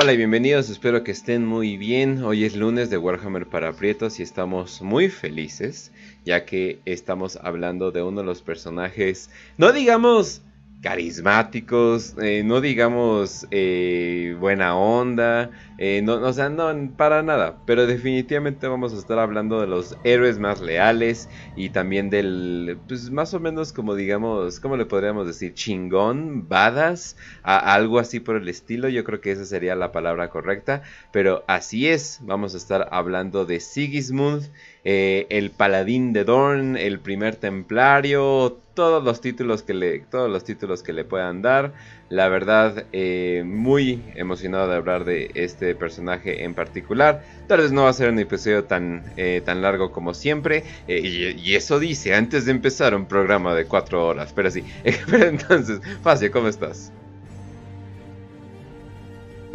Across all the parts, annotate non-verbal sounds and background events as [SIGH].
Hola y bienvenidos, espero que estén muy bien. Hoy es lunes de Warhammer para Prietos y estamos muy felices ya que estamos hablando de uno de los personajes, no digamos carismáticos, eh, no digamos eh, buena onda, eh, no, o sea, no, para nada, pero definitivamente vamos a estar hablando de los héroes más leales y también del, pues más o menos como digamos, ¿cómo le podríamos decir? Chingón, badas, algo así por el estilo, yo creo que esa sería la palabra correcta, pero así es, vamos a estar hablando de Sigismund, el paladín de Dorn, el primer templario, todos los títulos que le, todos los títulos que le puedan dar. La verdad, eh, muy emocionado de hablar de este personaje en particular. Tal vez no va a ser un episodio tan, eh, tan largo como siempre. Eh, y, eso dice antes de empezar un programa de cuatro horas. Pero sí. [LAUGHS] pero entonces, Facio, ¿cómo estás?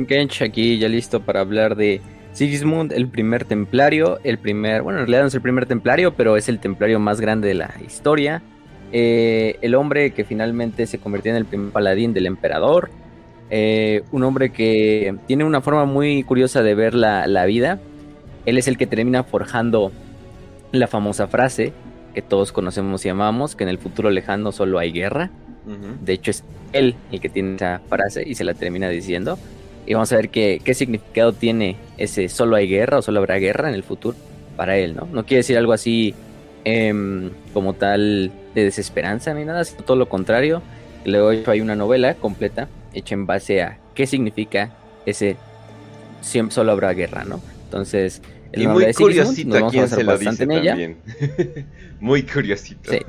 Gench aquí ya listo para hablar de Sigismund, el primer templario, el primer, bueno, en realidad no es el primer templario, pero es el templario más grande de la historia. Eh, el hombre que finalmente se convirtió en el primer paladín del emperador, eh, un hombre que tiene una forma muy curiosa de ver la, vida. Él es el que termina forjando la famosa frase que todos conocemos y amamos, que en el futuro lejano solo hay guerra. De hecho es él el que tiene esa frase y se la termina diciendo. Y vamos a ver qué, qué significado tiene ese solo hay guerra o solo habrá guerra en el futuro para él, ¿no? No quiere decir algo así Em, como tal de desesperanza ni nada, sino todo lo contrario. Luego hay una novela completa hecha en base a qué significa ese siempre solo habrá guerra, ¿no? Entonces, el y muy curiosita quién se lo dice también. [LAUGHS] muy curiosita. Sí,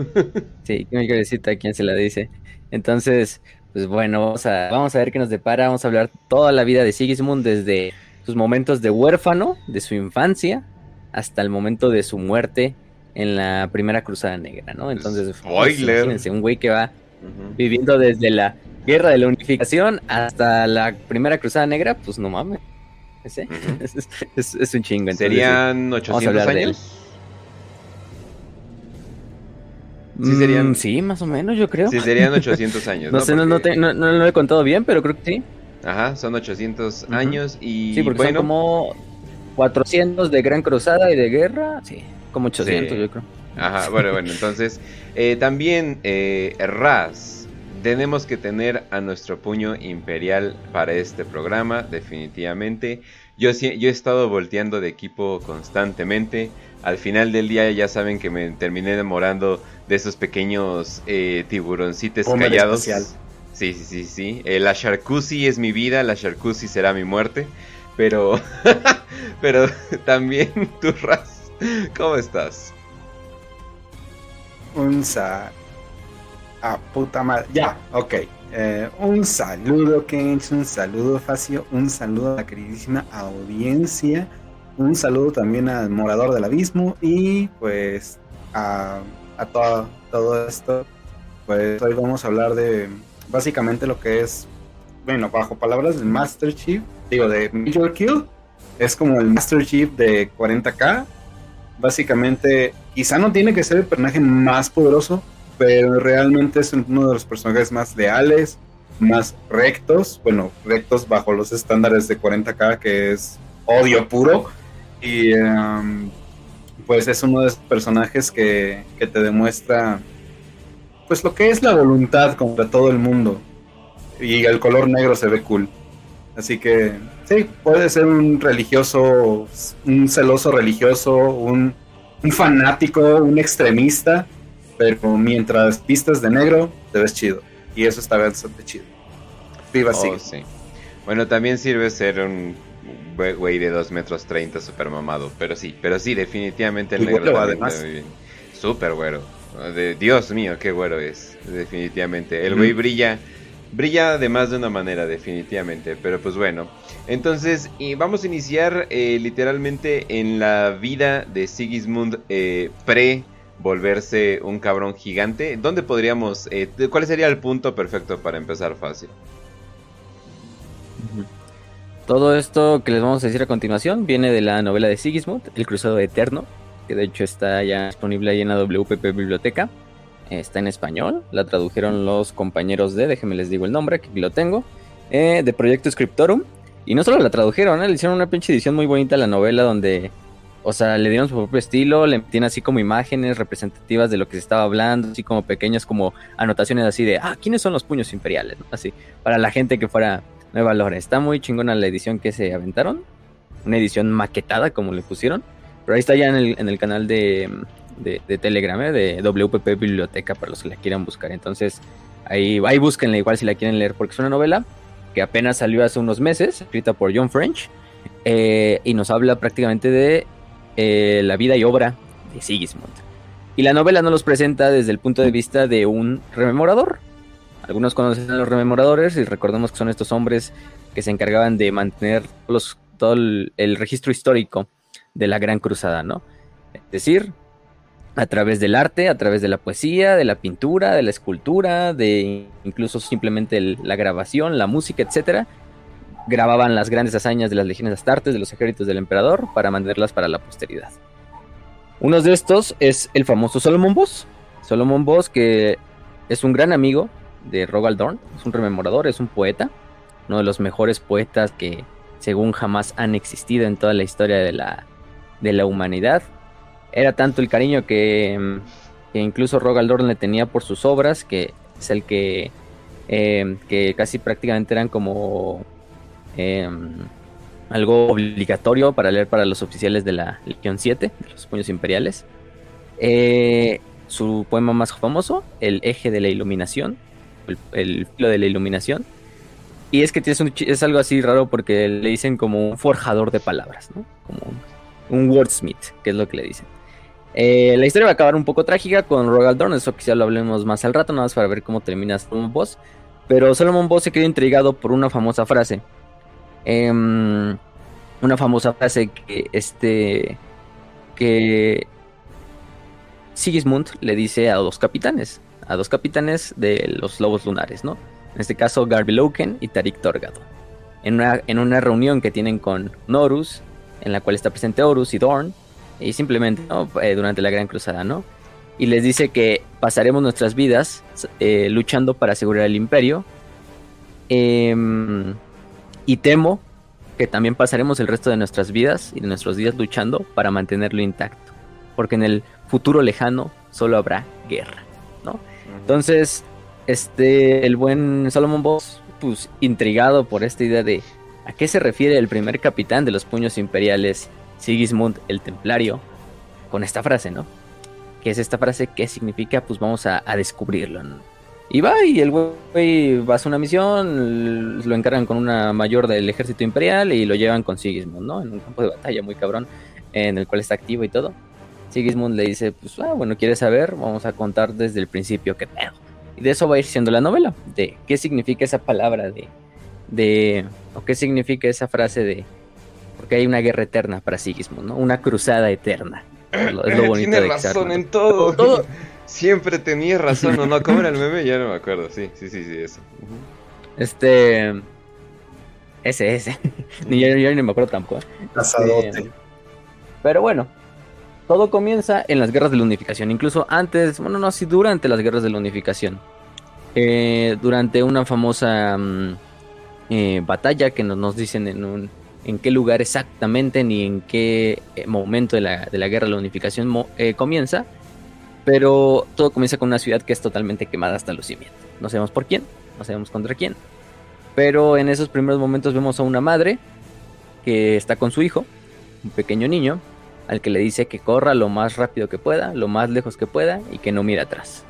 sí, muy curiosita quién se la dice. Entonces, pues bueno, vamos a, vamos a ver qué nos depara. Vamos a hablar toda la vida de Sigismund desde sus momentos de huérfano, de su infancia, hasta el momento de su muerte en la primera cruzada negra, ¿no? Entonces, pues, imagínense, un güey que va viviendo desde la guerra de la unificación hasta la primera cruzada negra, pues no mames. [LAUGHS] es, un chingo. ¿Serían 800 años? Sí, serían... Mm, sí, más o menos, yo creo. Sí, serían 800 años. [LAUGHS] no, sé, no, no, lo he contado bien, pero creo que sí. Ajá, son 800 años y. Sí, porque son como 400 de Gran Cruzada y de guerra. Sí. Como 800, yo creo. Ajá, bueno, bueno, entonces eh, también eh, Raz, tenemos que tener a nuestro puño imperial para este programa, definitivamente. Yo, yo he estado volteando de equipo constantemente. Al final del día ya saben que me terminé demorando de esos pequeños eh, tiburoncitos callados. Sí, sí, sí, sí. Eh, la Sharkusi es mi vida, la Sharkusi será mi muerte. Pero, [LAUGHS] pero también tu Raz ¿Cómo estás? Un sa... Ah, puta madre. Ya, ok. Eh, un saludo, Kench, un saludo, Facio, un saludo a la queridísima audiencia, un saludo también al Morador del Abismo y pues a, a todo, todo esto. Pues hoy vamos a hablar de básicamente lo que es, bueno, bajo palabras del Master Chief, digo, de Major Kill, es como el Master Chief de 40k básicamente, quizá no tiene que ser el personaje más poderoso, pero realmente es uno de los personajes más leales, más rectos, bueno, rectos bajo los estándares de 40k, que es odio puro. Y em, pues es uno de esos personajes que, que te demuestra pues lo que es la voluntad contra todo el mundo. Y el color negro se ve cool. Así que sí, puede ser un religioso, un celoso religioso, un, fanático, un extremista, pero mientras vistas de negro, te ves chido. Y eso está bastante chido. Viva oh, sí. Bueno, también sirve ser un güey de 2 metros 30 super mamado. Pero sí, pero sí, definitivamente el negro además. muy bien. Súper güero. De, Dios mío, qué güero es. Definitivamente. El güey brilla brilla de más de una manera, definitivamente. Pero pues bueno, entonces y vamos a iniciar eh, literalmente en la vida de Sigismund eh, pre volverse un cabrón gigante. ¿Dónde podríamos, eh, cuál sería el punto perfecto para empezar fácil? Todo esto que les vamos a decir a continuación viene de la novela de Sigismund, El Cruzado Eterno, que de hecho está ya disponible ahí en la WPP Biblioteca está en español, la tradujeron los compañeros de, déjenme les digo el nombre, aquí lo tengo, eh, de Proyecto Scriptorum. Y no solo la tradujeron, ¿eh? le hicieron una pinche edición muy bonita a la novela donde, o sea, le dieron su propio estilo, le metían así como imágenes representativas de lo que se estaba hablando, así como pequeñas como anotaciones así de, ah, ¿quiénes son los puños imperiales? Así, para la gente que fuera nueva lore. Está muy chingona la edición que se aventaron, una edición maquetada como le pusieron, pero ahí está ya en el, canal de, de, Telegram, ¿eh? de WPP Biblioteca, para los que la quieran buscar. Entonces, ahí, ahí búsquenla igual si la quieren leer, porque es una novela que apenas salió hace unos meses, escrita por John French, eh, y nos habla prácticamente de eh, la vida y obra de Sigismund. Y la novela nos los presenta desde el punto de vista de un rememorador. Algunos conocen a los rememoradores y recordemos que son estos hombres que se encargaban de mantener los, todo el, el registro histórico de la Gran Cruzada, ¿no? Es decir, a través del arte, a través de la poesía, de la pintura, de la escultura, de incluso simplemente la grabación, la música, etcétera. Grababan las grandes hazañas de las legiones astartes, de los ejércitos del emperador, para mantenerlas para la posteridad. Uno de estos es el famoso Solomon Boss. Solomon Boss, que es un gran amigo de Rogal Dorn, es un rememorador, es un poeta, uno de los mejores poetas que, según jamás han existido en toda la historia de la, de la humanidad era tanto el cariño que, incluso Rogaldorn le tenía por sus obras, que es el que, em, que casi prácticamente eran como em, algo obligatorio para leer para los oficiales de la Legión 7, de los puños imperiales. Eh, su poema más famoso, El eje de la iluminación, el, filo de la iluminación. Y es que es, es algo así raro porque le dicen como un forjador de palabras, ¿no? Como un, un wordsmith, que es lo que le dicen. Eh, la historia va a acabar un poco trágica con Rogal Dorn, eso quizá lo hablemos más al rato, nada más para ver cómo termina Solomon Boss. Pero Solomon Boss se quedó intrigado por una famosa frase. Em, una famosa frase que este. que. Sigismund le dice a dos capitanes. A dos capitanes de los lobos lunares, ¿no? En este caso, Garby Loken y Tarik Torgado. En una, en una reunión que tienen con Norus, en la cual está presente Horus y Dorn y simplemente eh, durante la Gran Cruzada, ¿no? Y les dice que pasaremos nuestras vidas eh, luchando para asegurar el imperio. Em, y temo que también pasaremos el resto de nuestras vidas y de nuestros días luchando para mantenerlo intacto. Porque en el futuro lejano solo habrá guerra, ¿no? Entonces, este, el buen Solomon Boss, pues intrigado por esta idea de a qué se refiere el primer capitán de los puños imperiales Sigismund el Templario con esta frase, ¿no? ¿Qué es esta frase? ¿Qué significa? Pues vamos a, descubrirlo. Y va, y el güey va a hacer una misión, lo encargan con una mayor del ejército imperial y lo llevan con Sigismund, ¿no? En un campo de batalla muy cabrón, en el cual está activo y todo. Sigismund le dice, pues, ah, bueno, ¿quieres saber? Vamos a contar desde el principio qué pedo. Y de eso va a ir siendo la novela, de qué significa esa palabra de, de, o qué significa esa frase de, porque hay una guerra eterna para Sigismund, ¿no? Una cruzada eterna. Es lo, [LAUGHS] bonito Tiene razón en todo. Siempre tenía razón, ¿o no? ¿Cómo era el [LAUGHS] meme? Ya no me acuerdo. Sí, sí, sí, sí, eso. Este. Ese, ese. [LAUGHS] ni yo, ni me acuerdo tampoco. Este... Pero bueno, todo comienza en las guerras de la unificación. Incluso antes, bueno, no así durante las guerras de la unificación. Eh, durante una famosa mm, eh, batalla que nos, nos dicen en un en qué lugar exactamente ni en qué eh, momento de la, guerra de la unificación eh, comienza, pero todo comienza con una ciudad que es totalmente quemada hasta los cimientos. No sabemos por quién, no sabemos contra quién, pero en esos primeros momentos vemos a una madre que está con su hijo, un pequeño niño, al que le dice que corra lo más rápido que pueda, lo más lejos que pueda y que no mire atrás.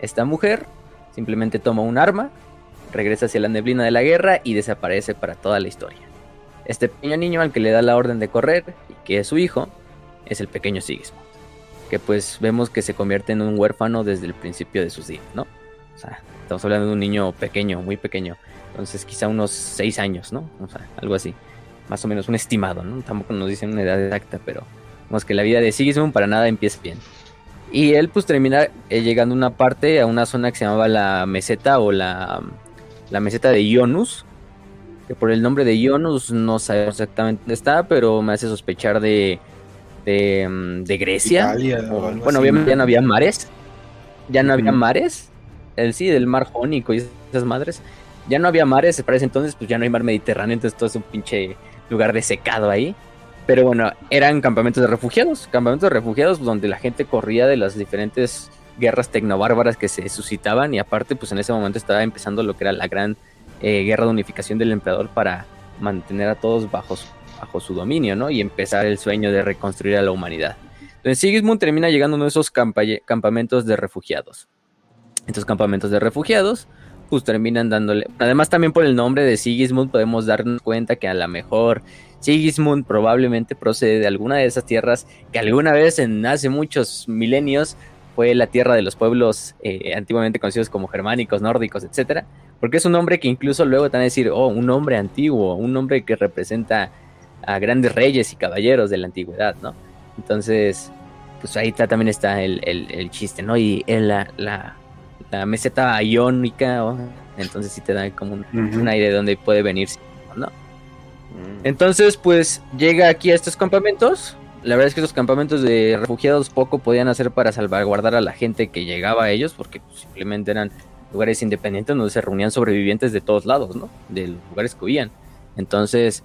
Esta mujer simplemente toma un arma, regresa hacia la neblina de la guerra y desaparece para toda la historia. Este pequeño niño al que le da la orden de correr y que es su hijo es el pequeño Sigismund, que pues vemos que se convierte en un huérfano desde el principio de sus días, ¿no? O sea, estamos hablando de un niño pequeño, muy pequeño, entonces quizá unos 6 años, ¿no? O sea, algo así, más o menos un estimado, ¿no? Tampoco nos dicen una edad exacta, pero vemos que la vida de Sigismund para nada empieza bien. Y él pues termina eh, llegando a una parte, a una zona que se llamaba la meseta o la, la meseta de Ionus, que por el nombre de Ionus no sabemos exactamente dónde está, pero me hace sospechar de, de, mm, Grecia. bueno, obviamente ya no había mares. Ya no había mares. El sí, del mar Jónico y esas madres. ya no había mares, para ese entonces pues ya no hay mar Mediterráneo, entonces todo es un pinche lugar de secado ahí. Pero bueno, eran campamentos de refugiados, campamentos de refugiados donde la gente corría de las diferentes guerras tecnobárbaras que se suscitaban y aparte pues en ese momento estaba empezando lo que era la gran eh, guerra de unificación del emperador para mantener a todos bajo, bajo su dominio, ¿no? Y empezar el sueño de reconstruir a la humanidad. Entonces Sigismund termina llegando a uno de esos campamentos de refugiados. Estos campamentos de refugiados, pues terminan dándole. Además, también por el nombre de Sigismund podemos darnos cuenta que a lo mejor Sigismund probablemente procede de alguna de esas tierras que alguna vez en hace muchos milenios fue la tierra de los pueblos eh, antiguamente conocidos como germánicos, nórdicos, etcétera, porque es un nombre que incluso luego te van a decir, oh, un nombre antiguo, un nombre que representa a grandes reyes y caballeros de la antigüedad, ¿no? Entonces, pues ahí está, también está el, chiste, ¿no? Y en la, la, meseta iónica, entonces sí te da como un, aire de donde puede venir, ¿no? Mm. Entonces, pues llega aquí a estos campamentos. La verdad es que estos campamentos de refugiados poco podían hacer para salvaguardar a la gente que llegaba a ellos, porque pues, simplemente eran lugares independientes donde se reunían sobrevivientes de todos lados, ¿no? De los lugares que huían. Entonces,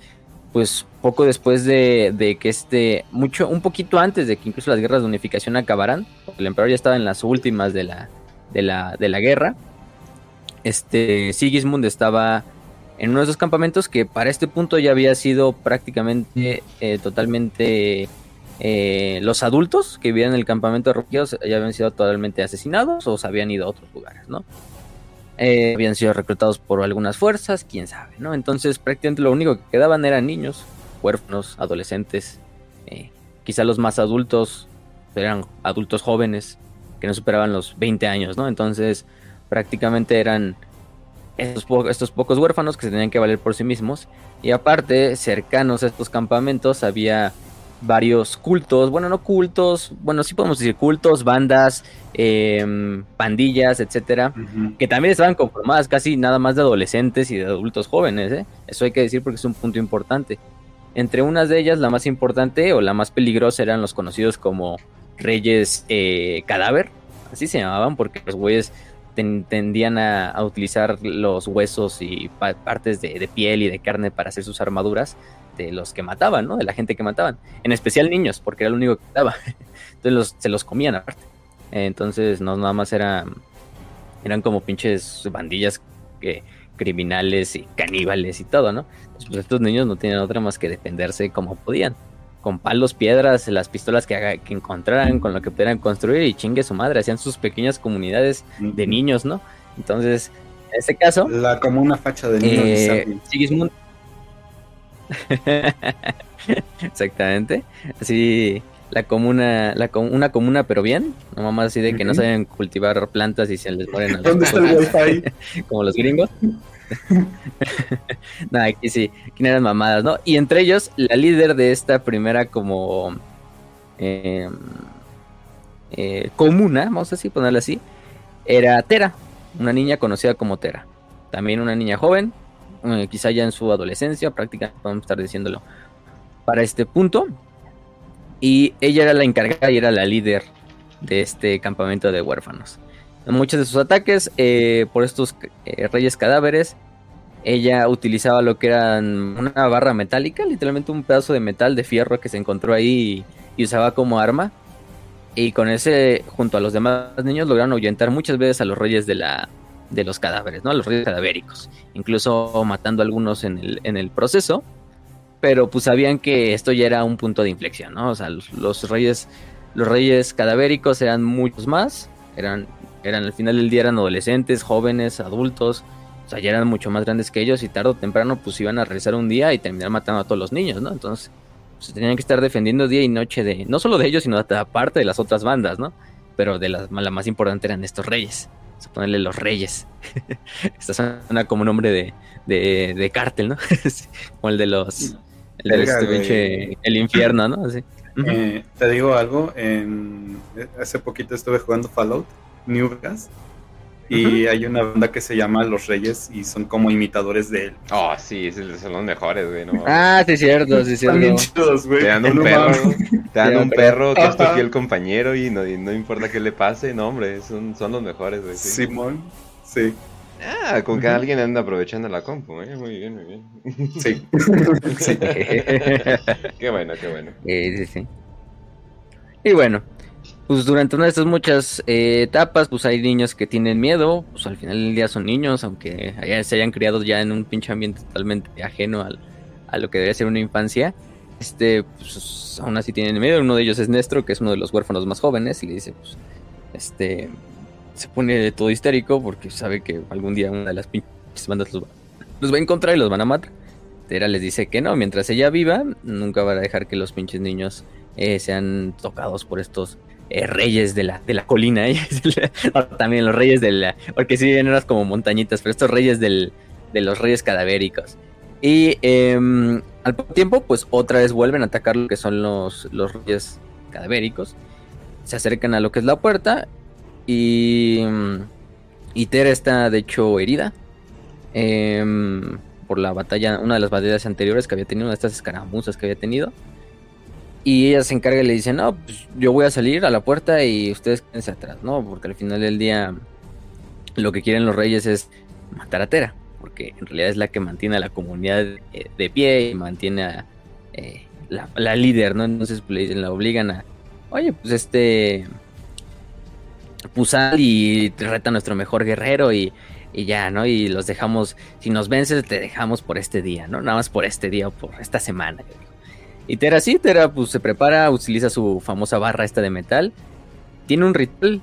pues poco después de, que este, mucho, un poquito antes de que incluso las guerras de unificación acabaran, porque el emperador ya estaba en las últimas de la, de la, de la guerra, este, Sigismund estaba en uno de esos campamentos que para este punto ya había sido prácticamente eh, totalmente eh, los adultos que vivían en el campamento de refugiados ya habían sido totalmente asesinados o se habían ido a otros lugares, ¿no? Eh, habían sido reclutados por algunas fuerzas, quién sabe, ¿no? Entonces prácticamente lo único que quedaban eran niños, huérfanos, adolescentes, eh, quizá los más adultos eran adultos jóvenes que no superaban los 20 años, ¿no? Entonces prácticamente eran estos, estos pocos huérfanos que se tenían que valer por sí mismos y aparte cercanos a estos campamentos había varios cultos, bueno, no cultos, bueno, sí podemos decir cultos, bandas, em, pandillas, etcétera, que también estaban conformadas casi nada más de adolescentes y de adultos jóvenes, ¿eh? Eso hay que decir porque es un punto importante. Entre unas de ellas, la más importante o la más peligrosa eran los conocidos como reyes eh, cadáver, así se llamaban porque los güeyes tendían a, utilizar los huesos y partes de, piel y de carne para hacer sus armaduras de los que mataban, ¿no? De la gente que mataban. En especial niños, porque era lo único que quedaba. [LAUGHS] Entonces se los comían aparte. Entonces no nada más era, eran como pinches bandillas que, criminales y caníbales y todo, ¿no? pues estos niños no tenían otra más que defenderse como podían. Con palos, piedras, las pistolas que, que encontraran, con lo que pudieran construir y chingue su madre. Hacían sus pequeñas comunidades de niños, ¿no? Entonces, en este caso... La como una facha de niños. Eh, [LAUGHS] Exactamente. Así, la comuna, la una comuna, pero bien. No más así de que no saben cultivar plantas y se les mueren a ¿Dónde está el wifi? [LAUGHS] Como los gringos. [LAUGHS] Nada, aquí sí, aquí eran mamadas, ¿no? Y entre ellos, la líder de esta primera como em, eh, comuna, vamos a así ponerla así, era Tera, una niña conocida como Tera. También una niña joven, eh, quizá ya en su adolescencia, prácticamente podemos estar diciéndolo para este punto. Y ella era la encargada y era la líder de este campamento de huérfanos. En muchos de sus ataques eh, por estos eh, reyes cadáveres, ella utilizaba lo que eran una barra metálica, literalmente un pedazo de metal de fierro que se encontró ahí y usaba como arma. Y con ese, junto a los demás niños, lograron ahuyentar muchas veces a los reyes de la, de los cadáveres, ¿no? Los reyes cadavéricos, incluso matando a algunos en el, en el proceso, pero pues sabían que esto ya era un punto de inflexión, ¿no? O sea, los, reyes, los reyes cadavéricos eran muchos más, eran, eran al final del día eran adolescentes, jóvenes, adultos, o sea, ya eran mucho más grandes que ellos y tarde o temprano pues iban a regresar un día y terminar matando a todos los niños, ¿no? Entonces, se tenían que estar defendiendo día y noche de, no solo de ellos, sino de aparte de las otras bandas, ¿no? Pero de las, la más importante eran estos reyes ponerle los reyes. [LAUGHS] Esta suena como nombre de, de, de cártel, ¿no? [LAUGHS] como el de los... El, de este el infierno, ¿no? [LAUGHS] Eh, te digo algo, en, hace poquito estuve jugando Fallout New Vegas y hay una banda que se llama Los Reyes y son como imitadores de él. Oh, sí, son los mejores, güey. ah, sí, cierto, sí, cierto. Te dan un perro, te dan un perro que es tu fiel compañero y no, no importa qué le pase, no, hombre, son, son los mejores, güey. Simón, sí. Ah, con que alguien anda aprovechando la compu, ¿eh? Muy bien, muy bien. Sí. [LAUGHS] Sí. qué bueno, qué bueno. Eh, sí, sí. Y bueno, pues durante una de estas muchas eh, etapas, pues hay niños que tienen miedo, pues al final del día son niños, aunque haya- se hayan criado ya en un pinche ambiente totalmente ajeno al- a lo que debería ser una infancia. Este, pues aún así tienen miedo. Uno de ellos es Nestro, que es uno de los huérfanos más jóvenes, y le dice, pues, este, se pone todo histérico porque sabe que algún día una de las pinches bandas los va, los va a encontrar y los van a matar. Tera les dice que no, mientras ella viva, nunca va a dejar que los pinches niños eh, sean tocados por estos eh, reyes de la, de la colina. ¿eh? [LAUGHS] También los reyes de la. Porque sí, eran unas como montañitas, pero estos reyes del, de los reyes cadavéricos. Y em, al poco tiempo, pues otra vez vuelven a atacar lo que son los, los reyes cadavéricos. Se acercan a lo que es la puerta. Y. mm, Y Tera está de hecho herida. em, por la batalla, una de las batallas anteriores que había tenido, una de estas escaramuzas que había tenido. Y ella se encarga y le dice, no, pues yo voy a salir a la puerta y ustedes quédense atrás, ¿no? Porque al final del día lo que quieren los reyes es matar a Tera, porque en realidad es la que mantiene a la comunidad eh, de pie y mantiene a eh, la, la líder, ¿no? Entonces pues, le dicen, la obligan a, oye, pues este, pues sal y reta a nuestro mejor guerrero y, y ya, ¿no? Y los dejamos, si nos vences te dejamos por este día, ¿no? Nada más por este día o por esta semana. yo digo. Y Tera sí, Tera pues se prepara, utiliza su famosa barra esta de metal. Tiene un ritual,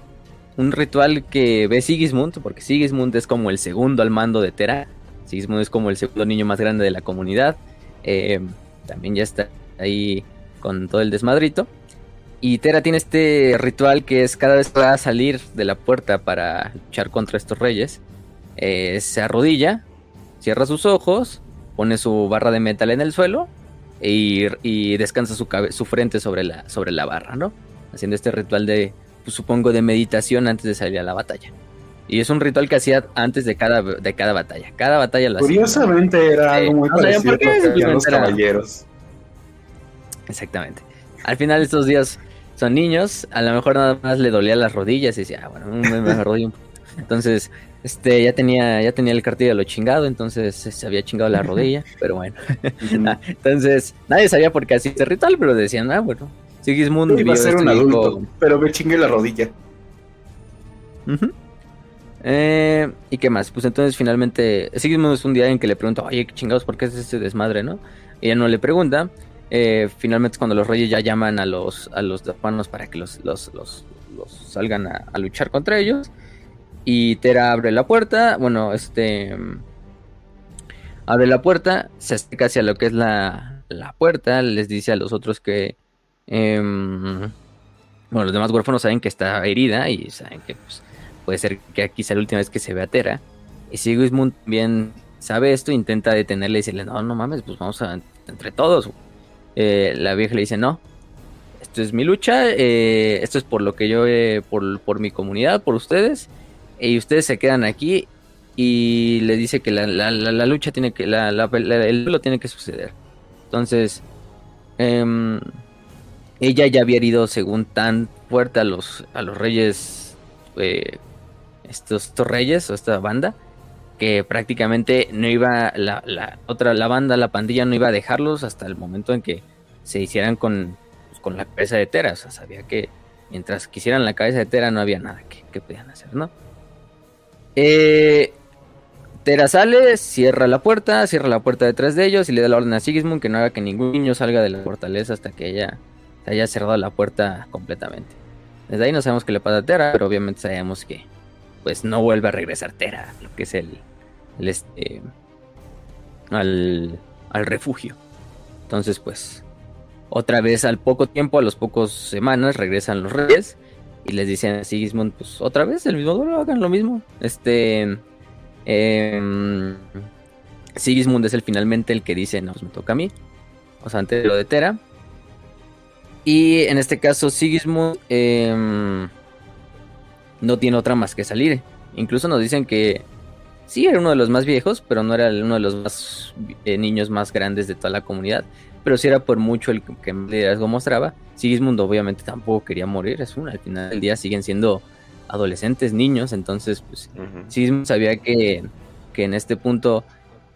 un ritual que ve Sigismund, porque Sigismund es como el segundo al mando de Tera. Sigismund es como el segundo niño más grande de la comunidad. Eh, también ya está ahí con todo el desmadrito. Y Tera tiene este ritual que es cada vez que va a salir de la puerta para luchar contra estos reyes, eh, se arrodilla, cierra sus ojos, pone su barra de metal en el suelo y, y descansa su, cabe- su frente sobre la, sobre la barra, ¿no? Haciendo este ritual de, pues, supongo, de meditación antes de salir a la batalla. Y es un ritual que hacía antes de cada, de cada batalla. Cada batalla lo hacía. Curiosamente era algo muy sabían parecido por qué, a los caballeros. Exactamente. Al final estos días son niños, a lo mejor nada más le dolía las rodillas y decía, ah, bueno, me, me arrodillo un poquito. Entonces, este, ya tenía, ya tenía el cartillo de lo chingado, entonces se había chingado la rodilla, pero bueno. [LAUGHS] Ah, entonces, nadie sabía por qué hacía este ritual, pero decían, ah, bueno, Sigismund Iba a ser esto un dijo, adulto, pero me chingué la rodilla. Eh, ¿Y qué más? Pues entonces finalmente Sigismund es un día en que le pregunta, oye, qué chingados, ¿por qué es ese desmadre, no? Y ella no le pregunta. Eh, finalmente es cuando los reyes ya llaman a los a los dapanos para que los, los, los, los salgan a, a luchar contra ellos. Y Tera abre la puerta, bueno, este... Abre la puerta, se acerca hacia lo que es la, la puerta, les dice a los otros que... em, bueno, los demás huérfanos saben que está herida y saben que pues, puede ser que aquí sea la última vez que se vea a Tera. Y Sigismund también sabe esto, intenta detenerle y decirle, no, no mames, pues vamos a entre todos. Eh, la vieja le dice, no, esto es mi lucha, eh, esto es por lo que yo, eh, por, por mi comunidad, por ustedes, y ustedes se quedan aquí y le dice que la, la- la- lucha tiene que, la, el duelo tiene que suceder. Entonces, em, ella ya había herido según tan fuerte a los, a los reyes, eh, estos, estos reyes o esta banda, que prácticamente no iba, la, la otra, la banda, la pandilla no iba a dejarlos hasta el momento en que se hicieran con, pues, con la cabeza de Tera. O sea, sabía que mientras quisieran la cabeza de Tera no había nada que, que podían hacer, ¿no? Eh, Tera sale, cierra la puerta, cierra la puerta detrás de ellos y le da la orden a Sigismund que no haga que ningún niño salga de la fortaleza hasta que ella haya cerrado la puerta completamente. Desde ahí no sabemos qué le pasa a Tera, pero obviamente sabemos que pues no vuelve a regresar Tera, lo que es el, el este al, al refugio. Entonces, pues otra vez al poco tiempo, a los pocos semanas regresan los reyes y les dicen a Sigismund, pues otra vez el mismo duelo, hagan lo mismo. Este em, Sigismund es el finalmente el que dice, no, pues me toca a mí. O sea, antes de lo de Tera. Y en este caso, Sigismund em, no tiene otra más que salir. Incluso nos dicen que sí era uno de los más viejos, pero no era uno de los más eh, niños más grandes de toda la comunidad. Pero sí era por mucho el que más liderazgo mostraba. Sigismund obviamente tampoco quería morir. Es un, al final del día siguen siendo adolescentes, niños, entonces pues Sigismund sabía que, que en este punto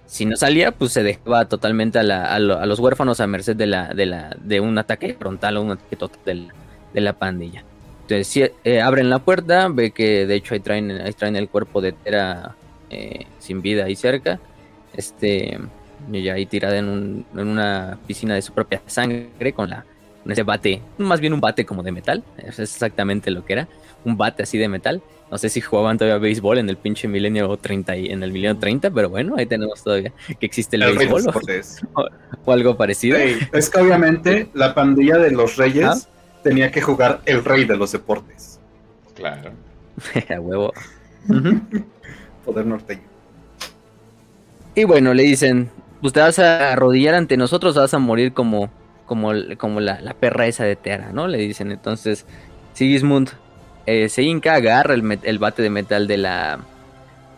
si no salía, pues se dejaba totalmente a, los huérfanos a merced de la, de la, de un ataque frontal o un ataque total de la, pandilla. Entonces si, eh, abren la puerta, ve que de hecho ahí traen, ahí traen el cuerpo de Tera eh, sin vida ahí cerca. Este, ya ahí tirada en, un, en una piscina de su propia sangre con la con ese bate, más bien un bate como de metal, es exactamente lo que era, un bate así de metal. No sé si jugaban todavía béisbol en el pinche milenio 30 y en el milenio 30, pero bueno, ahí tenemos todavía que existe el, béisbol [LAUGHS] o, algo parecido. es que obviamente la pandilla de los reyes tenía que jugar el rey de los deportes. Claro. [LAUGHS] A huevo. [LAUGHS] Poder norteño. Y bueno, le dicen, usted vas a arrodillar ante nosotros, vas a morir como, como, como la, perra esa de Tera, ¿no? Le dicen, entonces, Sigismund eh, se hinca, agarra el, bate de metal de la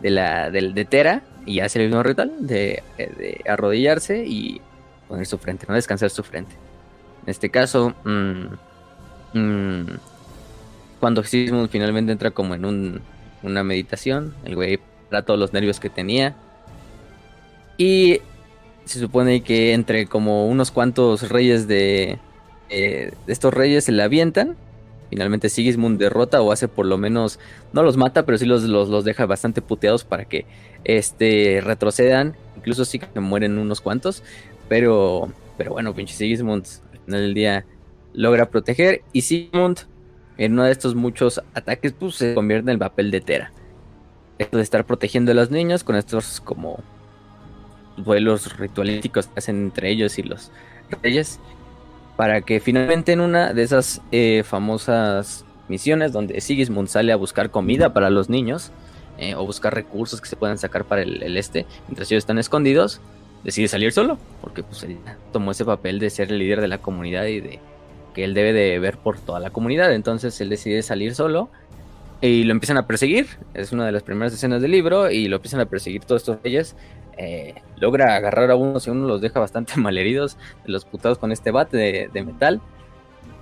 de la de, Tera y hace el mismo ritual de, de, arrodillarse y poner su frente, no descansar su frente. En este caso, mm, mm, cuando Sigismund finalmente entra como en un, una meditación, el güey para todos los nervios que tenía y se supone que entre como unos cuantos reyes de, eh, de estos reyes se le avientan Finalmente Sigismund derrota o hace por lo menos, no los mata, pero sí los, los, deja bastante puteados para que este, retrocedan. Incluso sí que mueren unos cuantos. Pero, pero bueno, pinche Sigismund al final del día logra proteger. Y Sigismund, en uno de estos muchos ataques, pues se convierte en el papel de Tera. Esto de estar protegiendo a los niños con estos como vuelos ritualísticos que hacen entre ellos y los reyes para que finalmente en una de esas eh, famosas misiones donde Sigismund sale a buscar comida para los niños eh, o buscar recursos que se puedan sacar para el, este, mientras ellos están escondidos, decide salir solo, porque pues tomó ese papel de ser el líder de la comunidad y de que él debe de ver por toda la comunidad, entonces él decide salir solo y lo empiezan a perseguir, es una de las primeras escenas del libro y lo empiezan a perseguir todos estos reyes eh, logra agarrar a uno y uno los deja bastante [LAUGHS] malheridos los putados con este bate de, metal.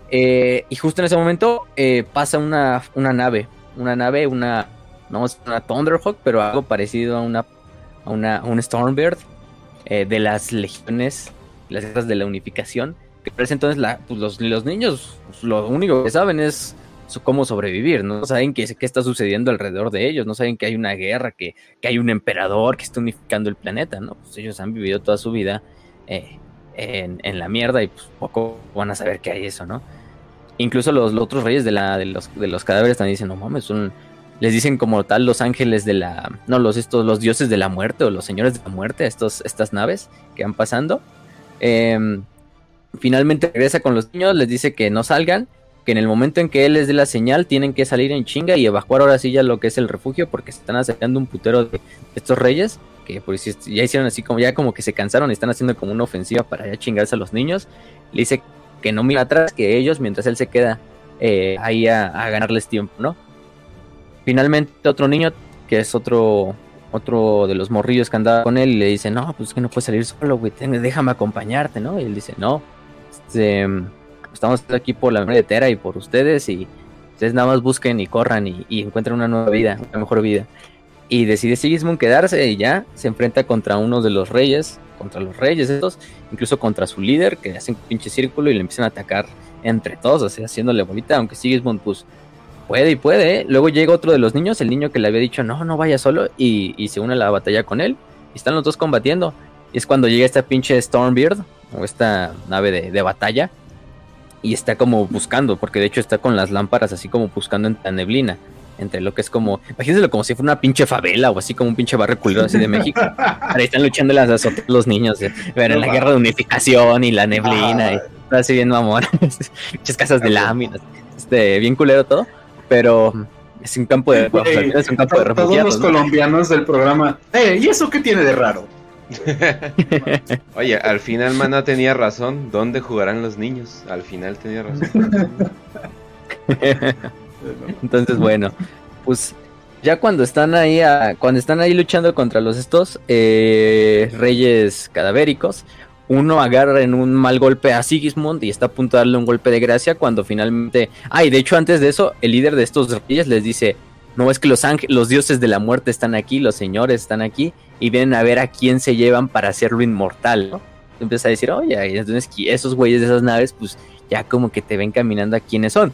Eh, y justo en ese momento eh, pasa una, una, nave, una nave, una, no una Thunderhawk, pero algo parecido a una, a una un Stormbird de las legiones, las de la unificación. Que parece entonces pues los, los, niños pues, lo único que saben es cómo sobrevivir, no saben qué, qué, está sucediendo alrededor de ellos, no saben que hay una guerra, que, hay un emperador que está unificando el planeta, ¿no? Pues ellos han vivido toda su vida eh, en, la mierda y pues poco van a saber qué hay eso, ¿no? Incluso los, otros reyes de, la, de, los, de los cadáveres también dicen, no mames, son, les dicen como tal los ángeles de la, no, los, estos, los dioses de la muerte o los señores de la muerte, estos, estas naves que van pasando. Em, finalmente regresa con los niños, les dice que no salgan que en el momento en que él les dé la señal tienen que salir en chinga y evacuar ahora sí ya lo que es el refugio porque se están acercando un putero de estos reyes que pues ya hicieron así como ya como que se cansaron están haciendo como una ofensiva para ya chingarse a los niños. Le dice que no mira atrás, que ellos mientras él se queda eh, ahí a, ganarles tiempo, ¿no? Finalmente otro niño que es otro otro de los morrillos que andaba con él le dice, no, pues que no puedes salir solo, güey, déjame acompañarte, ¿no? Y él dice, no, este, estamos aquí por la memoria de Tera y por ustedes y ustedes nada más busquen y corran y, encuentren una nueva vida, una mejor vida. Y decide Sigismund quedarse y ya se enfrenta contra uno de los reyes, contra los reyes estos, incluso contra su líder, que hace un pinche círculo y le empiezan a atacar entre todos, así haciéndole bolita, aunque Sigismund pues puede y puede. ¿eh? Luego llega otro de los niños, el niño que le había dicho no, no vaya solo, y, se une a la batalla con él. Y están los dos combatiendo. Y es cuando llega esta pinche Stormbeard, o esta nave de, de batalla, y está como buscando, porque de hecho está con las lámparas así como buscando en la neblina. Entre lo que es como, imagínenselo como si fuera una pinche favela o así como un pinche barrio culero así de México. [LAUGHS] Ahí están luchando las los niños, eh, ver en la guerra de unificación y la neblina, y así bien mamón, [LAUGHS] muchas casas de láminas, este, bien culero todo, pero es un campo de, es un campo de refugiados. Todos los colombianos del programa, eh, ¿y eso qué tiene de raro? [LAUGHS] Oye, al final Mana tenía razón. ¿Dónde jugarán los niños? Al final tenía razón. [LAUGHS] Entonces, bueno, pues ya cuando están ahí, cuando están ahí luchando contra los estos eh, reyes cadavéricos, uno agarra en un mal golpe a Sigismund y está a punto de darle un golpe de gracia cuando finalmente... Ah, de hecho antes de eso, el líder de estos reyes les dice, no es que los los dioses de la muerte están aquí, los señores están aquí y vienen a ver a quién se llevan para hacerlo inmortal, ¿no? Empieza a decir, oye, entonces esos güeyes de esas naves, pues ya como que te ven caminando a quiénes son.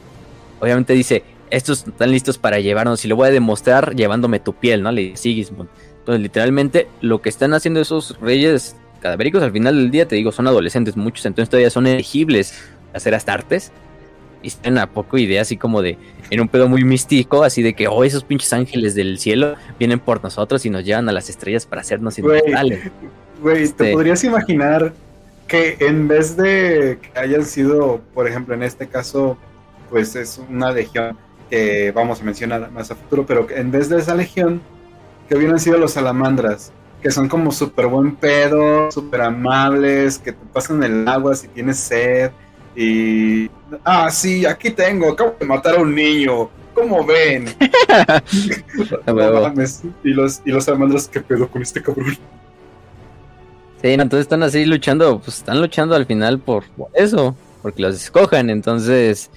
Obviamente dice, estos están listos para llevarnos y lo voy a demostrar llevándome tu piel, ¿no? Le dice Sigismund. Entonces, literalmente, lo que están haciendo esos reyes cadavéricos al final del día, te digo, son adolescentes muchos, entonces todavía son elegibles a ser astartes. Y están a poco idea así como de, en un pedo muy místico, así de que, oh, esos pinches ángeles del cielo vienen por nosotros y nos llevan a las estrellas para hacernos inmortales. Güey, ¿te este podrías imaginar que en vez de que hayan sido, por ejemplo, en este caso, pues es una legión que vamos a mencionar más a futuro, pero en vez de esa legión, que hubieran sido los salamandras, que son como súper buen pedo, súper amables, que te pasan el agua si tienes sed. Y. Ah, sí, aquí tengo, acabo de matar a un niño. ¿Cómo ven? [LAUGHS] y los, y los salamandras, ¿qué pedo con este cabrón? Sí, entonces están así luchando, pues están luchando al final por eso, porque los escojan, entonces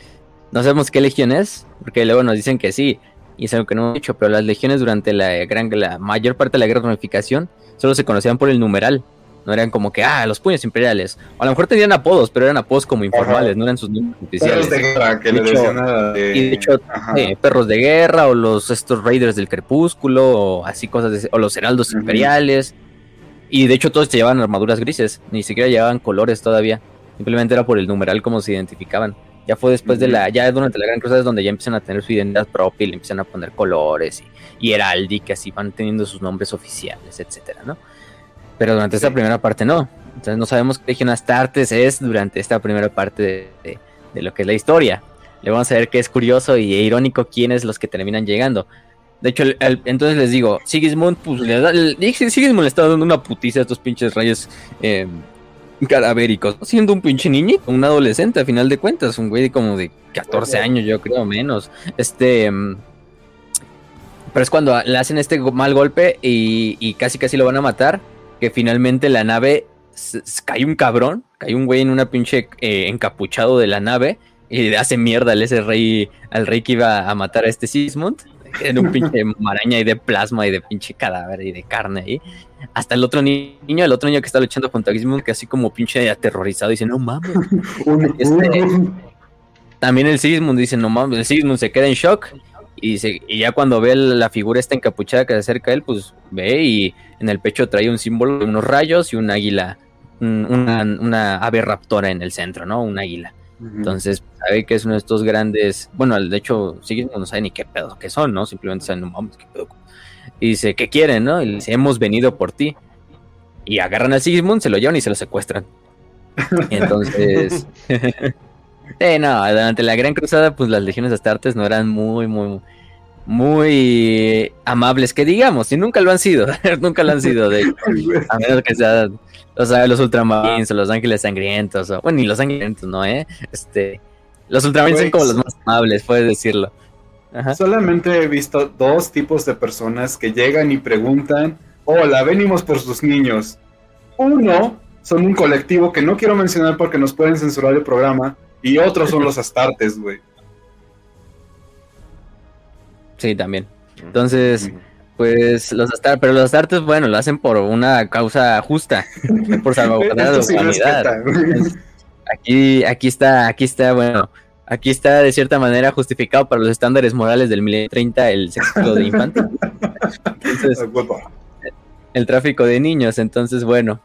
no sabemos qué legión es, porque luego nos dicen que sí, y es algo que no he dicho, pero las legiones durante la gran, la mayor parte de la guerra de unificación solo se conocían por el numeral. No eran como que, ah, los puños imperiales. O a lo mejor tenían apodos, pero eran apodos como informales, no eran sus nombres oficiales. Perros de guerra, que le Y de hecho, perros de guerra, o los estos raiders del crepúsculo, o así cosas, o los heraldos imperiales. Y de hecho todos llevaban armaduras grises, ni siquiera llevaban colores todavía. Simplemente era por el numeral como se identificaban. Ya fue después de la, ya durante la Gran Cruzada es donde ya empiezan a tener su identidad propia y le empiezan a poner colores y, y que así van teniendo sus nombres oficiales, etcétera, ¿no? Pero durante esta primera parte no. Entonces no sabemos qué Legión Astartes es durante esta primera parte de, lo que es la historia. Le vamos a ver que es curioso y irónico quiénes los que terminan llegando. De hecho, entonces les digo, Sigismund, pues le da, Sigismund le está dando una putiza a estos pinches rayos eh, cadavéricos, siendo un pinche niñito, un adolescente a final de cuentas, un güey como de 14 años, yo creo, menos. Este. Mm, pero es cuando le hacen este mal golpe y, casi casi lo van a matar. Que finalmente la nave cae un cabrón, cae un güey en una pinche eh, encapuchado de la nave y le hace mierda al ese rey, al rey que iba a matar a este Sismund en un pinche [LAUGHS] maraña y de plasma y de pinche cadáver y de carne ahí. Hasta el otro niño, el otro niño que está luchando contra Gizmo, que así como pinche aterrorizado, dice, no mames. [LAUGHS] Este, también el Sigismund dice, no mames, el Sigismund se queda en shock. Y, y ya cuando ve la figura esta encapuchada que se acerca a él, pues ve y en el pecho trae un símbolo de unos rayos y un águila, una, una ave raptora en el centro, ¿no? Un águila. Entonces, sabe que es uno de estos grandes. Bueno, de hecho, Sigismund no sabe ni qué pedo que son, ¿no? Simplemente saben, no mames, qué pedo. Y dice, ¿qué quieren, no? Y dice, hemos venido por ti. Y agarran a Sigismund, se lo llevan y se lo secuestran. [LAUGHS] entonces. [LAUGHS] eh, no, durante la Gran Cruzada, pues las legiones astartes no eran muy, muy, muy amables, que digamos, y nunca lo han sido. [LAUGHS] nunca lo han sido, de [LAUGHS] A menos que sea o sea, los Ultramarines o los Ángeles Sangrientos, o, bueno, ni los Sangrientos, ¿no? ¿Eh? Este, los Ultramarines son como los más amables, puedes decirlo. Solamente he visto dos tipos de personas que llegan y preguntan, hola, venimos por sus niños. Uno, son un colectivo que no quiero mencionar porque nos pueden censurar el programa, y otros son los Astartes, güey. Sí, también. Entonces, pues los Astartes, pero los Astartes, bueno, lo hacen por una causa justa, por [LAUGHS] salvaguardar la humanidad. aquí, aquí está, aquí está, bueno, aquí está de cierta manera justificado para los estándares morales del 1030 el sexo de infantes. [LAUGHS] el tráfico de niños, entonces bueno,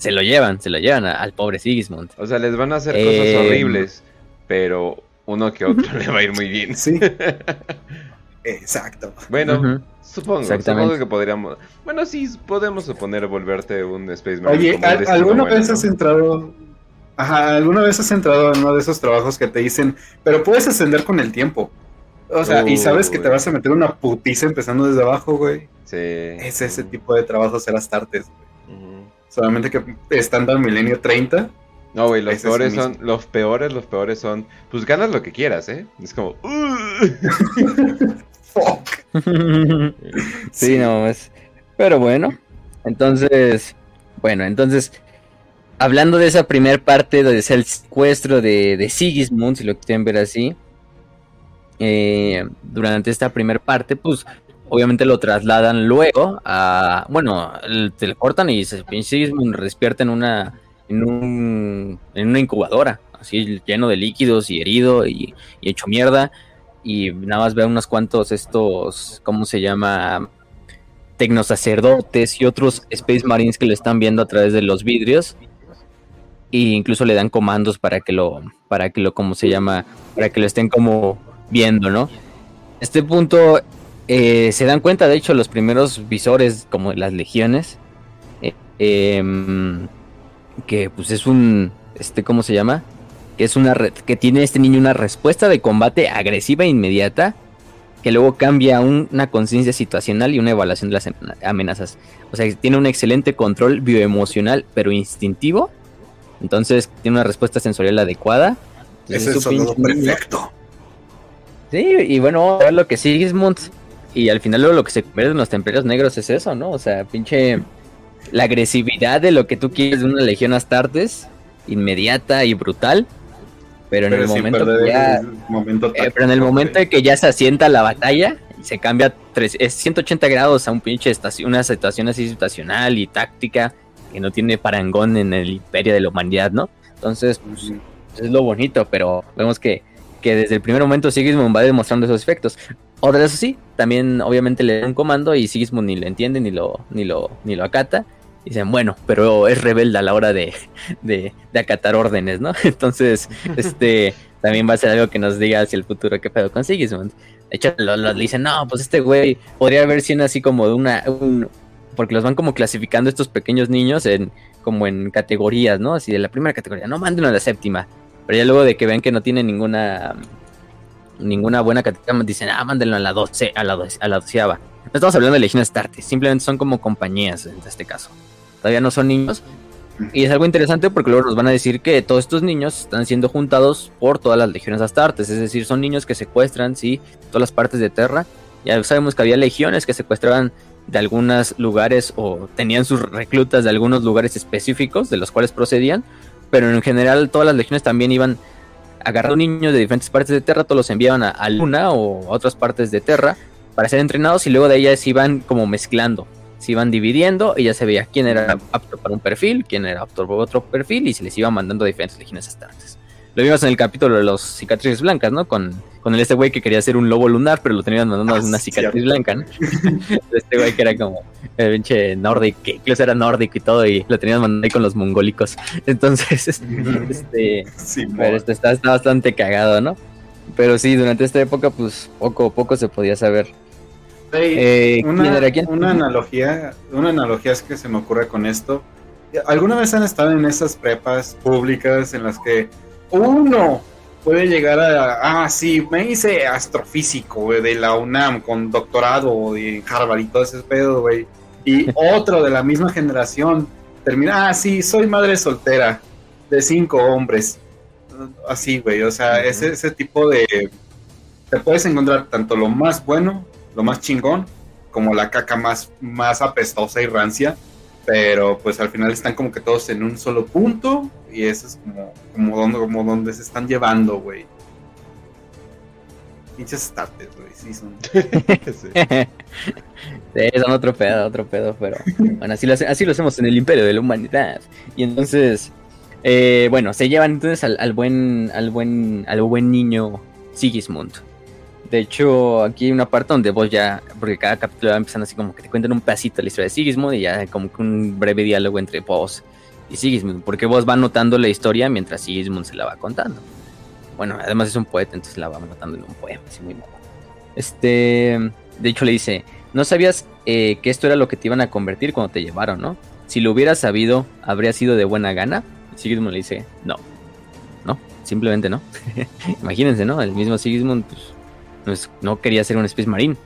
se lo llevan, se lo llevan al pobre Sigismund. O sea, les van a hacer cosas eh, horribles, pero uno que otro [LAUGHS] le va a ir muy bien. Sí. [LAUGHS] Exacto. Bueno, Supongo, supongo que podríamos. Bueno, sí, podemos suponer volverte un Space Marine. Oye, ¿alguna vez has entrado. Ajá, ¿alguna vez has entrado en uno de esos trabajos que te dicen, pero puedes ascender con el tiempo? O sea, y sabes que te vas a meter una putiza empezando desde abajo, güey. Sí. Es ese tipo de trabajo ser tartes, güey. Solamente que estándar milenio 30. No, güey, los peores son, los peores, los peores son, pues ganas lo que quieras, ¿eh? Es como, sí, no, es. Pero bueno, entonces, bueno, entonces, hablando de esa primera parte donde es el secuestro de, de Sigismund, si lo quieren ver así, eh, durante esta primera parte, pues obviamente lo trasladan luego a, bueno, el teleportan y se Sigismund despierta en una, en, un, en una incubadora, así lleno de líquidos y herido y, y hecho mierda y nada más ve unos cuantos estos, ¿cómo se llama? Tecnosacerdotes y otros Space Marines que lo están viendo a través de los vidrios e incluso le dan comandos para que lo, para que lo, ¿cómo se llama? Para que lo estén como viendo, ¿no? Este punto eh, se dan cuenta, de hecho, los primeros visores como las legiones, eh, em, que pues es un, este, ¿cómo se llama? Que es una que tiene este niño una respuesta de combate agresiva e inmediata, que luego cambia a una conciencia situacional y una evaluación de las amenazas. O sea, tiene un excelente control bioemocional, pero instintivo. Entonces tiene una respuesta sensorial adecuada. Es el perfecto. Sí, y bueno, a ver lo que Sigismund. Y al final luego lo que se convierte en los templarios negros es eso, ¿no? O sea, pinche. La agresividad de lo que tú quieres de una legión Astartes, inmediata y brutal. Pero en el momento que ya. Eh, pero en el momento de que ya se asienta la batalla, se cambia tres, es 180 grados a un pinche estación, una situación así situacional y táctica que no tiene parangón en el imperio de la humanidad, ¿no? Entonces, pues, es lo bonito, pero vemos que que desde el primer momento Sigismund va demostrando esos efectos. Otra eso sí, también obviamente le da un comando y Sigismund ni lo entiende ni lo, ni lo, ni lo acata. Y dicen, bueno, pero es rebelde a la hora de, de, acatar órdenes, ¿no? [LAUGHS] Entonces, este también va a ser algo que nos diga hacia el futuro qué pedo con Sigismund. De hecho, le dicen, no, pues este güey podría haber sido así como de una... porque los van como clasificando estos pequeños niños en como en categorías, ¿no? Así de la primera categoría, no, mándenlo a la séptima pero ya luego de que ven que no tiene ninguna ninguna buena categoría, dicen, ah, mándenlo a la 12, a la, 12, a la doceava. No estamos hablando de Legiones Astartes, simplemente son como compañías en este caso. Todavía no son niños. Y es algo interesante porque luego nos van a decir que todos estos niños están siendo juntados por todas las legiones astartes. Es decir, son niños que secuestran, sí, todas las partes de Terra. Ya sabemos que había legiones que secuestraban de algunos lugares o tenían sus reclutas de algunos lugares específicos de los cuales procedían pero en general todas las legiones también iban agarrando niños de diferentes partes de Terra, todos los enviaban a, Luna o a otras partes de Terra para ser entrenados y luego de ellas se iban como mezclando, se iban dividiendo y ya se veía quién era apto para un perfil, quién era apto para otro perfil y se les iba mandando a diferentes legiones astartes. Lo vimos en el capítulo de los cicatrices blancas, ¿no? Con, con el este güey que quería ser un lobo lunar, pero lo tenían mandando a una ah, cicatriz blanca, ¿no? [LAUGHS] este güey que era como el pinche nórdico, que incluso era nórdico y todo, y lo tenían mandando ahí con los mongólicos. [LAUGHS] Entonces, [LAUGHS] este, pero este está, está bastante cagado, ¿no? Pero sí, durante esta época, pues poco poco se podía saber. Eh, una, una analogía, una analogía es que se me ocurre con esto. ¿Alguna vez han estado en esas prepas públicas en las que uno puede llegar a, ah, sí, me hice astrofísico, de la UNAM con doctorado en Harvard y todo ese pedo, güey. Y [LAUGHS] otro de la misma generación termina, ah, sí, soy madre soltera de cinco hombres. Así, güey, o sea, ese, ese tipo de... Te puedes encontrar tanto lo más bueno, lo más chingón, como la caca más, más apestosa y rancia pero pues al final están como que todos en un solo punto y eso es como, como, donde, como donde se están llevando, güey. Pinches starters, güey, sí son. [LAUGHS] sí. son otro pedo, otro pedo, pero bueno, así lo, así lo hacemos en el imperio de la humanidad. Y entonces, eh, bueno, se llevan entonces al, al, buen, al buen, al buen niño Sigismund de hecho, aquí hay una parte donde vos ya, porque cada capítulo va empezando así como que te cuentan un pedacito la historia de Sigismund y ya como que un breve diálogo entre vos y Sigismund, porque vos va notando la historia mientras Sigismund se la va contando. Bueno, además es un poeta, entonces la va notando en un poema, así muy malo. Este, de hecho le dice, no sabías eh, que esto era lo que te iban a convertir cuando te llevaron, ¿no? Si lo hubieras sabido, ¿habría sido de buena gana? Sigismund le dice, no, no, simplemente no. [LAUGHS] Imagínense, ¿no? El mismo Sigismund, pues, no, quería ser un Space Marine.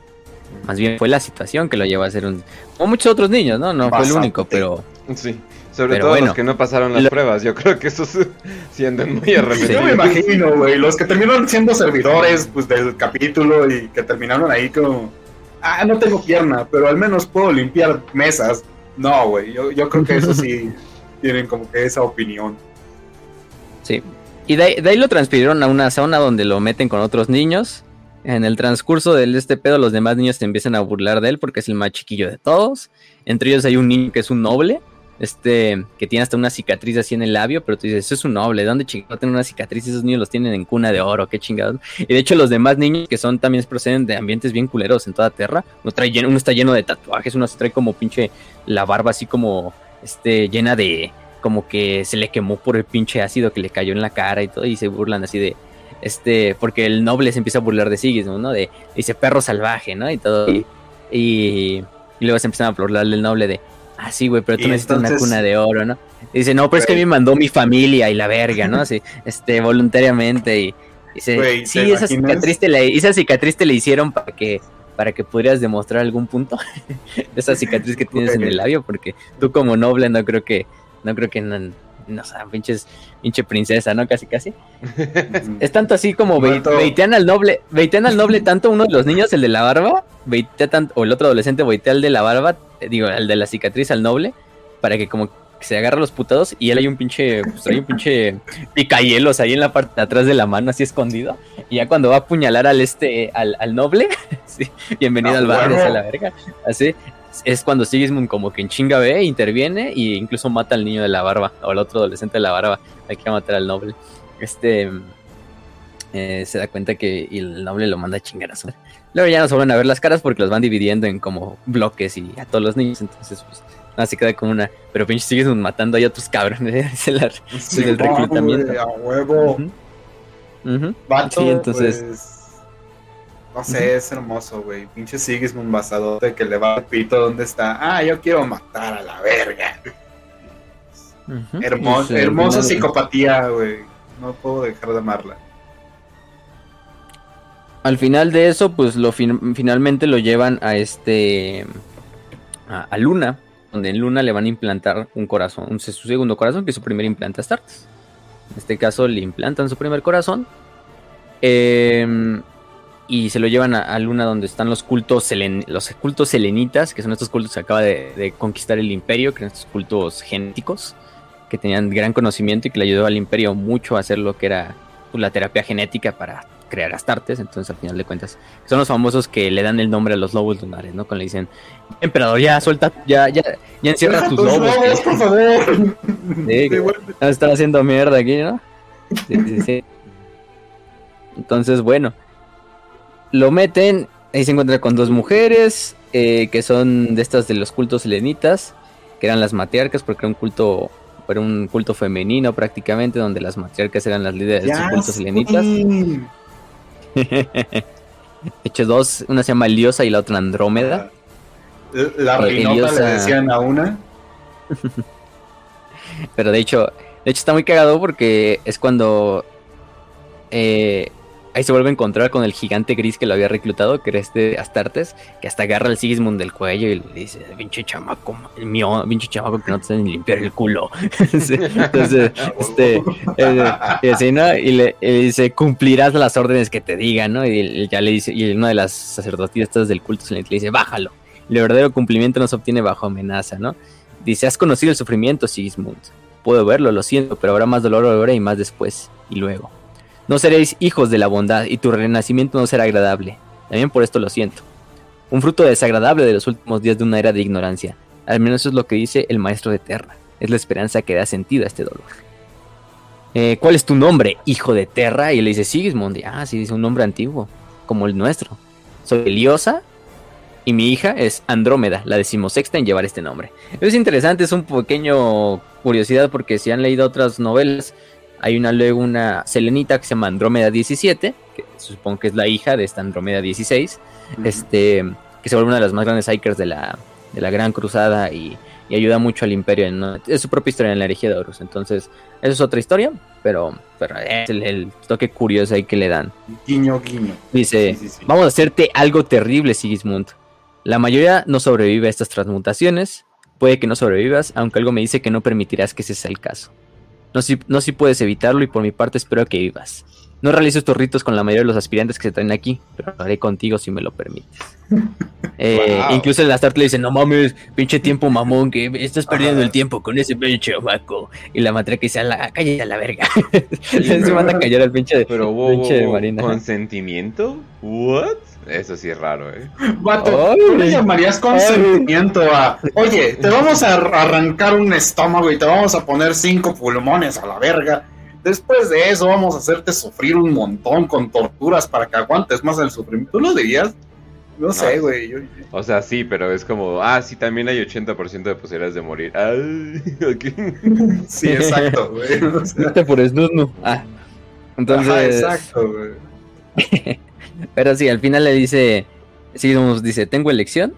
Más bien fue la situación que lo llevó a ser un. Como muchos otros niños, ¿no? No fue el único, pero. Sí. Sobre todo los que no pasaron las pruebas. Yo creo que eso [LAUGHS] siendo muy arrepentidos. Yo me imagino, güey. Los que terminaron siendo servidores pues, del capítulo y que terminaron ahí como. Ah, no tengo pierna, pero al menos puedo limpiar mesas. No, güey. Yo, yo creo que eso sí. [LAUGHS] tienen como que esa opinión. Sí. Y de ahí, lo transfirieron a una zona donde lo meten con otros niños. En el transcurso de este pedo, los demás niños se empiezan a burlar de él porque es el más chiquillo de todos. Entre ellos hay un niño que es un noble este, que tiene hasta una cicatriz así en el labio, pero tú dices, eso es un noble, ¿dónde chingado tiene una cicatriz? Esos niños los tienen en cuna de oro, qué chingados. Y de hecho los demás niños que son también proceden de ambientes bien culeros en toda tierra, uno, trae uno está lleno de tatuajes, uno se trae como pinche la barba así como, este, llena de, como que se le quemó por el pinche ácido que le cayó en la cara y todo, y se burlan así de, este, porque el noble se empieza a burlar de Sigismund, ¿no? De, dice perro salvaje, ¿no? Y todo, y, y, luego se empiezan a burlarle el noble de, Ah, sí, güey, pero tú necesitas una cuna de oro, ¿no? dice, no, pero es que me mandó mi familia y la verga, ¿no? Así, este, voluntariamente. Y dice, sí, esa cicatriz, te la, esa cicatriz te la hicieron para que para que pudieras demostrar algún punto [LAUGHS] de esa cicatriz que tienes en el labio, porque tú como noble no creo que, no creo que no sé, pinches, pinche princesa, ¿no? Casi, casi. [LAUGHS] es tanto así como veitean al noble, veitean al noble tanto uno de los niños, el de la barba, veitea tanto, o el otro adolescente veitea al de la barba, eh, digo, el de la cicatriz al noble, para que como se agarra los putados y él hay un pinche, pues hay un pinche picayelos ahí en la parte de atrás de la mano, así escondido. Y ya cuando va a apuñalar al este, al, al noble, [LAUGHS] bienvenido al barrio, a la verga. Así, es cuando Sigismund como que en chinga ve, interviene e incluso mata al niño de la barba, o al otro adolescente de la barba, hay que matar al noble. Este eh, se da cuenta que el noble lo manda a chingar a su Luego ya no se a ver las caras porque los van dividiendo en como bloques y a todos los niños, entonces pues nada, se queda como una, pero pinche Sigismund matando ahí a otros cabrones, [LAUGHS] es el, reclutamiento. a huevo. sí, entonces... Pues, no sé, es hermoso, güey. Pinche Sigismund basadote que le va al pito donde está. Ah, yo quiero matar a la verga. Hermoso, hermosa psicopatía, güey. No puedo dejar de amarla. Al final de eso, pues lo finalmente lo llevan a este. A, Luna, donde en Luna le van a implantar un corazón, un, su segundo corazón, que es su primer implante Astartes. En este caso le implantan su primer corazón. Eh, y se lo llevan a, Luna donde están los cultos los cultos selenitas, que son estos cultos que acaba de, conquistar el imperio, que son estos cultos genéticos, que tenían gran conocimiento y que le ayudó al imperio mucho a hacer lo que era pues, la terapia genética para crear astartes, entonces al final de cuentas son los famosos que le dan el nombre a los lobos lunares, ¿no? Cuando le dicen, emperador, ya suelta, ya, ya, ya encierra tus lobos. por favor. Sí, están haciendo mierda aquí, ¿no? Sí, sí, sí. Entonces, bueno, lo meten, ahí se encuentra con dos mujeres, eh, que son de estas de los cultos selenitas, que eran las matriarcas, porque era un culto, era un culto femenino prácticamente, donde las matriarcas eran las líderes de los cultos selenitas. [LAUGHS] de hecho, dos, una se llama Eliosa y la otra Andrómeda. La eh, Eliosa... le decían a una. [LAUGHS] Pero de hecho, de hecho está muy cagado porque es cuando eh, Ahí se vuelve a encontrar con el gigante gris que lo había reclutado, que era este Astartes, que hasta agarra al Sigismund del cuello y le dice, pinche chamaco, el mío, pinche chamaco que no te ni limpiar el culo. [LAUGHS] Entonces, este, eh, y, le, dice, cumplirás las órdenes que te digan, ¿no? Y ya le dice, y una de las sacerdotisas del culto le dice, bájalo. El verdadero cumplimiento no se obtiene bajo amenaza, ¿no? Dice, has conocido el sufrimiento, Sigismund. Puedo verlo, lo siento, pero habrá más dolor ahora y más después, y luego. No seréis hijos de la bondad y tu renacimiento no será agradable. También por esto lo siento. Un fruto desagradable de los últimos días de una era de ignorancia. Al menos eso es lo que dice el maestro de Terra. Es la esperanza que da sentido a este dolor. Eh, ¿Cuál es tu nombre, hijo de Terra? Y le dice Sigismund. Ah, sí, dice un nombre antiguo, como el nuestro. Soy Eliosa y mi hija es Andrómeda, la decimosexta en llevar este nombre. Es interesante, es un pequeño curiosidad porque si han leído otras novelas, hay una luego una selenita que se llama Andrómeda 17, que supongo que es la hija de esta Andrómeda 16, este, que se vuelve una de las más grandes Ikers de la, de la Gran Cruzada y, ayuda mucho al imperio. Es su propia historia en la herejía de Horus. Entonces, eso es otra historia, pero, pero es el, toque curioso ahí que le dan. Guiño, guiño. Dice, vamos a hacerte algo terrible, Sigismund. La mayoría no sobrevive a estas transmutaciones. Puede que no sobrevivas, aunque algo me dice que no permitirás que ese sea el caso. No si, no si puedes evitarlo y por mi parte espero que vivas. No realizo estos ritos con la mayoría de los aspirantes que se traen aquí, pero lo haré contigo si me lo permites. [LAUGHS] Eh, incluso el Astarte le dice, no mames, pinche tiempo mamón, que estás perdiendo el tiempo con ese pinche vaco. Y la matraca dice, a la calle a la verga. [LAUGHS] se manda a callar al pinche, pero, pinche marina. ¿Consentimiento? ¿What? Eso sí es raro, ¿eh? Vato, ¿tú le llamarías consentimiento a... Oye, te vamos a arrancar un estómago y te vamos a poner cinco pulmones a la verga Después de eso vamos a hacerte sufrir un montón con torturas para que aguantes más el sufrimiento. ¿Tú lo dirías? No, sé, güey. O sea, sí, pero es como, ah, sí, también hay 80% de posibilidades de morir. Ay, [LAUGHS] sí, exacto, güey. O por snus, Ah. Entonces. exacto, güey. [LAUGHS] pero sí, al final le dice, nos dice, ¿tengo elección?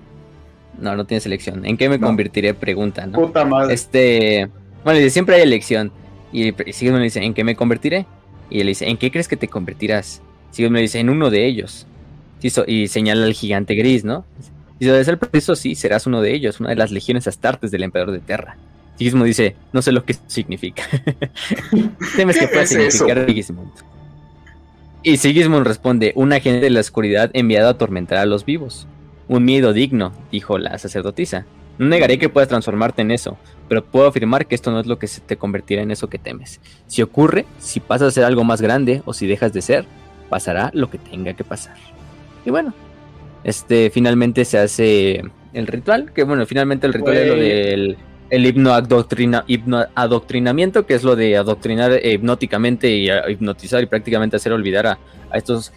No, no tienes elección. ¿En qué me convertiré? Pregunta, ¿no? Puta madre. Este, bueno, siempre hay elección. Y Sigmund le dice, ¿en qué me convertiré? Y él dice, ¿en qué crees que te convertirás? Sigmund le dice, en uno de ellos. Y señala al gigante gris, ¿no? Y si el preciso, sí, serás uno de ellos, una de las legiones astartes del emperador de Terra. Sigismund dice, no sé lo que significa. [LAUGHS] Temes que pueda significar Sigismund. Y Sigismund responde, un agente de la oscuridad enviado a atormentar a los vivos. Un miedo digno, dijo la sacerdotisa. No negaré que puedas transformarte en eso, pero puedo afirmar que esto no es lo que se te convertirá en eso que temes. Si ocurre, si pasas a ser algo más grande o si dejas de ser, pasará lo que tenga que pasar. Y bueno, este finalmente se hace el ritual, que bueno, finalmente el ritual es lo del el hipno, adoctrinamiento, que es lo de adoctrinar hipnóticamente y hipnotizar y prácticamente hacer olvidar a, estos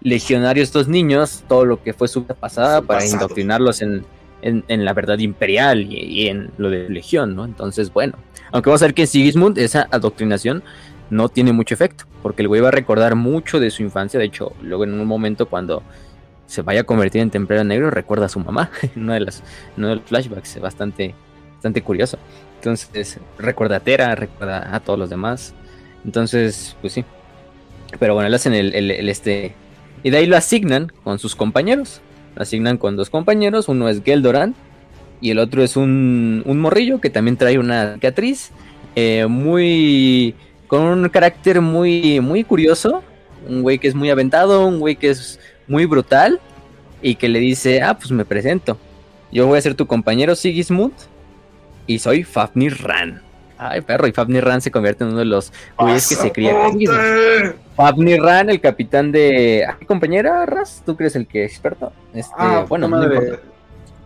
legionarios, estos niños, todo lo que fue su vida pasada para indoctrinarlos en, en, la verdad imperial y, en lo de legión, ¿no? Entonces, bueno, aunque vamos a ver que en Sigismund esa adoctrinación no tiene mucho efecto, porque el güey va a recordar mucho de su infancia, de hecho, luego en un momento cuando se vaya a convertir en templero negro, recuerda a su mamá, [LAUGHS] uno de, las, uno de los flashbacks, bastante, bastante curioso. Entonces, recuerda a Tera, recuerda a todos los demás. Entonces, pues sí. Pero bueno, él hacen el, este... Y de ahí lo asignan con sus compañeros asignan con dos compañeros, uno es Geldoran y el otro es un, un morrillo que también trae una cicatriz eh, muy con un carácter muy muy curioso, un güey que es muy aventado, un güey que es muy brutal y que le dice, "Ah, pues me presento. Yo voy a ser tu compañero Sigismund y soy Fafnir Ran." Ay, perro, y Fafnir Ran se convierte en uno de los güeyes que se cría Fafnir Ran, el capitán de. ¿Qué compañera, Ras? ¿Tú crees el que es experto? Este, ah, bueno, no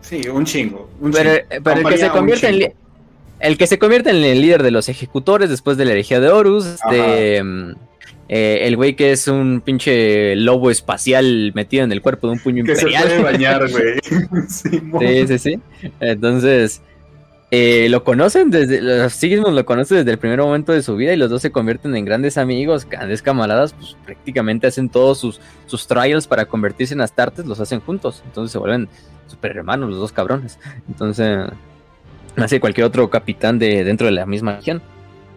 Sí, un chingo. pero, el que se convierte en. El que se convierte en el líder de los ejecutores después de la herejía de Horus, este. Mm, eh, el güey que es un pinche lobo espacial metido en el cuerpo de un puño que imperial. Se puede bañar, [LAUGHS] güey. [LAUGHS] sí, sí, sí. Entonces, eh, lo conocen desde, Sigismund lo conoce desde el primer momento de su vida y los dos se convierten en grandes amigos, grandes camaradas, pues prácticamente hacen todos sus, sus trials para convertirse en Astartes, los hacen juntos, entonces se vuelven super hermanos los dos cabrones. Entonces, hace cualquier otro capitán de dentro de la misma región.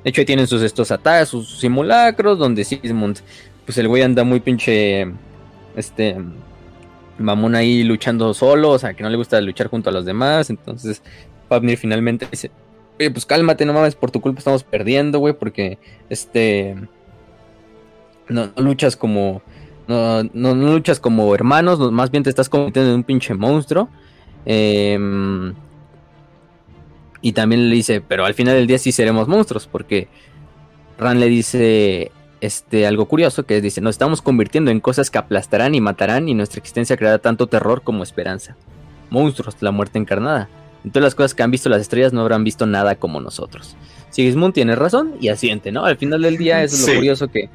De hecho, ahí tienen sus estos ataques, sus simulacros, donde Sigismund, pues el güey anda muy pinche, este, mamón ahí luchando solo, o sea, que no le gusta luchar junto a los demás, entonces Fafnir finalmente dice, oye, pues cálmate, no mames, por tu culpa estamos perdiendo, güey, porque este... No, luchas como... No, no, luchas como hermanos, más bien te estás convirtiendo en un pinche monstruo. Em, y también le dice, pero al final del día sí seremos monstruos, porque Ran le dice este, algo curioso, que dice, nos estamos convirtiendo en cosas que aplastarán y matarán y nuestra existencia creará tanto terror como esperanza. Monstruos, la muerte encarnada. En todas las cosas que han visto las estrellas no habrán visto nada como nosotros. Sigismund tiene razón y asiente, ¿no? Al final del día eso es lo curioso que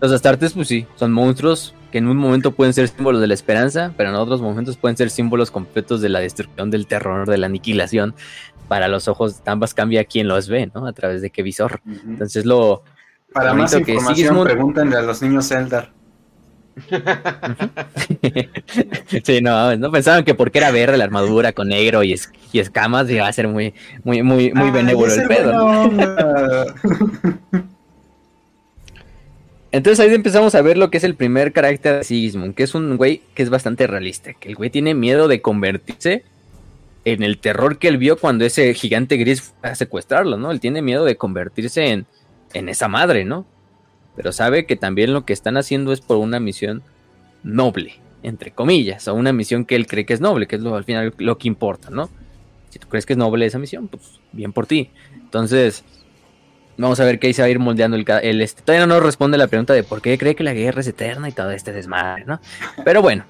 los astartes, pues sí, son monstruos que en un momento pueden ser símbolos de la esperanza, pero en otros momentos pueden ser símbolos completos de la destrucción, del terror, de la aniquilación. Para los ojos ambas cambia quien los ve, ¿no? A través de qué visor. Entonces lo... Para más información, Sigismund... pregúntenle a los niños Eldar. [LAUGHS] sí, no, no pensaban que porque era verde la armadura con negro y, escamas iba a ser muy, muy, muy, muy benévolo el pedo. [LAUGHS] Entonces ahí empezamos a ver lo que es el primer carácter de Sigismund, que es un güey que es bastante realista, que el güey tiene miedo de convertirse en el terror que él vio cuando ese gigante gris fue a secuestrarlo, ¿no? Él tiene miedo de convertirse en, en esa madre, ¿no? Pero sabe que también lo que están haciendo es por una misión noble, entre comillas, o una misión que él cree que es noble, que es lo, al final lo que importa, ¿no? Si tú crees que es noble esa misión, pues bien por ti. Entonces, vamos a ver qué ahí se va a ir moldeando el, el este. Todavía no nos responde la pregunta de por qué cree que la guerra es eterna y todo este desmadre, ¿no? Pero bueno,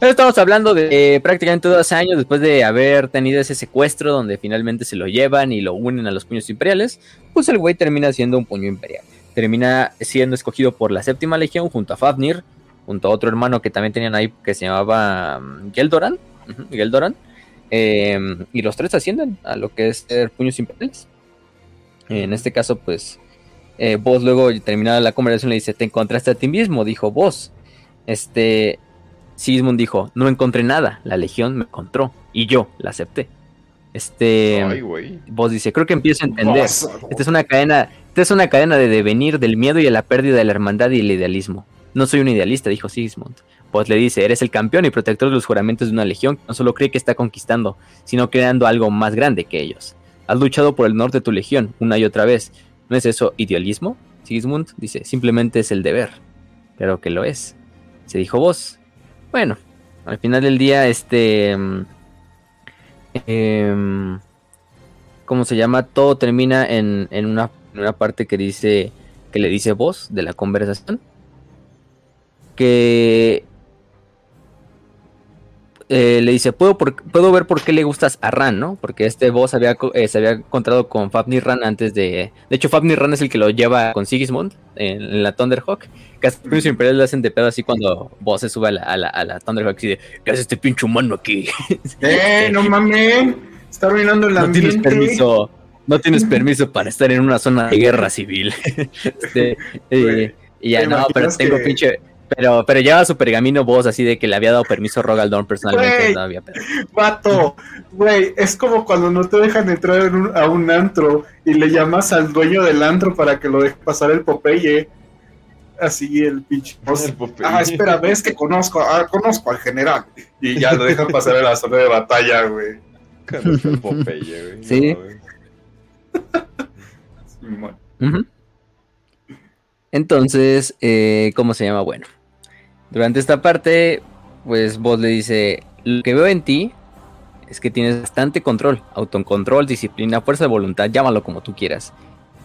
estamos hablando de eh, prácticamente dos años después de haber tenido ese secuestro donde finalmente se lo llevan y lo unen a los puños imperiales, pues el güey termina siendo un puño imperial. Termina siendo escogido por la séptima legión junto a Fafnir, junto a otro hermano que también tenían ahí que se llamaba um, Geldoran. Geldoran. Em, y los tres ascienden a lo que es ser puños imperiales. En este caso, pues, eh, vos luego terminada la conversación le dice, te encontraste a ti mismo, dijo vos. Este, Sigismund dijo, no encontré nada, la legión me encontró y yo la acepté. Este, vos dice, creo que empiezo a entender. Esta es una cadena, es una cadena de devenir del miedo y de la pérdida de la hermandad y el idealismo. No soy un idealista, dijo Sigismund. Vos le dice, eres el campeón y protector de los juramentos de una legión que no solo cree que está conquistando, sino creando algo más grande que ellos. Has luchado por el norte de tu legión una y otra vez. ¿No es eso idealismo? Sigismund dice, simplemente es el deber. Pero que lo es. Se dijo vos, bueno, al final del día, este... Eh, ¿Cómo se llama? Todo termina en, en, una, una parte que dice, que le dice voz de la conversación. Que eh, le dice, ¿Puedo, puedo ver por qué le gustas a Ran, ¿no? Porque este boss había, eh, se había encontrado con Fafnir Ran antes de... De hecho, Fafnir Ran es el que lo lleva con Sigismund en, la Thunderhawk. Casi siempre le hacen de pedo así cuando vos se sube a la, a la, a la Thunderhawk y dice, ¿qué hace este pinche humano aquí? ¡Eh, no mames! Está arruinando el ambiente. No tienes permiso, no tienes permiso para estar en una zona de guerra civil. [LAUGHS] este, eh, y ya no, pero tengo pinche pero, pero lleva su pergamino voz así de que le había dado permiso a Rogaldorn personalmente. no había Vato, güey, es como cuando no te dejan entrar a un antro y le llamas al dueño del antro para que lo deje pasar el Popeye. Así el pinche. ah, espera, ves que conozco, ah, conozco al general. Y ya lo dejan pasar a la zona de batalla, güey. el Popeye, güey. Sí. [LAUGHS] Entonces, eh, ¿cómo se llama? Bueno, durante esta parte, pues vos le dice, lo que veo en ti es que tienes bastante control, autocontrol, disciplina, fuerza de voluntad, llámalo como tú quieras.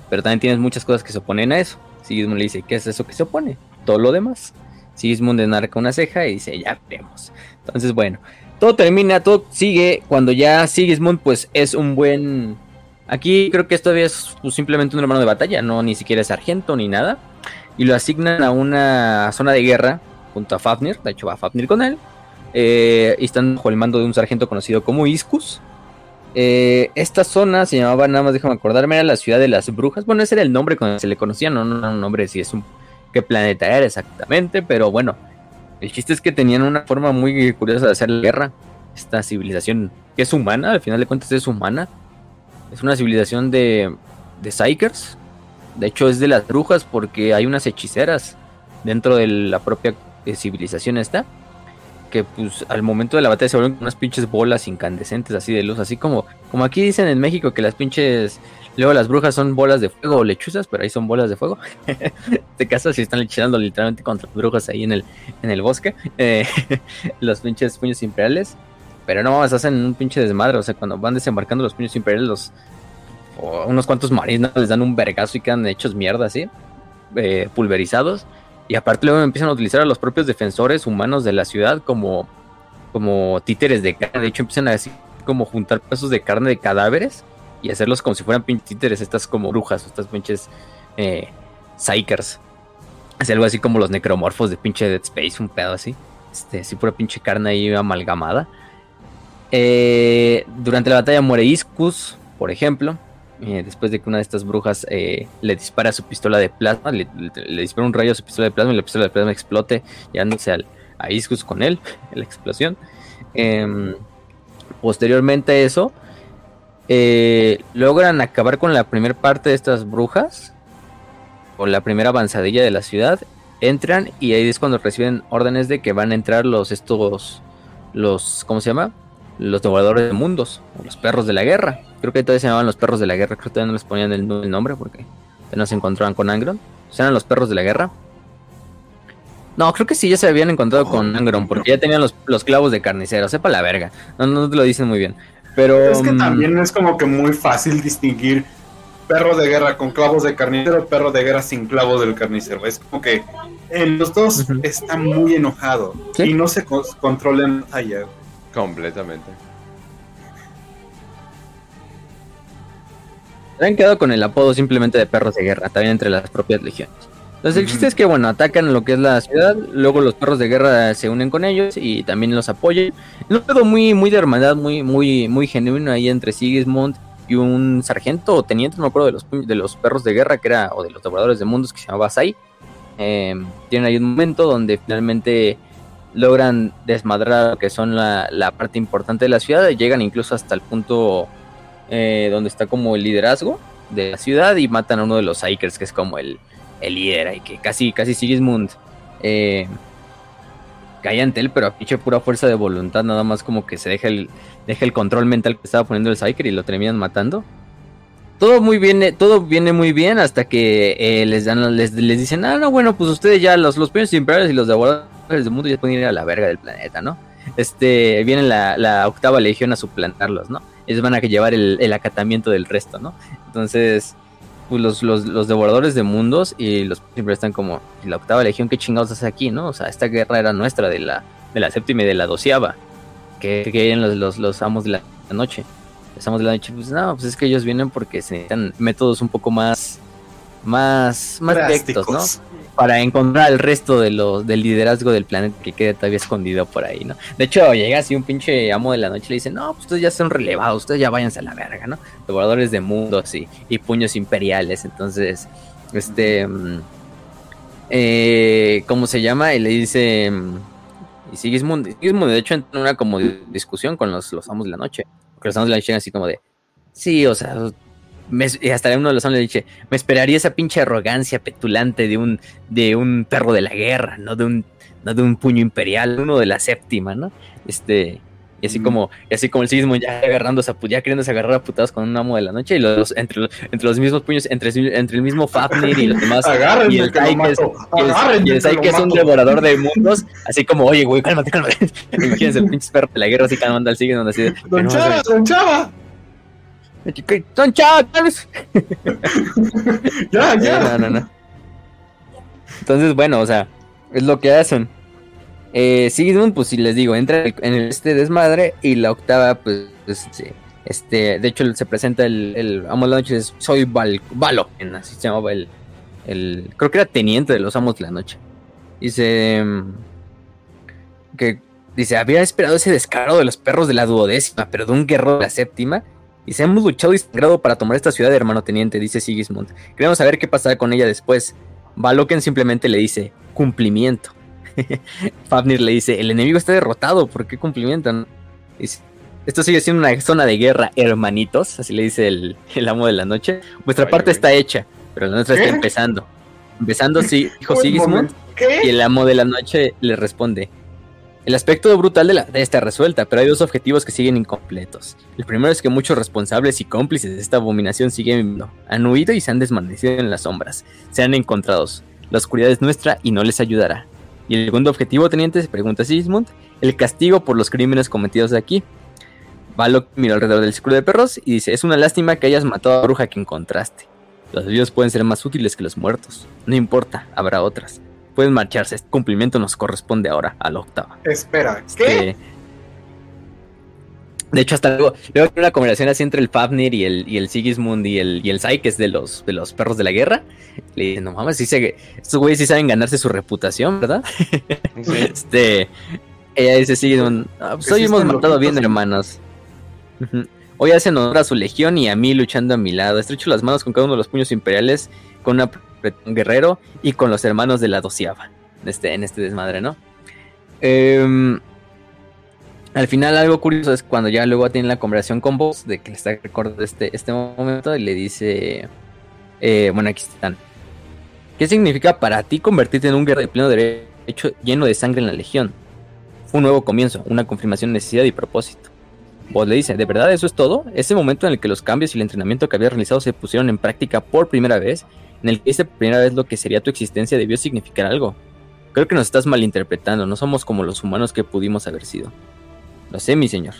Pero también tienes muchas cosas que se oponen a eso. Sigismund le dice, ¿qué es eso que se opone? Todo lo demás. Sigismund enarca una ceja y dice, ya vemos. Entonces, bueno, todo termina, todo sigue cuando ya Sigismund pues es un buen... Aquí creo que todavía es pues, simplemente un hermano de batalla, no ni siquiera es sargento ni nada. Y lo asignan a una zona de guerra junto a Fafnir, de hecho va Fafnir con él, eh, y están bajo el mando de un sargento conocido como Iscus. Eh, esta zona se llamaba, nada más déjame acordarme, era la ciudad de las brujas. Bueno, ese era el nombre con el que se le conocía, no, no, un nombre si es un qué planeta era exactamente, pero bueno, el chiste es que tenían una forma muy curiosa de hacer la guerra. Esta civilización que es humana, al final de cuentas es humana. Es una civilización de, de Psykers. De hecho, es de las brujas porque hay unas hechiceras dentro de la propia civilización esta, que pues al momento de la batalla se vuelven unas pinches bolas incandescentes así de luz, así como, como aquí dicen en México que las pinches, luego las brujas son bolas de fuego o lechuzas, pero ahí son bolas de fuego. [LAUGHS] este caso si están lechuzando literalmente contra brujas ahí en el, en el bosque, eh, [LAUGHS] los pinches puños imperiales. Pero no, hacen un pinche desmadre, o sea, cuando van desembarcando los puños imperiales, los unos cuantos marinos les dan un vergazo y quedan hechos mierda así, eh, pulverizados. Y aparte luego empiezan a utilizar a los propios defensores humanos de la ciudad como, como títeres de carne. De hecho empiezan a decir como juntar pedazos de carne de cadáveres y hacerlos como si fueran pinches títeres, estas como brujas, estas pinches eh, psykers. Algo así como los necromorfos de pinche Dead Space, un pedo así. Este, así pura pinche carne ahí amalgamada. Eh, durante la batalla muere Iscus, por ejemplo. Eh, después de que una de estas brujas eh, le dispara su pistola de plasma, le, dispara un rayo a su pistola de plasma y la pistola de plasma explote, llevándose al, a Iscus con él, [LAUGHS] la explosión. Em, posteriormente a eso, eh, logran acabar con la primera parte de estas brujas, o la primera avanzadilla de la ciudad, entran y ahí es cuando reciben órdenes de que van a entrar los estos, los, ¿cómo se llama? Los devoradores de mundos, o los perros de la guerra Creo que todavía se llamaban los perros de la guerra, creo que todavía no les ponían el, nombre porque no se encontraban con Angron. eran los perros de la guerra. No, creo que sí, ya se habían encontrado con Angron, porque ya tenían los, clavos de carnicero, sepa la verga. No, no te lo dicen muy bien. Pero. Es que mm, también es como que muy fácil distinguir perro de guerra con clavos de carnicero, perro de guerra sin clavos del carnicero. Es como que en los dos está muy enojado y no se controlan allá. Completamente. Se han quedado con el apodo simplemente de perros de guerra, también entre las propias legiones. Entonces el chiste es que, bueno, atacan lo que es la ciudad, luego los perros de guerra se unen con ellos y también los apoyan. Un pedo muy, muy de hermandad, muy, muy, muy genuino ahí entre Sigismund y un sargento o teniente, no me acuerdo de los, de los perros de guerra, que era, o de los devoradores de mundos, que se llamaba Sai. Em, tienen ahí un momento donde finalmente logran desmadrar lo que son la, la parte importante de la ciudad, llegan incluso hasta el punto eh, donde está como el liderazgo de la ciudad y matan a uno de los Psykers, que es como el, el líder, y que casi, casi Sigismund eh, cae ante él, pero a pinche pura fuerza de voluntad, nada más como que se deja el, deja el control mental que estaba poniendo el Psyker y lo terminan matando. Todo muy bien, eh, todo viene muy bien hasta que les dan, les, les, dicen, ah, no, bueno, pues ustedes ya, los, los imperiales y los devoradores del mundo ya pueden ir a la verga del planeta, ¿no? Este, viene la, la octava legión a suplantarlos, ¿no? ellos van a llevar el, acatamiento del resto, ¿no? Entonces, pues los, los, devoradores de mundos y los siempre están como, la octava legión, ¿qué chingados hace aquí, no? O sea, esta guerra era nuestra, de la, de la séptima y de la doceava, que, que eran los, los, los amos de la noche. Los amos de la noche, pues no, pues es que ellos vienen porque se necesitan métodos un poco más, más, más directos, ¿no? Para encontrar el resto de los del liderazgo del planeta que queda todavía escondido por ahí, ¿no? De hecho, llega así un pinche amo de la noche y le dice, no, pues ustedes ya son relevados, ustedes ya váyanse a la verga, ¿no? Devoradores de mundos y, y puños imperiales. Entonces, este... Mm, eh, ¿Cómo se llama? Y le dice... Mm, y Sigismund, Sigismund de hecho entra en una como discusión con los, los amos de la noche. Porque los amos de la noche así como de... Sí, o sea, y hasta uno de los hombres le dice, me esperaría esa pinche arrogancia petulante de un, de un perro de la guerra, no de un, no de un puño imperial, uno de la séptima, ¿no? Este, y así como, y así como el sismo ya agarrando ya queriéndose agarrar a putados con un amo de la noche, y los, entre, entre los mismos puños, entre, entre el mismo Fafnir y los demás, y el Tai que es, y el, que es un devorador de [LAUGHS] mundos, así como, oye, güey, cálmate, cálmate. [LAUGHS] Imagínense el pinche perro de la guerra así calmando al Sigismund así de. Don Chava, Don Chava. Son chavos. [LAUGHS] ya, ya. No, no, no. Entonces, bueno, o sea, es lo que hacen. Eh, Sigmund, pues si les digo, entra en este desmadre y la octava, pues, este, este de hecho se presenta el, el amo de la noche, es, soy Val, Valo, así se llamaba el, el, creo que era teniente de los amos de la noche. Dice mm, que, dice, había esperado ese descaro de los perros de la duodécima, pero de un guerrero de la séptima y se hemos luchado y sangrado para tomar esta ciudad, hermano teniente, dice Sigismund. Queremos saber qué pasará con ella después. Valoken simplemente le dice, cumplimiento. [LAUGHS] Fafnir le dice, el enemigo está derrotado, ¿por qué cumplimiento? Dice, esto sigue siendo una zona de guerra, hermanitos, así le dice el, amo de la noche. Vuestra parte está hecha, pero la nuestra está empezando. Empezando, sí, dijo [LAUGHS] Sigismund. Y el amo de la noche le responde, el aspecto brutal de, la, de esta resuelta, pero hay dos objetivos que siguen incompletos. El primero es que muchos responsables y cómplices de esta abominación siguen han huido y se han desvanecido en las sombras. Se han encontrados. La oscuridad es nuestra y no les ayudará. Y el segundo objetivo, teniente, se pregunta Sigismund, el castigo por los crímenes cometidos aquí. Balok mira alrededor del círculo de perros y dice, es una lástima que hayas matado a la bruja que encontraste. Los vivos pueden ser más útiles que los muertos. No importa, habrá otras pueden marcharse. Este cumplimiento nos corresponde ahora a la octava. Espera, ¿qué? Este, de hecho, hasta luego, luego hay una conversación así entre el Fafnir y el, y el Sigismund y el, y el Sai, que es de los, de los perros de la guerra. Le dicen, no mames, sí se, estos güeyes sí saben ganarse su reputación, ¿verdad? [LAUGHS] este, ella dice, Sigismund, pues hoy hemos matado bien, hermanos. Hoy hacen honor a su legión y a mí luchando a mi lado. Estrecho las manos con cada uno de los puños imperiales con una guerrero y con los hermanos de la doceava este, en este desmadre, ¿no? Em, al final algo curioso es cuando ya luego tiene la conversación con vos, de que le está recordando este, este momento y le dice, eh, bueno, aquí están. ¿Qué significa para ti convertirte en un guerrero de pleno derecho lleno de sangre en la legión? Un nuevo comienzo, una confirmación necesidad y propósito. Vos le dice, ¿de verdad eso es todo? Ese momento en el que los cambios y el entrenamiento que había realizado se pusieron en práctica por primera vez en el que viste por primera vez lo que sería tu existencia debió significar algo. Creo que nos estás malinterpretando, no somos como los humanos que pudimos haber sido. Lo sé, mi señor.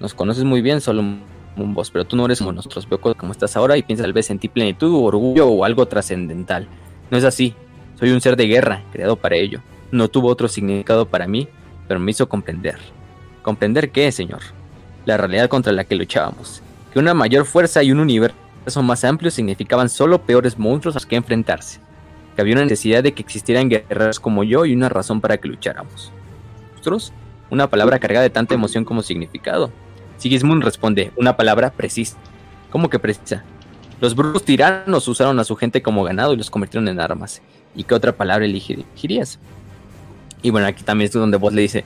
Nos conoces muy bien, solo un voz, pero tú no eres como nosotros. Veo como estás ahora y piensas tal vez en ti plenitud, orgullo o algo trascendental. No es así. Soy un ser de guerra, creado para ello. No tuvo otro significado para mí, pero me hizo comprender. ¿Comprender qué, señor? La realidad contra la que luchábamos. Que una mayor fuerza y un universo más amplio significaban solo peores monstruos a los que enfrentarse. Que había una necesidad de que existieran guerreros como yo y una razón para que lucháramos. ¿Monstruos? Una palabra cargada de tanta emoción como significado. Sigismund responde, una palabra precisa. ¿Cómo que precisa? Los brujos tiranos usaron a su gente como ganado y los convirtieron en armas. ¿Y qué otra palabra elegirías? Y bueno, aquí también es donde vos le dice,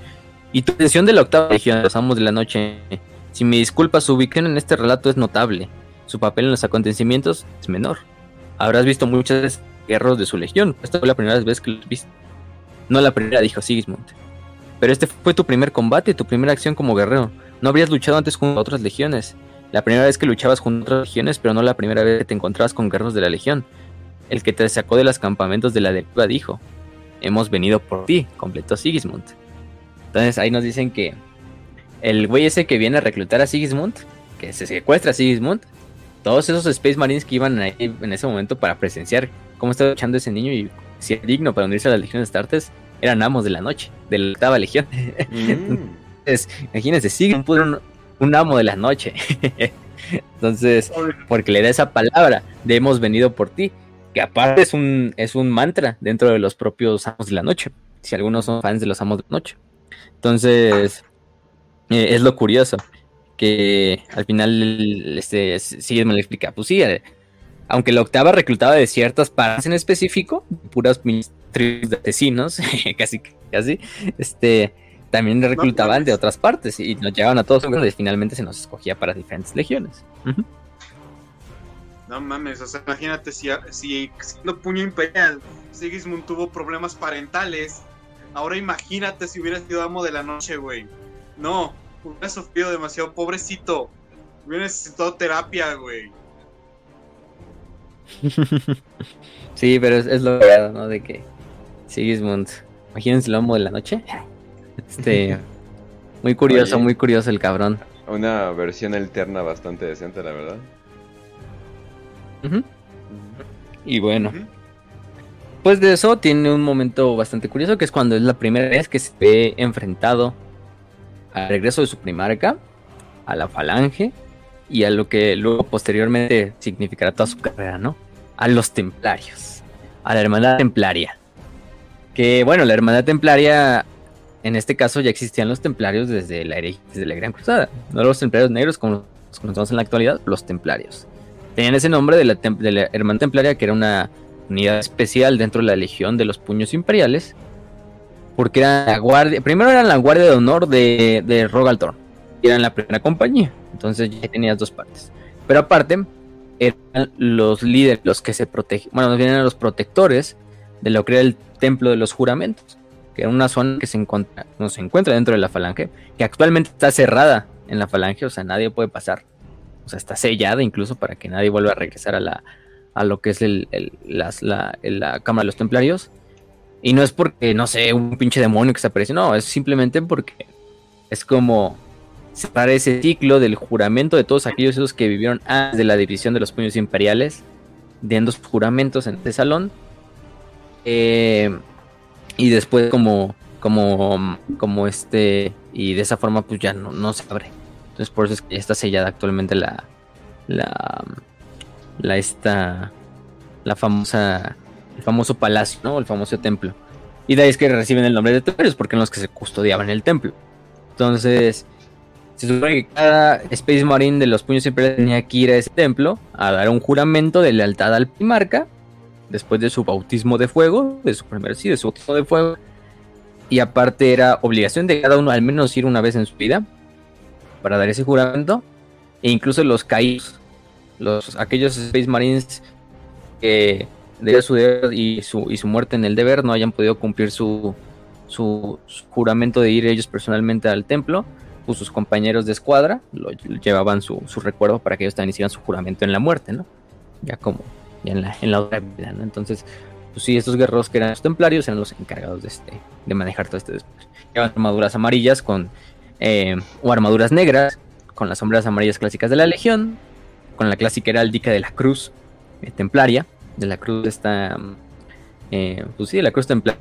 y tu atención de la octava legión, los amos de la noche, si me disculpas, su ubicación en este relato es notable. Su papel en los acontecimientos es menor. Habrás visto muchas guerreros de su legión. Esta fue la primera vez que los viste. No la primera, dijo Sigismund. Pero este fue tu primer combate, tu primera acción como guerrero. No habrías luchado antes con otras legiones. La primera vez que luchabas con otras legiones, pero no la primera vez que te encontrabas con guerreros de la legión. El que te sacó de los campamentos de la deriva dijo: Hemos venido por ti, completó Sigismund. Entonces ahí nos dicen que el güey ese que viene a reclutar a Sigismund, que se secuestra a Sigismund, todos esos Space Marines que iban ahí en ese momento para presenciar cómo estaba luchando ese niño y si era digno para unirse a la Legión de Astartes, eran amos de la noche, de la octava legión. Mm. Entonces, imagínense, siguen un, un amo de la noche. [LAUGHS] Entonces, porque le da esa palabra de hemos venido por ti, que aparte es un, es un mantra dentro de los propios amos de la noche, si algunos son fans de los amos de la noche. Entonces, eh, es lo curioso, que al final este, sigue me lo explica, pues sí, eh, aunque la octava reclutaba de ciertas partes en específico, puras tribus de asesinos, [LAUGHS] casi, casi, este, también reclutaban de otras partes y nos llevaban a todos y finalmente se nos escogía para diferentes legiones. No mames, o sea, imagínate si, si siendo puño imperial Sigismund tuvo problemas parentales. Ahora imagínate si hubiera sido amo de la noche, güey. No, hubiera sufrido demasiado, pobrecito. Hubiera necesitado terapia, güey. [LAUGHS] sí, pero es, lo que ¿no? De que Sigismund, imagínense el amo de la noche. [LAUGHS] Este, muy curioso, muy curioso el cabrón. Una versión alterna bastante decente, la verdad. Y bueno. Pues de eso tiene un momento bastante curioso que es cuando es la primera vez que se ve enfrentado al regreso de su primarca, a la falange y a lo que luego posteriormente significará toda su carrera, ¿no? A los templarios, a la hermandad templaria. Que bueno, la hermandad templaria en este caso ya existían los templarios desde la, desde la Gran Cruzada. No los templarios negros como los conocemos en la actualidad, los templarios. Tenían ese nombre de la, de la Hermandad Templaria, que era una unidad especial dentro de la Legión de los Puños Imperiales. Porque eran la guardia. Primero eran la guardia de honor de, de Rogaltorn. Eran la primera compañía. Entonces ya tenías dos partes. Pero aparte, eran los líderes, los que se protegen. Bueno, nos vienen los protectores de lo que era el templo de los juramentos que era una zona que se encuentra, no se encuentra dentro de la falange, que actualmente está cerrada en la falange, o sea, nadie puede pasar. O sea, está sellada incluso para que nadie vuelva a regresar a la a lo que es el, la, Cámara de los Templarios. Y no es porque, no sé, un pinche demonio que se aparece, no, es simplemente porque es como cerrar ese ciclo del juramento de todos aquellos esos que vivieron antes de la división de los puños imperiales, de dos juramentos en este salón. Eh, y después como como como este y de esa forma pues ya no, no se abre entonces por eso es que ya está sellada actualmente la la la esta la famosa el famoso palacio no el famoso templo y de ahí es que reciben el nombre de templarios porque eran los que se custodiaban el templo entonces se supone que cada Space Marine de los puños siempre tenía que ir a ese templo a dar un juramento de lealtad al primarca después de su bautismo de fuego, de su primer sí, de su bautismo de fuego. Y aparte era obligación de cada uno al menos ir una vez en su vida para dar ese juramento. E incluso los caídos, los, aquellos Space Marines que de su deber y su, y su muerte en el deber no hayan podido cumplir su, su, juramento de ir ellos personalmente al templo, pues sus compañeros de escuadra lo, llevaban su, su, recuerdo para que ellos también hicieran su juramento en la muerte, ¿no? Ya como ya en la, en la otra vida, ¿no? Entonces, pues sí, estos guerreros que eran templarios eran los encargados de, este, de manejar todo este después. Llevan armaduras amarillas con, eh, o armaduras negras, con las sombreras amarillas clásicas de la Legión, con la clásica heráldica de la cruz eh, templaria, de la cruz esta, eh, pues sí, de la cruz templaria.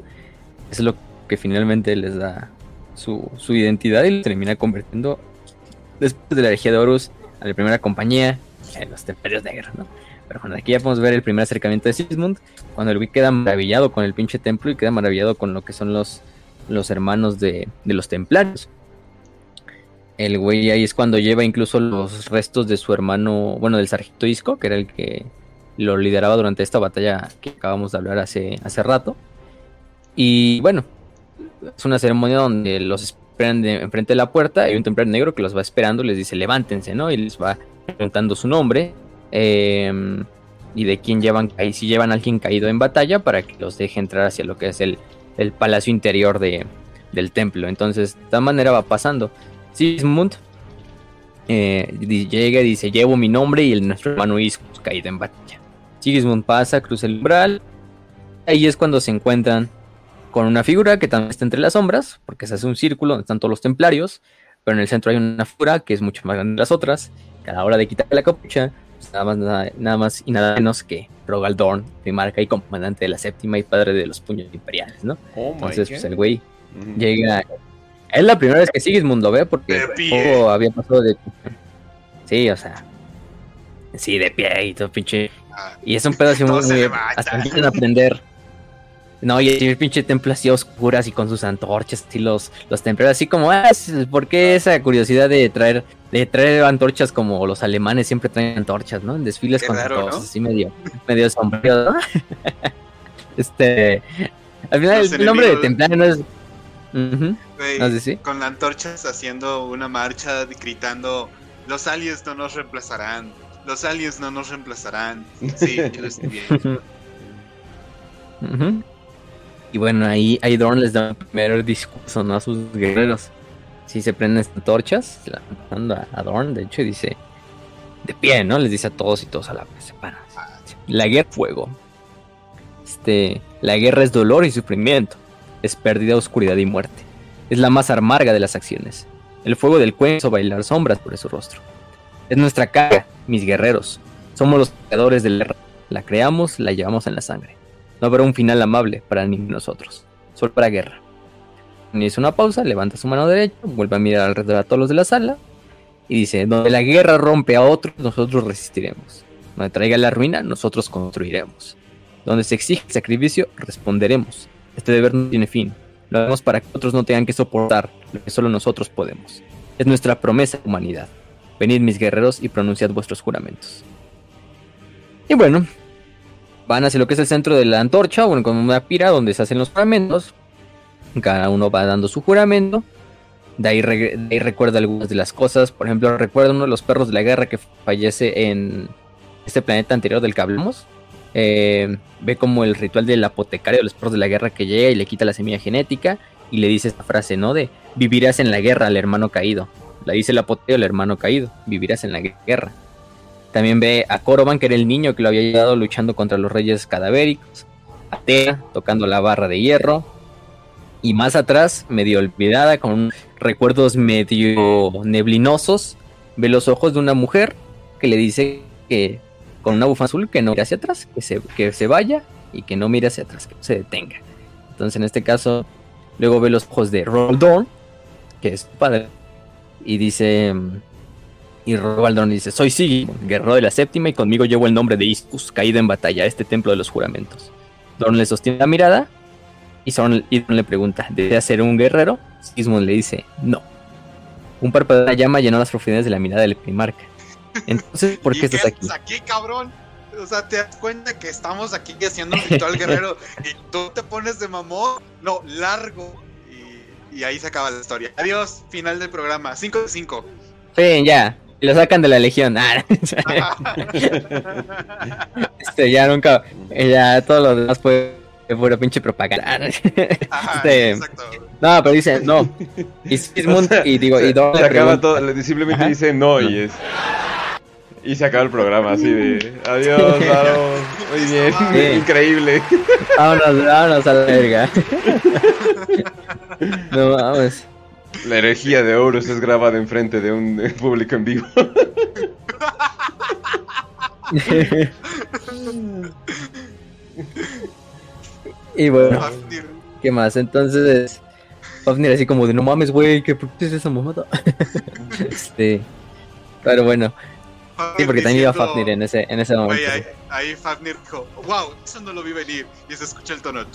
Eso es lo que finalmente les da su, su identidad y termina convirtiendo después de la herejía de Horus a la primera compañía en los templarios negros, ¿no? Pero bueno, aquí ya podemos ver el primer acercamiento de Sigismund, cuando el güey queda maravillado con el pinche templo y queda maravillado con lo que son los, los hermanos de, de los templarios. El güey ahí es cuando lleva incluso los restos de su hermano, bueno, del sargento Isco, que era el que lo lideraba durante esta batalla que acabamos de hablar hace, hace rato. Y bueno, es una ceremonia donde los esperan de, enfrente de la puerta. Hay un templario negro que los va esperando, les dice levántense, ¿no? Y les va preguntando su nombre. Eh, y de quién llevan, ahí si llevan a alguien caído en batalla para que los deje entrar hacia lo que es el, el palacio interior de, del templo. Entonces, de esta manera va pasando. Sigismund eh, llega y dice: Llevo mi nombre y el nuestro hermano Iscus caído en batalla. Sigismund pasa, cruza el umbral. Ahí es cuando se encuentran con una figura que también está entre las sombras, porque se hace un círculo donde están todos los templarios, pero en el centro hay una figura que es mucho más grande que las otras. Que a la hora de quitarle la capucha, pues nada, más, nada, nada, más y nada menos que Rogal Dorn, primarca y comandante de la séptima y padre de los puños imperiales, ¿no? Oh Entonces, pues el güey llega. Es la primera vez que Sigismund lo ve porque juego había pasado de. Sí, o sea. Sí, de pie y todo pinche. Y es un pedo así [LAUGHS] muy. muy hasta empiezan a aprender. No, y el pinche templo así oscuras y con sus antorchas, así los, los templarios, así como, ah, ¿por qué esa curiosidad de traer, de traer antorchas como los alemanes siempre traen antorchas, ¿no? En desfiles Qué con raro, antorchas, ¿no? así medio, medio sombrío, ¿no? [LAUGHS] este, al final Los el nombre de templario no es... No sé. Con las antorchas haciendo una marcha gritando: Los aliens no nos reemplazarán. Los aliens no nos reemplazarán. Sí, [LAUGHS] yo lo estoy. Ujú. Y bueno, ahí, ahí Dorn les da un primer discurso ¿no? a sus guerreros. Si se prenden antorchas, se la van dando a, Dorn, de hecho, y dice de pie, ¿no? Les dice a todos y todos a la vez se paran. La guerra es fuego. Este, la guerra es dolor y sufrimiento. Es pérdida, oscuridad y muerte. Es la más amarga de las acciones. El fuego del cuello hizo bailar sombras por su rostro. Es nuestra carga, mis guerreros. Somos los creadores de la guerra. La creamos, la llevamos en la sangre. No habrá un final amable para de nosotros. Solo para guerra. Hizo una pausa, levanta su mano derecha, vuelve a mirar alrededor a todos los de la sala y dice, donde la guerra rompe a otros, nosotros resistiremos. Donde traiga la ruina, nosotros construiremos. Donde se exige sacrificio, responderemos. Este deber no tiene fin. Lo hacemos para que otros no tengan que soportar lo que solo nosotros podemos. Es nuestra promesa de humanidad. Venid mis guerreros y pronunciad vuestros juramentos. Y bueno, van hacia lo que es el centro de la antorcha, bueno, con una pira donde se hacen los juramentos. Cada uno va dando su juramento. De ahí, recuerda algunas de las cosas. Por ejemplo, recuerda uno de los perros de la guerra que fallece en este planeta anterior del que hablamos. Eh, ve como el ritual del apotecario de los perros de la guerra que llega y le quita la semilla genética y le dice esta frase, ¿no? De vivirás en la guerra al hermano caído. La dice el apoteo al hermano caído, vivirás en la guerra. También ve a Coroban, que era el niño que lo había ayudado luchando contra los reyes cadavéricos. A tocando la barra de hierro. Y más atrás, medio olvidada, con recuerdos medio neblinosos, ve los ojos de una mujer que le dice que con una bufanda azul que no mire hacia atrás, que se, que se vaya y que no mire hacia atrás, que no se detenga. Entonces en este caso, luego ve los ojos de Roldorn, que es su padre, y dice... Y Robaldorn dice, soy Sigmund, guerrero de la séptima y conmigo llevo el nombre de Iscus, caído en batalla, este templo de los juramentos. Dorn le sostiene la mirada y Dorn le pregunta, ¿desea ser un guerrero? Sigmund le dice, no. Un parpadeo de la llama llenó las profundidades de la mirada del primarca. Entonces, ¿por [LAUGHS] ¿Y qué estás aquí? aquí, cabrón? O sea, te das cuenta que estamos aquí haciendo un ritual [LAUGHS] guerrero y tú te pones de mamón. No, largo. Y, ahí se acaba la historia. Adiós, final del programa. 5 de 5. Sí, ya. Y lo sacan de la legión. Ah, [LAUGHS] [LAUGHS] este, ya nunca. Ya todo lo demás fue pura pinche propaganda. [LAUGHS] Este, exacto. No, pero dice, no. Y Sigmund, y digo, y Dorn Se acaba todo, le- simplemente Ajá. dice no y es. Y se acaba el programa así de adiós, vamos, muy bien, Sí. increíble. Vámonos, vámonos a la verga. [LAUGHS] No vamos. La herejía de Horus es grabada enfrente de un público en vivo. [LAUGHS] y bueno. ¿qué más? Entonces, Fafnir así como de no mames, güey, ¿qué por qué es esa mamada? [LAUGHS] este, pero bueno, sí, porque también iba Fafnir en ese, en ese momento. Ahí, ahí Fafnir dijo, wow, eso no lo vi venir. Y se escucha el tono.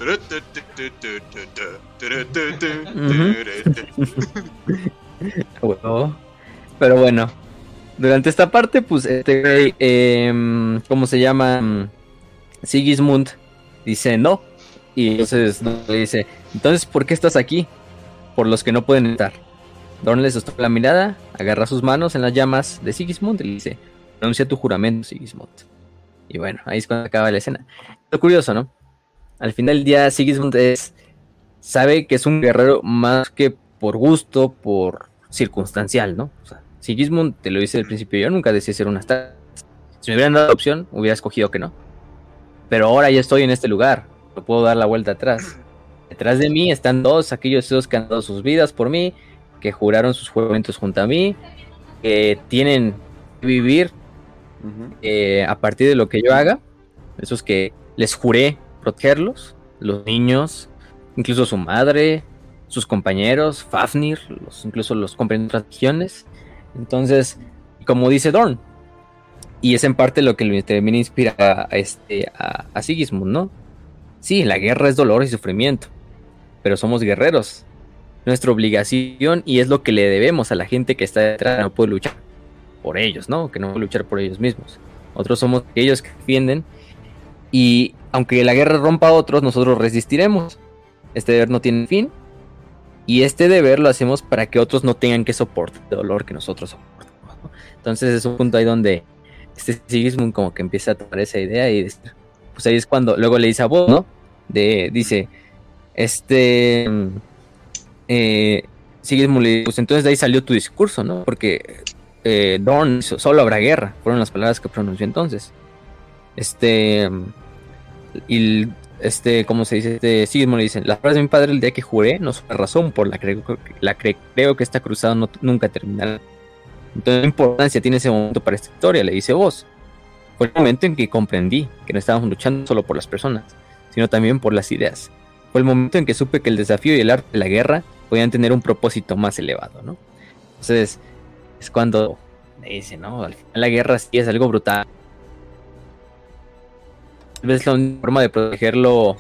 Huevo. Pero bueno, durante esta parte, pues, este güey, em, ¿cómo se llama? Sigismund dice no. Y entonces no, le dice, entonces, ¿por qué estás aquí? Por los que no pueden estar. Dorn le sostuvo la mirada, agarra sus manos en las llamas de Sigismund y le dice, pronuncia tu juramento, Sigismund. Y bueno, ahí es cuando acaba la escena. Lo curioso, ¿no? Al final del día, Sigismund es, sabe que es un guerrero más que por gusto, por circunstancial, ¿no? O sea, Sigismund, te lo dice al principio, yo nunca deseé ser una estatua. Si me hubieran dado la opción, hubiera escogido que no. Pero ahora ya estoy en este lugar, no puedo dar la vuelta atrás. Detrás de mí están dos, aquellos dos que han dado sus vidas por mí, que juraron sus juramentos junto a mí, que tienen que vivir eh, a partir de lo que yo haga. Esos que les juré protegerlos, los niños, incluso su madre, sus compañeros, Fafnir, incluso los compañeros de. Entonces, como dice Dorn, y es en parte lo que termina inspira a, este, a, a Sigismund, ¿no? Sí, la guerra es dolor y sufrimiento, pero somos guerreros. Nuestra obligación y es lo que le debemos a la gente que está detrás, no puede luchar por ellos, ¿no? Que no puede luchar por ellos mismos. Otros somos aquellos que defienden y aunque la guerra rompa a otros, nosotros resistiremos. Este deber no tiene fin y este deber lo hacemos para que otros no tengan que soportar el dolor que nosotros soportamos. ¿no? Entonces es un punto ahí donde este Sigismund como que empieza a tomar esa idea y pues ahí es cuando luego le dice a vos, ¿no? De, dice, este, eh, Sigismund le dice, pues entonces de ahí salió tu discurso, ¿no? Porque eh, solo habrá guerra, fueron las palabras que pronunció entonces. Este, y este, ¿cómo se dice? Este, Sigismund le dice, las palabras de mi padre el día que juré no son la razón por la que la que creo que esta cruzada no- nunca terminará. Entonces, ¿qué importancia tiene ese momento para esta historia? Le dice vos. Fue el momento en que comprendí que no estábamos luchando solo por las personas, sino también por las ideas. Fue el momento en que supe que el desafío y el arte de la guerra podían tener un propósito más elevado, ¿no? Entonces, es cuando dice, ¿no? Al final la guerra sí es algo brutal. Tal vez la única forma de proteger lo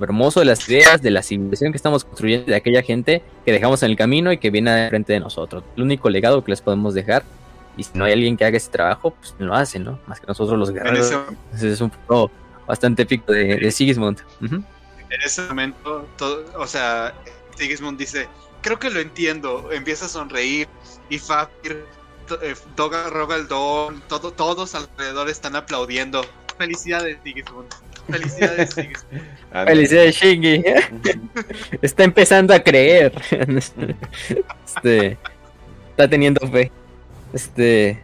hermoso de las ideas, de la civilización que estamos construyendo, de aquella gente que dejamos en el camino y que viene de frente de nosotros. El único legado que les podemos dejar. Y si no hay alguien que haga ese trabajo, pues lo hace, ¿no? Más que nosotros los guerreros. ese, es un punto bastante épico de, de Sigismund. En ese momento, todo- o sea, Sigismund dice, creo que lo entiendo, empieza a sonreír y Fafnir, to- eh, Doga Rogaldón, todo, todos alrededor están aplaudiendo. Felicidades, Sigismund. Felicidades, [LAUGHS] Sigismund. Felicidades, Shingy. [LAUGHS] Está empezando a creer. [LAUGHS] Este. Está teniendo fe. Este.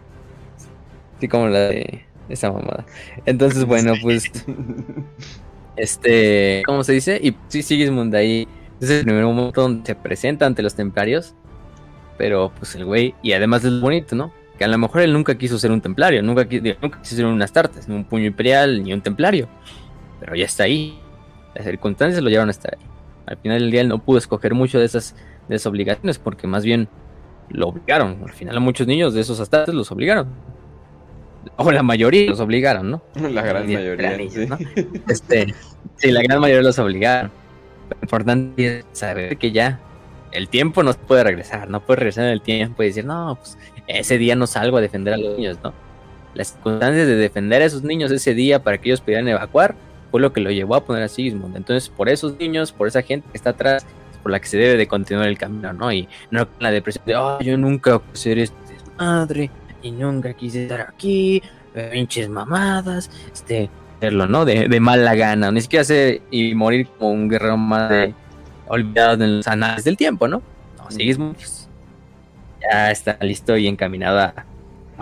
Sí, como la de esa mamada. Entonces, bueno, pues. Este. ¿Cómo se dice? Y sí, Sigismund ahí. Es el primer momento donde se presenta ante los templarios. Pero, pues el güey. Y además es bonito, ¿no? Que a lo mejor él nunca quiso ser un templario. Nunca, nunca quiso ser un Astartes. Ni un puño imperial. Ni un templario. Pero ya está ahí. Las circunstancias lo llevaron a estar ahí. Al final del día él no pudo escoger mucho de esas, de esas obligaciones porque más bien lo obligaron. Al final a muchos niños de esos astartes los obligaron. O la mayoría los obligaron, ¿no? [LAUGHS] La gran mayoría. niños, sí. ¿no? [LAUGHS] Este, sí, la gran mayoría los obligaron. Lo importante es saber que ya el tiempo no puede regresar, no puede regresar en el tiempo y decir, no, pues ese día no salgo a defender a los niños, ¿no? Las circunstancias de defender a esos niños ese día para que ellos pudieran evacuar fue lo que lo llevó a poner a Sigismund. Entonces, por esos niños, por esa gente que está atrás, es por la que se debe de continuar el camino, ¿no? Y no la depresión de, oh, yo nunca quise ser este desmadre, y nunca quise estar aquí, eh, pinches mamadas, este, hacerlo, ¿no? De, de mala gana, ni siquiera hacer y morir como un guerrero más de, olvidado en los anales del tiempo, ¿no? No, Sigismund pues, ya está listo y encaminado a,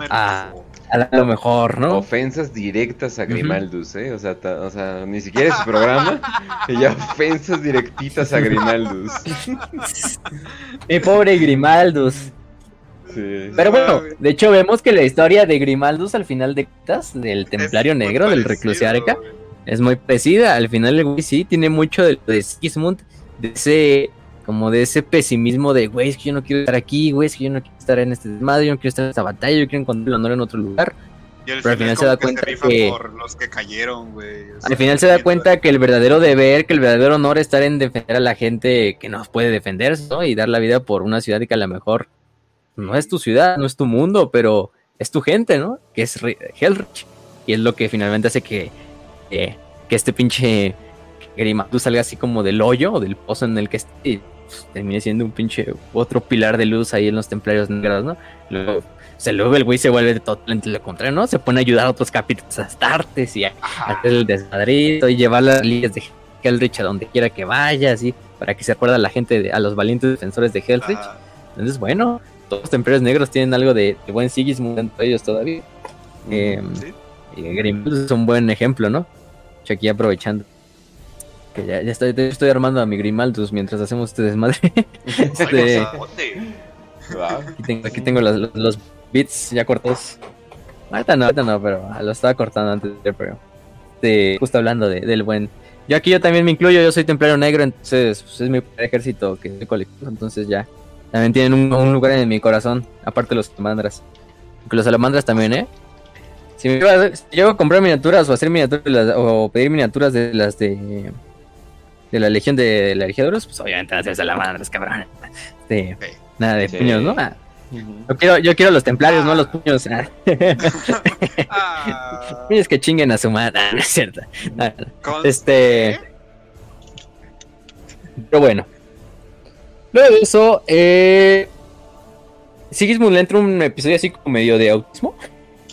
a, a lo mejor, ¿no? Ofensas directas a Grimaldus, ¿eh? O sea, ta- o sea, ni siquiera es programa. y ya ofensas directitas a Grimaldus. [LAUGHS] Mi pobre Grimaldus. Sí. Pero bueno, de hecho vemos que la historia de Grimaldus al final de cuentas, del Templario Es Negro, del parecido, güey. es muy parecida. Al final el güey sí tiene mucho de, de Sigismund, de ese, como de ese pesimismo de, güey, es que yo no quiero estar aquí, güey, es que yo no quiero estar en este desmadre, yo no quiero estar en esta batalla, yo quiero encontrar el honor en otro lugar. Y al Pero al final, final se da que cuenta que- por los que cayeron, güey. O sea, Al final se da cuenta que el verdadero deber, que el verdadero honor es estar en defender a la gente que nos puede defenderse, ¿no? Y dar la vida por una ciudad que a lo mejor no es tu ciudad, no es tu mundo, pero es tu gente, ¿no? Que es Ri- Hellrich. Y es lo que finalmente hace que, que, que este pinche Grimaldus salga así como del hoyo o del pozo en el que esté y pues, termine siendo un pinche otro pilar de luz ahí en los templarios negros, ¿no? Luego, o sea, luego el güey se vuelve totalmente lo contrario, ¿no? Se pone a ayudar a otros capítulos astartes y a hacer el desmadrito y llevar las líneas de Hellrich a donde quiera que vaya, así, para que se acuerde a la gente, de, a los valientes defensores de Hellrich. Ajá. Entonces, bueno, todos los templarios negros tienen algo de, de buen Sigismund dentro de ellos todavía. Eh, Sí. y Grimaldus es un buen ejemplo, ¿no? Yo aquí aprovechando. Que ya, ya estoy, armando a mi Grimaldus mientras hacemos este desmadre. [LAUGHS] Este, aquí tengo, aquí tengo los, los, bits ya cortados. Ahorita no, ahorita no, pero lo estaba cortando antes programa. Este, justo hablando de- del buen. Yo aquí yo también me incluyo, yo soy templario negro, entonces pues, es mi ejército que es colectivo, entonces ya. También tienen un, un lugar en mi corazón, aparte de los salamandras. Aunque los salamandras también, ¿eh? Si me iba a- si llego a comprar miniaturas o hacer miniaturas o pedir miniaturas de las de de la legión de la legiadores, pues obviamente van a ser salamandras, cabrón. Este, Sí. nada de Sí. puños, ¿no? Ah, yo quiero, yo quiero los templarios, no los puños. Ah. Ah, [LAUGHS] Puños que chinguen a su madre, Ah, no es cierto. Ah, con- Este. Pero bueno. Luego de eso, eh. Sigismund le entra un episodio así como medio de autismo.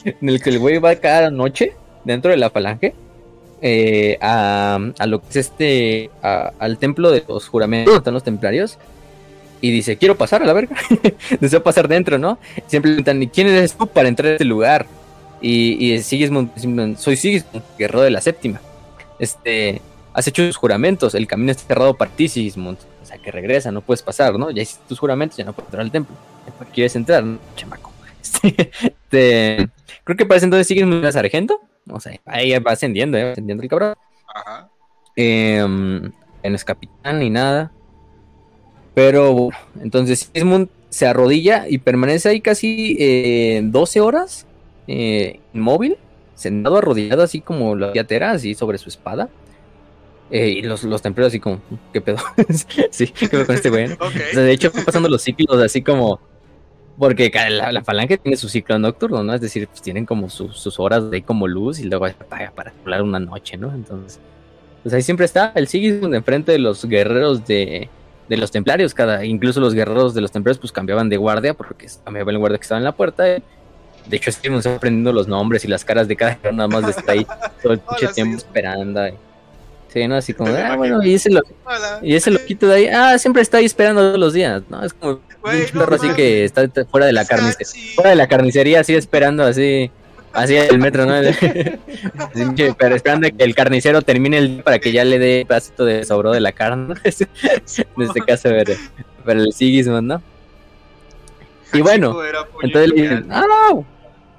En el que el güey va cada noche dentro de la falange. Eh, a, a lo que es este. a- al templo de los juramentos, donde están los templarios. Y dice, quiero pasar a la verga. [LAUGHS] Deseo pasar dentro, ¿no? Siempre le preguntan, ¿y quién eres tú para entrar a este lugar? Y, y Sigismund, soy Sigismund, guerrero de la séptima. Este, has hecho tus juramentos, el camino está cerrado para ti, Sigismund. O sea, que regresa, no puedes pasar, ¿no? Ya hiciste tus juramentos, ya no puedes entrar al templo. ¿Para qué quieres entrar, no? chamaco? [LAUGHS] Este, creo que para ese entonces Sigismund era sargento. O sea, ahí va ascendiendo, ¿eh? va ascendiendo el cabrón. Ajá. Eh, no es capitán ni nada. Pero bueno, entonces Sigismund se arrodilla y permanece ahí casi eh, 12 horas eh, inmóvil, sentado arrodillado así como la piatera, así sobre su espada. Eh, y los, los templarios así como, ¿qué pedo? [LAUGHS] sí, ¿qué pedo con este güey? O sea, de hecho, fue pasando los ciclos así como. Porque la, la falange tiene su ciclo nocturno, ¿no? Es decir, pues tienen como su- sus horas de ahí como luz y luego apaga para volar una noche, ¿no? Entonces, pues ahí siempre está el Sigismund enfrente de los guerreros de, de los templarios. Cada, incluso los guerreros de los templarios, pues cambiaban de guardia porque cambiaba el guardia que estaba en la puerta. de hecho, Sigismund está aprendiendo los nombres y las caras de cada guerrero, nada más de estar ahí todo el [LAUGHS] Hola, tiempo Sigismund. esperando. y- sí, ¿no? Así como, ah, imagino. bueno, [LAUGHS] y ese lo, Hola. y ese loquito de ahí, ah, siempre está ahí esperando todos los días, ¿no? Es como un no perro así que está fuera de la carnicería. Fuera de la carnicería, así esperando, así, así el metro, ¿no? [LAUGHS] Pero esperando que el carnicero termine el día para que ya le dé pedacito de sobró de la carne, ¿no? [LAUGHS] En este caso, pero, pero el Sigismund, ¿no? Y bueno, Entonces le dicen, ah,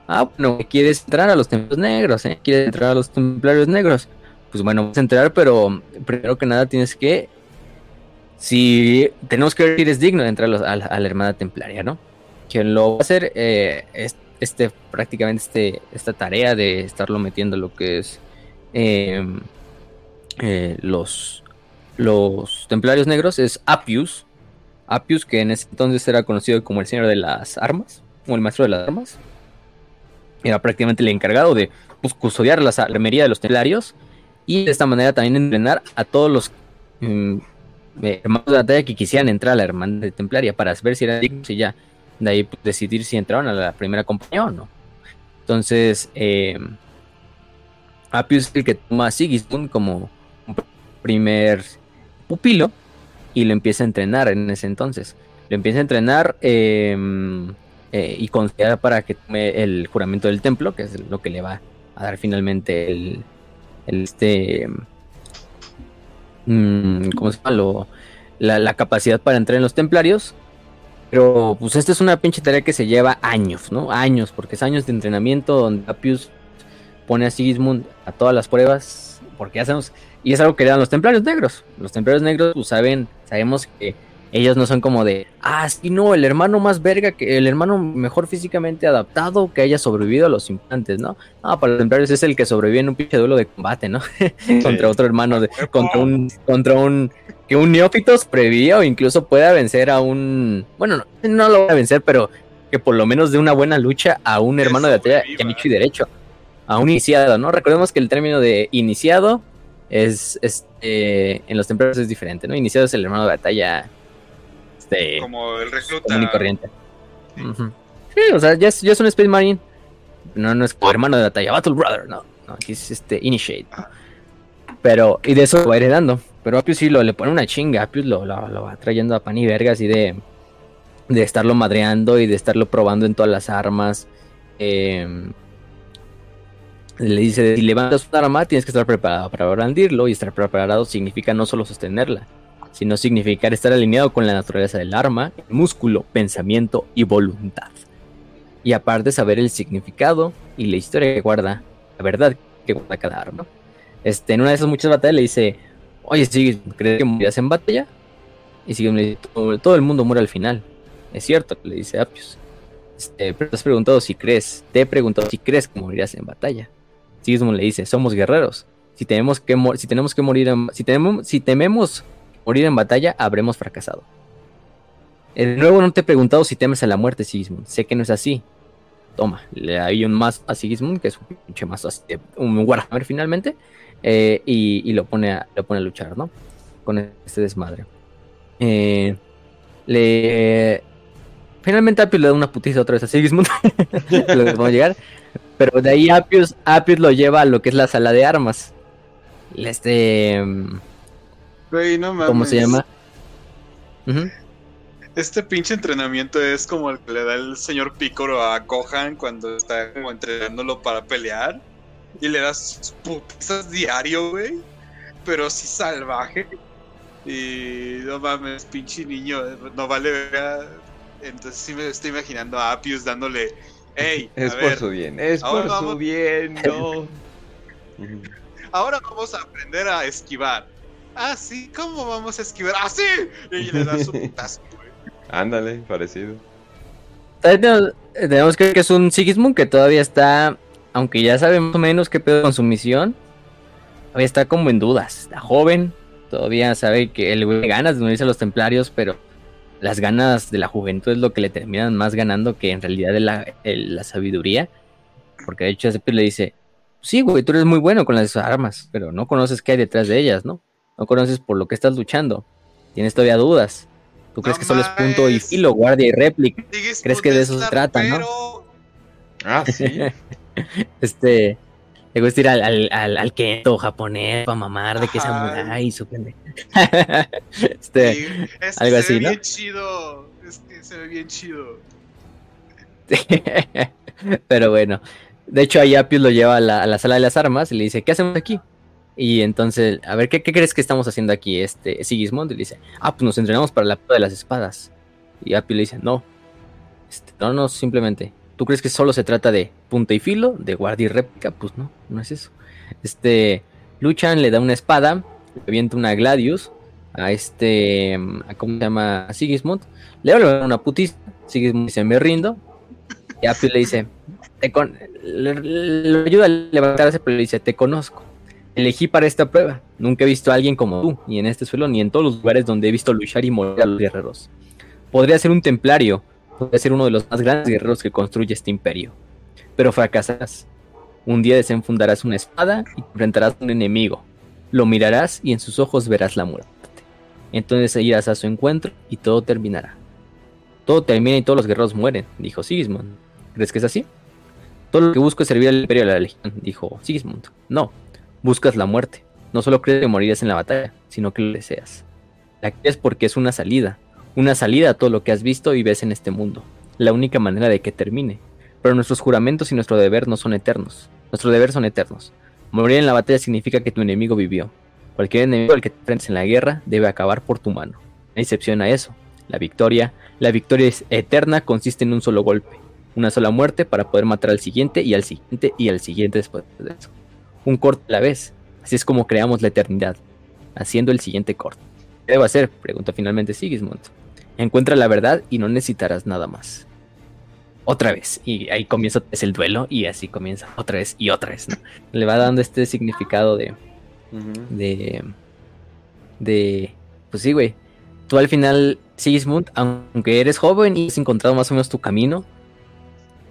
ah, bueno, quieres entrar a los templos negros, ¿eh? Quieres entrar a los templarios negros. Pues bueno, vas a entrar, pero primero que nada tienes que. Si tenemos que ver si eres digno de entrar a, la, Hermana Templaria, ¿no? Quien lo va a hacer eh, es este, prácticamente este, esta tarea de estarlo metiendo lo que es eh, eh, los, los templarios negros es Appius. Appius, que en ese entonces era conocido como el señor de las armas, o el maestro de las armas. Era prácticamente el encargado de pues, custodiar la armería de los templarios y de esta manera también entrenar a todos los mm, eh, hermanos de batalla que quisieran entrar a la hermandad de templaria para ver si eran dignos y ya de ahí pues, decidir si entraban a la primera compañía o no. Entonces, eh, Appius es el que toma a Sigismund como primer pupilo y lo empieza a entrenar en ese entonces. Lo empieza a entrenar eh, eh, y considera para que tome el juramento del templo, que es lo que le va a dar finalmente el, el este mm, ¿cómo se llama? la, la, capacidad para entrar en los templarios. Pero pues esta es una pinche tarea que se lleva años, ¿no? Años, porque es años de entrenamiento donde Apius pone a Sigismund a todas las pruebas, porque ya sabemos, y es algo que le dan los templarios negros. Los templarios negros, pues saben, sabemos que ellos no son como de, ah, sí, no, el hermano más verga, que el hermano mejor físicamente adaptado que haya sobrevivido a los implantes, ¿no? No, para los templarios es el que sobrevive en un pinche duelo de combate, ¿no? [LAUGHS] contra otro hermano, de, contra un, contra un, que un neófito sobreviva o incluso pueda vencer a un, bueno, no, no lo va a vencer, pero que por lo menos de una buena lucha a un hermano de batalla que hecho y derecho, a un iniciado, ¿no? Recordemos que el término de iniciado es, este, en los templarios es diferente, ¿no? Iniciado es el hermano de batalla este, como el recluta. y corriente. Sí, o sea, ya es, ya es un Space Marine. No, no es como hermano de batalla, Battle Brother, no. No, aquí es este Initiate. Pero, y de eso va heredando. Pero Apius sí lo, le pone una chinga. Apius lo, lo, va trayendo a pan y verga así de, de estarlo madreando y de estarlo probando en todas las armas. Eh, le dice, si levantas un arma, tienes que estar preparado para blandirlo. Y estar preparado significa no solo sostenerla, sino significar estar alineado con la naturaleza del arma, el músculo, pensamiento y voluntad. Y aparte saber el significado y la historia que guarda, la verdad que guarda cada arma. Este, en una de esas muchas batallas le dice, oye, ¿sí, ¿crees que morirás en batalla? Y sigue le dice, todo, el mundo muere al final. Es cierto, le dice Apius. Este, pero te has preguntado si crees, te he preguntado si crees que morirás en batalla. Sigismund le dice, somos guerreros. Si tenemos que, si tenemos que morir, si, tenemos, si tememos morir en batalla, habremos fracasado. De nuevo no te he preguntado si temes a la muerte, Sigismund. Sé que no es así. Toma, le hay un más a Sigismund, que es un pinche más un Warhammer finalmente, eh, y, lo, pone a, lo pone a luchar, ¿no? Con este desmadre. Eh. Finalmente Apius le da una putiza otra vez a Sigismund. [LAUGHS] lo que llegar. Pero de ahí Apius, Apius lo lleva a lo que es la sala de armas. Este... ¿Cómo se llama? Este pinche entrenamiento es como el que le da el señor Picoro a Gohan cuando está como entrenándolo para pelear. Y le das putizas diario, güey. Pero sí salvaje. Y no mames, pinche niño, no vale ver. Entonces sí me estoy imaginando a Apius dándole. Ey, [LAUGHS] es por su bien, es por su bien, no. [LAUGHS] ahora vamos a aprender a esquivar. Ah, sí, ¿cómo vamos a esquivar? ¡Ah, sí! Y le da su putazo, güey. [LAUGHS] Ándale, parecido. Tenemos que ver que es un Sigismund que todavía está, aunque ya sabemos menos qué pedo con su misión, todavía está como en dudas. Está joven, todavía sabe que él tiene ganas de unirse a los templarios, pero las ganas de la juventud es lo que le terminan más ganando que en realidad de la, la sabiduría. Porque de hecho ese le dice, sí, güey, tú eres muy bueno con las armas, pero no conoces qué hay detrás de ellas, ¿no? No conoces por lo que estás luchando. Tienes todavía dudas. Tú crees que solo es punto y filo, guardia y réplica. ¿Crees que de eso se trata, no? Ah, sí. [LAUGHS] este. Le gusta ir al, al, al, al kento japonés para mamar de que es samurai y su [LAUGHS] este, algo así, ¿no? bien chido. Es que se ve bien chido. [LAUGHS] Pero bueno. De hecho, ahí Apius lo lleva a la, a la, sala de las armas y le dice, ¿qué hacemos aquí? Y entonces, a ver, ¿qué, crees que estamos haciendo aquí? Este Sigismund le dice, ah, pues nos entrenamos para la de las espadas. Y Api le dice, no, este, no, no, simplemente, ¿tú crees que solo se trata de punta y filo, de guardia y réplica? Pues no, no es eso. Este, Luchan le da una espada, le avienta una Gladius a este, ¿cómo se llama? Sigismund. Le da una putiza, Sigismund dice, me rindo. Y Api le dice, te le, ayuda a levantarse, pero le dice, te conozco elegí para esta prueba. Nunca he visto a alguien como tú, ni en este suelo, ni en todos los lugares donde he visto luchar y morir a los guerreros. Podría ser un templario, podría ser uno de los más grandes guerreros que construye este imperio. Pero fracasarás. Un día desenfundarás una espada y te enfrentarás a un enemigo. Lo mirarás y en sus ojos verás la muerte. Entonces irás a su encuentro y todo terminará. Todo termina y todos los guerreros mueren, dijo Sigismund. ¿Crees que es así? Todo lo que busco es servir al imperio de la legión, dijo Sigismund. No, buscas la muerte. No solo crees que morirás en la batalla, sino que lo deseas. La quieres porque es una salida, una salida a todo lo que has visto y ves en este mundo. la única manera de que termine. Pero nuestros juramentos y nuestro deber no son eternos. Nuestro deber son eternos. Morir en la batalla significa que tu enemigo vivió. Cualquier enemigo al que te enfrentes en la guerra debe acabar por tu mano. No excepción a eso. La victoria, la victoria es eterna consiste en un solo golpe, una sola muerte para poder matar al siguiente y al siguiente y al siguiente después de eso. Un corte a la vez. Así es como creamos la eternidad, haciendo el siguiente corte. ¿Qué debo hacer? Pregunta finalmente Sigismund. Encuentra la verdad y no necesitarás nada más. Otra vez. Y ahí comienza es el duelo y así comienza otra vez y otra vez. Le va dando este significado de... De... De... Pues sí, güey. Tú al final, Sigismund, aunque eres joven y has encontrado más o menos tu camino,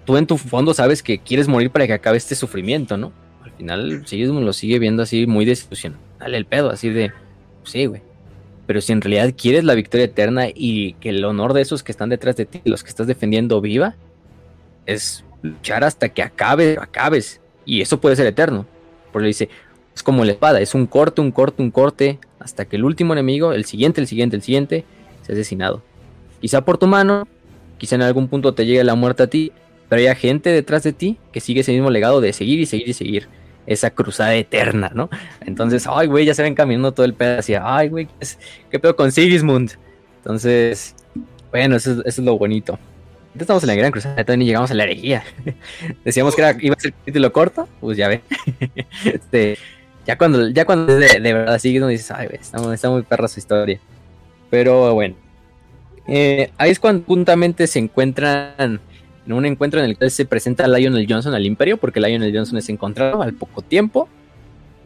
tú en tu fondo sabes que quieres morir para que acabe este sufrimiento, ¿no? Al final, Sigismund lo sigue viendo así muy desilusionado. Dale el pedo, así de... Pues sí, güey pero si en realidad quieres la victoria eterna y que el honor de esos que están detrás de ti, los que estás defendiendo, viva, es luchar hasta que acabe, acabes. Y eso puede ser eterno. Porque dice, es como la espada, es un corte, un corte, un corte, hasta que el último enemigo, el siguiente, el siguiente, el siguiente, se ha asesinado. Quizá por tu mano, quizá en algún punto te llegue la muerte a ti, pero hay gente detrás de ti que sigue ese mismo legado de seguir y seguir y seguir esa cruzada eterna, ¿no? Entonces, ay, güey, ya se ven caminando todo el pedo hacia, ay, güey, ¿qué, pedo con Sigismund? Entonces, bueno, eso, es lo bonito. estamos en la gran cruzada, todavía ni llegamos a la herejía. [LAUGHS] Decíamos que iba a ser título corto, pues ya ve. [LAUGHS] este, ya cuando, ya cuando de, de verdad Sigismund dices, ay, güey, está, muy perra su historia. Pero bueno. Eh, ahí es cuando juntamente se encuentran en un encuentro en el que se presenta a Lionel Johnson al Imperio, porque Lionel Johnson es encontrado al poco tiempo.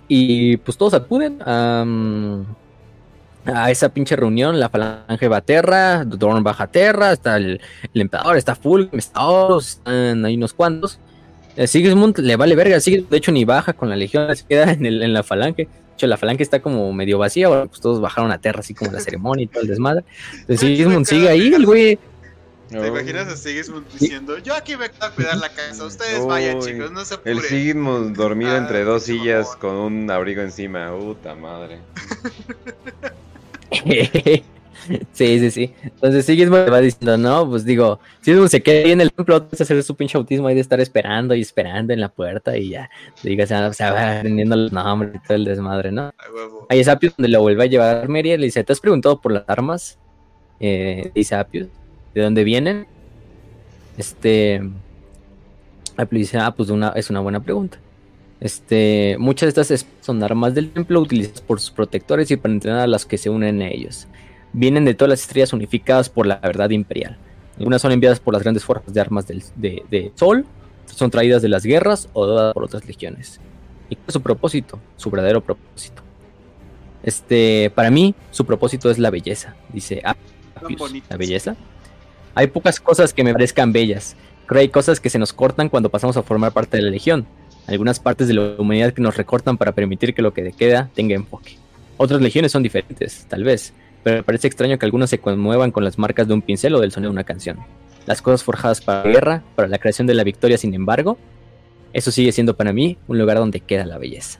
Y pues todos acuden a, a esa pinche reunión. La falange va a Terra, Dorn baja a Terra, está el, emperador, está Fulgrim, está están ahí unos cuantos. Eh, Sigismund le vale verga, Sigismund de hecho ni baja con la legión, se queda en, el, en la falange. De hecho, la falange está como medio vacía, pues todos bajaron a Terra, así como la ceremonia y todo el desmadre. Entonces Sigismund sigue ahí, el güey ¿Te imaginas a Sigismund diciendo, yo aquí me quedo a cuidar la casa, ustedes vayan chicos, no se apuren? El Sigismund dormido ah, entre dos sillas con un abrigo encima, puta madre. [LAUGHS] sí, sí, sí. Entonces Sigismund va diciendo, no, pues digo, Sigismund se queda ahí en el templo, a hacer su pinche autismo ahí de estar esperando y esperando en la puerta y ya, diga, se va, aprendiendo los nombres y todo el desmadre, ¿no? Ahí es Apius donde lo vuelve a llevar Mary, le dice, ¿te has preguntado por las armas? Eh, dice Apius de dónde vienen. Este. dice, ah, pues una, es una buena pregunta. Este, muchas de estas son armas del templo utilizadas por sus protectores y para entrenar a las que se unen a ellos. Vienen de todas las estrellas unificadas por la verdad imperial. Algunas son enviadas por las grandes fuerzas de armas del, de, Sol, son traídas de las guerras o dadas por otras legiones. ¿Y cuál es su propósito? Su verdadero propósito. Este, para mí, su propósito es la belleza, dice La belleza hay pocas cosas que me parezcan bellas. Creo hay cosas que se nos cortan cuando pasamos a formar parte de la Legión. Algunas partes de la humanidad que nos recortan para permitir que lo que queda tenga enfoque. Otras legiones son diferentes, tal vez, pero me parece extraño que algunos se conmuevan con las marcas de un pincel o del sonido de una canción. Las cosas forjadas para la guerra, para la creación de la victoria, sin embargo, eso sigue siendo para mí un lugar donde queda la belleza.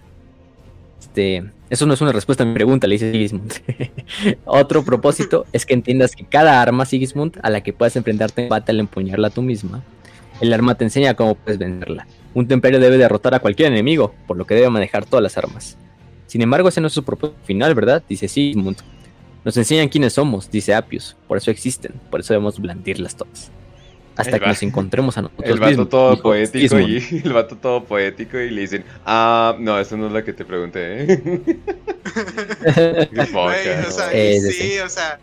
Este, eso no es una respuesta a mi pregunta, le dice Sigismund. [LAUGHS] Otro propósito [LAUGHS] es que entiendas que cada arma, Sigismund, a la que puedas enfrentarte en combate al empuñarla tú misma, el arma te enseña cómo puedes vencerla. Un templario debe derrotar a cualquier enemigo, por lo que debe manejar todas las armas. Sin embargo, ese no es su propósito final, ¿verdad? Dice Sigismund. Nos enseñan quiénes somos, dice Appius. Por eso existen, por eso debemos blandirlas todas hasta que nos encontremos a nosotros. El vato todo poético y [LAUGHS] el vato todo poético y le dicen, ah, no, eso no es lo que te pregunté. ¿eh? [LAUGHS] o sea, sí, o sea,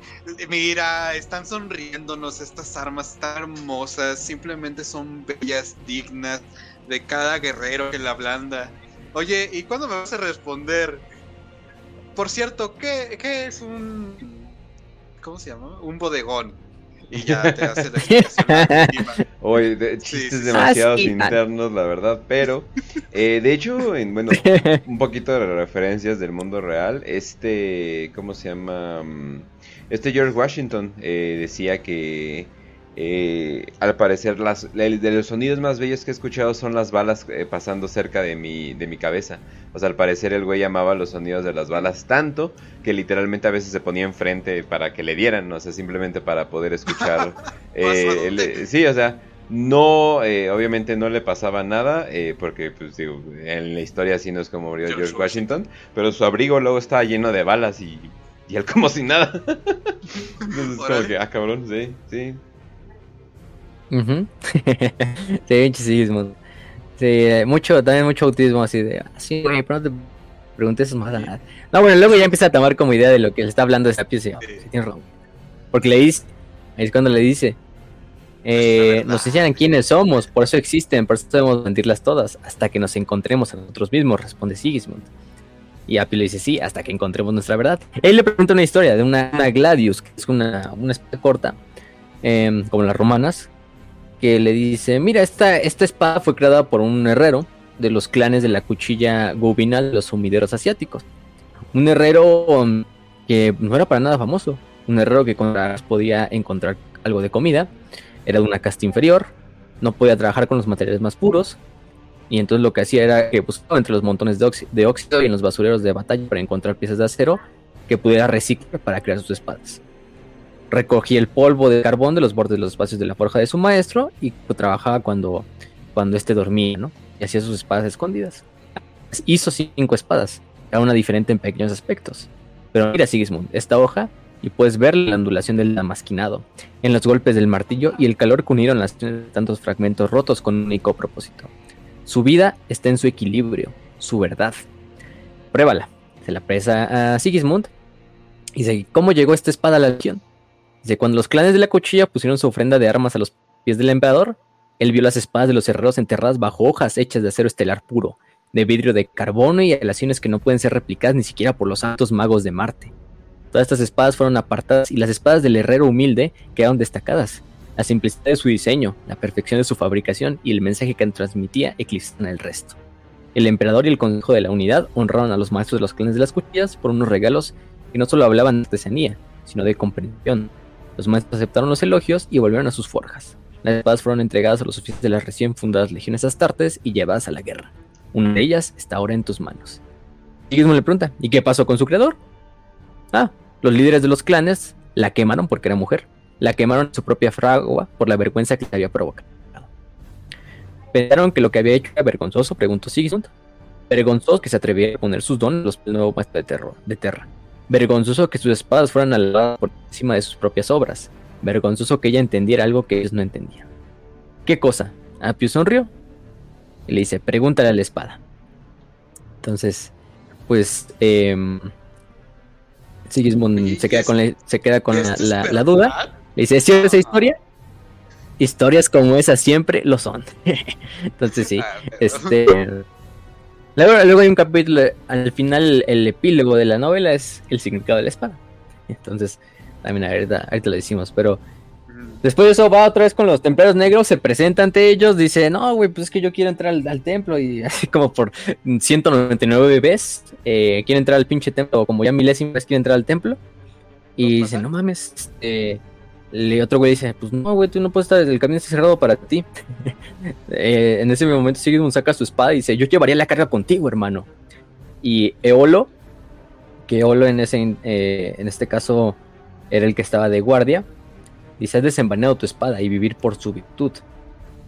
mira, están sonriéndonos estas armas tan hermosas, simplemente son bellas, dignas de cada guerrero que la blanda. Oye, ¿y cuándo me vas a responder? Por cierto, ¿qué, qué es un... ¿Cómo se llama? Un bodegón y ya te hace la explicación. [LAUGHS] Oye, de, chistes demasiados internos, la verdad, pero eh, de hecho, en, bueno, [LAUGHS] un poquito de referencias del mundo real, este, ¿cómo se llama? Mm, este George Washington eh, decía que eh, al parecer las, de los sonidos más bellos que he escuchado son las balas eh, pasando cerca de mi, de mi cabeza. O sea, al parecer el güey amaba los sonidos de las balas tanto que literalmente a veces se ponía enfrente para que le dieran, no sé, simplemente para poder escuchar. [LAUGHS] Eh, sí, o sea, no, obviamente no le pasaba nada, porque pues digo, en la historia así no es como murió George, Washington, pero su abrigo luego estaba lleno de balas y, y él como si nada. [LAUGHS] Entonces como que, ah, cabrón, sí, sí. Uh [LAUGHS] sí, muchísimo. Sí, mucho, también mucho autismo así de, ah, sí, güey, pero no te preguntes más nada. No, bueno, luego ya empieza a tomar como idea de lo que le está hablando esta pieza. Sí, razón. Porque le dice, ahí es cuando le dice, eh, nos enseñan quiénes somos, por eso existen, por eso debemos mentirlas todas, hasta que nos encontremos a nosotros mismos, responde Sigismund. Y Api le dice, sí, hasta que encontremos nuestra verdad. Él le pregunta una historia de una, Gladius, que es una, una espada corta, em, como las romanas, que le dice, mira, esta, esta espada fue creada por un herrero de los clanes de la cuchilla gubinal de los sumideros asiáticos. Un herrero um, que no era para nada famoso, un herrero que podía encontrar algo de comida, era de una casta inferior, no podía trabajar con los materiales más puros, y entonces lo que hacía era que buscaba entre los montones de, de óxido y en los basureros de batalla para encontrar piezas de acero que pudiera reciclar para crear sus espadas recogía el polvo de carbón de los bordes de los espacios de la forja de su maestro y trabajaba cuando, cuando éste dormía, ¿no? Y hacía sus espadas escondidas. Hizo cinco espadas, cada una diferente en pequeños aspectos. Pero mira, Sigismund, esta hoja y puedes ver la ondulación del damasquinado, en los golpes del martillo y el calor que unieron tantos fragmentos rotos con un único propósito. Su vida está en su equilibrio, su verdad. Pruébala. Se la presa a Sigismund y dice, ¿cómo llegó esta espada a la legión? De cuando los clanes de la cuchilla pusieron su ofrenda de armas a los pies del emperador, él vio las espadas de los herreros enterradas bajo hojas hechas de acero estelar puro, de vidrio de carbono y aleaciones que no pueden ser replicadas ni siquiera por los altos magos de Marte. Todas estas espadas fueron apartadas y las espadas del herrero humilde quedaron destacadas. La simplicidad de su diseño, la perfección de su fabricación y el mensaje que transmitía eclipsaron el resto. El emperador y el consejo de la unidad honraron a los maestros de los clanes de las cuchillas por unos regalos que no solo hablaban de artesanía, sino de comprensión, los maestros aceptaron los elogios y volvieron a sus forjas. Las espadas fueron entregadas a los oficiales de las recién fundadas legiones astartes y llevadas a la guerra. Una de ellas está ahora en tus manos. Sigismund le pregunta, ¿y qué pasó con su creador? Ah, los líderes de los clanes la quemaron porque era mujer. La quemaron en su propia fragua por la vergüenza que le había provocado. ¿Pensaron que lo que había hecho era vergonzoso? Preguntó Sigismund. Vergonzoso que se atreviera a poner sus dones los nuevos maestros de, terror, de Terra. Vergonzoso que sus espadas fueran alabadas por encima de sus propias obras. Vergonzoso que ella entendiera algo que ellos no entendían. ¿Qué cosa? Apio sonrió y le dice, pregúntale a la espada. Entonces, pues, eh, Sigismund se queda con, la, se queda con la, duda. Le dice, ¿es cierto esa historia? Historias como esa siempre lo son. [LAUGHS] Entonces sí, ah, este... [LAUGHS] Luego, hay un capítulo, al final el epílogo de la novela es el significado de la espada. Entonces, también ahorita, ahorita lo decimos, pero después de eso va otra vez con los templarios negros, se presenta ante ellos, dice, no, güey, pues es que yo quiero entrar al, templo y así como por 199 veces, eh, quiere entrar al pinche templo, como ya milésimas quiere entrar al templo. Y dice, no mames, este le otro güey dice, pues no, güey, tú no puedes estar, el camino está cerrado para ti. [LAUGHS] Eh, en ese momento Sigmund saca su espada y dice, yo llevaría la carga contigo, hermano. Y Eolo, que Eolo en, ese, eh, en este caso era el que estaba de guardia, dice, has desenvainado tu espada y vivir por su virtud,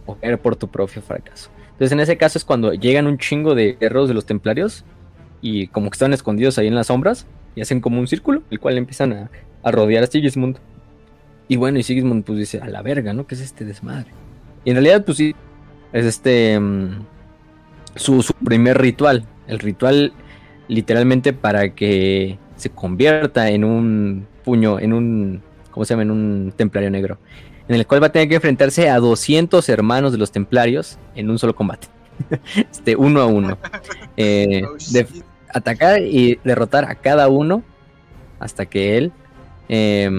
o caer por tu propio fracaso. Entonces en ese caso es cuando llegan un chingo de guerreros de los templarios y como que están escondidos ahí en las sombras y hacen como un círculo, el cual empiezan a rodear a Sigismund. Y bueno, y Sigismund pues dice, a la verga, ¿no? ¿Qué es este desmadre? Y en realidad pues sí, es este... Mm, su, primer ritual. El ritual literalmente para que se convierta en un puño, en un... ¿Cómo se llama? En un templario negro. En el cual va a tener que enfrentarse a 200 hermanos de los templarios en un solo combate. [LAUGHS] este, uno a uno. [LAUGHS] Eh, de atacar y derrotar a cada uno hasta que él... Eh,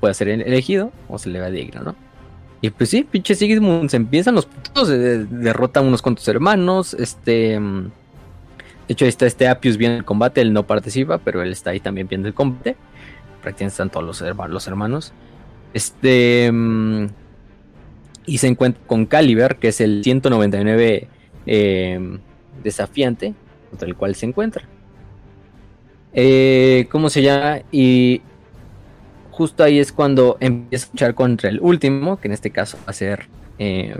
puede ser elegido o se le va digno, ¿no? Y pues sí, pinche Sigismund se empiezan los putos, derrotan unos cuantos hermanos, este... Mm, de hecho, ahí está este Apius viendo el combate, él no participa, pero él está ahí también viendo el combate. Prácticamente están todos los, hermanos. Este... Mm, Y se encuentra con Caliber, que es el 199 eh, desafiante contra el cual se encuentra. Eh, ¿Cómo se llama? Y justo ahí es cuando empieza a luchar contra el último, que en este caso va a ser. Eh,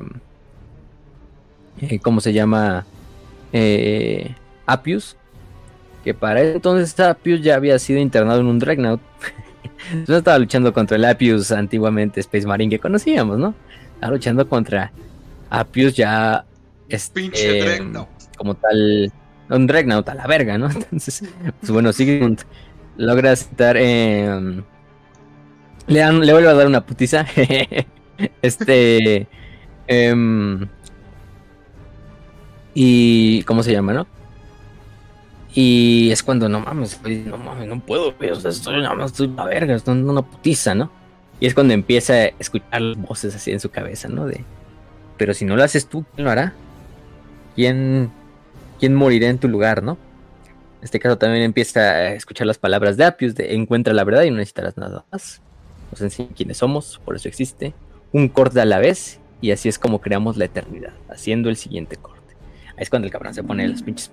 ¿Cómo se llama? Apius. Que para entonces Apius ya había sido internado en un Dreadnought. [LAUGHS] no estaba luchando contra el Apius antiguamente Space Marine que conocíamos, ¿no? Estaba luchando contra Apius ya. Este, Pinche Dreadnought. Como tal. Un Dreadnought a la verga, ¿no? [LAUGHS] Entonces, pues bueno, Sigmund logra estar. Eh, le, dan, a dar una putiza. [LAUGHS] este. Eh, y. ¿Cómo se llama, no? Y es cuando no mames, no mames, no puedo, o estoy, la verga, estoy una putiza, ¿no? Y es cuando empieza a escuchar voces así en su cabeza, ¿no? De, pero si no lo haces tú, ¿quién lo hará? ¿Quién, quién morirá en tu lugar, no? En este caso también empieza a escuchar las palabras de Apius de encuentra la verdad y no necesitarás nada más. Nos enseña quiénes somos, por eso existe. Un corte a la vez y así es como creamos la eternidad, haciendo el siguiente corte es cuando el cabrón se pone las pinches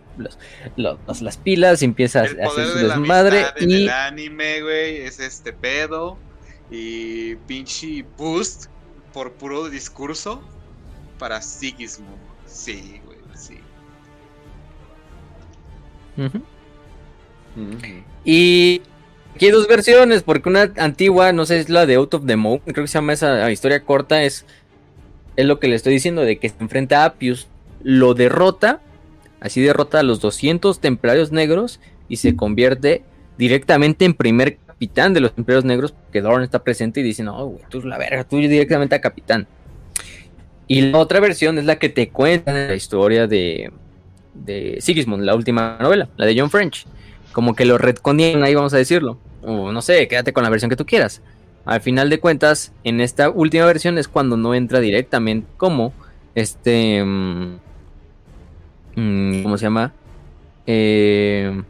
las pilas y empieza a hacer su desmadre. y el anime, güey, es este pedo. Y pinche boost por puro discurso para Sigismund. Sí, güey, sí. Y aquí hay dos versiones, porque una antigua, no sé, es la de Out of the Moon, creo que se llama esa historia corta, es, es lo que le estoy diciendo, de que se enfrenta a Apius lo derrota, así derrota a los 200 templarios negros y se convierte directamente en primer capitán de los templarios negros, porque Dorn está presente y dice, no, güey, tú la verga, tú directamente a capitán. Y la otra versión es la que te cuenta la historia de, de Sigismund, la última novela, la de John French. Como que lo retconieron ahí, vamos a decirlo. O no sé, quédate con la versión que tú quieras. Al final de cuentas, en esta última versión es cuando no entra directamente como este... Mm, Mm, ¿cómo se llama? Eh,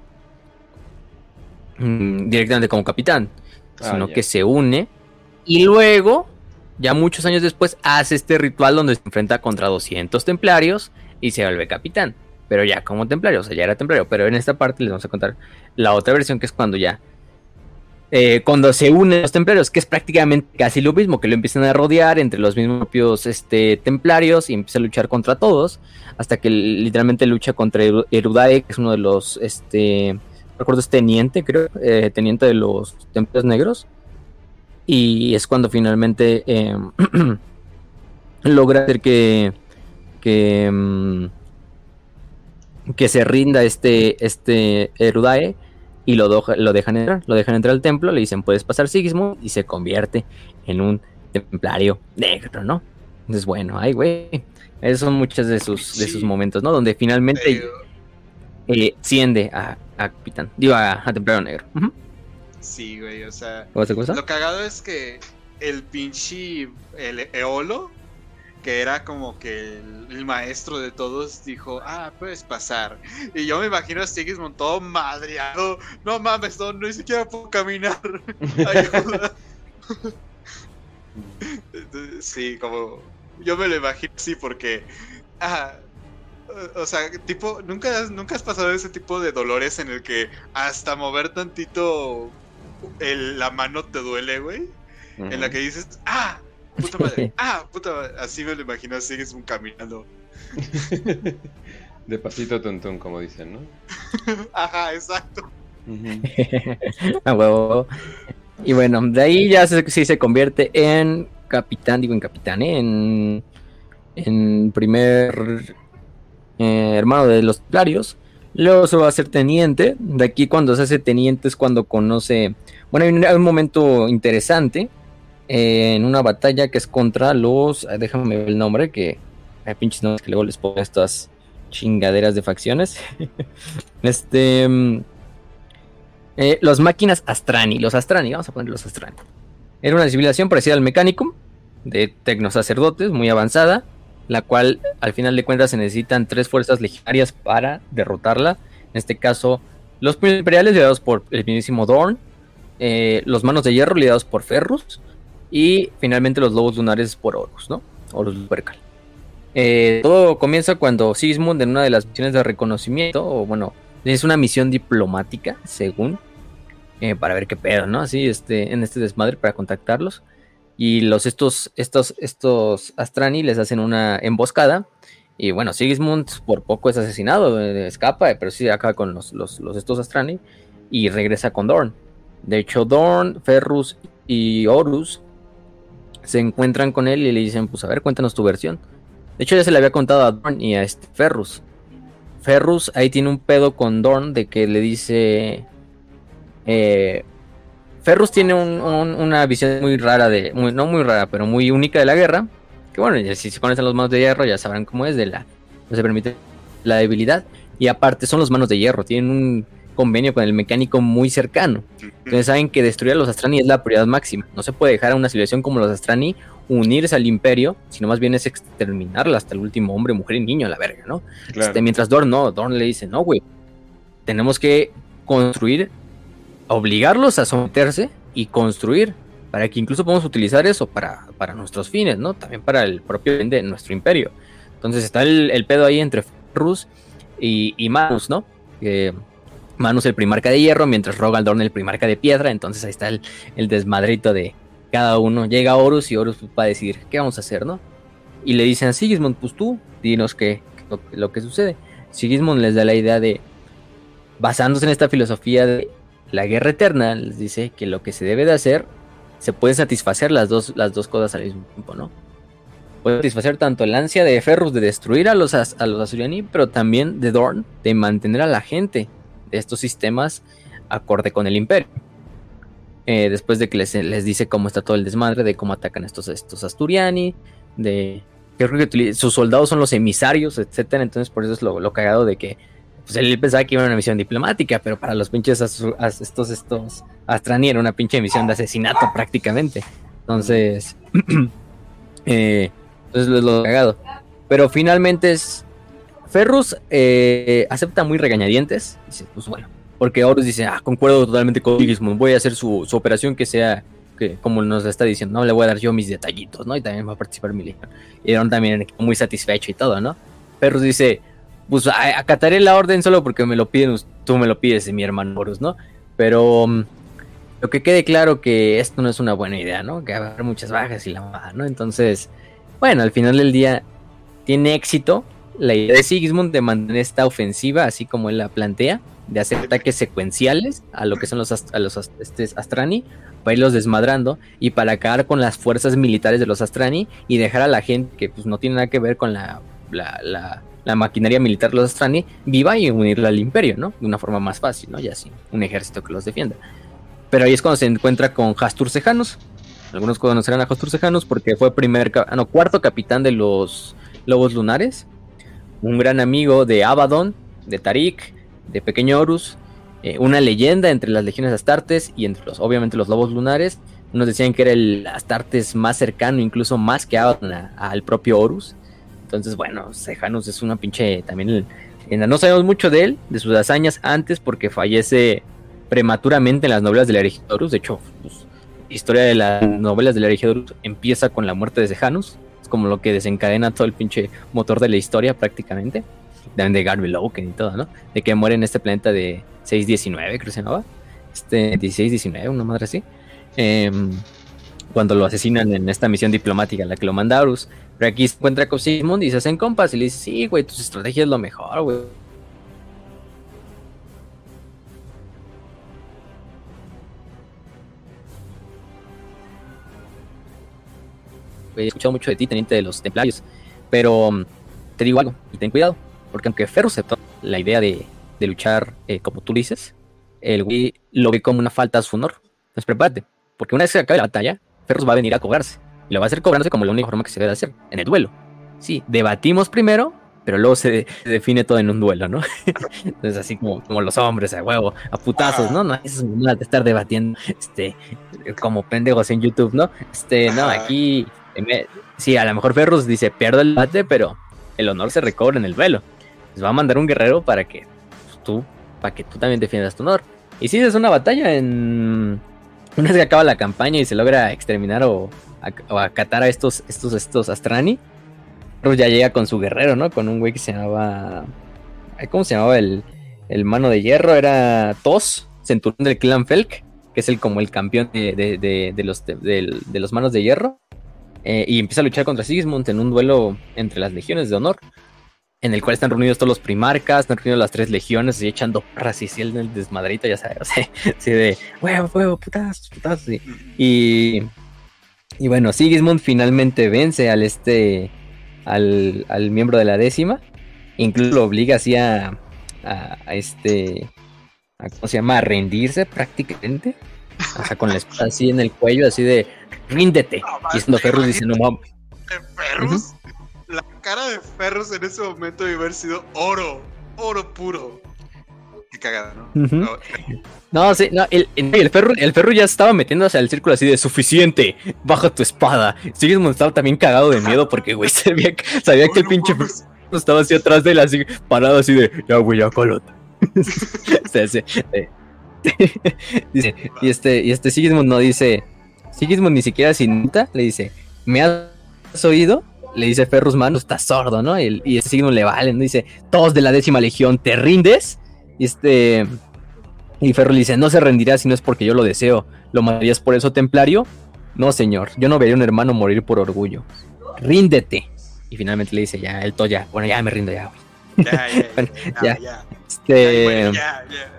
mm, directamente como capitán, ah, sino que se une y luego, ya muchos años después, hace este ritual donde se enfrenta contra 200 templarios y se vuelve capitán. Pero ya como templario, o sea, ya era templario. Pero en esta parte les vamos a contar la otra versión que es cuando ya eh, cuando se unen los templarios, que es prácticamente casi lo mismo, que lo empiezan a rodear entre los mismos propios este, templarios y empieza a luchar contra todos, hasta que literalmente lucha contra Erudae, que es uno de los, este, recuerdo es teniente, creo, eh, teniente de los templarios negros, y es cuando finalmente em, [CLEARS THROAT] logra hacer que, que, em, que se rinda este, este Erudae y lo, lo dejan entrar, lo dejan entrar al templo, le dicen puedes pasar Sigismund y se convierte en un templario negro, ¿no? Entonces, bueno, ay, güey, esos son muchos de sus, de sus momentos, ¿no? Donde finalmente eh, asciende a, capitán, digo, a, templario negro. Sí, güey, o sea, cosa? lo cagado es que el pinche, el Eolo, que era como que el, maestro de todos, dijo, ah, puedes pasar. Y yo me imagino a Sigismund todo madreado. No mames, no, ni siquiera puedo caminar. [LAUGHS] Ayuda. sí, como... Yo me lo imagino así porque... Ah, o sea, tipo, ¿nunca, nunca has pasado ese tipo de dolores en el que hasta mover tantito la mano te duele, güey? En la que dices, ah, Puta madre. [LAUGHS] Ah, puta madre. Así me lo imagino, así es un caminando. [LAUGHS] De pasito tontón, como dicen, ¿no? [LAUGHS] Ajá, exacto. A huevo. Y bueno, de ahí ya sí se convierte en capitán, digo en capitán, ¿eh? en, en primer eh, hermano de los Templarios. Luego se va a hacer teniente. De aquí cuando se hace teniente es cuando conoce... Bueno, hay un momento interesante en una batalla que es contra los. Eh, déjame ver el nombre, que hay pinches nombres que luego les pongo estas chingaderas de facciones. [LAUGHS] este. Mm, eh, los máquinas Astrani, los Astrani, vamos a poner los Astrani. Era una civilización parecida al Mechanicum, de tecnosacerdotes, muy avanzada, la cual al final de cuentas se necesitan tres fuerzas legionarias para derrotarla. En este caso, los imperiales liderados por el mismísimo Dorn, eh, los manos de hierro liderados por Ferrus, y finalmente los lobos lunares por Horus, ¿no? Horus Lupercal. Eh, todo comienza cuando Sigismund en una de las misiones de reconocimiento, o bueno, es una misión diplomática, según, eh, para ver qué pedo, ¿no? Así, este, en este desmadre para contactarlos. Y los estos, estos, estos Astrani les hacen una emboscada. Y bueno, Sigismund por poco es asesinado, eh, escapa, pero sí acaba con los, los, los estos Astrani y regresa con Dorn. De hecho, Dorn, Ferrus y Horus se encuentran con él y le dicen, pues a ver, cuéntanos tu versión. De hecho, ya se le había contado a Dorn y a este Ferrus. Ferrus ahí tiene un pedo con Dorn de que le dice... Eh, Ferrus tiene una visión muy rara de... no muy rara, pero muy única de la guerra. Que bueno, si se conocen los manos de hierro ya sabrán cómo es de la... No se permite la debilidad. Y aparte son los manos de hierro. Tienen un convenio con el mecánico muy cercano. Entonces saben que destruir a los Astrani es la prioridad máxima. No se puede dejar a una civilización como los Astrani unirse al imperio, sino más bien es exterminarla hasta el último hombre, mujer y niño a la verga, ¿no? Este, mientras Dorn no, Dorn le dice, no, güey, tenemos que construir, obligarlos a someterse y construir para que incluso podamos utilizar eso para, para nuestros fines, ¿no? También para el propio bien de nuestro imperio. Entonces está el, pedo ahí entre Rus y, y Manus, ¿no? Manus el primarca de hierro, mientras Rogaldorn el primarca de piedra. Entonces ahí está el, desmadrito de cada uno. Llega Horus y Horus va a decir, ¿qué vamos a hacer, no? Y le dicen a Sigismund, pues tú, dinos qué, lo, que sucede. Sigismund les da la idea de, basándose en esta filosofía de la guerra eterna, les dice que lo que se debe de hacer, se puede satisfacer las dos, las dos cosas al mismo tiempo, ¿no? Puede satisfacer tanto el ansia de Ferrus de destruir a los, a los pero también de Dorn de mantener a la gente de estos sistemas acorde con el imperio. Eh, después de que les, les, dice cómo está todo el desmadre, de cómo atacan estos, estos Asturiani, de que sus soldados son los emisarios, etcétera. Entonces, por eso es lo, cagado de que pues, él pensaba que iba a una misión diplomática, pero para los pinches estos, estos Astrani era una pinche misión de asesinato prácticamente. Entonces, [CLEARS THROAT] eh, entonces es lo cagado. Pero finalmente es Ferrus eh, acepta muy regañadientes. Dice, pues bueno. Porque Horus dice, ah, concuerdo totalmente con Sigismund. Voy a hacer su, operación que sea que, como nos está diciendo, no le voy a dar yo mis detallitos, ¿no? Y también va a participar mi legión. Y Aaron también muy satisfecho y todo, ¿no? Ferrus dice, pues acataré la orden solo porque me lo piden, tú me lo pides, mi hermano Horus, ¿no? Pero mm, lo que quede claro que esto no es una buena idea, ¿no? Que va a haber muchas bajas y la mamada, ¿no? Entonces, bueno, al final del día tiene éxito la idea de Sigismund de mantener esta ofensiva, así como él la plantea, de hacer ataques secuenciales a lo que son los, a los este, Astrani, para irlos desmadrando y para acabar con las fuerzas militares de los Astrani y dejar a la gente que pues, no tiene nada que ver con la, la, maquinaria militar de los Astrani viva y unirla al imperio, ¿no? De una forma más fácil, ¿no? Ya así, un ejército que los defienda. Pero ahí es cuando se encuentra con Hastur Sejanus. Algunos conocerán a Hastur Sejanus porque fue primer, ah, no, cuarto capitán de los Lobos Lunares un gran amigo de Abaddon, de Tarik, de Pequeño Horus, eh, una leyenda entre las legiones Astartes y entre los, obviamente, los lobos lunares. Unos decían que era el Astartes más cercano, incluso más que Abaddon, al propio Horus. Entonces, bueno, Sejanus es una pinche también. no sabemos mucho de él, de sus hazañas antes, porque fallece prematuramente en las novelas de la Horus. De hecho, la pues, historia de las novelas de la Horus empieza con la muerte de Sejanus como lo que desencadena todo el pinche motor de la historia prácticamente. De, de Garby Loken y todo, ¿no? De que muere en este planeta de 619, creo que se llamaba. Este, 16-19, una madre así. Em, cuando lo asesinan en esta misión diplomática la que lo manda Arus. Pero aquí se encuentra con Sigmund y se hacen compas y le dice, sí, güey, tus estrategias es lo mejor, güey he escuchado mucho de ti, teniente de los templarios, pero mm, te digo algo, y ten cuidado, porque aunque Ferro aceptó la idea de, luchar eh, como tú dices, el güey lo ve como una falta a su honor. Entonces prepárate, porque una vez que acabe la batalla, Ferros va a venir a cobrarse. Y lo va a hacer cobrándose como la única forma que se debe hacer, en el duelo. Sí, debatimos primero, pero luego se, define todo en un duelo, ¿no? [LAUGHS] Entonces, así como, como los hombres, a huevo, a putazos, ¿no? No es de estar debatiendo, este, como pendejos en YouTube, ¿no? Este, no, aquí Sí, a lo mejor Ferrus dice, pierdo el bate, pero el honor se recobra en el duelo. Les va a mandar un guerrero para que tú, para que tú también defiendas tu honor. Y si es una batalla en... Una vez que acaba la campaña y se logra exterminar o acatar a estos, estos, estos Astrani, Ferrus ya llega con su guerrero, ¿no? Con un güey que se llamaba... ¿Cómo se llamaba el, el mano de hierro? Era Tos, centurión del clan Felk, que es el como el campeón de, de, los, de, los manos de hierro. Eh, y empieza a luchar contra Sigismund en un duelo entre las legiones de honor en el cual están reunidos todos los primarcas, están reunidos las tres legiones y echando porras y el, el desmadrito, ya sabes, [LAUGHS] así de huevo, huevo, putazos, putazos. Y, y, bueno, Sigismund finalmente vence al este, al, al miembro de la décima, incluso lo obliga así a, a, este, ¿cómo se llama? A rendirse prácticamente, con la espada así en el cuello, así de ríndete. y diciendo Ferrus dice, no mames la cara de Ferros en ese momento debe haber sido oro, oro puro. Qué cagada, ¿no? no, sí, no, el, el, perro, el perro ya estaba metiéndose al círculo así de suficiente, baja tu espada. Sigismund estaba también cagado de miedo porque, güey, [LAUGHS] sabía, sabía que el pinche estaba así atrás de él, así, parado así de, ya, güey, ya, colota. [LAUGHS] dice, y este, y este Sigismund no dice, Sigismund ni siquiera sin le dice, ¿me has oído? le dice Ferrus, mano, estás sordo, ¿no? Y, y ese signo le vale, ¿no? Dice, todos de la décima legión, ¿te rindes? Y este... Y Ferrus le dice, no se rendirá si no es porque yo lo deseo. ¿Lo matarías por eso, templario? No, señor, yo no vería a un hermano morir por orgullo. Ríndete. Y finalmente le dice, ya, el Toya, bueno, ya me rindo ya, güey. Ya, ya, ya, [LAUGHS] ya, Este... ya, ya.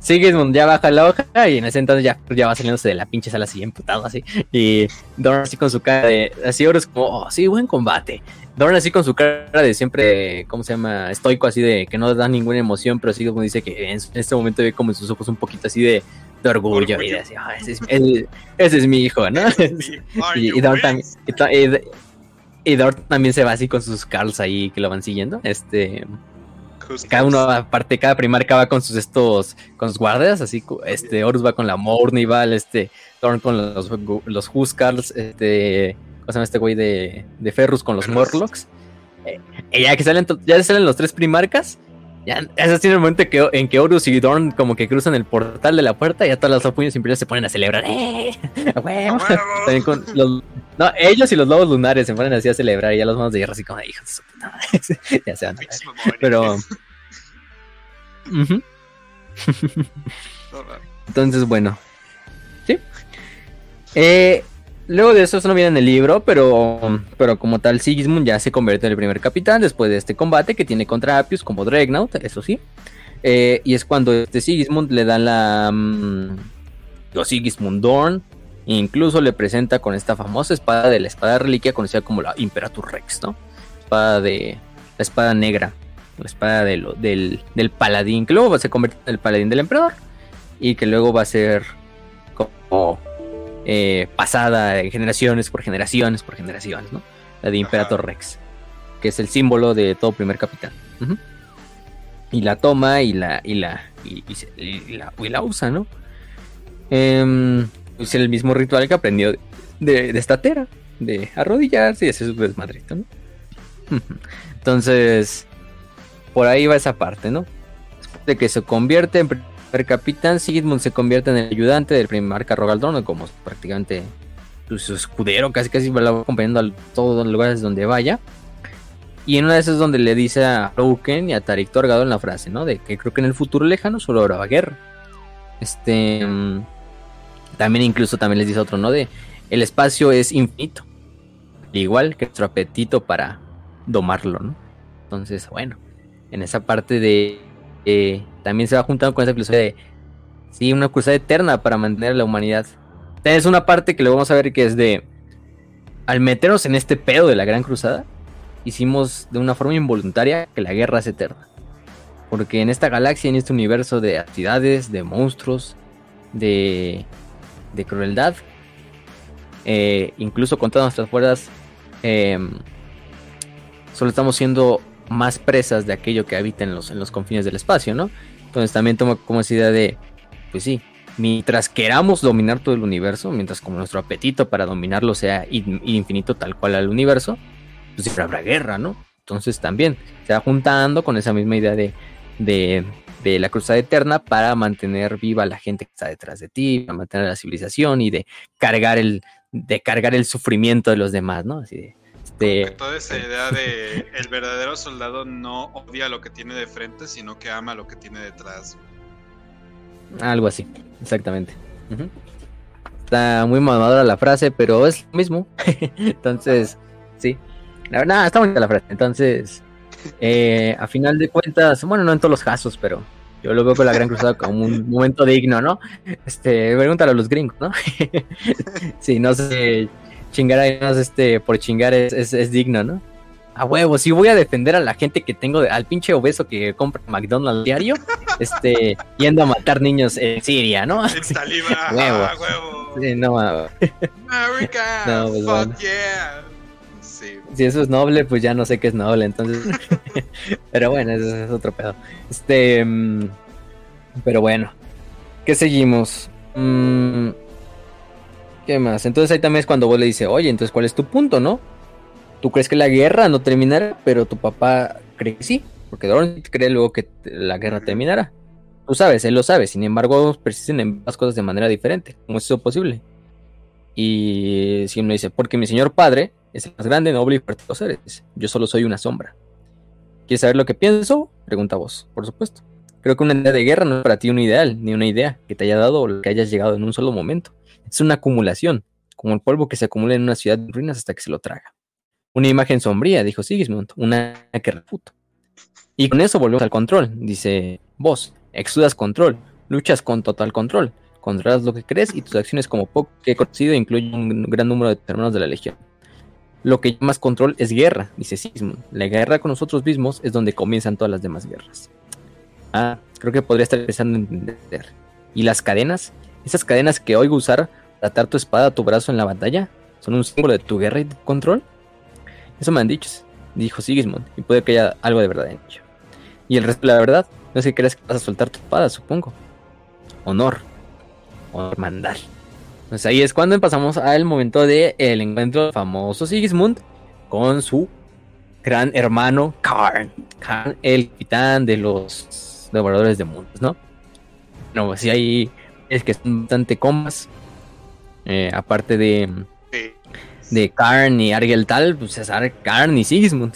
Sigismund ya baja la hoja y en ese entonces ya, ya va saliéndose de la pinche sala así emputado así. Y Dorn así con su cara de. Así ahora es como, oh, sí, buen combate. Dorn así con su cara de siempre, ¿cómo se llama? Estoico, así de que no da ninguna emoción, pero Sigismund dice que en, este momento ve como en sus ojos un poquito así de, orgullo, y de así, oh, ese, es, mi hijo, ¿no? [LAUGHS] y, y, Dorn también. Y, Dorn también se va así con sus Carls ahí que lo van siguiendo. Este. Cada uno, aparte, cada primarca va con sus estos, con sus guardias, así, este, Horus va con la Mornival, este, Thorn con los, los Huskars, este, ¿cómo se llama este güey de, de Ferrus con los Morlocks? Eh, ya que salen, ya salen los tres primarcas, ya, ese es el momento que, en que Horus y Dorn como que cruzan el portal de la puerta y ya todas las puños imperiales se ponen a celebrar. ¡Eh! [LAUGHS] con los, no, ellos y los lobos lunares se ponen así a celebrar y ya los manos de hierro así como hijos de su puta madre. [LAUGHS] ya se van. Pero... Entonces, bueno. ¿Sí? Eh, luego de eso, eso no viene en el libro, pero, pero como tal, Sigismund ya se convierte en el primer capitán después de este combate que tiene contra Appius como Dreadnought, eso sí. Eh, y es cuando este Sigismund le da la... Um, los Sigismund Dorn. Incluso le presenta con esta famosa espada de la espada reliquia conocida como la Imperator Rex, ¿no? Espada de... La espada negra la espada de del, del, paladín, que luego se convierte en el paladín del emperador y que luego va a ser como eh, pasada de generaciones por generaciones por generaciones, ¿no? La de Imperator Rex, que es el símbolo de todo primer capitán. Y la toma y la y la y, y la, usa, ¿no? Eh, es el mismo ritual que aprendió de, de esta tera, de arrodillarse y hacer su desmadrito, ¿no? [LAUGHS] Entonces, por ahí va esa parte, ¿no? De que se convierte en primer capitán, Sigmund se convierte en el ayudante del primer Rogaldron, como prácticamente su escudero, casi casi va acompañando a todos los lugares donde vaya. Y en una de esas es donde le dice a Rouken y a Tarik Torgado en la frase, ¿no? De que creo que en el futuro lejano solo habrá guerra. Este. También incluso también les dice otro, ¿no? De el espacio es infinito. Igual que nuestro apetito para domarlo, ¿no? Entonces, bueno en esa parte de también se va juntando con esa filosofía de sí, una cruzada eterna para mantener a la humanidad. Es una parte que lo vamos a ver que es de al meternos en este pedo de la gran cruzada, hicimos de una forma involuntaria que la guerra es eterna. Porque en esta galaxia, en este universo de actividades, de monstruos, de, de crueldad, eh, incluso con todas nuestras fuerzas, em, solo estamos siendo más presas de aquello que habita en los, en los confines del espacio, ¿no? Entonces también tomo como esa idea de, pues sí, mientras queramos dominar todo el universo, mientras como nuestro apetito para dominarlo sea infinito tal cual al universo, pues siempre habrá guerra, ¿no? Entonces también se va juntando con esa misma idea de, de, de la cruzada eterna para mantener viva la gente que está detrás de ti, para mantener la civilización y de cargar el de cargar el sufrimiento de los demás, ¿no? Así de, este, toda esa idea de el verdadero soldado no odia lo que tiene de frente, sino que ama lo que tiene detrás. Algo así, exactamente. Está muy mamadora la frase, pero es lo mismo. [LAUGHS] Entonces, sí. Nada, está bonita la frase. Entonces, eh, a final de cuentas, bueno, no en todos los casos, pero yo lo veo con la Gran Cruzada como un momento digno, ¿no? Este, pregúntale a los gringos, ¿no? [LAUGHS] sí, no sé, chingar a este, por chingar es, es, digno, ¿no? A huevo, si voy a defender a la gente que tengo, al pinche obeso que compra McDonald's diario, este, yendo a matar niños en Siria, ¿no? En huevo. huevo. Sí, no, America, no, pues, fuck yeah. Si eso es noble, pues ya no sé qué es noble, entonces. [LAUGHS] pero bueno, eso es otro pedo. Este. Mm, pero bueno. ¿Qué seguimos? Mm, ¿Qué más? Entonces ahí también es cuando vos le dices, oye, entonces ¿cuál es tu punto, no? Tú crees que la guerra no terminará, pero tu papá cree que sí, porque Doran cree luego que la guerra terminará. Tú sabes, él lo sabe, sin embargo, persisten en las cosas de manera diferente. ¿Cómo es eso posible? Y si me dice, porque mi señor padre es el más grande, noble y fuerte de los seres. Yo solo soy una sombra. ¿Quieres saber lo que pienso? Pregunta vos, por supuesto. Creo que una idea de guerra no es para ti un ideal, ni una idea que te haya dado o lo que hayas llegado en un solo momento. Es una acumulación, como el polvo que se acumula en una ciudad de ruinas hasta que se lo traga. Una imagen sombría, dijo Sigismund, una que refuto. Y con eso volvemos al control, dice vos. Exudas control, luchas con total control, controlas lo que crees y tus acciones como poco que he conocido incluyen un gran número de hermanos de la legión. Lo que llamas control es guerra, dice Sigismund. La guerra con nosotros mismos es donde comienzan todas las demás guerras. Ah, creo que podría estar pensando en entender. ¿Y las cadenas? Esas cadenas que oigo usar para atar tu espada a tu brazo en la batalla, ¿son un símbolo de tu guerra y de control? Eso me han dicho, dijo Sigismund, y puede que haya algo de verdad en ello. Y el resto de la verdad, no es que creas que vas a soltar tu espada, supongo. Honor. O hermandad. Pues ahí es cuando pasamos al momento del el encuentro del famoso Sigismund con su gran hermano Karn. Karn, el capitán de los devoradores de mundos, ¿no? No, si hay es que son bastante comas. Eh, aparte de, de Karn y Argel tal, pues César Karn y Sigismund.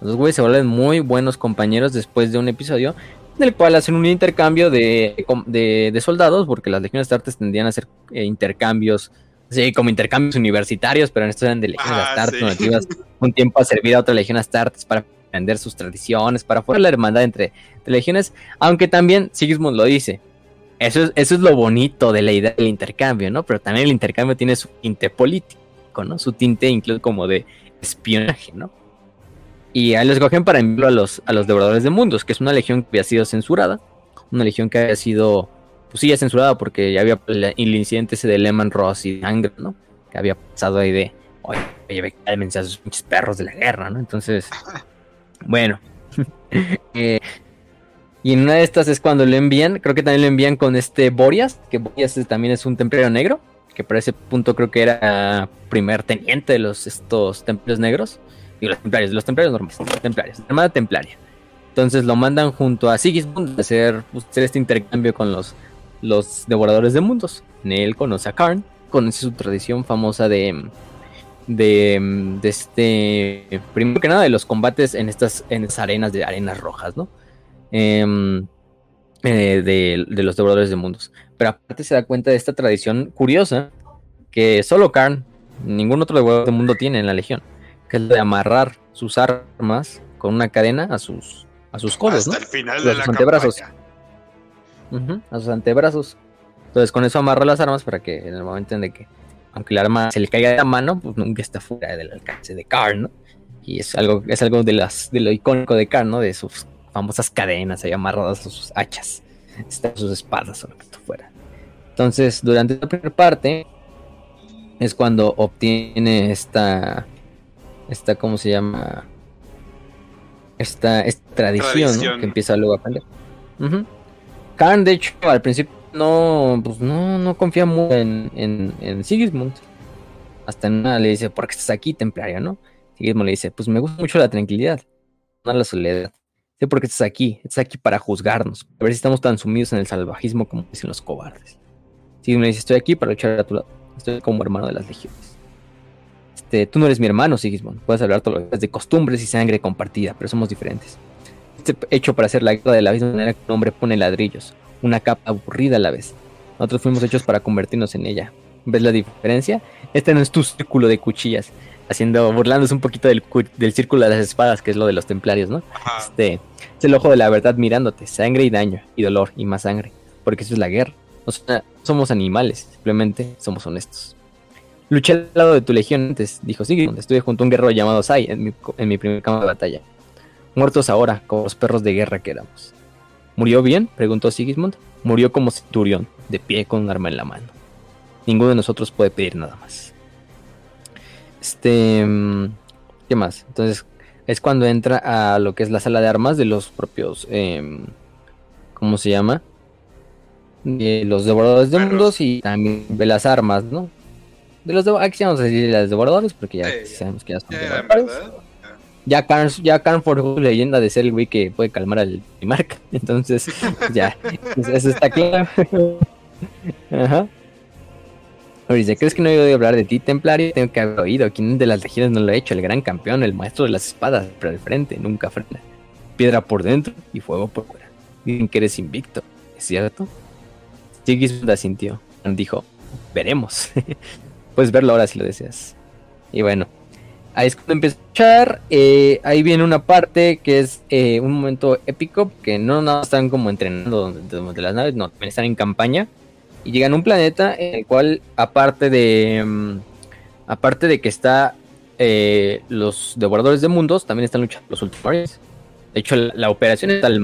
Los güeyes se vuelven muy buenos compañeros después de un episodio del cual hacen un intercambio de, de, soldados, porque las legiones astartes tendían a hacer eh, intercambios, sí, como intercambios universitarios, pero en esto eran de legiones ah, astartes, un tiempo a servir a otra legión astartes para aprender sus tradiciones, para formar la hermandad entre, legiones, aunque también Sigismund lo dice. Eso es, eso es lo bonito de la idea del intercambio, ¿no? Pero también el intercambio tiene su tinte político, ¿no? Su tinte incluso como de espionaje, ¿no? Y ahí los escogen para enviarlo a los, a los devoradores de mundos, que es una legión que había sido censurada. Una legión que había sido, pues sí, ya censurada porque ya había el, incidente ese de Lehman Ross y de Angry, ¿no? Que había pasado ahí de, oye, oye, cálmense a esos perros de la guerra, ¿no? Entonces, [LAUGHS] bueno. [LAUGHS] Eh, y en una de estas es cuando le envían, creo que también le envían con este Borias, que Borias también es un templario negro, que para ese punto creo que era primer teniente de los estos templarios negros los templarios, los templarios normales, templarios, armada templaria. Entonces lo mandan junto a Sigismund a hacer, pues, hacer este intercambio con los, los devoradores de mundos. En él conoce a Karn, conoce su tradición famosa de, de, de este, primero que nada, de los combates en estas, en arenas de arenas rojas, ¿no? Em, eh, de, de, los devoradores de mundos. Pero aparte se da cuenta de esta tradición curiosa que solo Karn, ningún otro devorador del mundo tiene en la legión que es de amarrar sus armas con una cadena a sus a sus codos, Hasta el final de a sus antebrazos. a sus antebrazos. Entonces con eso amarra las armas para que en el momento en que aunque el arma se le caiga de la mano, pues nunca está fuera del alcance de Karn, ¿no? Y es algo, es algo de las, de lo icónico de Karn, ¿no? De sus famosas cadenas ahí amarradas a sus hachas, a sus espadas o lo que esto fuera. Entonces, durante la primera parte es cuando obtiene esta esta, ¿cómo se llama? Esta, esta tradición, que empieza luego a aprender. Karen, de hecho, al principio no, pues no, no confía mucho en, en, en Sigismund. Hasta en una le dice, ¿por qué estás aquí, templario, no? Sigismund le dice, pues me gusta mucho la tranquilidad, no la soledad. Sé por qué estás aquí, estás aquí para juzgarnos, a ver si estamos tan sumidos en el salvajismo como dicen los cobardes. Sigismund le dice, estoy aquí para luchar a tu lado, estoy como hermano de las legiones. Este, tú no eres mi hermano, Sigismund. Puedes hablar todo lo que de costumbres y sangre compartida, pero somos diferentes. Este hecho para hacer la guerra de la misma manera que un hombre pone ladrillos, una capa aburrida a la vez. Nosotros fuimos hechos para convertirnos en ella. ¿Ves la diferencia? Este no es tu círculo de cuchillas, haciendo, burlándose un poquito del, del círculo de las espadas, que es lo de los templarios, ¿no? Este, es el ojo de la verdad mirándote, sangre y daño, y dolor, y más sangre, porque eso es la guerra. Somos animales, simplemente somos honestos. Luché al lado de tu legión antes, dijo Sigmund. Estuve junto a un guerrero llamado Sai en mi, en mi primer campo de batalla. Muertos ahora, como los perros de guerra que éramos. ¿Murió bien? preguntó Sigismund. Murió como centurión, de pie con un arma en la mano. Ninguno de nosotros puede pedir nada más. Este. Mm, ¿Qué más? Entonces, es cuando entra a lo que es la sala de armas de los propios. Em, ¿Cómo se llama? De los devoradores de mundos y también de las armas, ¿no? De los devoradores, aquí vamos a decir las devoradores porque ya sabemos que ya son devoradores. Ya Karn, ya su leyenda de ser el güey que puede calmar al Primarca. [LAUGHS] Entonces, ya, eso está claro. [LAUGHS] Ajá. Dice, ¿crees que no he oído hablar de ti, Templario? Tengo que haber oído. ¿Quién de las legiones no lo ha hecho? El gran campeón, el maestro de las espadas, pero al frente, nunca frena. Piedra por dentro y fuego por fuera. Dicen que eres invicto, ¿es cierto? Sigismund asintió. Dijo, veremos. [LAUGHS] Puedes verlo ahora si lo deseas. Y bueno, ahí es cuando empieza a escuchar. Eh, ahí viene una parte que es eh, un momento épico, que no nada están como entrenando de, las naves, no, también están en campaña. Y llegan a un planeta en el cual, aparte de. Mm, aparte de que está eh, los devoradores de mundos, también están luchando los ultramarines. De hecho, la, operación está al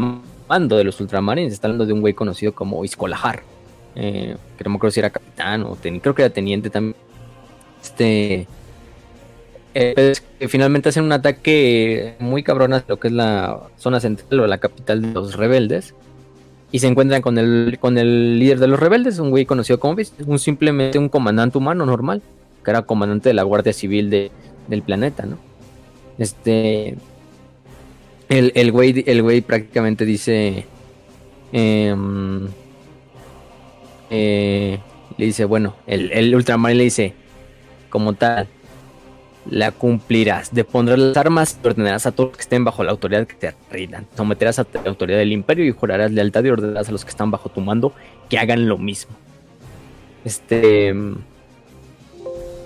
mando de los ultramarines. Está hablando de un güey conocido como Iskolahar. que no me acuerdo si era capitán o creo que era teniente también. Este. Eh, finalmente hacen un ataque muy cabrón a lo que es la zona central o la capital de los rebeldes. Y se encuentran con el, con el líder de los rebeldes, un güey conocido como un simplemente un comandante humano normal, que era comandante de la Guardia Civil de, del planeta, ¿no? Este. El, el, güey, el güey prácticamente dice. Em, eh, le dice, bueno, el, el Ultramarine le dice, como tal, la cumplirás. Depondrás las armas y ordenarás a todos los que estén bajo la autoridad que te rindan. Someterás a la autoridad del imperio y jurarás lealtad y ordenarás a los que están bajo tu mando que hagan lo mismo. Este.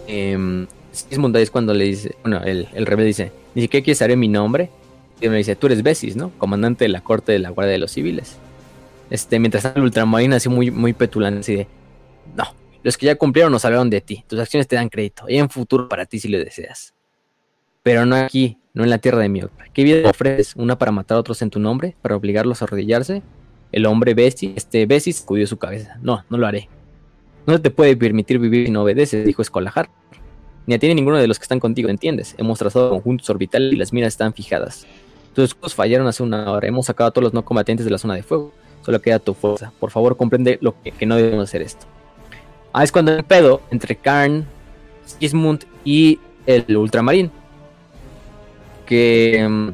Eh, es cuando le dice. Bueno, el, el rebelde dice: Ni siquiera quieres saber mi nombre. Y me dice: Tú eres Besis, ¿no? Comandante de la corte de la Guardia de los Civiles. Este, mientras el ultramarino así muy, muy petulante, así de: No, los que ya cumplieron nos hablaron de ti. Tus acciones te dan crédito. Y en futuro para ti si lo deseas. Pero no aquí, no en la tierra de mi ¿Qué vida ofreces? ¿Una para matar a otros en tu nombre? ¿Para obligarlos a arrodillarse? El hombre Bessie, este Bessie sacudió su cabeza. No, no lo haré. No te puede permitir vivir si no obedeces, dijo Escolajar. Ni a ti ni a ninguno de los que están contigo, ¿entiendes? Hemos trazado conjuntos orbitales y las miras están fijadas. Tus escudos fallaron hace una hora. Hemos sacado a todos los no combatientes de la zona de fuego. Solo queda tu fuerza. Por favor, comprende lo que, que no debemos hacer esto. Ah, es cuando un pedo entre Karn, Sigismund y el Ultramarín. Que. Mm,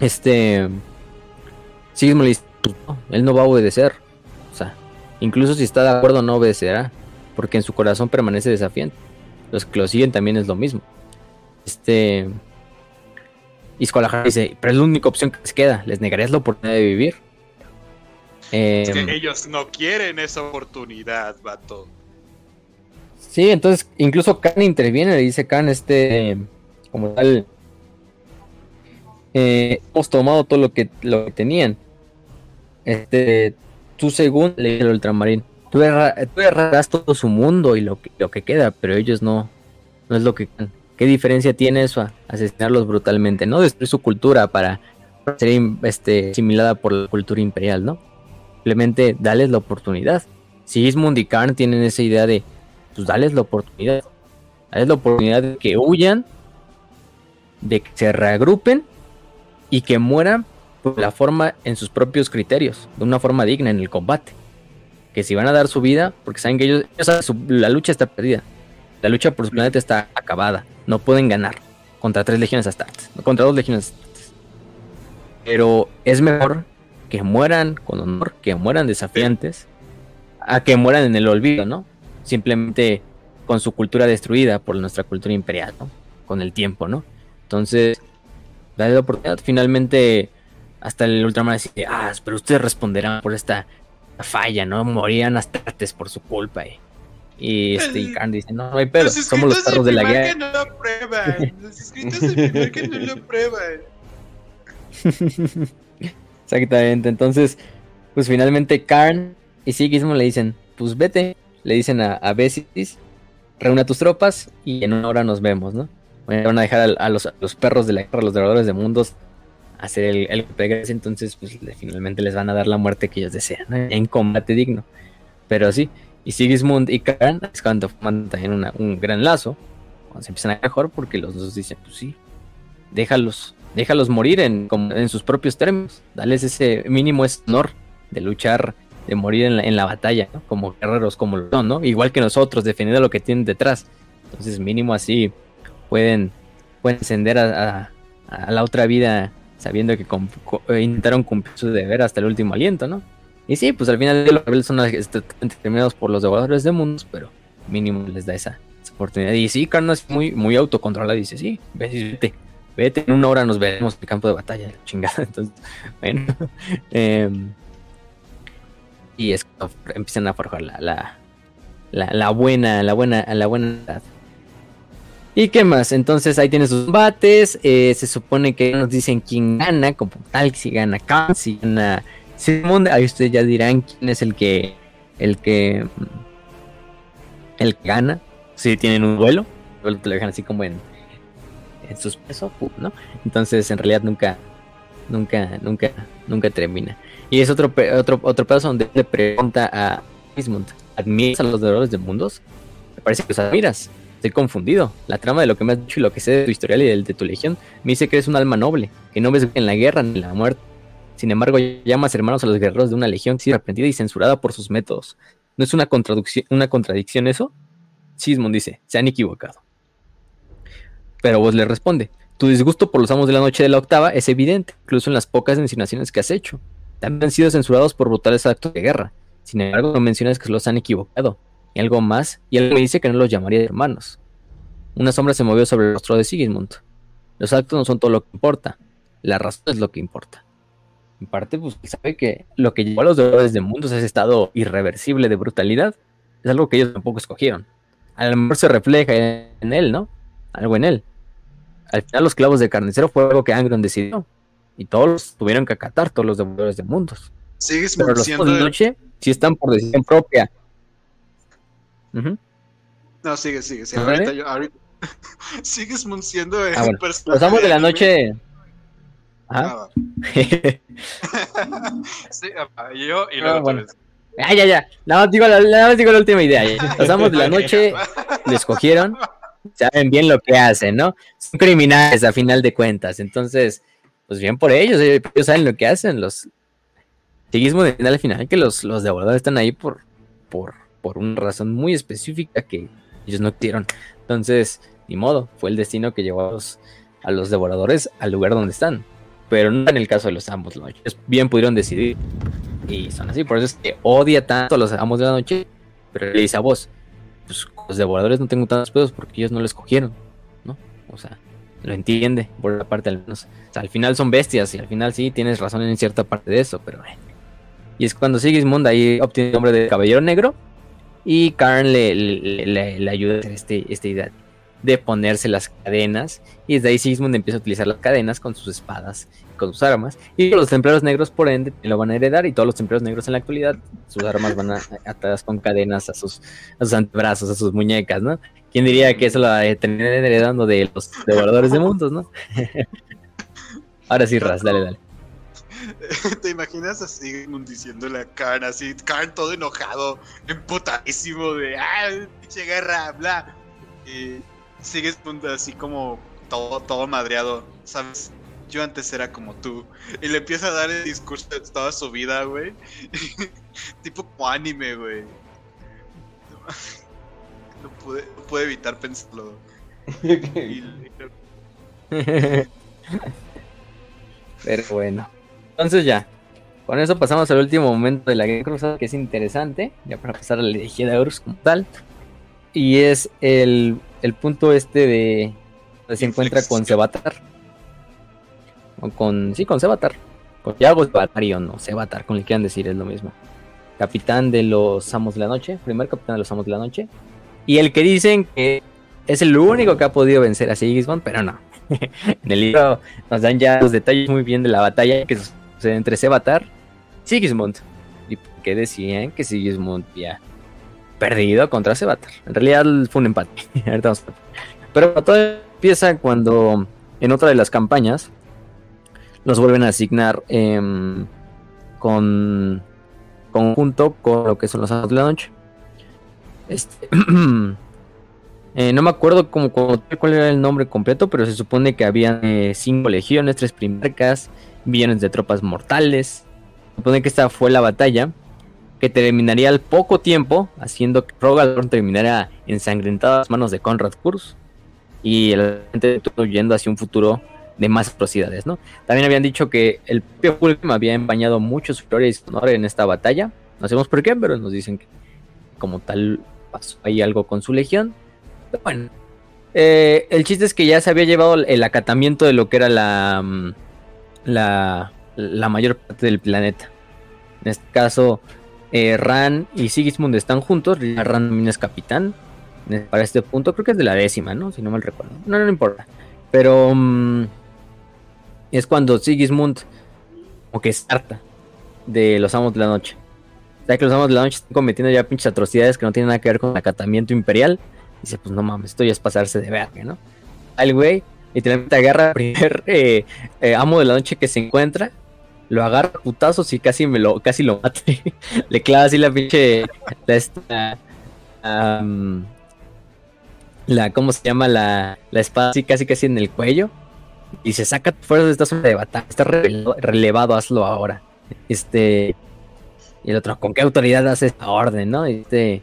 este. Sigismund le dice: pues él no va a obedecer. O sea, incluso si está de acuerdo, no obedecerá. Porque en su corazón permanece desafiante. Los que lo siguen también es lo mismo. Este. Y dice: Pero es la única opción que les queda. Les negarías la oportunidad de vivir es que em, ellos no quieren esa oportunidad, vato. Sí, entonces incluso Khan interviene, le dice Khan, este, como tal, eh, hemos tomado todo lo que, lo que tenían. Este, tú según le dice el ultramarín, tú, errarás todo su mundo y lo que, lo que queda, pero ellos no, no es lo que... ¿Qué diferencia tiene eso a asesinarlos brutalmente? No destruir su cultura para ser este, asimilada por la cultura imperial, ¿no? Simplemente dales la oportunidad. Sigismund y Karn tienen esa idea de, pues dales la oportunidad. Dales la oportunidad de que huyan, de que se reagrupen y que mueran por la forma en sus propios criterios, de una forma digna en el combate. Que si van a dar su vida, porque saben que ellos, la lucha está perdida. La lucha por su planeta está acabada. No pueden ganar contra tres legiones astartes, contra dos legiones astartes. Pero es mejor que mueran con honor, que mueran desafiantes, a que mueran en el olvido, ¿no? Simplemente con su cultura destruida por nuestra cultura imperial, ¿no? Con el tiempo, ¿no? Entonces, dale la oportunidad. Finalmente, hasta el Ultraman dice, ah, pero ustedes responderán por esta falla, ¿no? Morían hasta antes por su culpa. Eh. Y este, y Karen dice, no, no hay pedo, somos los perros de la guerra. No lo prueban. Los escritos primer que no lo [LAUGHS] prueban. Exactamente, entonces, pues finalmente Karn y Sigismund le dicen, pues vete, le dicen a, a Besis, reúna tus tropas y en una hora nos vemos, ¿no? Van a dejar a, los, perros de la guerra, los devoradores de mundos, hacer el, el entonces pues finalmente les van a dar la muerte que ellos desean, ¿no? en combate digno. Pero sí, y Sigismund y Karn es cuando también un gran lazo, cuando se empiezan a mejor, porque los dos dicen, pues sí, déjalos, déjalos morir en, sus propios términos, dales ese mínimo honor de luchar, de morir en la, batalla, ¿no? como guerreros como lo son, ¿no? Igual que nosotros, defendiendo lo que tienen detrás. Entonces, mínimo así pueden, pueden ascender a, la otra vida sabiendo que intentaron cumplir su deber hasta el último aliento, ¿no? Y sí, pues al final los rebeldes son determinados por los devoradores de mundos, pero mínimo les da esa, oportunidad. Y sí, Carlos es muy, muy autocontrolado. Dice, sí, vete, vete, en una hora nos veremos en el campo de batalla, chingada. [LAUGHS] Entonces, bueno. Em, y es empiezan a forjar la, la, la, buena, la buena, la buena ¿Y qué más? Entonces ahí tienes sus combates. Eh, se supone que nos dicen quién gana, como tal, si gana Khan, si gana Simón, ahí ustedes ya dirán quién es el que el que el que gana. Si tienen un vuelo, te lo dejan así como en en suspenso, ¿no? Entonces en realidad nunca nunca nunca nunca termina. Y es otro otro otro pedazo donde le pregunta a Ismund, ¿admiras a los devoradores de mundos? Me parece que los admiras. Estoy confundido. La trama de lo que me has dicho y lo que sé de tu historial y del de tu legión me dice que eres un alma noble, que no ves en la guerra ni en la muerte sin embargo, llamas hermanos a los guerreros de una legión que arrepentida y censurada por sus métodos. ¿No es una, una contradicción eso? Sismond dice, se han equivocado. Pero vos le responde, tu disgusto por los amos de la noche de la octava es evidente, incluso en las pocas insinuaciones que has hecho. También han sido censurados por brutales actos de guerra. Sin embargo, no mencionas que los han equivocado. Y algo más, y él me dice que no los llamaría hermanos. Una sombra se movió sobre el rostro de Sigismund. Los actos no son todo lo que importa. La razón es lo que importa. En parte, pues sabe que lo que llevó a los devoradores de mundos a ese estado irreversible de brutalidad es algo que ellos tampoco escogieron. A lo mejor se refleja en él, ¿no? Algo en él. Al final, los clavos de carnicero fue algo que Angron decidió. Y todos tuvieron que acatar, todos los devoradores de mundos. Sigues Pero los de noche sí están por decisión propia. No, sigue, sigue. sigue. Ahorita yo, ahorita... [LAUGHS] Sigues siendo el ah, Los amos de la noche. Ah, [LAUGHS] sí, yo y luego bueno. Ah, ya, ya. Nada más digo, la, digo la última idea. Pasamos de la [LAUGHS] noche, le escogieron, saben bien lo que hacen, ¿no? Son criminales a final de cuentas. Entonces, pues bien por ellos, ellos saben lo que hacen. Los siguismo de al final, que los, los devoradores están ahí por, por, por una razón muy específica que ellos no quisieron. Entonces, ni modo, fue el destino que llevó a los, a los devoradores al lugar donde están pero no en el caso de los amos de la. Bien pudieron decidir y son así, por eso es que odia tanto a los amos de la noche, pero le dice a vos, pues los devoradores no tengo tantos pedos porque ellos no lo escogieron, ¿no? O sea, lo entiende, por la parte al menos. O sea, al final son bestias y al final sí tienes razón en cierta parte de eso, pero... Y es cuando Sigismund ahí obtiene el nombre de Caballero Negro y Karn le, le, ayuda a hacer este, esta idea de ponerse las cadenas y desde ahí Sigismund empieza a utilizar las cadenas con sus espadas con sus armas y los templarios negros por ende lo van a heredar y todos los templarios negros en la actualidad sus armas van a atadas con cadenas a sus, a sus antebrazos, a sus muñecas, ¿no? ¿Quién diría que eso lo va a tener heredando de los devoradores de mundos, ¿no? [LAUGHS] Ahora sí, Raz, dale, dale. [LAUGHS] ¿Te imaginas así diciéndole a Khan así, Khan todo enojado, emputadísimo de, ah, pinche guerra, bla? Y sigues así como todo, todo madreado, ¿sabes? Yo antes era como tú. Y le empieza a dar el discurso de toda su vida, güey. [LAUGHS] tipo como anime, güey. No, pude, evitar pensarlo. Pero bueno. Entonces ya. Con eso pasamos al último momento de la Guerra Cruzada, que es interesante. Ya para pasar a la elegía de Horus como tal. y es el, el punto este de se encuentra con Sebatar. O con, sí, con Sebatar. Con Yago Sebatarion, no, Sebatar, con el que quieran decir, es lo mismo. Capitán de los Amos de la Noche, primer capitán de los Amos de la Noche. Y el que dicen que es el único que ha podido vencer a Sigismund, pero no. [LAUGHS] en el libro nos dan ya los detalles muy bien de la batalla que sucede entre Sebatar y Sigismund. Y que decían que Sigismund ya perdido contra Sebatar. En realidad fue un empate. [LAUGHS] Pero todo empieza cuando en otra de las campañas los vuelven a asignar em, con conjunto con lo que son los años de la. Este, [CLEARS THROAT] eh, no me acuerdo como, cuál era el nombre completo, pero se supone que había eh, cinco legiones, tres primarcas, millones de tropas mortales. Se supone que esta fue la batalla que terminaría al poco tiempo haciendo que Rogalorn terminara ensangrentado a las manos de Conrad Kurz y el gente yendo hacia un futuro de más atrocidades, ¿no? También habían dicho que el propio Fulgrim había empañado mucho su gloria y honor en esta batalla. No sabemos por qué, pero nos dicen que como tal pasó ahí algo con su legión. Pero bueno, eh, el chiste es que ya se había llevado el acatamiento de lo que era la, mm, la, la mayor parte del planeta. En este caso, eh, Ran y Sigismund están juntos. Ran también es capitán. Para este punto, creo que es de la décima, ¿no? Si no mal recuerdo. No, no, importa. Pero mm, es cuando Sigismund, como que es harta de los amos de la noche. O sea que los amos de la noche están cometiendo ya pinches atrocidades que no tienen nada que ver con el acatamiento imperial. dice, pues no mames, esto ya es pasarse de verga, ¿no? Al güey literalmente agarra al primer [LAUGHS] eh, eh, amo de la noche que se encuentra lo agarra putazos y casi me lo, casi lo mate. [LAUGHS] Le clava así la pinche. La esta. la, ¿cómo se llama? La, la espada así casi casi en el cuello. Y se saca fuera de esta zona de batalla. Está relevado, hazlo ahora. Este. Y el otro, ¿con qué autoridad hace esta orden, no? Este.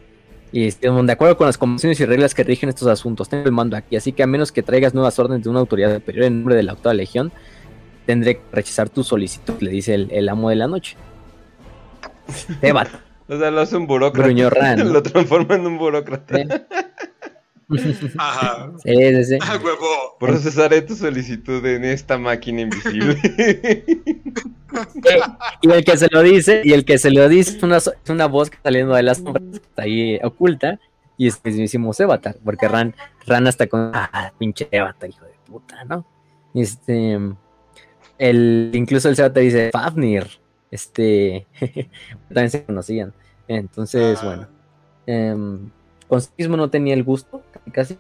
Y este, de acuerdo con las convenciones y reglas que rigen estos asuntos, tengo el mando aquí, así que a menos que traigas nuevas órdenes de una autoridad superior en nombre de la octava legión, tendré que rechazar tu solicitud, le dice el, amo de la noche. Te [LAUGHS] O sea, lo hace un burócrata. [LAUGHS] Lo transforma en un burócrata. [LAUGHS] Ajá. Sí, sí, sí. Ah, huevo. Procesaré tu solicitud en esta máquina invisible. y el que se lo dice, y el que se lo dice es una, es una voz que saliendo de las sombras, que está ahí oculta, y es mismísimo Sebatar, porque Ran, Ran hasta con, ah, pinche Sebatar, hijo de puta, ¿no? Este, el, incluso el te dice Fafnir. Este. [LAUGHS] también se conocían. Entonces, bueno. Eh, no tenía el gusto, casi.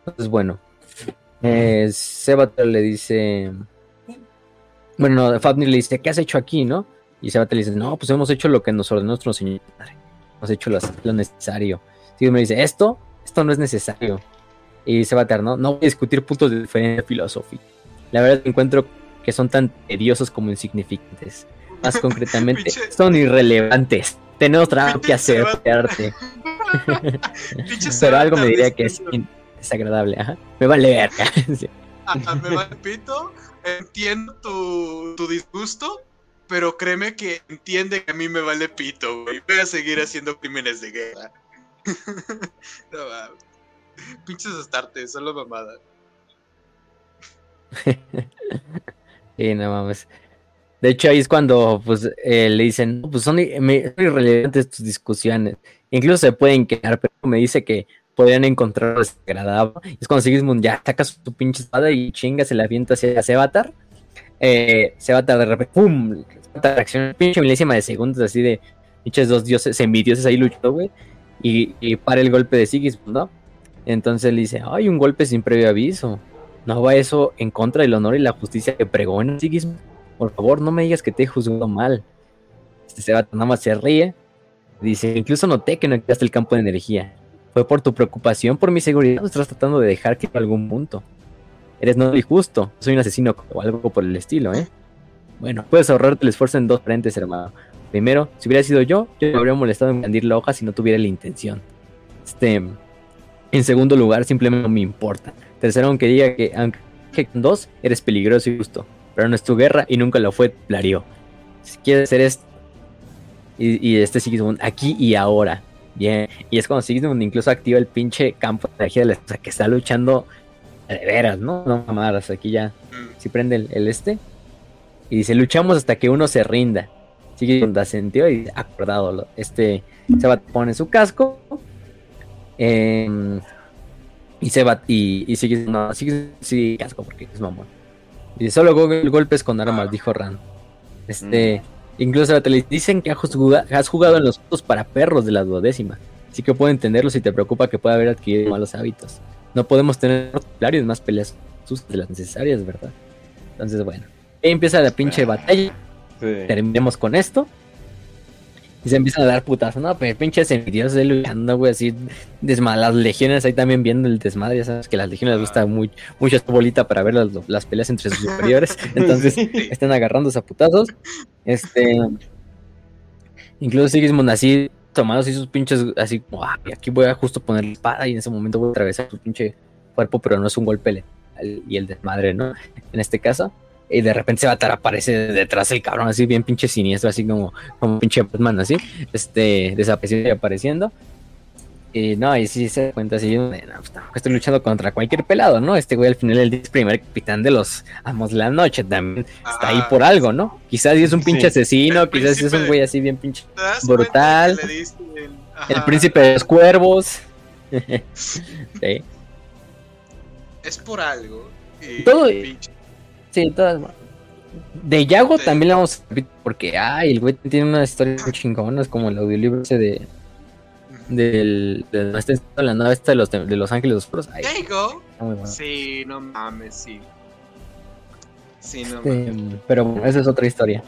Entonces, bueno. Eh, le dice. Bueno, Fafnir le dice, ¿qué has hecho aquí, no? Y Sebater le dice, no, pues hemos hecho lo que nos ordenó nuestro señor. Hemos hecho lo, necesario. Sigmund me dice, esto, esto no es necesario. Y Sebater, no, no voy a discutir puntos de diferencia filosófica. La verdad encuentro que son tan tediosos como insignificantes. Más [LAUGHS] concretamente, son irrelevantes. Tenemos trabajo que hacer arte. [LAUGHS] Pero algo me diría que es desagradable. Me vale verga. [LAUGHS] me vale pito. Entiendo tu, tu disgusto, pero créeme que entiende que a mí me vale pito, güey. Voy a seguir haciendo crímenes de guerra. no, Pinches astartes, solo mamada. Y no mames. De hecho, ahí es cuando pues, eh, le dicen, pues son, irrelevantes tus discusiones. Incluso se pueden quedar, pero me dice que podrían encontrar desagradable. Es cuando Sigismund ya saca su pinche espada y chinga, se la avienta hacia Sevatar. Eh, Sevatar de repente, ¡pum! Reacciona pinche milésima de segundos, así de pinches dos dioses semidioses ahí luchando, güey. Y, para el golpe de Sigismund, ¿no? Entonces le dice, ay, un golpe sin previo aviso. ¿No va eso en contra del honor y la justicia que pregona Sigismund? Por favor, no me digas que te he juzgado mal. Este Sebastián nada más se ríe. Dice, incluso noté que no quedaste el campo de energía. Fue por tu preocupación por mi seguridad estás tratando de dejar que en algún punto. Eres noble y justo. Soy un asesino o algo por el estilo, ¿eh? Bueno, puedes ahorrarte el esfuerzo en dos frentes, hermano. Primero, si hubiera sido yo, yo me habría molestado en blandir la hoja si no tuviera la intención. Este. En segundo lugar, simplemente no me importa. Tercero, aunque diga que, aunque con dos, eres peligroso y justo. Pero no es tu guerra y nunca lo fue, Plario. Si quieres hacer esto. Y, y este sigue aquí y ahora. Bien. Y es cuando Sigismund incluso activa el pinche campo de energía de la o sea, que está luchando de veras, ¿no? No mamadas, aquí ya. Mm. Si prende el, el este. Y dice, luchamos hasta que uno se rinda. Sigismund asentió y acordado. Este se va a poner su casco. Em, y se va y, y sigue no, sigue, sigue casco porque es mamón. Y dice, solo go- golpes con armas, Ah. dijo Ran. Este, incluso te le dicen que has jugado, en los juegos para perros de la duodécima. Así que puedo entenderlo si te preocupa que pueda haber adquirido malos hábitos. No podemos tener templarios más peleas de las necesarias, ¿verdad? Entonces, bueno. Ahí empieza la pinche batalla. Sí. Terminemos con esto. Y se empiezan a dar putazos, ¿no? Pero pinches envidiosos ahí luchando, güey, así. Las legiones ahí también viendo el desmadre. Ya sabes que las legiones les gusta muy, mucho esta bolita para ver las, las peleas entre sus superiores. [LAUGHS] Entonces, están agarrándose a putazos. Este. Incluso Sigismund así, tomando así sus pinches, así como, ah, y aquí voy a justo poner la espada y en ese momento voy a atravesar su pinche cuerpo, pero no es un golpe letal y el desmadre, ¿no? En este caso. Y de repente se va a estar aparece detrás el cabrón, así bien pinche siniestro, así como, como pinche Batman, así, este, desapareciendo y apareciendo. Y no, y sí se da cuenta así, no, pues, estoy luchando contra cualquier pelado, ¿no? Este güey al final el primer capitán de los amos de la noche también está ahí Ah, por algo, ¿no? Quizás sí es un pinche Sí. asesino, El quizás sí es un güey así bien pinche. ¿te das brutal. El príncipe de los cuervos. [LAUGHS] [LAUGHS] sí, Es por algo. y Todo- pinche- sí, todas. De Yago Sí. también le vamos a repetir porque, ay, el güey tiene una historia muy chingona, es como el audiolibro ese de. Del. De, no está en la nave esta de los, de los Ángeles Oscuros. Ay, There you go. está muy bueno. Sí, no mames, sí. Sí, no Este, mames. pero bueno, esa es otra historia.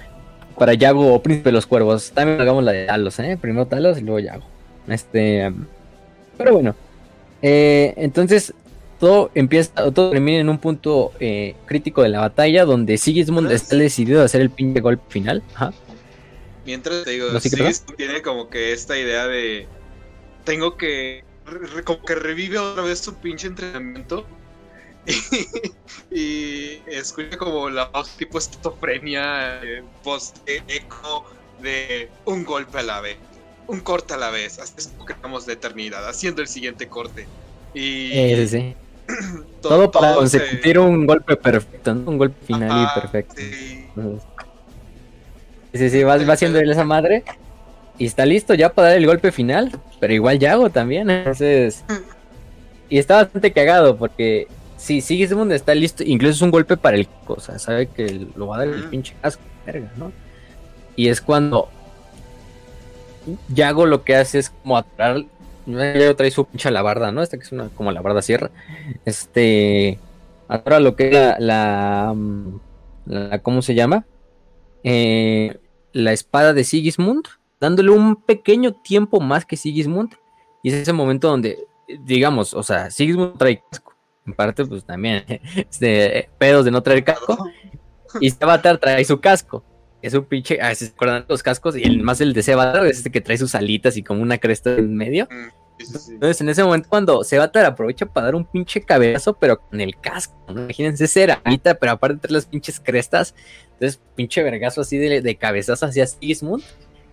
Para Yago o Príncipe de los Cuervos. También hagamos la de Talos, ¿eh? Primero Talos y luego Yago. Este. Pero bueno. eh, entonces, todo empieza. Todo termina en un punto eh, crítico de la batalla. Donde Sigismund ¿Ves? está decidido a hacer el pinche golpe final. Ajá. Mientras te digo, ¿No sé qué Sigismund tiene como que esta idea de. Tengo que. como que revive otra vez su pinche entrenamiento. [LAUGHS] Y, y escucha como la voz tipo esquizofrenia, eh, de eco de un golpe a la vez, un corte a la vez. Así es como que estamos de eternidad, haciendo el siguiente corte. Y Eh, sí, sí. [CLEARS THROAT] Todo para conseguir un golpe perfecto, ¿no? Un golpe final Ajá, y perfecto. sí. Entonces, Sí, sí, va, va haciendo él esa madre. Y está listo ya para dar el golpe final. Pero igual Yago también. Entonces. Y está bastante cagado porque. Si Sigismund está listo, incluso es un golpe para el. O sea, sabe que lo va a dar el Ujú. pinche casco, verga, ¿no? Y es cuando. Yago lo que hace es como atraer. Yago trae su pinche alabarda, ¿no? Esta que es una como alabarda sierra. Este. Atora lo que es la. la, mm, la- ¿Cómo se llama? eh, la espada de Sigismund, dándole un pequeño tiempo más que Sigismund. Y es ese momento donde, digamos, o sea, Sigismund trae casco. En parte, pues también, [LAUGHS] este, pedos de no traer casco. [LAUGHS] Y Sevatar trae su casco. Es un pinche. Ah, ¿se acuerdan los cascos? Y el más el de Sevatar es este que trae sus alitas y como una cresta en medio. Sí, sí, sí. Entonces, en ese momento, cuando Sevatar aprovecha para dar un pinche cabezazo, pero con el casco, ¿no? Imagínense ceramita, pero aparte trae las pinches crestas. Entonces, pinche vergazo así de, de cabezazo hacia Sigismund,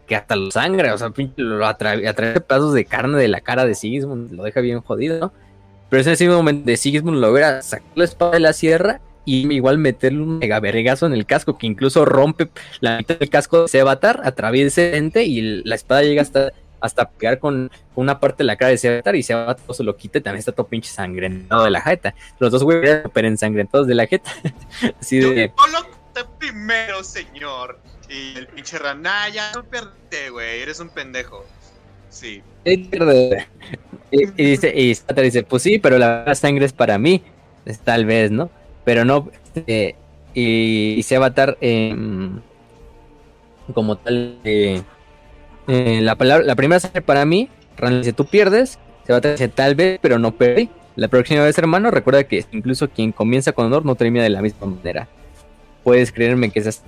que hasta lo sangra, o sea, pinche, lo atrae, atrae pedazos de carne de la cara de Sigismund, lo deja bien jodido, ¿no? Pero es en ese momento de Sigismund logra sacar la espada de la sierra y igual meterle un mega vergazo en el casco, que incluso rompe la mitad del casco de Sevatar, atraviesa ese ente y la espada llega hasta hasta pegar con una parte de la cara de Sevatar y Sevatar se lo quita y también está todo pinche sangrentado de la jeta. Los dos güeyes pero ensangrentados de la jeta. [LAUGHS] Así de. yo primero, señor. Y el pinche Rana, ya no perdiste, güey. Eres un pendejo. Sí. Y, y dice, y dice, pues sí, pero la sangre es para mí. Tal vez, ¿no? Pero no. este, y, y Sevatar, em, como tal, eh, eh, la, palabra, la primera sangre para mí, Ran dice, tú pierdes. Sevatar dice, tal vez, pero no perdí. La próxima vez, hermano, recuerda que incluso quien comienza con honor no termina de la misma manera. Puedes creerme que es así.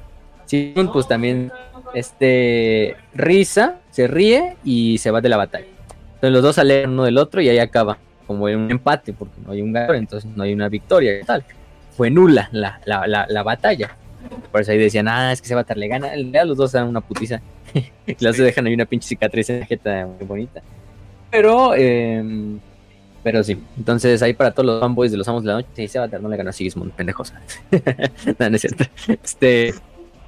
Sí, pues también, este, risa, se ríe y se va de la batalla. Entonces los dos salen uno del otro y ahí acaba, como en un empate, porque no hay un ganador, entonces no hay una victoria y tal. Fue nula la, la, la, la batalla. Por eso ahí decían, ah, es que se va a le gana, a los dos dan una putiza. [LAUGHS] y los dos dejan ahí una pinche cicatriz en la jeta muy bonita. Pero, em, pero sí. Entonces, ahí para todos los fanboys de los amos de la noche, sí, Sebater no le ganó a Sigismund, pendejos. [LAUGHS] no, no es cierto. Este. ¿Se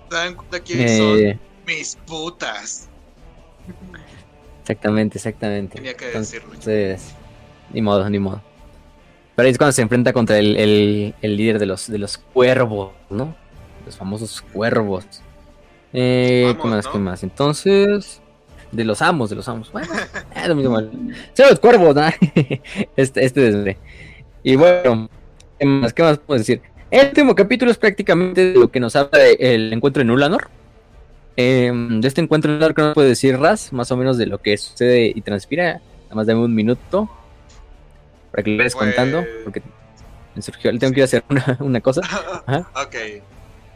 dan cuenta quiénes son? eh, Mis putas. exactamente, exactamente. Tenía que decirlo. Entonces, ni modo, ni modo. Pero ahí es cuando se enfrenta contra el, el- el líder de los, de los cuervos, ¿no? Los famosos cuervos. Eh, ¿Qué más? ¿no? ¿Qué más? Entonces, de los amos, de los amos. Bueno, es [LAUGHS] lo mismo. Son los cuervos, ¿no? [LAUGHS] Este, este desde. Y bueno, ¿qué más? ¿Qué más puedo decir? El último capítulo es prácticamente lo que nos habla del encuentro en Ulanor. Eh, de este encuentro en Ulanor, ¿qué nos puede decir Raz? Más o menos de lo que sucede y transpira. Nada más dame un minuto para que lo vayas Pues- contando. Porque me surgió, le tengo que ir a hacer una, una cosa. [LAUGHS] Ajá. ok.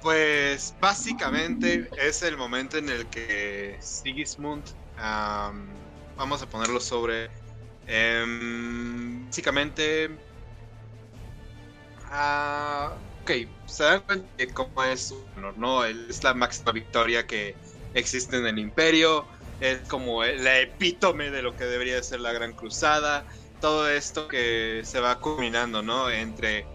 Pues básicamente es el momento en el que Sigismund, am, vamos a ponerlo sobre, em, básicamente, ah, ok, se dan cuenta de cómo es honor, ¿no? Es la máxima victoria que existe en el imperio, es como la epítome de lo que debería ser la Gran Cruzada, todo esto que se va culminando, ¿no? Entre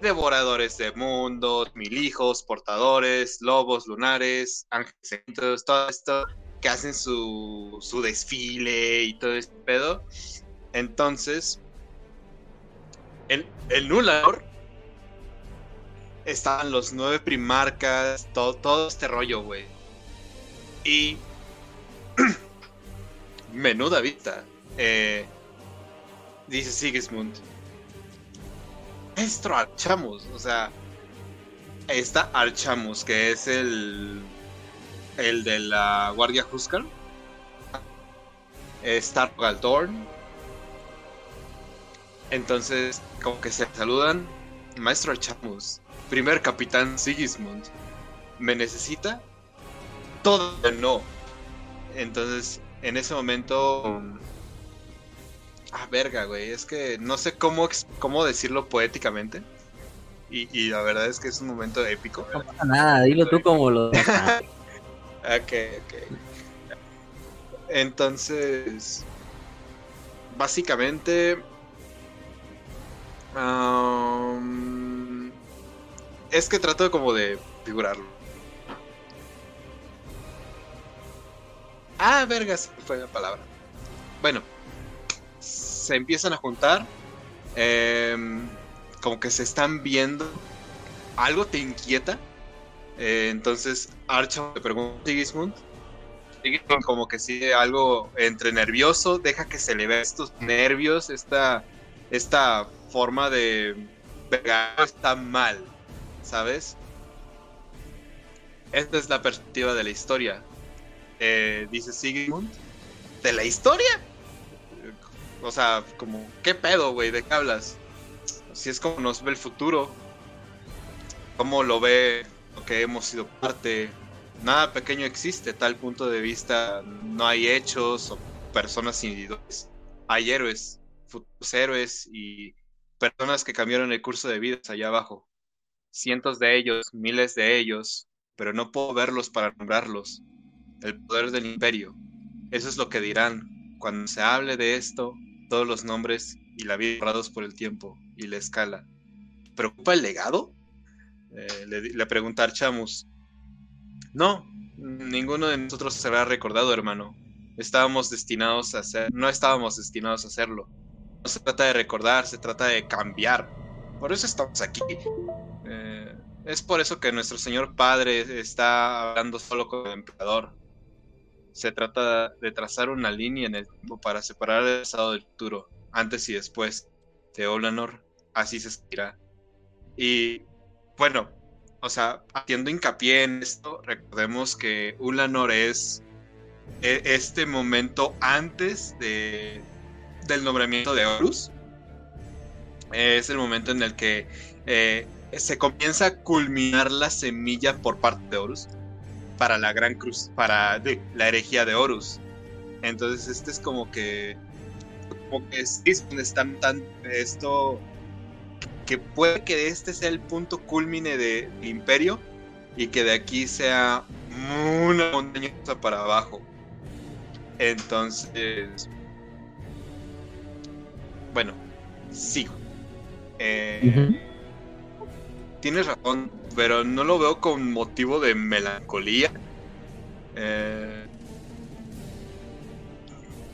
devoradores de mundos, mil hijos, portadores, lobos lunares, ángeles, todo esto que hacen su, su desfile y todo este pedo. Entonces, en, en Nulanor estaban los nueve primarcas, todo, todo este rollo, güey. Y [CLEARS THROAT] menuda vista. Eh, dice Sigismund. Maestro Archamus, o sea, está Archamus, que es el el de la Guardia Huskar. Está Galdorn. Entonces, como que se saludan. Maestro Archamus, primer capitán Sigismund, ¿me necesita? Todo no. Entonces, en ese momento. Ah, verga, güey. Es que no sé cómo, cómo decirlo poéticamente. Y, y la verdad es que es un momento épico. No pasa nada, dilo tú como lo. [LAUGHS] Ok, ok. Entonces, básicamente, am, es que trato como de figurarlo. Ah, vergas, fue la palabra. Bueno, se empiezan a juntar, em, como que se están viendo. Algo te inquieta. Eh, entonces Archer le pregunta a Sigismund. Sigismund como que sigue algo entre nervioso, deja que se le vea estos nervios, esta, esta forma de... Verga, está mal, ¿sabes? Esta es la perspectiva de la historia. Eh, dice Sigismund. ¿De la historia? O sea, como, ¿qué pedo, güey? ¿De qué hablas? Si es como nos ve el futuro. ¿Cómo lo ve lo que hemos sido parte? Nada pequeño existe, tal punto de vista. No hay hechos o personas individuales. Hay héroes, futuros héroes y personas que cambiaron el curso de vidas allá abajo. Cientos de ellos, miles de ellos, pero no puedo verlos para nombrarlos. El poder del imperio. Eso es lo que dirán. Cuando se hable de esto, todos los nombres y la vida borrados por el tiempo y la escala. ¿Preocupa el legado? Eh, le, le pregunta Archamus. No, ninguno de nosotros será recordado, hermano. Estábamos destinados a hacer, no estábamos destinados a hacerlo. No se trata de recordar, se trata de cambiar. Por eso estamos aquí. Eh, es por eso que nuestro Señor Padre está hablando solo con el emperador. Se trata de trazar una línea en el tiempo para separar el pasado del futuro, antes y después de Olanor. Así se seguirá. Y bueno, o sea, haciendo hincapié en esto, recordemos que Ulanor es e- este momento antes de, del nombramiento de Horus. Es el momento en el que eh, se comienza a culminar la semilla por parte de Horus para la gran cruz, para de, la herejía de Horus. Entonces este es como que, como que es donde están tan esto que puede que este sea el punto culmine de- del imperio y que de aquí sea una montaña para abajo. Entonces, bueno, sigo. Eh, Tienes razón, pero no lo veo con motivo de melancolía. Eh,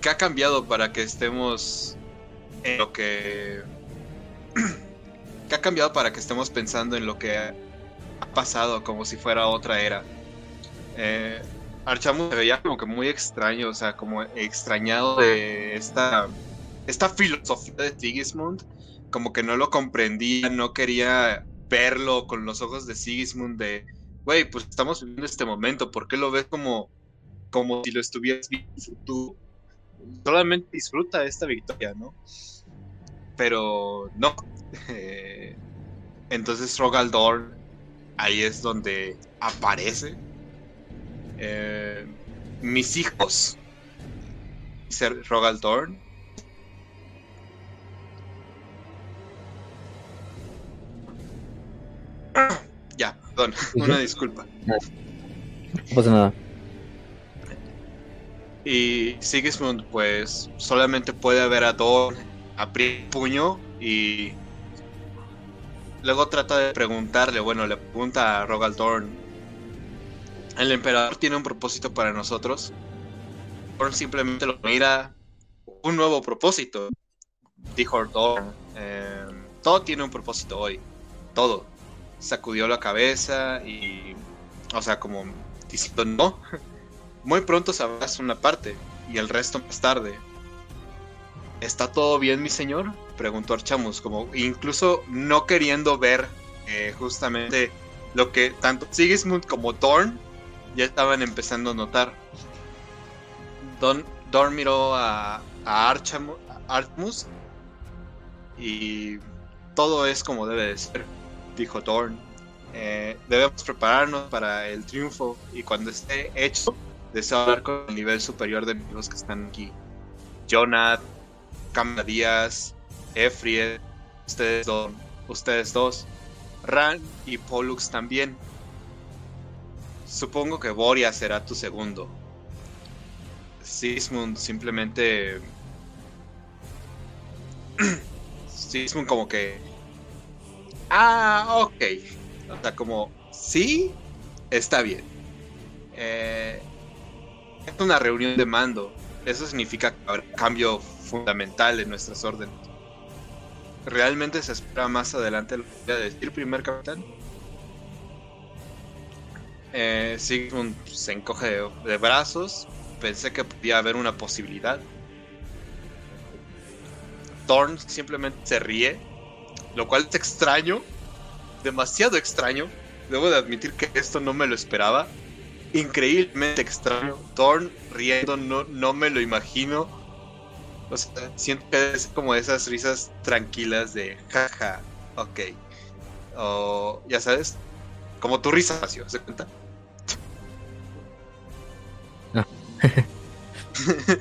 ¿Qué ha cambiado para que estemos en lo que... [CLEARS THROAT] ¿Qué ha cambiado para que estemos pensando en lo que ha pasado como si fuera otra era? Eh, Archamus se veía como que muy extraño, o sea, como extrañado de esta, esta filosofía de Sigismund, como que no lo comprendía, no quería verlo con los ojos de Sigismund de, güey, pues estamos viviendo este momento, ¿por qué lo ves como, como si lo estuvieras viendo tú? Solamente disfruta esta victoria, ¿no? Pero no. [LAUGHS] entonces Rogaldor ahí es donde aparece. Eh, mis hijos, Rogaldorn, ya, perdón, [LAUGHS] una disculpa. No pasa nada. Y Sigismund, pues, solamente puede ver a Dorn abrir el puño y luego trata de preguntarle, bueno, le pregunta a Rogal Dorn, ¿el emperador tiene un propósito para nosotros? Dorn simplemente lo mira, un nuevo propósito, dijo Dorn. Eh, todo tiene un propósito hoy, todo sacudió la cabeza y, o sea, como diciendo no. Muy pronto sabrás una parte y el resto más tarde. ¿Está todo bien, mi señor? Preguntó Archamus, como incluso no queriendo ver eh, justamente lo que tanto Sigismund como Thorn ya estaban empezando a notar. Don, Dorn miró a, a Archamus y todo es como debe de ser dijo Thorn. Eh, debemos prepararnos para el triunfo y cuando esté hecho, deseo hablar con el nivel superior de los que están aquí. Jonat, Camila Díaz, Efried, ustedes, dos, ustedes dos, Ran y Pollux también. Supongo que Boria será tu segundo. Sismund simplemente... [CLEARS THROAT] Sismund como que Ah, ok. O sea, como, sí, está bien. Eh, es una reunión de mando. Eso significa que habrá cambio fundamental en nuestras órdenes. ¿Realmente se espera más adelante lo que voy a decir, primer capitán? Eh, Sigmund se encoge de, brazos. Pensé que podía haber una posibilidad. Thorn simplemente se ríe lo cual es extraño, demasiado extraño. Debo de admitir que esto no me lo esperaba. Increíblemente extraño. Thorn riendo, no, no me lo imagino. O sea, siento que es como esas risas tranquilas de jaja, ok. O, ya sabes, como tu risa, ¿se cuenta? No. [LAUGHS]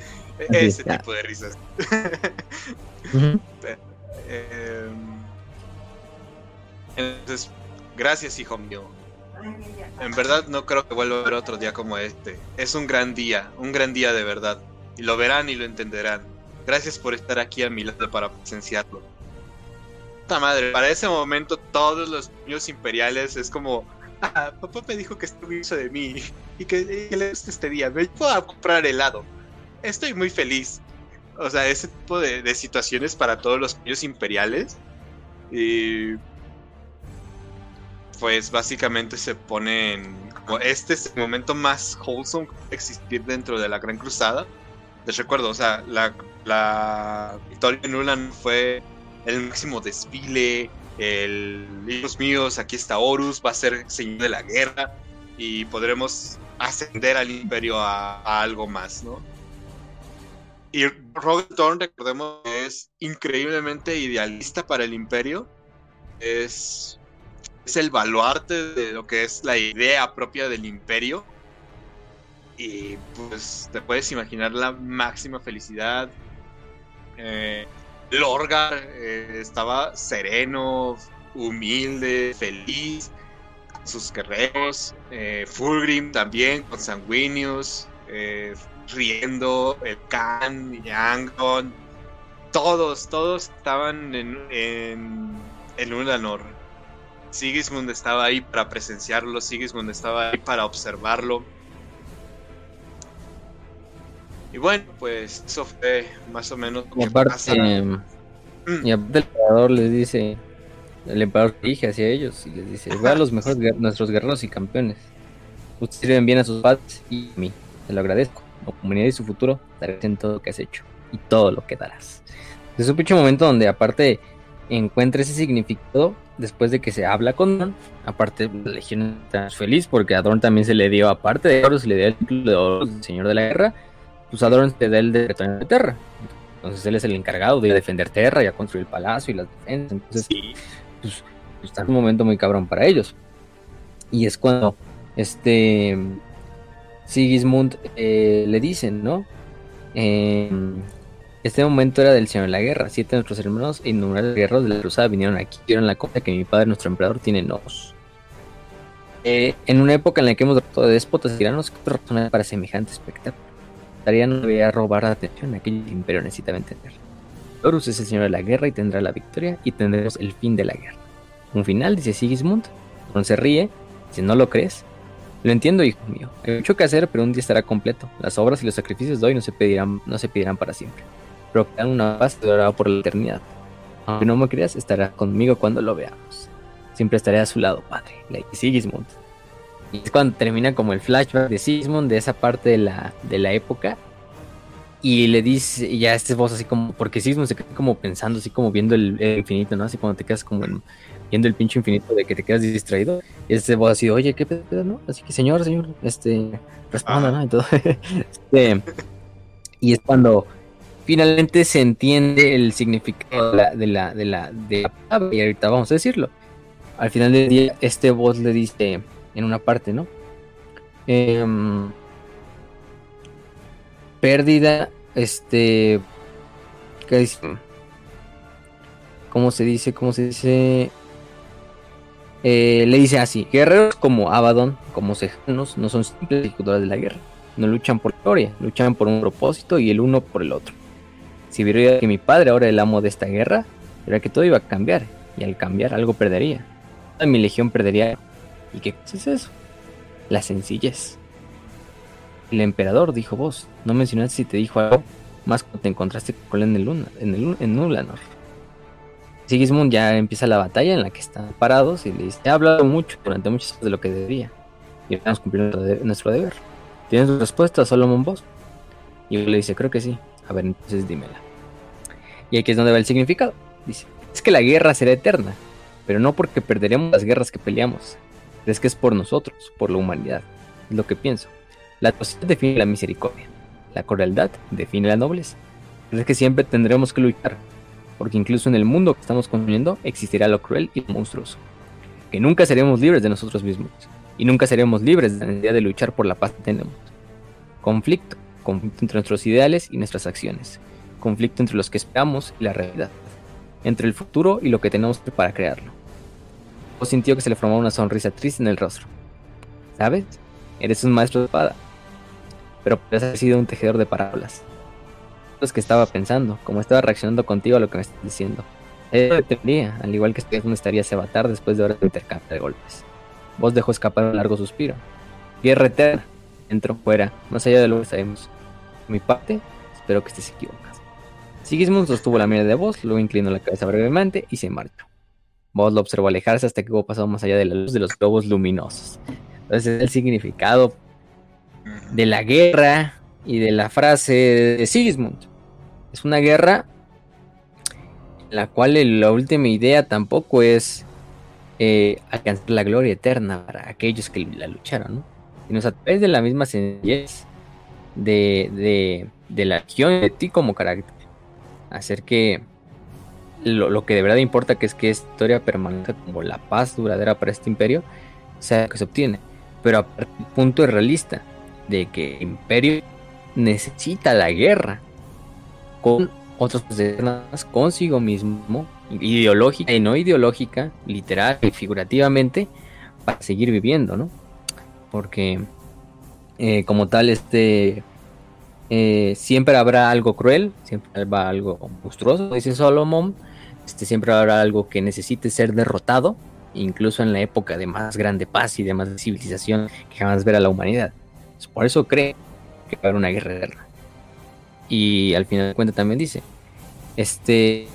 Ese tipo de risas. [LAUGHS] Entonces, gracias, hijo mío. En verdad no creo que vuelva a ver otro día como este. Es un gran día, un gran día de verdad. Y lo verán y lo entenderán. Gracias por estar aquí a mi lado para presenciarlo. Puta madre, para ese momento todos los niños imperiales es como... Ah, papá me dijo que estuvo de mí y que, le gusta este día. Me voy a comprar helado. Estoy muy feliz. O sea, ese tipo de, de situaciones para todos los niños imperiales. Y pues básicamente se pone en como este es el momento más wholesome que existir dentro de la Gran Cruzada. Les recuerdo, o sea, la, la victoria en Ulan fue el máximo desfile, el míos, aquí está Horus, va a ser señor de la guerra y podremos ascender al imperio a, a algo más, ¿no? Y Robert Thorne, recordemos, es increíblemente idealista para el imperio. Es es el baluarte de lo que es la idea propia del imperio. Y pues te puedes imaginar la máxima felicidad. Eh, Lorgar eh, estaba sereno, humilde, feliz. Sus guerreros. Eh, Fulgrim también, con sanguíneos. Eh, riendo. El Khan y todos, todos estaban en, en, en Ulanor. Sigismund estaba ahí para presenciarlo, Sigismund estaba ahí para observarlo. Y bueno, pues eso fue más o menos y aparte, em, y aparte el emperador les dice, el emperador dirige hacia ellos y les dice, a los mejores nuestros guerreros y campeones. Ustedes sirven bien a sus padres y a mí. Te lo agradezco. La comunidad y su futuro darás en todo lo que has hecho y todo lo que darás. Es un pinche momento donde aparte encuentra ese significado después de que se habla con Dorn. Aparte, la Legión está feliz porque a Dorn también se le dio, aparte de oro, se le dio el título de oro Señor de la Guerra. Pues a Dorn se da el de de Terra. Entonces él es el encargado de defender Terra y a construir el palacio y las defensas. Entonces, pues, pues, está un momento muy cabrón para ellos. Y es cuando este Sigismund eh, le dicen, ¿no? Este momento era del Señor de la Guerra. Siete de nuestros hermanos e innumerables guerreros de la cruzada vinieron aquí. Vieron la cosa que mi padre, nuestro emperador, tiene nos. Eh, en una época en la que hemos derrotado de déspotas y tiranos, ¿qué razón para semejante espectáculo? Tarea no debía robar la atención a aquel imperio necesita entender. Horus es el señor de la guerra y tendrá la victoria y tendremos el fin de la guerra. Un final, dice Sigismund. Ron se ríe. Si no lo crees, lo entiendo, hijo mío. Hay mucho que hacer, pero un día estará completo. Las obras y los sacrificios de hoy no se pedirán, no se pedirán para siempre. Pero quedan una paz que durará por la eternidad. Aunque no me creas, estará conmigo cuando lo veamos. Siempre estaré a su lado, padre. Le Sigismund. Y es cuando termina como el flashback de Sigismund de esa parte de la, de la época. Y le dice, y ya este voz así como, porque Sigismund se queda como pensando, así como viendo el, infinito, ¿no? Así cuando te quedas como viendo el pinche infinito de que te quedas distraído. Y este voz así, oye, ¿qué pedo, no? Así que, señor, señor, este, responda, ¿no? Y todo. [LAUGHS] este, y es cuando finalmente se entiende el significado de la, de la, de la, la palabra. Y ahorita vamos a decirlo. Al final del día, este voz le dice en una parte, ¿no? Em, pérdida, este, ¿qué dice? ¿Cómo se dice? ¿Cómo se dice? Eh, le dice así, guerreros como Abaddon, como Sejanos, no son simples ejecutores de la guerra, no luchan por gloria, luchan por un propósito y el uno por el otro. Si viera que mi padre ahora el amo de esta guerra, era que todo iba a cambiar, y al cambiar algo perdería. Toda mi legión perdería. ¿Y qué es eso? La sencillez. El emperador dijo vos, no mencionaste si te dijo algo más cuando te encontraste con él en el Luna, en el Nulanor. Sigismund ya empieza la batalla en la que están parados y le dice, he hablado mucho durante muchas de lo que debía y estamos cumpliendo nuestro deber. ¿Tienes respuesta, Solomon Boss? Y le dice, creo que sí. A ver, entonces dímela. Y aquí es donde va el significado. Dice, es que la guerra será eterna, pero no porque perderemos las guerras que peleamos. Es que es por nosotros, por la humanidad. Es lo que pienso. La atrocidad define la misericordia. La crueldad define la nobleza. Es que siempre tendremos que luchar, porque incluso en el mundo que estamos construyendo existirá lo cruel y lo monstruoso. Que nunca seremos libres de nosotros mismos, y nunca seremos libres de la necesidad de luchar por la paz que tenemos. Conflicto, conflicto entre nuestros ideales y nuestras acciones, conflicto entre los que esperamos y la realidad, entre el futuro y lo que tenemos para crearlo. O sintió que se le formaba una sonrisa triste en el rostro. ¿Sabes? Eres un maestro de espada, pero puedes haber sido un tejedor de parábolas. Es que estaba pensando, como estaba reaccionando contigo a lo que me estás diciendo. Eso tendría, al igual que donde estaría ese avatar después de horas de intercambio de golpes. Vos dejó escapar un largo suspiro. Guerra eterna, dentro, fuera, más allá de lo que sabemos mi parte, espero que estés equivocado. Sigismund sostuvo la mirada de Vos, luego inclinó la cabeza brevemente y se marchó. Vos lo observó alejarse hasta que hubo pasado más allá de la luz de los globos luminosos. Entonces es el significado de la guerra y de la frase de Sigismund. Es una guerra en la cual la última idea tampoco es eh, alcanzar la gloria eterna para aquellos que la lucharon, ¿no? sino a través de la misma sencillez de, de, la acción de ti como carácter. Hacer que lo, que de verdad importa que es que esta historia permanezca como la paz duradera para este imperio, sea que se obtiene. Pero a punto es realista de que el imperio necesita la guerra con otros personas, consigo mismo, ideológica y no ideológica, literal y figurativamente, para seguir viviendo, ¿no? Porque eh, como tal, este eh, siempre habrá algo cruel, siempre habrá algo monstruoso, dice Solomon, este, siempre habrá algo que necesite ser derrotado, incluso en la época de más grande paz y de más civilización que jamás verá la humanidad. por eso cree que va a haber una guerra. Y al final de cuentas también dice, este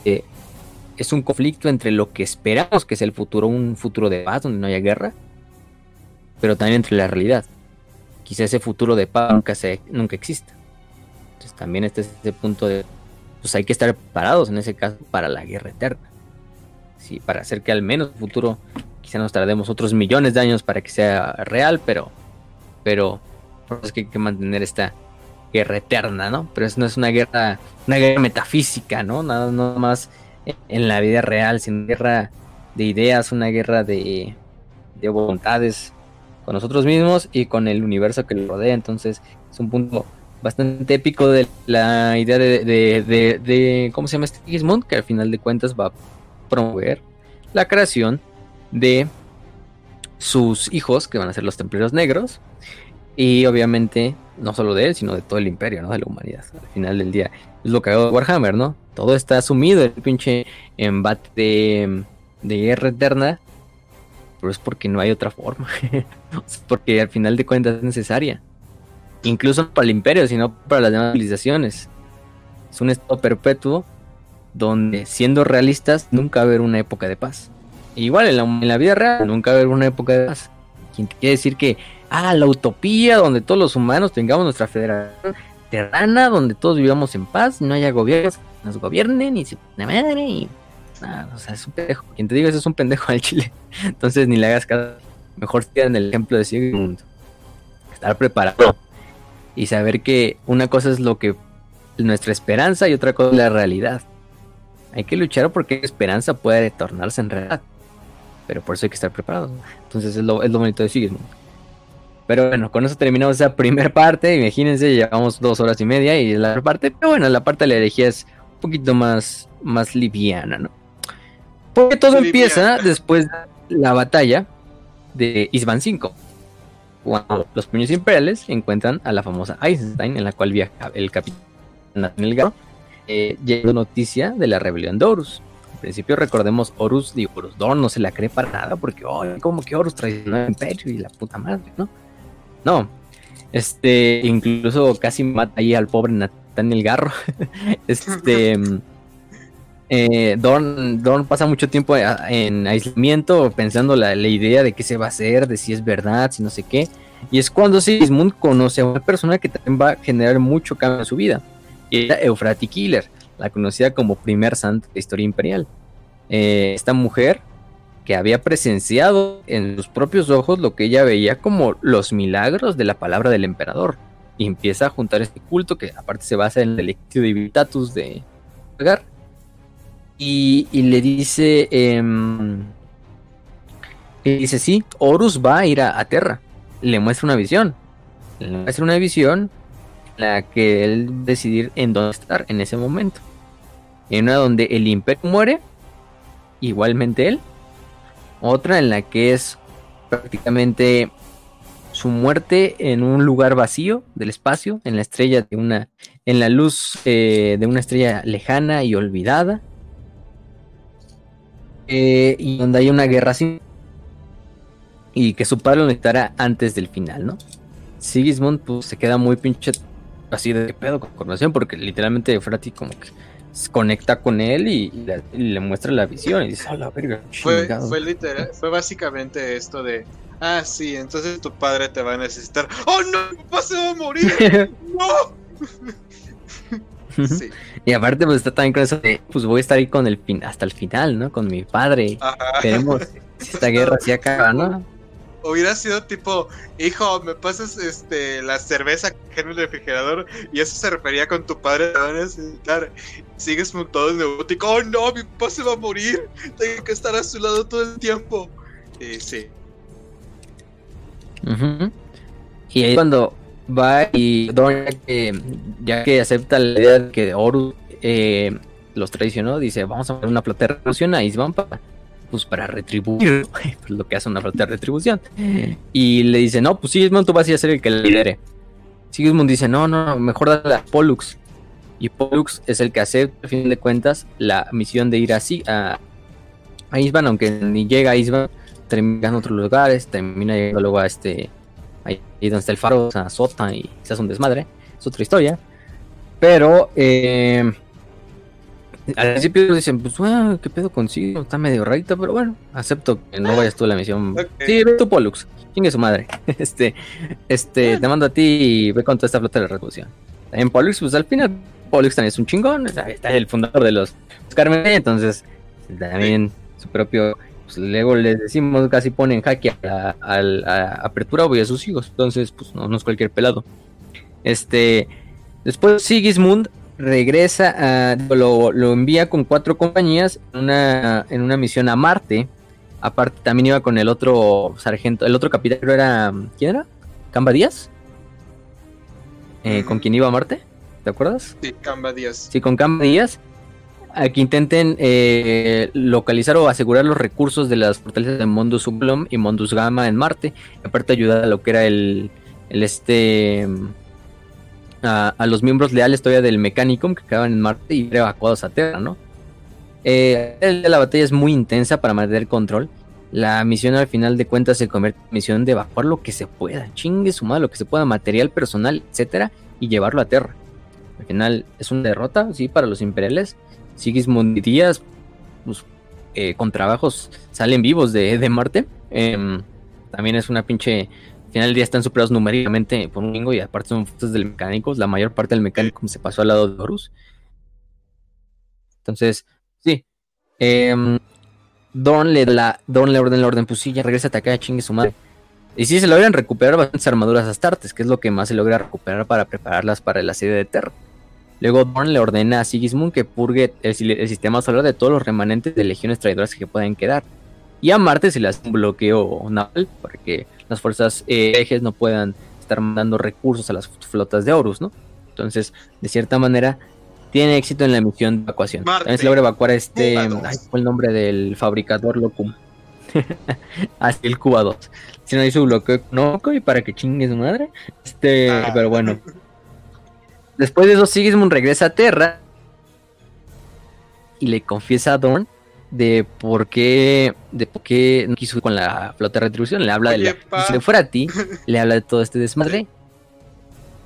es un conflicto entre lo que esperamos que es el futuro, un futuro de paz donde no haya guerra, pero también entre la realidad. Quizá ese futuro de paz nunca, se, nunca exista. Entonces también este es ese punto de, pues hay que estar preparados en ese caso para la guerra eterna. Sí, para hacer que al menos el futuro quizá nos tardemos otros millones de años para que sea real, pero, pero es que hay que mantener esta guerra eterna, ¿no? Pero eso no es una guerra, una guerra metafísica, ¿no? Nada, más en la vida real, sino guerra de ideas, una guerra de, de voluntades con nosotros mismos y con el universo que lo rodea. Entonces es un punto bastante épico de la idea de, de, de, ¿cómo se llama este Gismund? Que al final de cuentas va a promover la creación de sus hijos, que van a ser los templarios negros, y obviamente no solo de él, sino de todo el imperio, ¿no? De la humanidad. Al final del día es lo que hago Warhammer, ¿no? Todo está sumido el pinche embate de guerra eterna, pero es porque no hay otra forma. [LAUGHS] porque al final de cuentas es necesaria. Incluso para el imperio, sino para las demás civilizaciones. Es un estado perpetuo donde, siendo realistas, nunca va a haber una época de paz. igual en la, vida real, nunca va a haber una época de paz. Quien quiere decir que ah, la utopía donde todos los humanos tengamos nuestra federación terrana, donde todos vivamos en paz, no haya gobiernos que nos gobiernen y se madre y nada, o sea, es un pendejo. Quien te digo eso es un pendejo al chile. [LAUGHS] Entonces ni le hagas caso. Mejor en el ejemplo de Sigmund. Estar preparado y saber que una cosa es lo que nuestra esperanza y otra cosa es la realidad. Hay que luchar porque la esperanza puede tornarse en realidad. Pero por eso hay que estar preparado. Entonces es lo, bonito de Sigmund. Pero bueno, con eso terminamos esa primera parte. Imagínense, llevamos dos horas y media y la parte, pero bueno, la parte de la herejía es un poquito más, más liviana, ¿no? Porque todo empieza después de la batalla de Isban 5. Cuando los puños imperiales encuentran a la famosa Eisenstein, en la cual viaja el capitán Nathaniel Garo, eh, llegando noticia de la rebelión de Horus. Al principio recordemos Horus, digo, Horus Dorn no se la cree para nada porque, oh, como que Horus traicionó al imperio y la puta madre, ¿no? No. Este, incluso casi mata ahí al pobre Nathaniel Garro. [LAUGHS] este. [LAUGHS] Eh, Dorn, pasa mucho tiempo en aislamiento pensando la, idea de qué se va a hacer, de si es verdad, si no sé qué. Y es cuando Sigismund conoce a una persona que también va a generar mucho cambio en su vida. Y era Eufrati Killer, la conocida como primer santo de la historia imperial. Eh, esta mujer que había presenciado en sus propios ojos lo que ella veía como los milagros de la palabra del emperador. Y empieza a juntar este culto que aparte se basa en el Electio Divitatus de Agar. Y, le dice, eh, dice, sí, Horus va a ir a, a Terra. Le muestra una visión. Le muestra una visión en la que él decidir en dónde estar en ese momento. En una donde el imperio muere, igualmente él, otra en la que es prácticamente su muerte en un lugar vacío del espacio, en la estrella de una, en la luz eh, de una estrella lejana y olvidada, eh, y donde hay una guerra sin y que su padre lo necesitará antes del final, ¿no? Sigismund pues, se queda muy pinche así de pedo con coronación porque literalmente Frati como que conecta con él y, le, muestra la visión y dice, a la verga. Fue, fue, literal, fue básicamente esto de, ah, sí, entonces tu padre te va a necesitar. ¡Oh, no! ¡Mi papá se va a morir! [LAUGHS] ¡No! [LAUGHS] Y aparte, pues está también con eso de, pues voy a estar ahí con el fin, hasta el final, ¿no? Con mi padre. Veremos si esta guerra se acaba, ¿no? hubiera sido tipo, hijo, me pasas este la cerveza en el refrigerador y eso se refería con tu padre, te van a necesitar. Sigues montado en neumático, oh no, mi papá se va a morir, tengo que estar a su lado todo el tiempo. Y sí. Y ahí cuando va y Don, ya que, acepta la idea de que Horus eh, los traicionó, dice, vamos a hacer una plata de revolución a Isban para pues para retribuir, [LAUGHS] pues, lo que hace una flota de retribución. [LAUGHS] Y le dice, no, pues sí, tú vas a ser el que le lidere. Sigismund dice, no, no, mejor dale a Pollux. Y Pollux es el que acepta, al fin de cuentas, la misión de ir así a, a Isban, aunque ni llega a Isban, termina en otros lugares, termina llegando luego a este, ahí donde está el faro, a Sota y se hace un desmadre. Es otra historia. Pero, eh, al principio dicen, pues, bueno, ¿qué pedo consigo? Está medio rarito, pero bueno, acepto que no vayas tú a la misión. Sí, ve tu Pollux, chingue su madre. [LAUGHS] Este, este, te mando a ti y ve con toda esta flota de la revolución. En Pollux, pues al final, Pollux también es un chingón, está el fundador de los Carmen, entonces también su propio, pues luego les decimos, casi pone en jaque a, la- a la apertura y a sus hijos, entonces, pues no, no es cualquier pelado. Este, después Sigismund regresa, a- lo, lo envía con cuatro compañías en una, en una misión a Marte. Aparte también iba con el otro sargento, el otro capitán era, ¿quién era? ¿Camba Díaz? Eh, ¿Con quién iba a Marte? ¿Te acuerdas? Sí, Camba Díaz. Sí, con Camba Díaz. A que intenten eh, localizar o asegurar los recursos de las fortalezas de Mondus Ublum y Mondus Gamma en Marte. Aparte ayudar a lo que era el, el este a, los miembros leales todavía del Mechanicum que quedaban en Marte y evacuados a Terra, ¿no? Eh, la batalla es muy intensa para mantener control. La misión al final de cuentas se convierte en misión de evacuar lo que se pueda, chingue su lo que se pueda, material personal, etcétera, y llevarlo a Terra. Al final es una derrota, sí, para los imperiales. Sigismund y Díaz, pues, eh, con trabajos salen vivos de, de Marte. Em, también es una pinche. Al final del día están superados numéricamente por un gringo y aparte son fuerzas del mecánicos. La mayor parte del mecánico se pasó al lado de Horus. Entonces, sí. Em, Dorn le, la, Dorn le ordena la orden, pues sí, ya regresa a atacar, chingue su madre. Y sí, se logran recuperar bastantes armaduras astartes, que es lo que más se logra recuperar para prepararlas para el asedio de Terra. Luego Dorn le ordena a Sigismund que purgue el, sistema solar de todos los remanentes de legiones traidoras que pueden quedar. Y a Marte se le hace un bloqueo naval para que las fuerzas eh, ejes no puedan estar mandando recursos a las flotas de Horus, ¿no? Entonces, de cierta manera, tiene éxito en la misión de evacuación. Marte. También se logra evacuar a este. Ay, fue el nombre del fabricador Locum. [LAUGHS] Así el Cuba 2. Si no hizo bloqueo económico y para que chingue su madre. Este, Ah. pero bueno. Después de eso, Sigismund regresa a Terra y le confiesa a Dorn de por qué, de por qué no quiso ir con la flota de retribución. Le habla de la. Si le fuera a ti, [LAUGHS] le habla de todo este desmadre.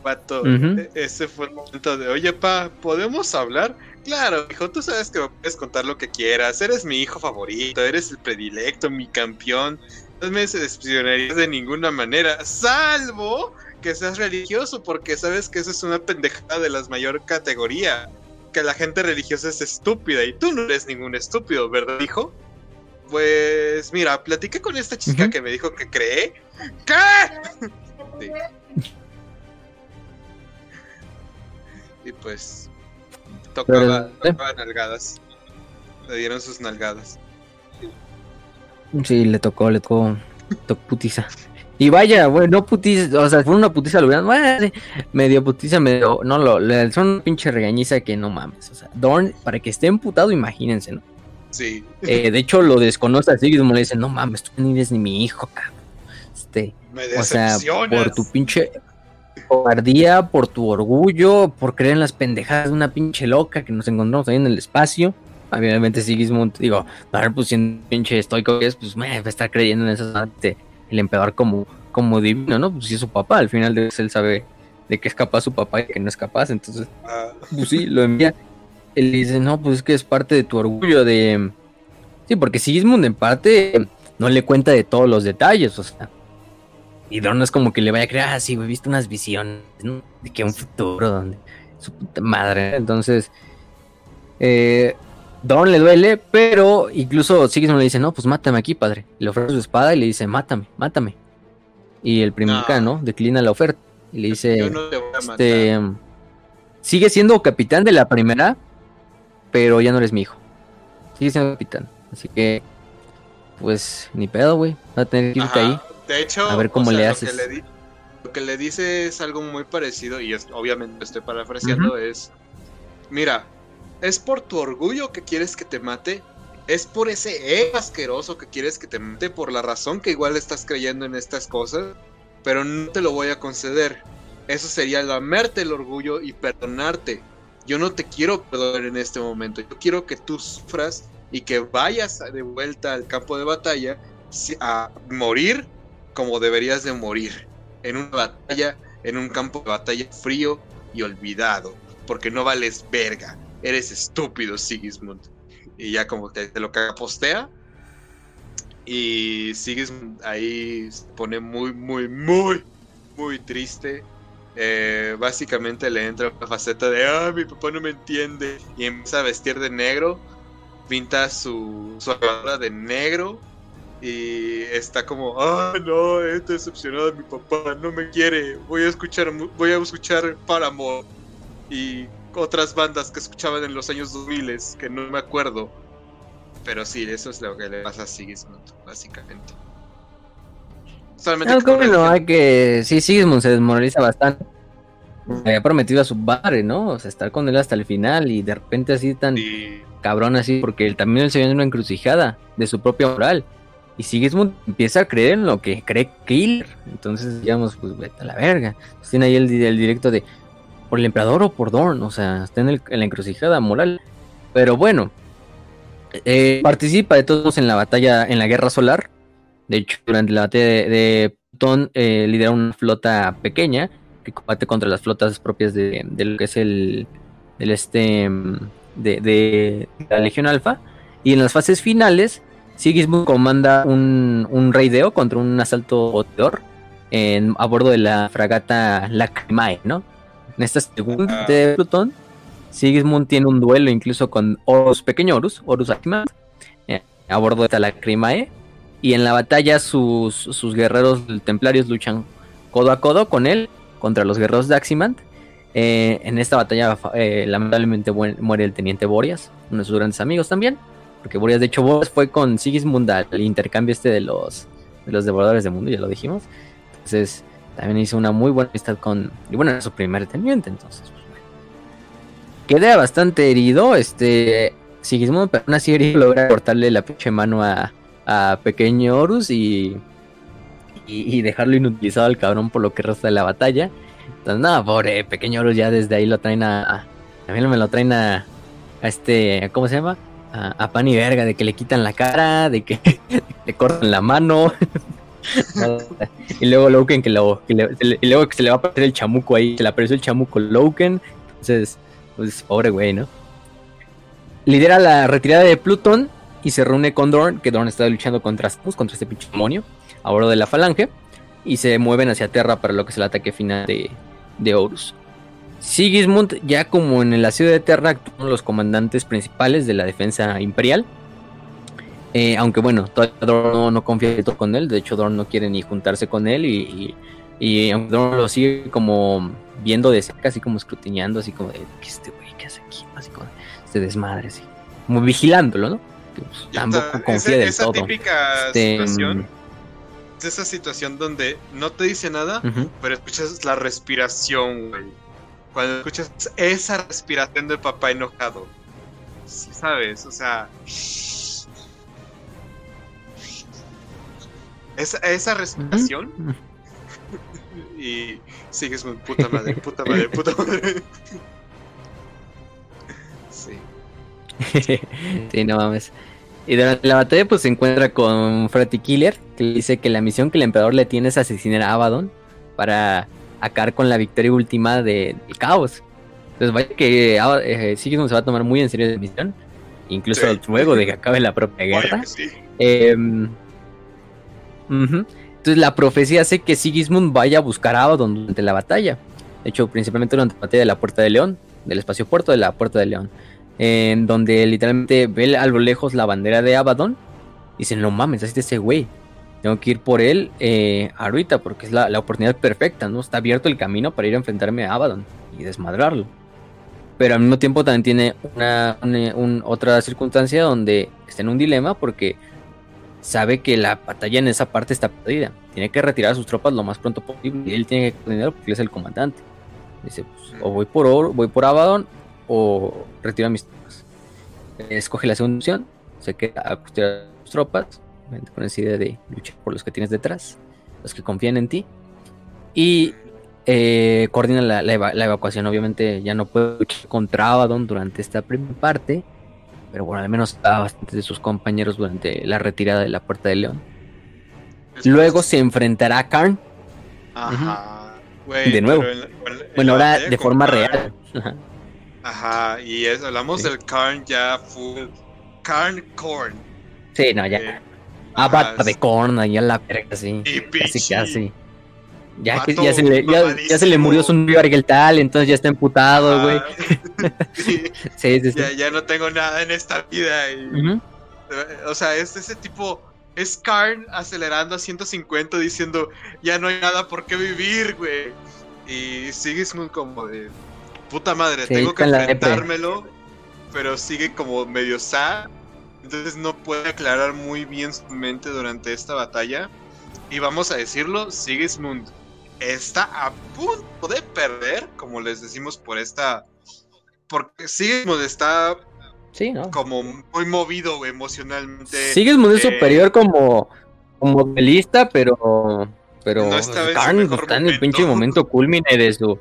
Pato, e- ese fue el momento de, oye, pa, ¿podemos hablar? Claro, hijo, tú sabes que me puedes contar lo que quieras. Eres mi hijo favorito, eres el predilecto, mi campeón. No me decepcionarías de ninguna manera, salvo que seas religioso, porque sabes que eso es una pendejada de las mayor categoría. Que la gente religiosa es estúpida y tú no eres ningún estúpido, ¿verdad, hijo? Pues mira, platiqué con esta chica que me dijo que cree. ¿Qué? [LAUGHS] Sí. Y pues tocaba, Pero- tocaba nalgadas. Le dieron sus nalgadas. Sí, le tocó, le tocó, tocó putiza. Y vaya, güey, no putiza, o sea, fue una putiza, lo hubieran, medio putiza, medio, no, lo, le son una pinche regañiza que no mames, o sea, Dorn, para que esté emputado, imagínense, ¿no? Sí. Eh, de hecho, lo desconoce a Sigismund, le dice, no mames, tú ni eres ni mi hijo, cabrón. Este, Me o sea, por tu pinche cobardía, por tu orgullo, por creer en las pendejadas de una pinche loca que nos encontramos ahí en el espacio. Obviamente Sigismund, digo, a ver, pues siendo pinche estoico que es, pues me va a estar creyendo en esas de el emperador como, como divino, ¿no? Pues sí es su papá, al final de él sabe de que es capaz su papá y que no es capaz, entonces Ah, pues sí, lo envía. Él dice, no, pues es que es parte de tu orgullo de... Sí, porque Sigismund en parte no le cuenta de todos los detalles, o sea. Y Dorn no es como que le vaya a creer, ah, sí, he visto unas visiones, ¿no? De que un futuro donde... Su puta madre, entonces... Eh, Dorn le duele, pero incluso Sigismund le dice, no, pues mátame aquí, padre. Le ofrece su espada y le dice, mátame, mátame. Y el primer No. ¿no? Declina la oferta. Y le dice... yo no te voy a matar. Este sigue siendo capitán de la primera, pero ya no eres mi hijo. Sigue siendo capitán. Así que, pues, ni pedo, güey. Va a tener que irte Ajá. ahí. De hecho, A ver cómo o sea, le lo haces. que le Lo que le dice es algo muy parecido y es, obviamente estoy parafraseando es, mira, es por tu orgullo que quieres que te mate, es por ese ego asqueroso que quieres que te mate, por la razón que igual estás creyendo en estas cosas, pero no te lo voy a conceder. eso sería lamerte el orgullo y perdonarte. Yo no te quiero perdonar en este momento. Yo quiero que tú sufras y que vayas de vuelta al campo de batalla a morir como deberías de morir. En una batalla, en un campo de batalla frío y olvidado. Porque no vales verga. Eres estúpido, Sigismund. Y ya como te, te lo postea. Y Sigismund ahí se pone muy, muy, muy, muy triste eh, básicamente le entra la faceta de, ah, mi papá no me entiende. Y empieza a vestir de negro, pinta su, su de negro y está como, ah, no, estoy decepcionado de mi papá, no me quiere. Voy a escuchar, voy a escuchar Paramore y otras bandas que escuchaban en los años 2000 que no me acuerdo. Pero sí, eso es lo que le pasa a Sigismund, básicamente. Solamente no, hay que. Sí, Sigismund se desmoraliza bastante. había prometido a su padre, ¿no? O sea, estar con él hasta el final y de repente así tan cabrón así, porque él también se ve en una encrucijada de su propia moral. Y Sigismund empieza a creer en lo que cree Killer. Entonces, digamos, pues vete a la verga. tiene ahí el, directo de por el emperador o por Dorn. O sea, está en, la encrucijada moral. Pero bueno, eh, participa de todos en la batalla, en la guerra solar. De hecho, durante la batalla de, Plutón eh, lidera una flota pequeña que combate contra las flotas propias de, lo que es el del este de, la Legión Alfa. Y en las fases finales, Sigismund comanda un, un raideo contra un asalto en, a bordo de la fragata Lacrimae, ¿no? En esta segunda de Plutón, Sigismund tiene un duelo incluso con Horus Pequeño Horus, Horus eh, a bordo de esta Lacrimae y en la batalla sus, sus guerreros templarios luchan codo a codo con él contra los guerreros de Aximand. Eh, en esta batalla eh, lamentablemente muere el teniente Boreas, uno de sus grandes amigos también. Porque Boreas, de hecho, Boreas fue con Sigismund al intercambio este de los, de los devoradores del mundo, ya lo dijimos. Entonces, también hizo una muy buena amistad con. Y bueno, era su primer teniente, entonces. Pues, Queda bastante herido, este. Sigismund, pero aún así logra cortarle la pinche mano a, a Pequeño Horus y, y, dejarlo inutilizado al cabrón por lo que resta de la batalla. Entonces, no, pobre Pequeño Horus ya desde ahí lo traen a... también me lo traen a, a este... ¿Cómo se llama? A, pan y verga, de que le quitan la cara, de que [LAUGHS] le cortan la mano. [LAUGHS] [LAUGHS] y luego Loken que, lo, y luego que se le va a aparecer el chamuco ahí, se le apareció el chamuco Loken. Entonces, pues pobre güey, ¿no? Lidera la retirada de Plutón y se reúne con Dorn, que Dorn está luchando contra, contra este pinche demonio a bordo de la falange, y se mueven hacia Terra para lo que es el ataque final de, de Horus. Sigismund, ya como en el asedio de Terra, actúan los comandantes principales de la defensa imperial. Eh, aunque bueno, todavía Dorn no, confía todo con él, de hecho Dorn no quiere ni juntarse con él y, y, aunque Dorn lo sigue como viendo de cerca, así como escrutinando, así como de, ¿qué este güey qué hace aquí? Así como este desmadre, así, como vigilándolo, ¿no? Pues, tampoco confía del esa típica este, situación. Es esa situación donde no te dice nada, pero escuchas la respiración, güey. Cuando escuchas esa respiración del papá enojado. ¿Sabes? O sea. Esa, esa respiración. [LAUGHS] y sigues muy puta madre, puta madre, puta madre. [LAUGHS] [LAUGHS] sí, no mames. Y durante la batalla pues se encuentra con Freddy Killer, que dice que la misión que el emperador le tiene es asesinar a Abaddon para acabar con la victoria última del caos. Entonces vaya que eh, se va a tomar muy en serio la misión, incluso luego de que acabe la propia guerra. Entonces la profecía hace que Sigismund vaya a buscar a Abaddon durante la batalla. De hecho, principalmente durante la batalla de la Puerta de León, del espacio puerto de la Puerta de León en donde literalmente ve a lo lejos la bandera de Abaddon y dice, no mames, así ese güey. Tengo que ir por él eh, ahorita porque es la, oportunidad perfecta, ¿no? Está abierto el camino para ir a enfrentarme a Abaddon y desmadrarlo. Pero al mismo tiempo también tiene una, otra circunstancia donde está en un dilema porque sabe que la batalla en esa parte está perdida. Tiene que retirar a sus tropas lo más pronto posible y él tiene que dinero porque él es el comandante. Dice, pues, o voy por, voy por Abaddon o retira mis tropas. Escoge la segunda opción, se queda a custodiar tus tropas, con esa idea de luchar por los que tienes detrás, los que confían en ti. Y eh, coordina la, la eva- la evacuación. Obviamente ya no puede luchar contra Abaddon durante esta primera parte, pero bueno, al menos a bastantes de sus compañeros durante la retirada de la Puerta del León. Luego se enfrentará a Karn, Ajá. De nuevo. bueno, ahora de forma Karn- real. Ajá, y es, hablamos Sí. del Karn ya full. Karn Korn. sí, no, ya. eh, Avatar ajá, de Korn, ahí a la verga, sí. Y Casi, casi. Ya, vato ya, se le, ya, ya se le murió su novio Argueltal, entonces ya está emputado, güey. Ajá. [LAUGHS] Sí, [LAUGHS] Sí, sí, sí. ya, ya no tengo nada en esta vida. y-. O sea, es ese tipo. Es Karn acelerando a 150 diciendo, ya no hay nada por qué vivir, güey. Y Sigismund como de, puta madre, tengo que enfrentármelo, pero sigue como medio sad. Entonces no puede aclarar muy bien su mente durante esta batalla. Y vamos a decirlo, Sigismund está a punto de perder, como les decimos por esta... Porque Sigismund está Sí, ¿no? como muy movido emocionalmente. Sigismund es eh, superior como, como duelista, pero. Pero No en mejor está en el momento. pinche momento culmine de su.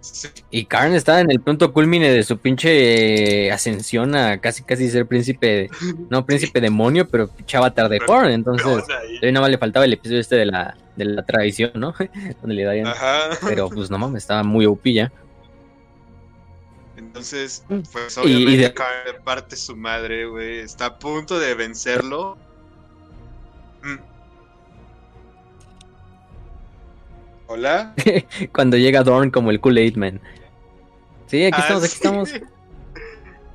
Sí, Y Karn está en el punto culmine de su pinche eh, ascensión a casi casi ser príncipe. de- no, [LAUGHS] príncipe demonio, pero pinche avatar de Pero- Korn. Entonces, todavía nada más le faltaba el episodio este de la, de la tradición, ¿no? [LAUGHS] Donde le darían. Ajá. Pero pues no mames, estaba muy OP ya. Entonces, pues Mm. Y- y obviamente de- Karn parte su madre, güey. Está a punto de vencerlo. Hola. [LAUGHS] Cuando llega Dorn como el Kool-Aid Man. Sí, aquí Ah, estamos, aquí sí. estamos.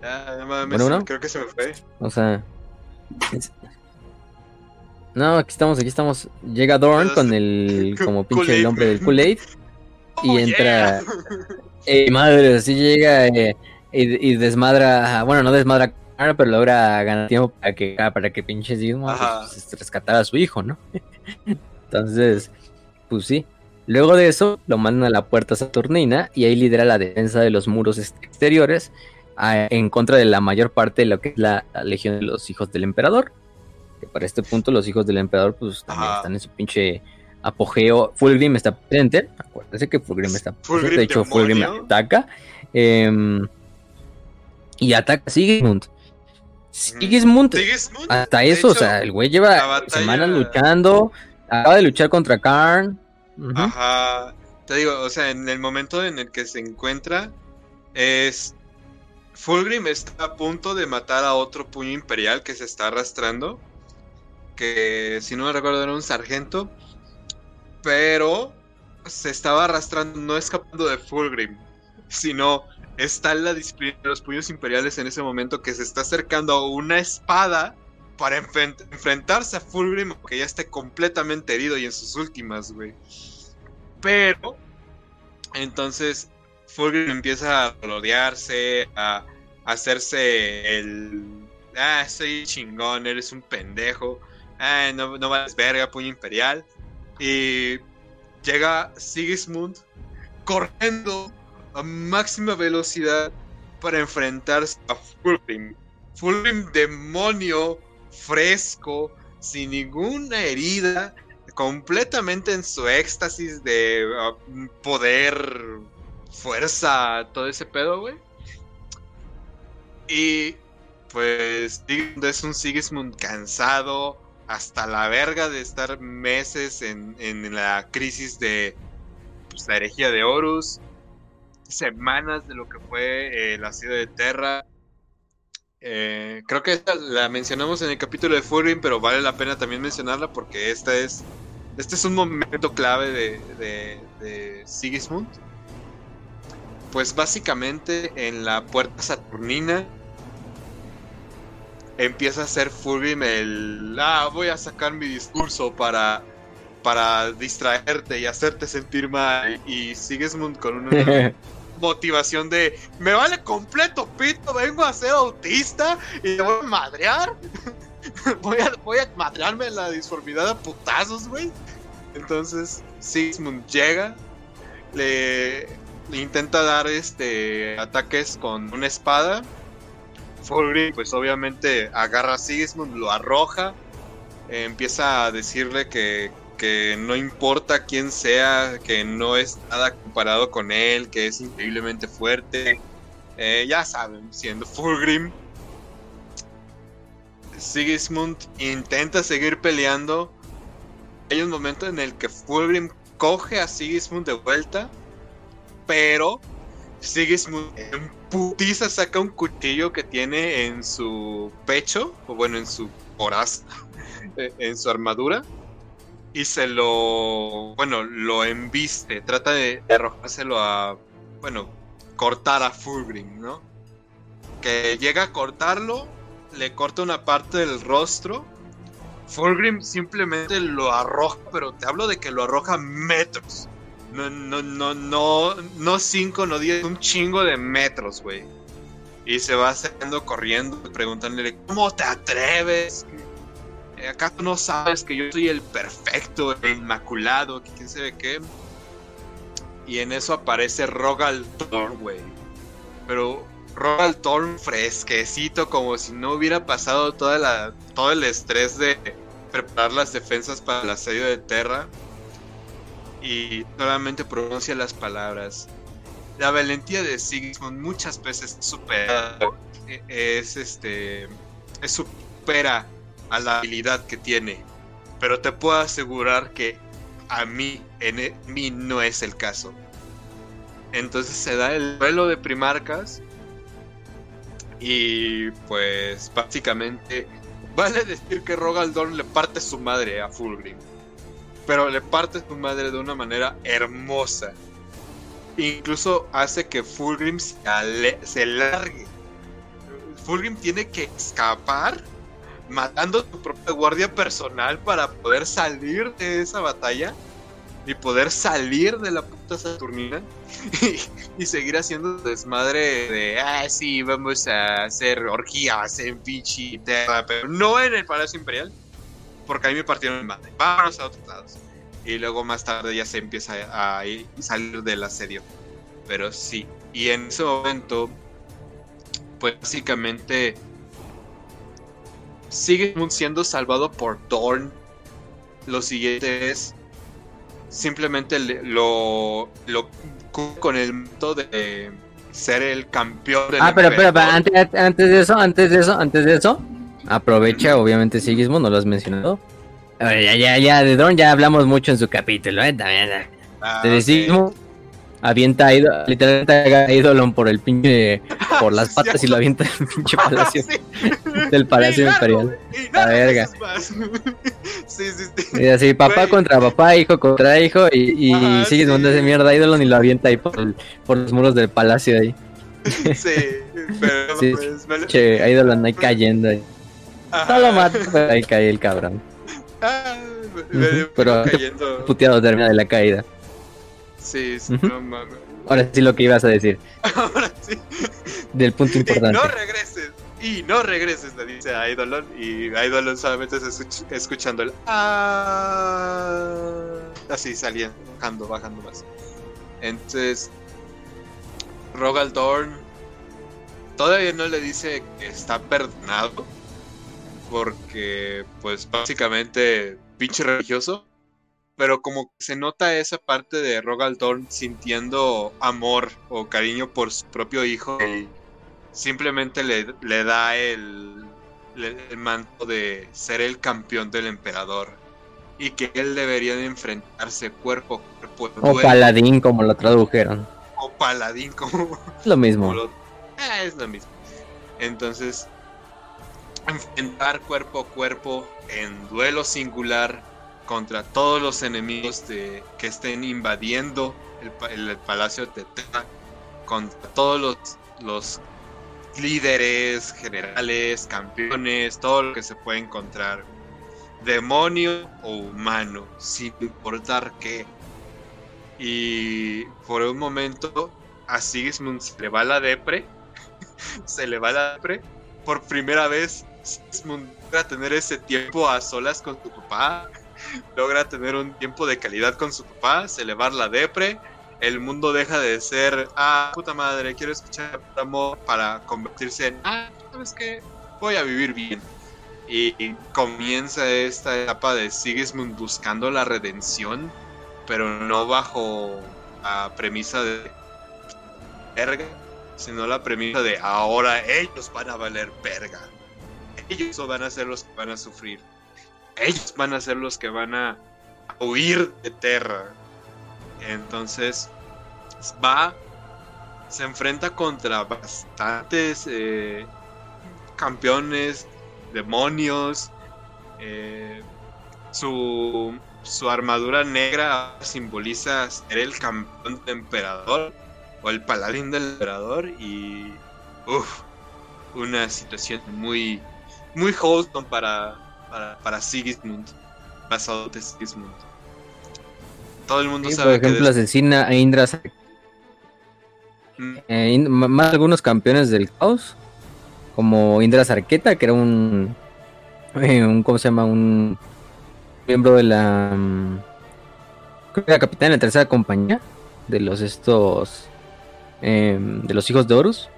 Ya, [LAUGHS] no mames, Bueno, creo que se me fue. O sea. es- No, aquí estamos, aquí estamos. Llega Dorn con el. [LAUGHS] como pinche el hombre del. Kool-Aid. Y Oh, entra- yeah. Eh, madre, así llega eh, y, y desmadra. Bueno, no desmadra, pero logra ganar tiempo para que, para que pinche Ajá. pues, rescatara a su hijo, ¿no? Entonces, pues sí. Luego de eso, lo mandan a la puerta saturnina y ahí lidera la defensa de los muros exteriores a- en contra de la mayor parte de lo que es la, la legión de los hijos del emperador. Que para este punto los hijos del emperador pues también Ajá. están en su pinche apogeo. Fulgrim está presente. Acuérdense que Fulgrim está presente. Fulgrim de hecho, Fulgrim ataca. em, y ataca a Sigismund. Sigismund, Sigismund, hasta eso, o sea, el güey lleva batalla- semanas luchando. Acaba de luchar contra Karn. Ajá. Te digo, o sea, en el momento en el que se encuentra es Fulgrim está a punto de matar a otro puño imperial que se está arrastrando. Que si no me recuerdo era un sargento. Pero se estaba arrastrando, no escapando de Fulgrim. Sino está en la disciplina de los puños imperiales en ese momento que se está acercando a una espada para enfren- enfrentarse a Fulgrim, que ya esté completamente herido y en sus últimas, güey. Pero, entonces, Fulgrim empieza a rodearse, a hacerse el. Ah, soy chingón, eres un pendejo. Ah, no, no vales verga, puño imperial. Y llega Sigismund corriendo a máxima velocidad para enfrentarse a Fulgrim. Fulgrim demonio fresco, sin ninguna herida, completamente en su éxtasis de uh, poder, fuerza, todo ese pedo, güey. Y pues es un Sigismund cansado, hasta la verga de estar meses en, en la crisis de pues, la herejía de Horus, semanas de lo que fue eh, la ciudad de Terra. Eh, creo que esta la mencionamos en el capítulo de Fulgrim, pero vale la pena también mencionarla porque esta es, este es un momento clave de, de, Sigismund. Pues básicamente en la puerta saturnina empieza a hacer Fulgrim el... Ah, voy a sacar mi discurso para, para distraerte y hacerte sentir mal. Y Sigismund con una [LAUGHS] motivación de me vale completo pito, vengo a ser autista y le voy a madrear. [LAUGHS] voy, a, voy a madrearme la disformidad a putazos, güey. Entonces Sigismund llega, le, le intenta dar este ataques con una espada. Fulgrim, pues obviamente agarra a Sigismund, lo arroja, eh, empieza a decirle que que no importa quién sea, que no es nada comparado con él, que es increíblemente fuerte. Eh, ya saben, siendo Fulgrim. Sigismund intenta seguir peleando. Hay un momento en el que Fulgrim coge a Sigismund de vuelta, pero Sigismund en putiza saca un cuchillo que tiene en su pecho, o bueno, en su coraza, [LAUGHS] en su armadura, y se lo, bueno, lo embiste, trata de arrojárselo a, bueno, cortar a Fulgrim, ¿no? Que llega a cortarlo, le corta una parte del rostro. Fulgrim simplemente lo arroja, pero te hablo de que lo arroja metros. No, no, no, no, no cinco, no diez, un chingo de metros, güey. Y se va saliendo corriendo, preguntándole, ¿cómo te atreves? ¿Acaso no sabes que yo soy el perfecto, el inmaculado, quién sabe qué? Y en eso aparece Rogal Thorn, güey. Pero Rogal Thorn fresquecito, como si no hubiera pasado toda la, todo el estrés de preparar las defensas para el asedio de Terra. Y solamente pronuncia las palabras. La valentía de Sigismund muchas veces supera. Es este. Es supera a la habilidad que tiene. Pero te puedo asegurar que a mí, en e, mí no es el caso. Entonces se da el duelo de primarcas. Y pues básicamente vale decir que Rogaldorn le parte su madre a Fulgrim. Pero le parte su madre de una manera hermosa. Incluso hace que Fulgrim se, se largue. Fulgrim tiene que escapar matando tu propia guardia personal para poder salir de esa batalla y poder salir de la puta Saturnina [LAUGHS] y, seguir haciendo desmadre de, ah, sí, vamos a hacer orgías en Vichy, pero no en el Palacio Imperial, porque ahí me partieron el madre. Vámonos a otros lados. Y luego más tarde ya se empieza a, a salir del asedio. Pero sí, y en ese momento, pues básicamente sigue siendo salvado por Dorn. Lo siguiente es simplemente lo, lo con el método de ser el campeón del Ah, pero, pero, antes, antes de eso, antes de eso, antes de eso, aprovecha, obviamente Sigismund, no lo has mencionado. ya, ya, ya, de Dorn ya hablamos mucho en su capítulo, ¿eh? También, ah, de Sigismund avienta a literalmente a ídolo por el pinche, por las [LAUGHS] patas y lo avienta el pinche [LAUGHS] palacio del palacio imperial. La verga. [LAUGHS] Sí, sí, sí. Y así, papá contra papá, hijo contra hijo, y, y sigue donde ese mierda ídolo y lo avienta ahí por, por los muros del palacio ahí. Sí, pero sí, pues, Che, ídolo anda ahí cayendo ahí. No lo mata, pero ahí cae el cabrón. Ah, pero cayendo... puteado termina de la caída. Sí, sí no mames. Ahora sí lo que ibas a decir. [LAUGHS] Ahora sí. Del punto importante. Y no regreses. Y no regreses, le dice a Eidolon. Y Eidolon solamente está escuchando el. Ah, así salía, bajando, bajando más. Entonces. Rogaldorn todavía no le dice que está perdonado. Porque, pues, básicamente, pinche religioso pero como se nota esa parte de Rogal sintiendo amor o cariño por su propio hijo y simplemente le, le da el, el, manto de ser el campeón del emperador y que él debería de enfrentarse cuerpo a cuerpo. O paladín como lo tradujeron. O paladín como... Lo mismo. Ah, es lo mismo. Entonces, enfrentar cuerpo a cuerpo en duelo singular contra todos los enemigos de, que estén invadiendo el, palacio de Teta, contra todos los, los líderes, generales, campeones, todo lo que se puede encontrar, demonio o humano, sin importar qué. Y por un momento a Sigismund se le va la depre, [LAUGHS] se le va la depre, por primera vez Sigismund va a tener ese tiempo a solas con su papá, [LAUGHS] logra tener un tiempo de calidad con su papá, se la depre, el mundo deja de ser, ah, puta madre, quiero escuchar amor para convertirse en, ah, ¿sabes qué? Voy a vivir bien. Y, y comienza esta etapa de Sigismund buscando la redención, pero no bajo la premisa de verga, sino la premisa de ahora ellos van a valer verga. Ellos van a ser los que van a sufrir. Ellos van a ser los que van a huir de Terra. Entonces va, se enfrenta contra bastantes eh, campeones, demonios. eh, su, su armadura negra simboliza ser el campeón del emperador o el paladín del emperador y uf, una situación muy muy wholesome para para, para Sigismund basado de Sigismund todo el mundo Sí, sabe por ejemplo, que asesina a Indra, Mm, eh, In- más algunos campeones del caos, como Indra Sarqueta, que era un, eh, un ¿cómo se llama? Un miembro de la, mm, creo que era capitán de la tercera compañía de los estos, em, de los hijos de Horus,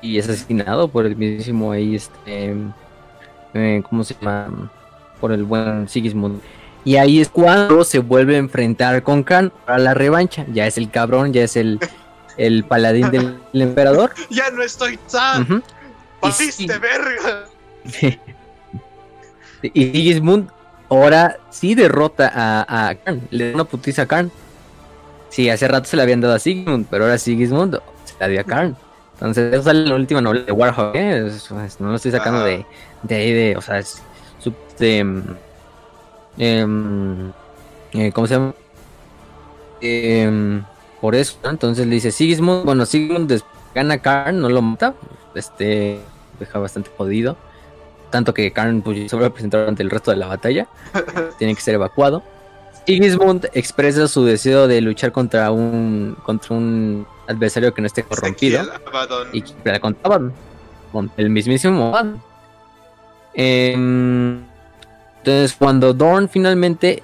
y es asesinado por el mismísimo ahí, este, eh, ¿cómo se llama? Por el buen Sigismund. Y ahí es cuando se vuelve a enfrentar con Khan para la revancha. Ya es el cabrón, ya es el, el paladín del [LAUGHS] emperador. ya no estoy tan Ujú. pasiste sí. verga [LAUGHS] y Sigismund ahora sí derrota a, a Khan. Le da una putiza a Khan. Sí, hace rato se la habían dado a Sigismund, pero ahora Sigismund se la dio a Khan. Entonces, eso sale en la última novela de Warhawk. ¿eh? Es- no lo estoy sacando de, de ahí, de, o sea, es de, em, eh, ¿cómo se llama? Em, por eso, ¿no? entonces le dice Sigismund, bueno, Sigismund gana a Karn, no lo mata, este, deja bastante jodido, tanto que Karn pues, se vuelve a presentar ante el resto de la batalla, [LAUGHS] tiene que ser evacuado. Sigismund expresa su deseo de luchar contra un contra un adversario que no esté corrompido y que la contaban con el mismísimo Abaddon. Em, entonces, cuando Dorn finalmente.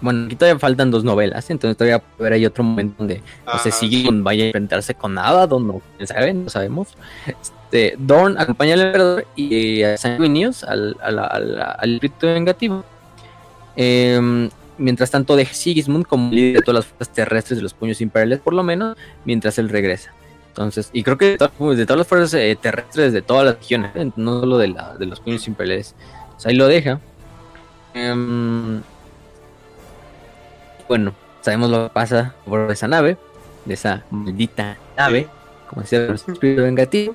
Bueno, aquí todavía faltan dos novelas, entonces todavía haber ahí otro momento donde no sé si vaya a enfrentarse con Abaddon o quién sabe, no sabemos. Este, Dorn acompaña al emperador y a Sanguinius, al, al, al, al espíritu vengativo. Em, mientras tanto, deja Sigismund como líder de todas las fuerzas terrestres de los puños imperiales, por lo menos, mientras él regresa. Entonces, y creo que de, todas- de todas las fuerzas eh, terrestres de todas las regiones, ¿eh? no solo de, la, de los puños imperiales. O sea, ahí lo deja. Em, bueno, sabemos lo que pasa por esa nave, de esa maldita nave, como decía el espíritu vengativo.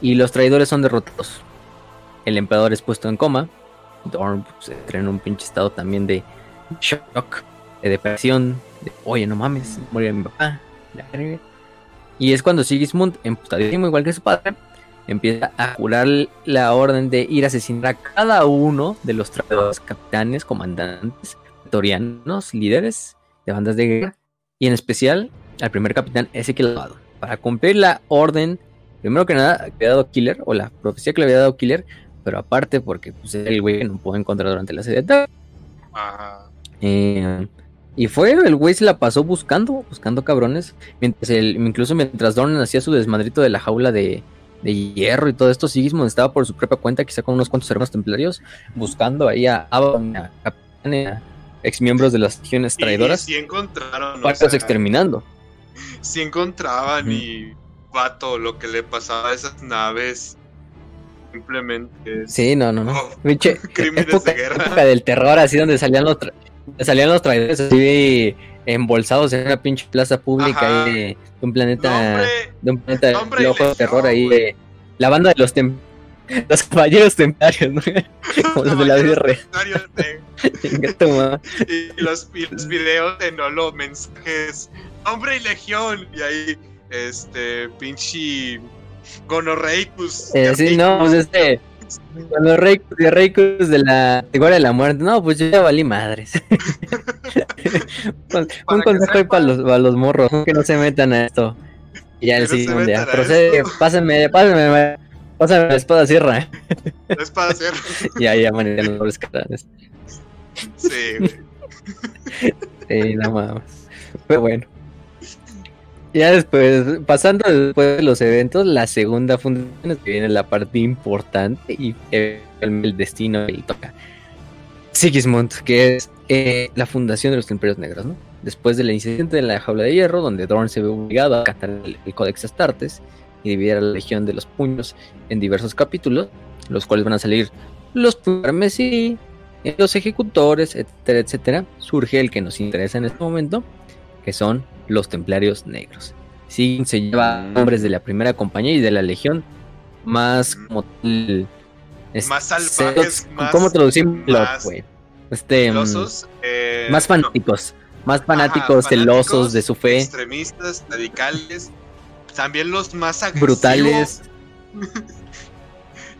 Y los traidores son derrotados. El emperador es puesto en coma. Dorn pues, entra en un pinche estado también de shock, de depresión, de oye, no mames, murió mi papá. la verga". Y es cuando Sigismund, emputadísimo igual que su padre, empieza a jurar la orden de ir a asesinar a cada uno de los traidores, capitanes, comandantes, pretorianos, líderes de bandas de guerra, y en especial al primer capitán Ezequiel Abaddon, para cumplir la orden, primero que nada, que había dado Killer, o la profecía que le había dado Killer, pero aparte porque pues, el güey que no pudo encontrar durante la serie de. Eh, y fue, el güey se la pasó buscando, buscando cabrones. Mientras el, incluso mientras Dornan hacía su desmadrito de la jaula de, de hierro y todo esto, Sigismund estaba por su propia cuenta, quizá con unos cuantos hermanos templarios, buscando ahí a Abaddon, a a ex miembros de las legiones traidoras, Y, sí encontraron. o para sea, irlos exterminando. sí encontraban y vato lo que le pasaba a esas naves simplemente Sí, no, no, no. Oh, [LAUGHS] crímenes época, de guerra. época del terror, así donde salían los, tra- salían los traidores así embolsados en una pinche plaza pública ahí de, de un planeta. Nombre, de un planeta Nombre de de terror ahí de la banda de los tem [LAUGHS] los caballeros templarios, ¿no? [LAUGHS] Como los de la [LAUGHS] madre. y, los, y los videos de Nolo, mensajes, hombre y legión, y ahí, este, pinche Gonorreicus. Eh, sí, no, pues este con los reyes de Reicus de la Guardia de la Muerte, no, pues yo ya valí madres. [LAUGHS] un consejo para los, para los morros, que no se metan a esto. Y ya el siguiente, metan a procede, pásenme, pásenme, pásenme la espada sierra. Es para hacer. [LAUGHS] ya, ya, man, ya no los. Sí, güey. Sí, nada más. Pero bueno. Ya después, pasando después de los eventos, la segunda fundación es que viene la parte importante y el destino y toca. Sigismund, que es eh, la fundación de los Templarios Negros, ¿no? Después del incidente de la jaula de hierro, donde Dorn se ve obligado a acatar el, el Codex Astartes y dividir a la Legión de los Puños en diversos capítulos, los cuales van a salir los Messi, los ejecutores, etcétera, etcétera, surge el que nos interesa en este momento, que son los Templarios Negros. Sí, se lleva hombres de la primera compañía y de la Legión más como el- es- Más salvajes, más- ¿Cómo traducimos más? Este, mm, Celosos, eh, más no, fanáticos, más Ajá, fanáticos, celosos fanáticos, de su fe, Extremistas, radicales. También los más agresivos. brutales. [LAUGHS]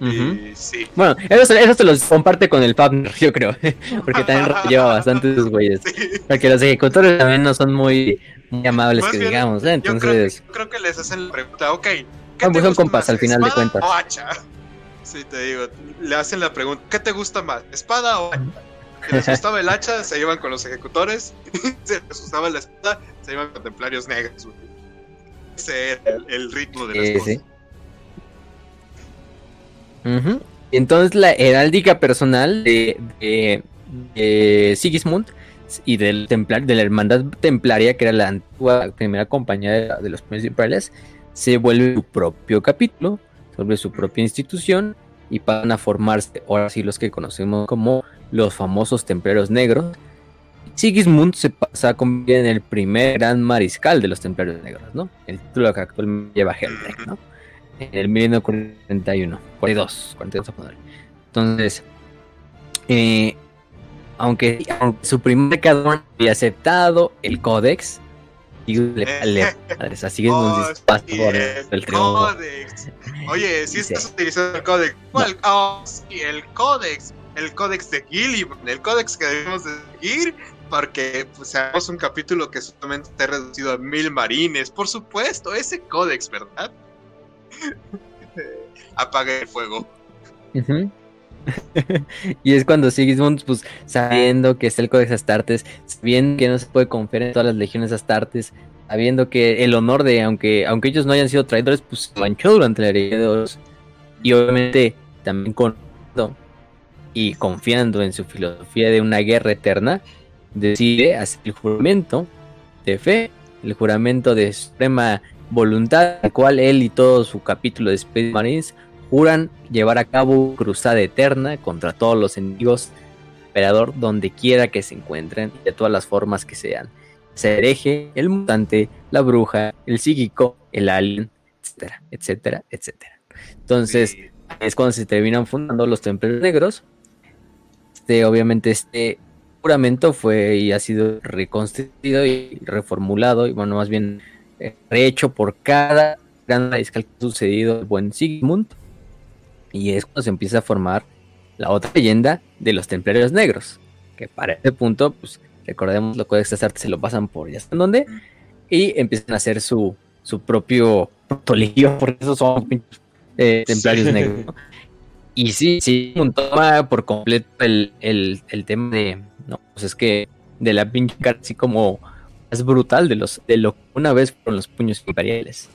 Ujú. Y sí. Bueno, eso, se- eso se los comparte con el Fabner, yo creo. [LAUGHS] Porque también [LAUGHS] lleva bastante esos güeyes. Sí. Porque los ejecutores también no son muy, muy amables, Más que bien, digamos. ¿eh? Yo creo, que, Entonces, creo que les hacen la pregunta, ok. ¿qué Ah, te pues son gusta compas al final de cuentas. O hacha? [LAUGHS] Sí, te digo, le hacen la pregunta, ¿qué te gusta más, espada o hacha? Si les gustaba el hacha, se iban con los ejecutores. si les gustaba la espada, se iban con templarios negros. güey. Ese era el, el ritmo de las Sí, cosas. sí. Y entonces la heráldica personal de, Sigismund y del templar, de la hermandad templaria, que era la antigua primera compañía de, de los principales, se vuelve su propio capítulo, vuelve su propia institución y van a formarse ahora sí los que conocemos como los famosos templarios negros. Sigismund se pasa a convertir en el primer gran mariscal de los templarios negros, ¿no? El título que actualmente lleva Helmreich, ¿no? En el 1941, 42, 42 a poner. Entonces, eh, aunque, aunque su primer cadón había aceptado el códex, y le vale madres, así que Oh, es sí, el códex. Oye, [LAUGHS] si estás utilizando el códex. ¿Cuál? Oh, sí, el códex. El códex de Gillibrand. El códex que debemos de seguir. Porque pues, hagamos un capítulo que solamente está reducido a mil marines. Por supuesto, ese códex, ¿verdad? [LAUGHS] Apague el fuego. [LAUGHS] Y es cuando Sigismund, pues, sabiendo que está el Codex Astartes, sabiendo que no se puede confiar en todas las legiones Astartes, sabiendo que el honor de, aunque, aunque ellos no hayan sido traidores, pues se manchó durante la herejía de. Y obviamente también con y confiando en su filosofía de una guerra eterna, decide hacer el juramento de fe, el juramento de suprema voluntad, al cual él y todo su capítulo de Space Marines juran llevar a cabo cruzada eterna contra todos los enemigos emperador donde quiera que se encuentren de todas las formas que sean. Se hereje, el mutante, la bruja, el psíquico, el alien, etcétera, etcétera, etcétera. Entonces, Sí. es cuando se terminan fundando los templarios negros. Este, obviamente, este juramento fue y ha sido reconstituido y reformulado, y bueno, más bien rehecho por cada gran mariscal que ha sucedido el buen Sigmund. Y es cuando se empieza a formar la otra leyenda de los templarios negros. Que para este punto, pues recordemos los códex de se lo pasan por ya saben dónde. Y empiezan a hacer su, su propio protolegio, porque esos son eh, templarios Sí. negros. ¿no? [LAUGHS] Y sí, sí, toma por completo el, el, el tema de. No, pues es que de la pinche cara así como es brutal de los de lo que una vez fueron los puños imperiales.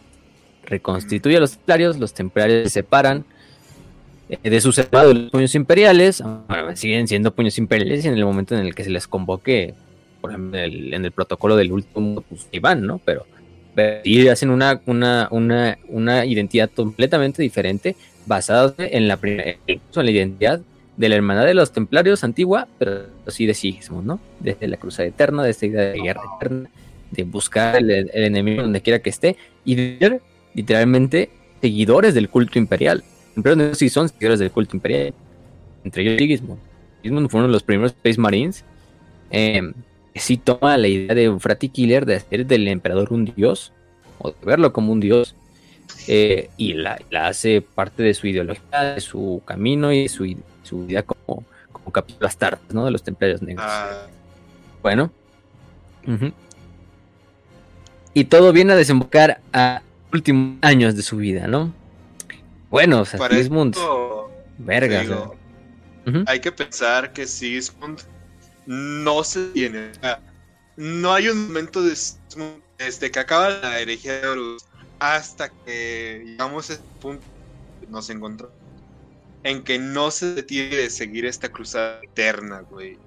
Reconstituye a los templarios, los templarios se separan eh, de sus hermanos los puños imperiales, siguen siendo puños imperiales y en el momento en el que se les convoque, por ejemplo, en el, en el protocolo del último, pues ¿no? Pero, pero sí hacen una, una, una, una identidad completamente diferente basada en la, en la identidad de la hermandad de los templarios antigua, pero sí de Sigismund, ¿no? Desde la cruzada eterna, de esta idea de guerra eterna, de buscar el, enemigo donde quiera que esté y de ser literalmente seguidores del culto imperial. Pero no sí son seguidores del culto imperial, entre ellos Sigismund. Sigismund fue uno de los primeros Space Marines eh, que sí toma la idea de un Frati Killer de hacer del emperador un dios, o de verlo como un dios, eh, y la, la hace parte de su ideología, de su camino y de su, su vida como, como capítulo ¿no? De los templarios negros. Ah, Bueno. Y todo viene a desembocar a últimos años de su vida, ¿no? Bueno, o sea, para Sigismund, esto, verga, digo, o sea, ujú. hay que pensar que Sigismund no se tiene. o sea, no hay un momento de, desde que acaba la herejía de Horus hasta que llegamos a ese punto nos encontramos en que no se detiene de seguir esta cruzada eterna, güey.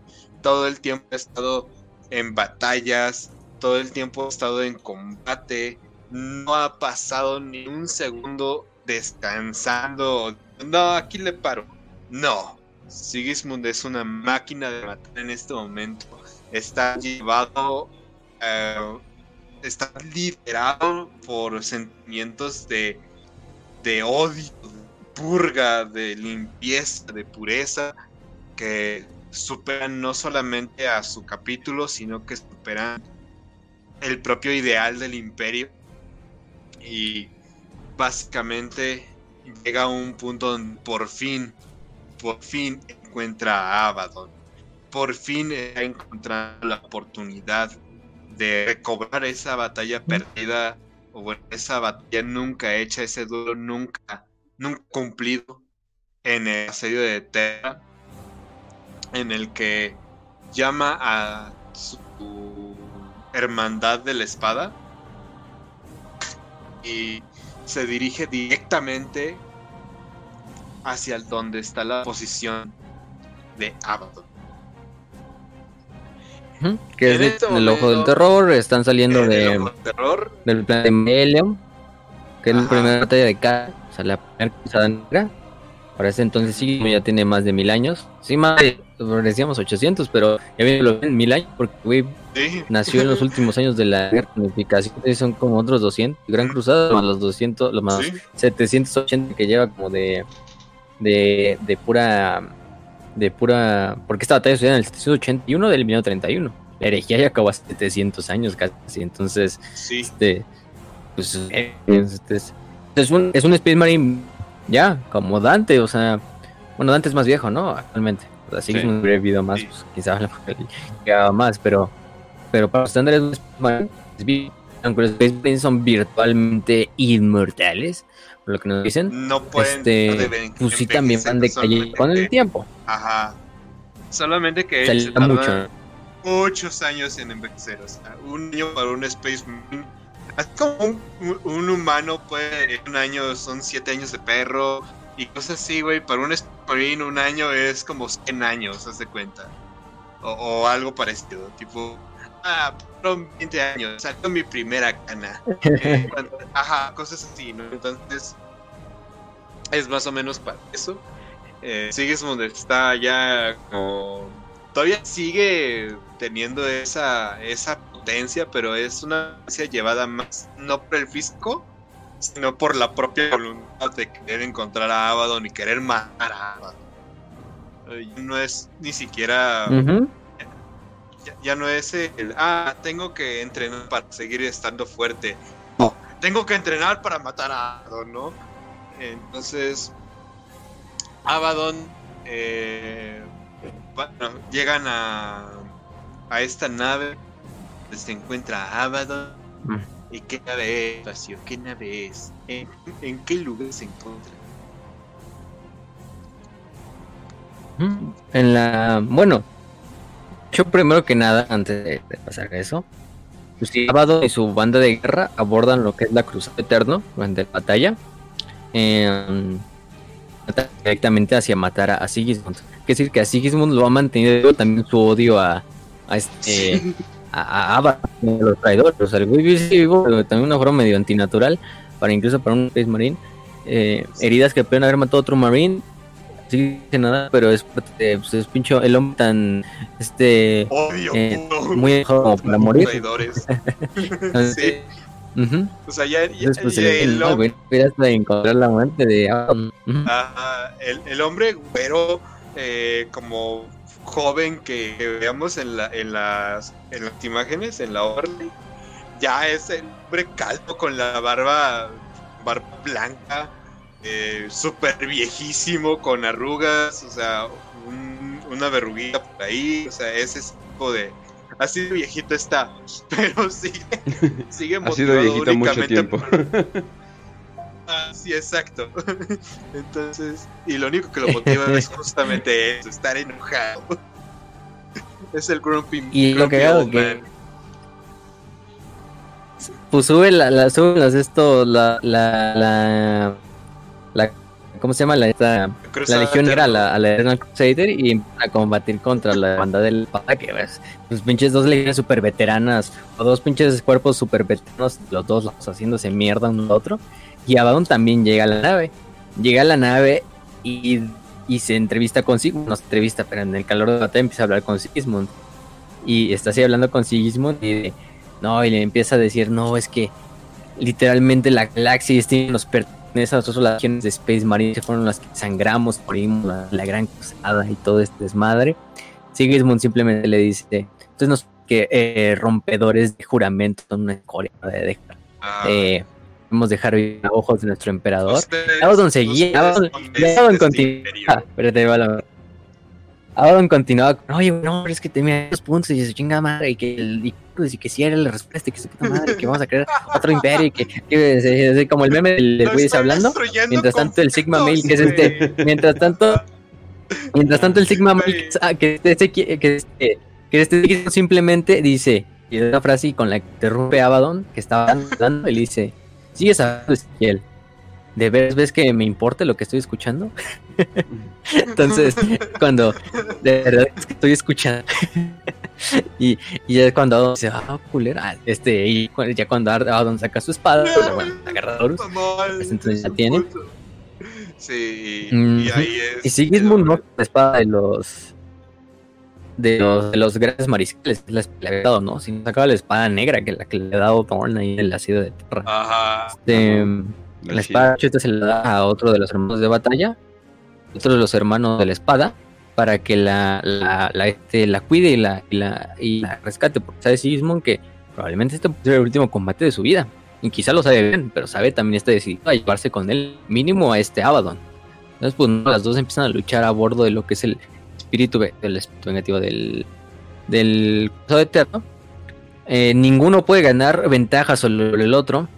Todo el tiempo ha estado en batallas, todo el tiempo ha estado en combate, no ha pasado ni un segundo descansando. No, aquí le paro. No, Sigismund es una máquina de matar en este momento. Está llevado, eh, está liderado por sentimientos de, de odio, purga, de limpieza, de pureza, que superan no solamente a su capítulo, sino que superan el propio ideal del imperio. Y básicamente llega a un punto donde por fin, por fin encuentra a Abaddon. Por fin ha encontrado la oportunidad de recobrar esa batalla perdida, o bueno, esa batalla nunca hecha, ese duelo nunca nunca cumplido en el asedio de Terra, en el que llama a su hermandad de la espada y se dirige directamente hacia donde está la posición de Abaddon. Que es este el ojo del terror, están saliendo de, del planeta de que es la primera batalla de cada o sea, la primera cruzada negra. Para ese entonces sí, ya tiene más de mil años. Sí, más de, decíamos 800, pero ya viene lo en mil años, porque güey nació en los [LAUGHS] últimos años de la guerra de unificación. Son como otros 200. Gran Cruzada, más los 200, los más 780 que lleva como de, de, de pura. De pura. Porque esta batalla sucedió en el 781 del 1931. La herejía ya acabó hace 700 años casi. Entonces, este. Pues. Este, es un, es un Space Marine ya, como Dante, o sea, bueno, Dante es más viejo, ¿no? Actualmente. Así que no hubiera vivido más, pues quizás llegaba más, pero, pero para los estándares de Space Marine, aunque los Space Marines son virtualmente inmortales, lo que nos dicen, no pueden, este, pues sí también van de calle con el tiempo. Ajá. Solamente que ellos mucho. muchos años en envejecer, o sea, un año para un Space Así como un, humano puede, un año son siete años de perro y cosas así, güey. Para un Marine un año es como 100 años, haz de cuenta. O, algo parecido, tipo, ah, fueron 20 años, salió mi primera cana. [LAUGHS] Eh, ajá, cosas así, ¿no? Entonces, es más o menos para eso. Eh, Sigismund está ya como... Todavía sigue teniendo esa, esa potencia, pero es una potencia llevada más no por el físico, sino por la propia voluntad de querer encontrar a Abaddon y querer matar a Abaddon. No es ni siquiera. Ya, no es el. Ah, tengo que entrenar para seguir estando fuerte. No, tengo que entrenar para matar a Abaddon, ¿no? Entonces. Abaddon. Eh, bueno, llegan a. A esta nave se encuentra Abaddon. Mm. ¿Y qué nave es? ¿Qué nave es? ¿En, qué lugar se encuentra? Mm, en la. Bueno, yo primero que nada, antes de, pasar a eso, pues, Abaddon y su banda de guerra abordan lo que es la Cruzada Eterno durante la batalla. directamente hacia matar a, Sigismund. Es decir, que a Sigismund lo ha mantenido también su odio a, a este a, a, los traidores. O sea, el güey vivo, pero también una forma medio antinatural, para incluso para un Space Marine. Eh, heridas que pueden haber matado a otro Marine. Sí, nada, pero es, pues, es pincho el hombre tan este eh, muy como para morir. [LAUGHS] [LAUGHS] sí. O sea, ya, ya, pues, el, hombre. encontrar la muerte de. el, el hombre güero, eh, como joven que veamos en, la, en, las, en las imágenes, en la orden, ya es el hombre calvo con la barba, barba blanca, eh, súper viejísimo, con arrugas, o sea, una verruguita por ahí, o sea, ese tipo de... Así de viejito está, [LAUGHS] pero sigue, sigue ha sido viejito mucho tiempo. [LAUGHS] Ah, sí, exacto. [LAUGHS] Entonces, y lo único que lo motiva es justamente eso, estar enojado. Es el grumpy. Y lo que hago que pues sube la, la sube las esto, la, la, la- ¿cómo se llama? La, esta, la Legión era a la, a la Eternal Crusader y a combatir contra la banda del Espada, que ves, los pinches dos legiones super veteranas, o dos pinches cuerpos super veteranos, los dos lados haciéndose mierda uno al otro, y Abaddon también llega a la nave, llega a la nave y, y se entrevista con Sigmund, no se entrevista, pero en el calor de la batalla empieza a hablar con Sigismund, y está así hablando con Sigismund y no, y le empieza a decir, no, es que literalmente la galaxia y este nos a nosotros las legiones de Space Marine, fueron las que sangramos, morimos, la, la gran cruzada y todo este desmadre. Sigismund simplemente le dice, entonces nos que eh, rompedores de juramento son una escoria de dejar, Ah, eh, debemos dejar ojos de nuestro emperador. ustedes- Abaddon seguía, Abaddon, Abaddon continuaba, espérate, ahí va la- Abaddon continuaba, con, oye, no, pero es que tenía dos puntos y su chingada madre, y que, el- y, pues, y que si era la respuesta, y que su puta madre, que vamos a crear otro imperio, y que, que es- es- es como el meme del, están hablando, mientras tanto el Sigma Mail, que es este, mientras tanto, mientras tanto el Sigma Mail, que, es- que este, que, que este, que este simplemente dice, y es una frase con la que interrumpe Abaddon, que estaba hablando, y le dice, sigues hablando, Ezequiel, ¿de veras ves que me importa lo que estoy escuchando? [LAUGHS] Entonces, cuando de verdad es que estoy escuchando. [LAUGHS] y, y ya es cuando Adon dice, ah, culera. Este, y ya cuando Adon saca su espada, pues, bueno, [LAUGHS] agarra a Horus. Pues entonces ya tiene. Sí, Mm, y ahí es. Y Sigismund no la espada de los. De los, de los grandes mariscales, que la le había dado, ¿no? Si sacaba la espada negra, que la que le ha dado Thorn ahí en el ácido de tierra. Ajá. Este, la espada se la da a otro de los hermanos de batalla, otro de los hermanos de la espada, para que la, la, la, este, la cuide y la, y la, y la rescate. Porque sabe Sigismund que probablemente este puede ser el último combate de su vida. Y quizá lo sabe bien, pero sabe también está decidido a llevarse con él, mínimo a este Abaddon. Entonces, pues no, las dos empiezan a luchar a bordo de lo que es el espíritu, el espíritu negativo del, del eterno. Eh, ninguno puede ganar ventaja sobre el otro.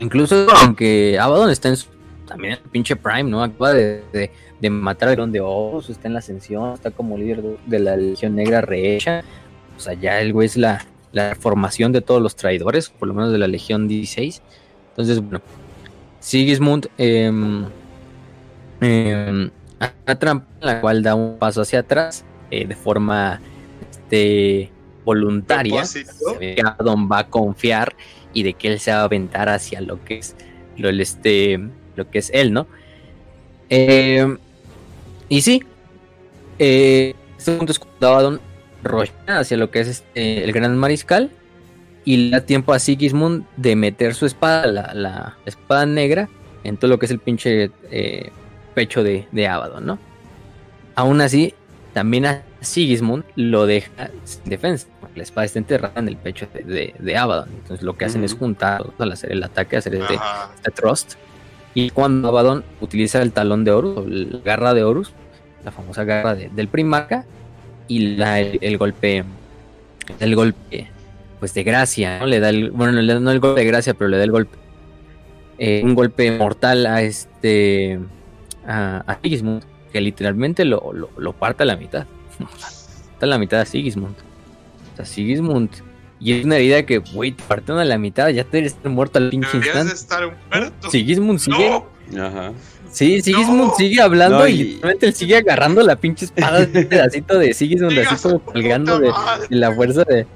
Incluso aunque Abaddon está en su, también el pinche Prime, ¿no? Acaba de, de, de matar al León de Horus, está en la ascensión, está como líder de, de la Legión Negra rehecha. O sea, ya el güey es la, la formación de todos los traidores, por lo menos de la Legión 16. Entonces, bueno, Sigismund una trampa en la cual da un paso hacia atrás eh, de forma este, voluntaria. Abaddon va a confiar y de que él se va a aventar hacia lo que es lo, este, lo que es él, ¿no? Eh, y sí, eh, este punto es cuando Abaddon rocha hacia lo que es este, el gran mariscal y le da tiempo a Sigismund de meter su espada, la, la espada negra, en todo lo que es el pinche eh, pecho de, de Abaddon, ¿no? Aún así, también a Sigismund lo deja sin defensa, la espada está enterrada en el pecho de, de, de Abaddon. Entonces lo que hacen es juntar al hacer el ataque, hacer este, este thrust. Y cuando Abaddon utiliza el talón de Horus, o la garra de Horus, la famosa garra de- del Primarca, y la, el, el golpe, el golpe, pues de gracia, ¿no? Le da el, bueno, le da no el golpe de gracia, pero le da el golpe, eh, un golpe mortal a este, a, a Sigismund, que literalmente lo, lo, lo parte a la mitad. [LAUGHS] Está a la mitad a Sigismund. O sea, Sigismund. Y es una herida que, güey, te partieron a la mitad, ya te estar muerto al pinche instante. estar muerto. Sigismund sigue. No, Ajá. Sí, Sigismund No. sigue hablando No, y y- literalmente él sigue agarrando la pinche espada de [LAUGHS] un pedacito de Sigismund así como colgando de, la fuerza de.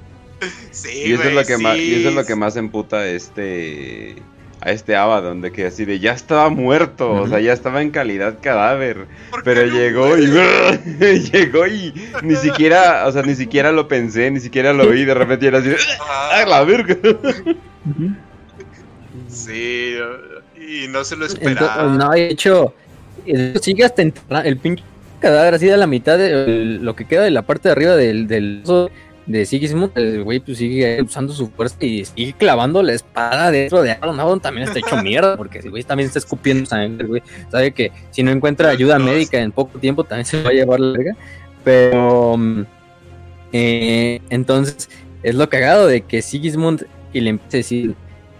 Sí, Y eso es güey, lo que más, y eso es lo que más emputa a este a este Abaddon, de que así de ya estaba muerto, o sea, ya estaba en calidad cadáver, ¿Por qué pero no llegó y [LAUGHS] llegó y ni siquiera, o sea, ni siquiera lo pensé, ni siquiera lo vi, de repente era así, ¡ah, la verga! Sí, y no se lo Entonces, esperaba. no, de hecho, hecho, sigue hasta el pinche cadáver así de la mitad de el- lo que queda de la parte de arriba del, del oso de Sigismund. El güey pues sigue usando su fuerza y sigue clavando la espada dentro de Aaron. Aaron también está hecho [LAUGHS] mierda porque el güey también está escupiendo sangre. Güey sabe que si no encuentra ayuda médica en poco tiempo también se va a llevar la verga. Pero eh, entonces es lo cagado de que Sigismund y le empieza a decir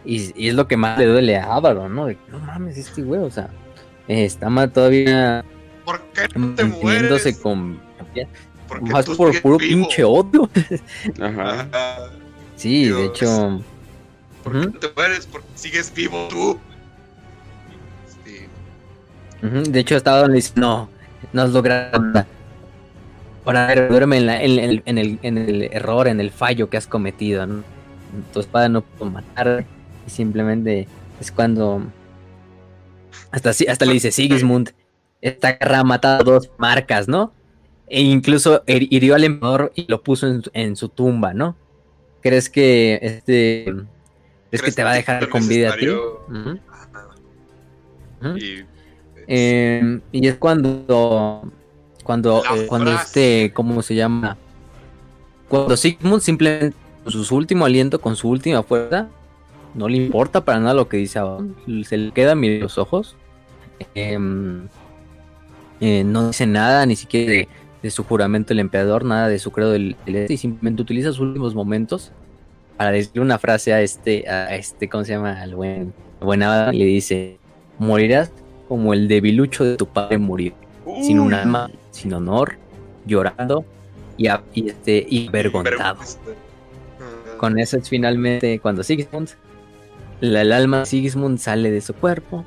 y, y es lo que más le duele a Abaddon, ¿no? De que no mames, este güey, o sea, eh, está más todavía ¿Por qué no te mueres? con Porque más tú por puro vivo. pinche odio. [LAUGHS] Ajá. Ajá. Sí, de hecho, ¿Por qué no te mueres? Porque sigues vivo tú. Sí. De hecho, estaba donde dice, no, no has logrado nada. Ahora, duerme en, la- en- en- en el, en el error, en el fallo que has cometido. ¿no? Tu espada no pudo matar. Y simplemente es cuando... Hasta, sí- hasta le dice Sigismund, esta guerra ha matado dos marcas, ¿no? E incluso her- hirió al emperador y lo puso en, su- en su tumba, ¿no? ¿Crees que este... ¿Crees que te va a dejar con vida a ti? Ajá. ujú. Y Eh, y es cuando cuando eh, cuando este cómo se llama cuando Sigmund simplemente con su último aliento con su última fuerza no le importa para nada lo que dice Abaddon, se le queda mirando los ojos Em, eh, no dice nada ni siquiera de, su juramento el emperador nada de su credo del, del este, y simplemente utiliza sus últimos momentos para decir una frase a este a este cómo se llama al buen buen Abaddon, y le dice morirás como el debilucho de tu padre murió, sin un alma, sin honor, llorando y, a- y, este, y avergonzado. Con eso es finalmente cuando Sigismund, la- el alma de Sigismund sale de su cuerpo,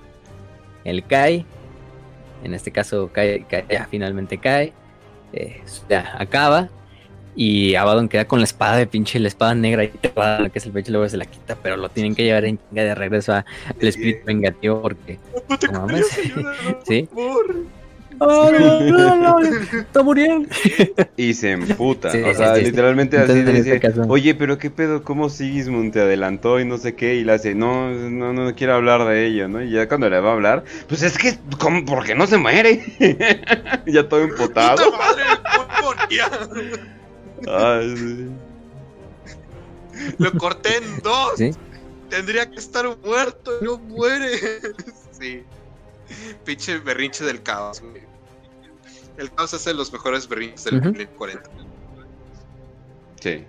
él cae, en este caso cae, cae- ya finalmente cae, eh, ya acaba. Y Abaddon queda con la espada de pinche, la espada negra y trabada, que es el pecho, luego se la quita, pero lo tienen que llevar en chinga de regreso a- al espíritu vengativo porque No te mames. [LAUGHS] Sí. Por ¡Oh, no, no, no! ¡Está muriendo! Y se emputa. Sí, o sea, sí, sí. literalmente así Entonces, le dice, oye, pero qué pedo, ¿cómo Sigismund te adelantó y no sé qué? Y le hace, no, no, no quiero hablar de ello, ¿no? Y ya cuando le va a hablar, pues es que, ¿cómo? ¿por qué no se muere? [LAUGHS] ya todo emputado. ¡Puta madre! Ay, sí. Lo corté en dos. Sí. Tendría que estar muerto y no muere. [LAUGHS] sí. [LAUGHS] Pinche berrinche del caos, güey. El caos hace los mejores berrinches del Ujú. 2040. Sí,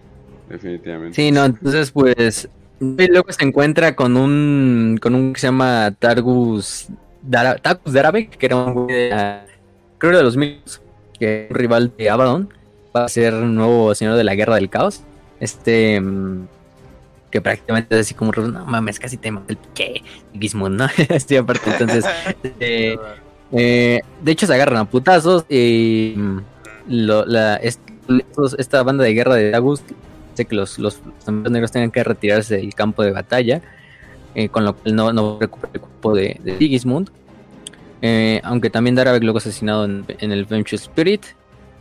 definitivamente. Sí, no, entonces pues. y luego se encuentra con un. con un que se llama Targus. Dara, Targus Darabek, que era un güey de. creo de los mil. que es un rival de Abaddon. Va a ser un nuevo señor de la guerra del caos. Este. mm, que prácticamente es así como. No mames, casi te mata el pique. Gizmund, ¿no? [LAUGHS] Estoy aparte, entonces. [LAUGHS] eh, Eh, de hecho, se agarran a putazos y mm, lo- la, est- estos- esta banda de guerra de Dagus hace que los, los, los hombres negros tengan que retirarse del campo de batalla, eh, con lo cual no, no recupera el cuerpo de, de Sigismund. Eh, aunque también Darabek luego asesinado en, en el Vengeful Spirit,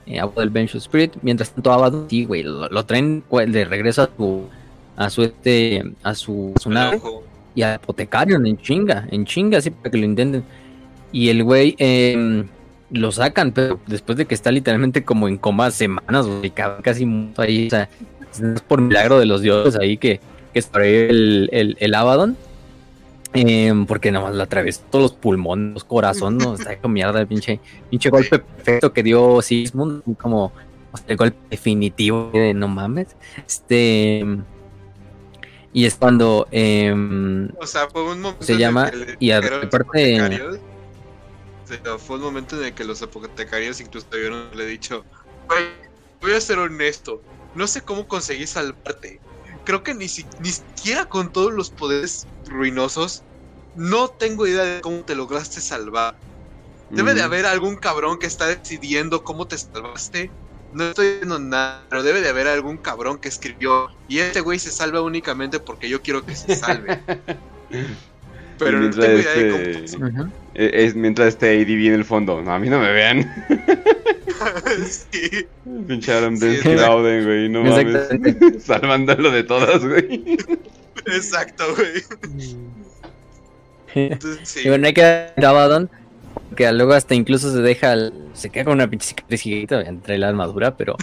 eh, del Vengeful Spirit. Mientras tanto, Abaddon, sí, güey, lo, lo traen de regreso a su, a su, este, a su, a su Ojo. y al apotecario en chinga, en chinga, así para que lo intenten. Y el güey eh, lo sacan, pero después de que está literalmente como en coma semanas, güey, ca- casi muerto ahí, o sea, es por milagro de los dioses ahí que, que sobrevive el, el, el Abaddon. Eh, porque nada más lo atravesó todos los pulmones, los corazones, ¿no? Está hecho mierda el pinche, pinche golpe perfecto que dio Sigismund, como o sea, el golpe definitivo de no mames. Este. Y es cuando. em, O sea, fue un momento. Se el llama- y aparte- fue un momento en el que los apotecarios incluso habían le he dicho: voy a ser honesto. No sé cómo conseguí salvarte. Creo que ni, si- ni siquiera con todos los poderes ruinosos. No tengo idea de cómo te lograste salvar. Debe de haber algún cabrón que está decidiendo cómo te salvaste. No estoy viendo nada, pero debe de haber algún cabrón que escribió. Y este güey se salva únicamente porque yo quiero que se salve. [LAUGHS] pero no mientras tengo idea de este, cómo. eh, es mientras este ADV en el fondo. No, a mí no me vean. sí. [LAUGHS] Pinche Adam Sí. Louden, güey. No mames. [LAUGHS] Salvándolo de todas, güey. Exacto, güey. Entonces, sí. Y bueno, hay que dar a Abaddon, que luego hasta incluso se deja, se queda con una pinche cicatriz entre la armadura, pero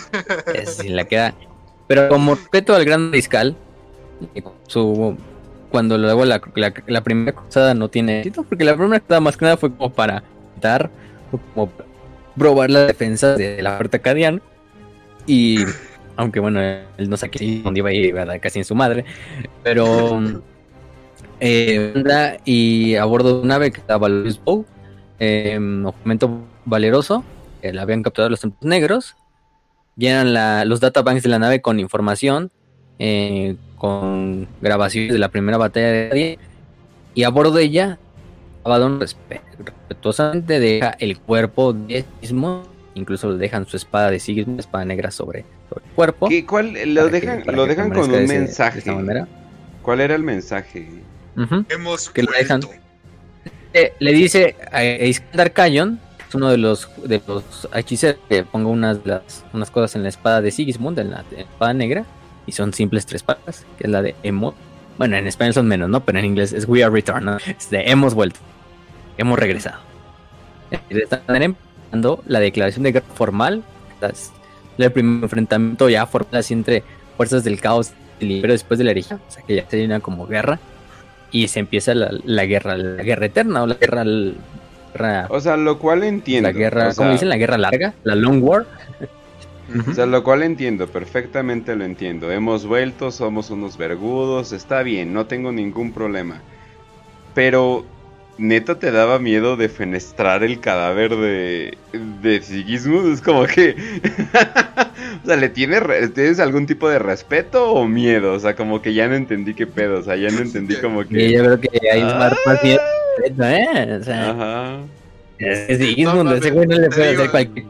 eh, sí la queda. Pero como respeto al gran mariscal, y su, cuando luego la, primera cruzada no tiene éxito, porque la primera cruzada más que nada fue como para dar, como probar la defensa de la puerta acadiana. Y aunque bueno, él no sabe si dónde iba a ir, casi en su madre, pero eh, y a bordo de una nave que estaba Luis Bow, eh, documento valeroso, que la habían capturado los templos negros, llenan la- los databanks de la nave con información eh, con grabaciones de la primera batalla de Nadie. Y a bordo de ella, Abaddon respetuosamente deja el cuerpo de Sigismund, incluso le dejan su espada de Sigismund, espada negra sobre, sobre el cuerpo. ¿Qué, ¿Cuál? Lo que- dejan, lo dejan con un de ese- de mensaje. esta manera. ¿Cuál era el mensaje? Hemos Que lo dejan. Eh, le dice a Iskandar Kayon, es uno de los de los hechiceros que ponga unas, las, unas cosas en la espada de Sigismund, en la, espada negra, y son simples tres palabras, que es la de hemos. Bueno, en español son menos, ¿no? Pero en inglés es we are returned. Es de hemos vuelto, hemos regresado. Esta manera empezando la declaración de guerra formal, el primer enfrentamiento ya formal así entre fuerzas del caos y después de la herejía, o sea que ya se una como guerra y se empieza la, la guerra, la guerra eterna o la guerra, la, guerra- O sea, lo cual entiendo. la guerra, o sea, ¿cómo dicen? La guerra larga, la long war. O sea, lo cual entiendo, perfectamente lo entiendo. Hemos vuelto, somos unos vergudos, está bien, no tengo ningún problema. Pero, ¿neta te daba miedo de fenestrar el cadáver de, de Sigismund? Es como que... [LAUGHS] o sea, ¿le tienes, tienes algún tipo de respeto o miedo? O sea, como que ya no entendí qué pedo, o sea, ya no entendí como Y que... yo creo que ahí es más, Ah. más bien, ¿eh? O sea, Ajá. es que Sigismund, ese güey no le puede hacer cualquier...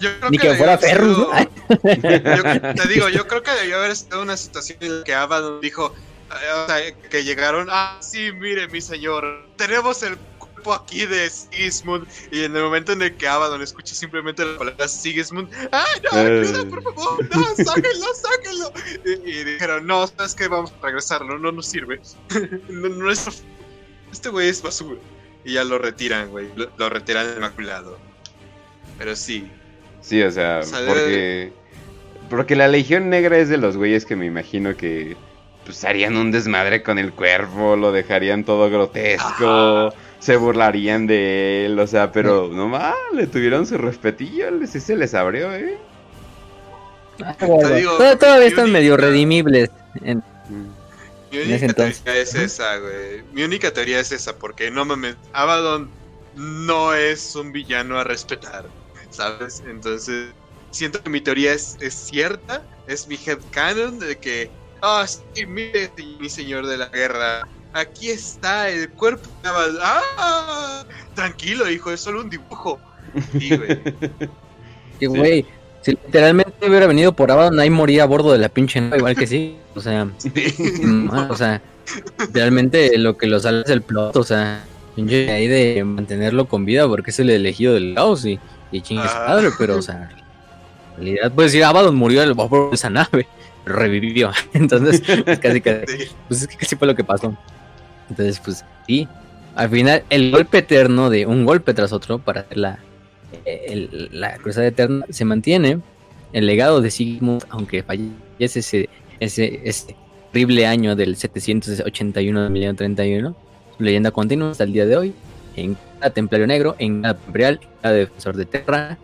Yo creo Ni que fuera Ferrus, sido- [LAUGHS] te digo, yo creo que debió haber estado una situación en la que Abaddon dijo, o sea, que llegaron, ah, sí, mire, mi señor, tenemos el cuerpo aquí de Sigismund, y en el momento en el que Abaddon escucha simplemente la palabra Sigismund, ¡ay, no, ayuda, por favor, no, sáquenlo, sáquenlo! Y, y dijeron, no, ¿sabes qué? Vamos a regresarlo, no nos sirve. [LAUGHS] no, no es- este güey es basura. Y ya lo retiran, güey, lo, lo retiran del inmaculado. Pero sí, Sí, o sea, O sea, porque... Porque la Legión Negra es de los güeyes que me imagino que... Pues harían un desmadre con el cuerpo, lo dejarían todo grotesco, Ajá. se burlarían de él, o sea, pero no más, le tuvieron su respetillo, sí se les abrió, ¿eh? Ah, bueno, digo, Todavía están única- medio redimibles. en- Mi En única entonces. teoría es esa, güey. Mi única teoría es esa, porque no mames, Abaddon no es un villano a respetar, ¿sabes? Entonces, siento que mi teoría es, es cierta, es mi headcanon de que, ah, sí, mire, mi señor de la guerra, aquí está el cuerpo de Abaddon. ¡Ah! Tranquilo, hijo, es solo un dibujo. Sí, güey. [LAUGHS] Que güey, si literalmente hubiera venido por Abaddon, ahí moría a bordo de la pinche nave, igual que sí. O sea, ah, [LAUGHS] o sea, realmente lo que lo sale es el plot, o sea, pinche ahí de mantenerlo con vida porque es el elegido del caos y, y chingue su Ah. madre, pero o sea, en realidad puedes decir Abaddon murió del vapor de esa nave, revivió. [LAUGHS] Entonces, pues casi [LAUGHS] pues es que casi fue lo que pasó. Entonces, pues sí. Al final, el golpe eterno de un golpe tras otro para hacer la, el- la cruzada eterna se mantiene. El legado de Sigmund, aunque fallece ese, ese, ese horrible año del 781 del milenio 31, su leyenda continúa hasta el día de hoy. En cada Templario Negro, en cada Imperial, en cada Defensor de Terra.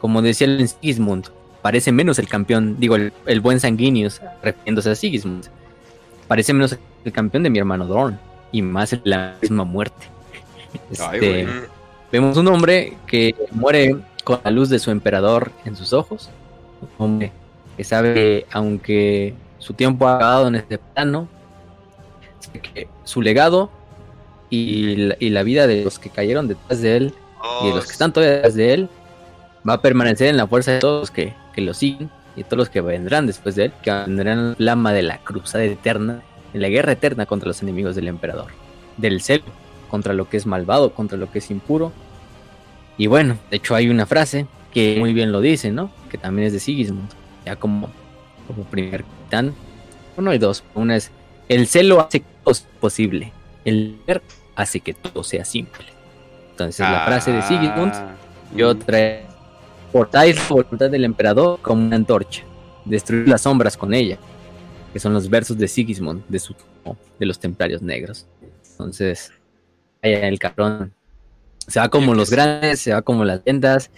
Como decía el Sigismund, parece menos el campeón, digo, el, el buen Sanguinius, refiriéndose a Sigismund parece menos el campeón de mi hermano Dorn y más la misma muerte. Este, vemos un hombre que muere con la luz de su emperador en sus ojos. Un hombre que sabe que aunque su tiempo ha acabado en este plano, que su legado y la, y la vida de los que cayeron detrás de él y de los que están todavía detrás de él va a permanecer en la fuerza de todos los que, que lo siguen y todos los que vendrán después de él, que vendrán la flama de la cruzada eterna, en la guerra eterna contra los enemigos del emperador, del celo, contra lo que es malvado, contra lo que es impuro. Y bueno, de hecho hay una frase que muy bien lo dice, ¿no? Que también es de Sigismund, ya como, como primer capitán. Uno y dos. Una es, el celo hace que todo sea posible, el deber hace que todo sea simple. Entonces la frase de Sigismund Ah, y otra es, portáis la voluntad del emperador como una antorcha, destruir las sombras con ella, que son los versos de Sigismund, de, su, de los templarios negros. Entonces, ahí el cabrón se va como los grandes, se va como las ventas,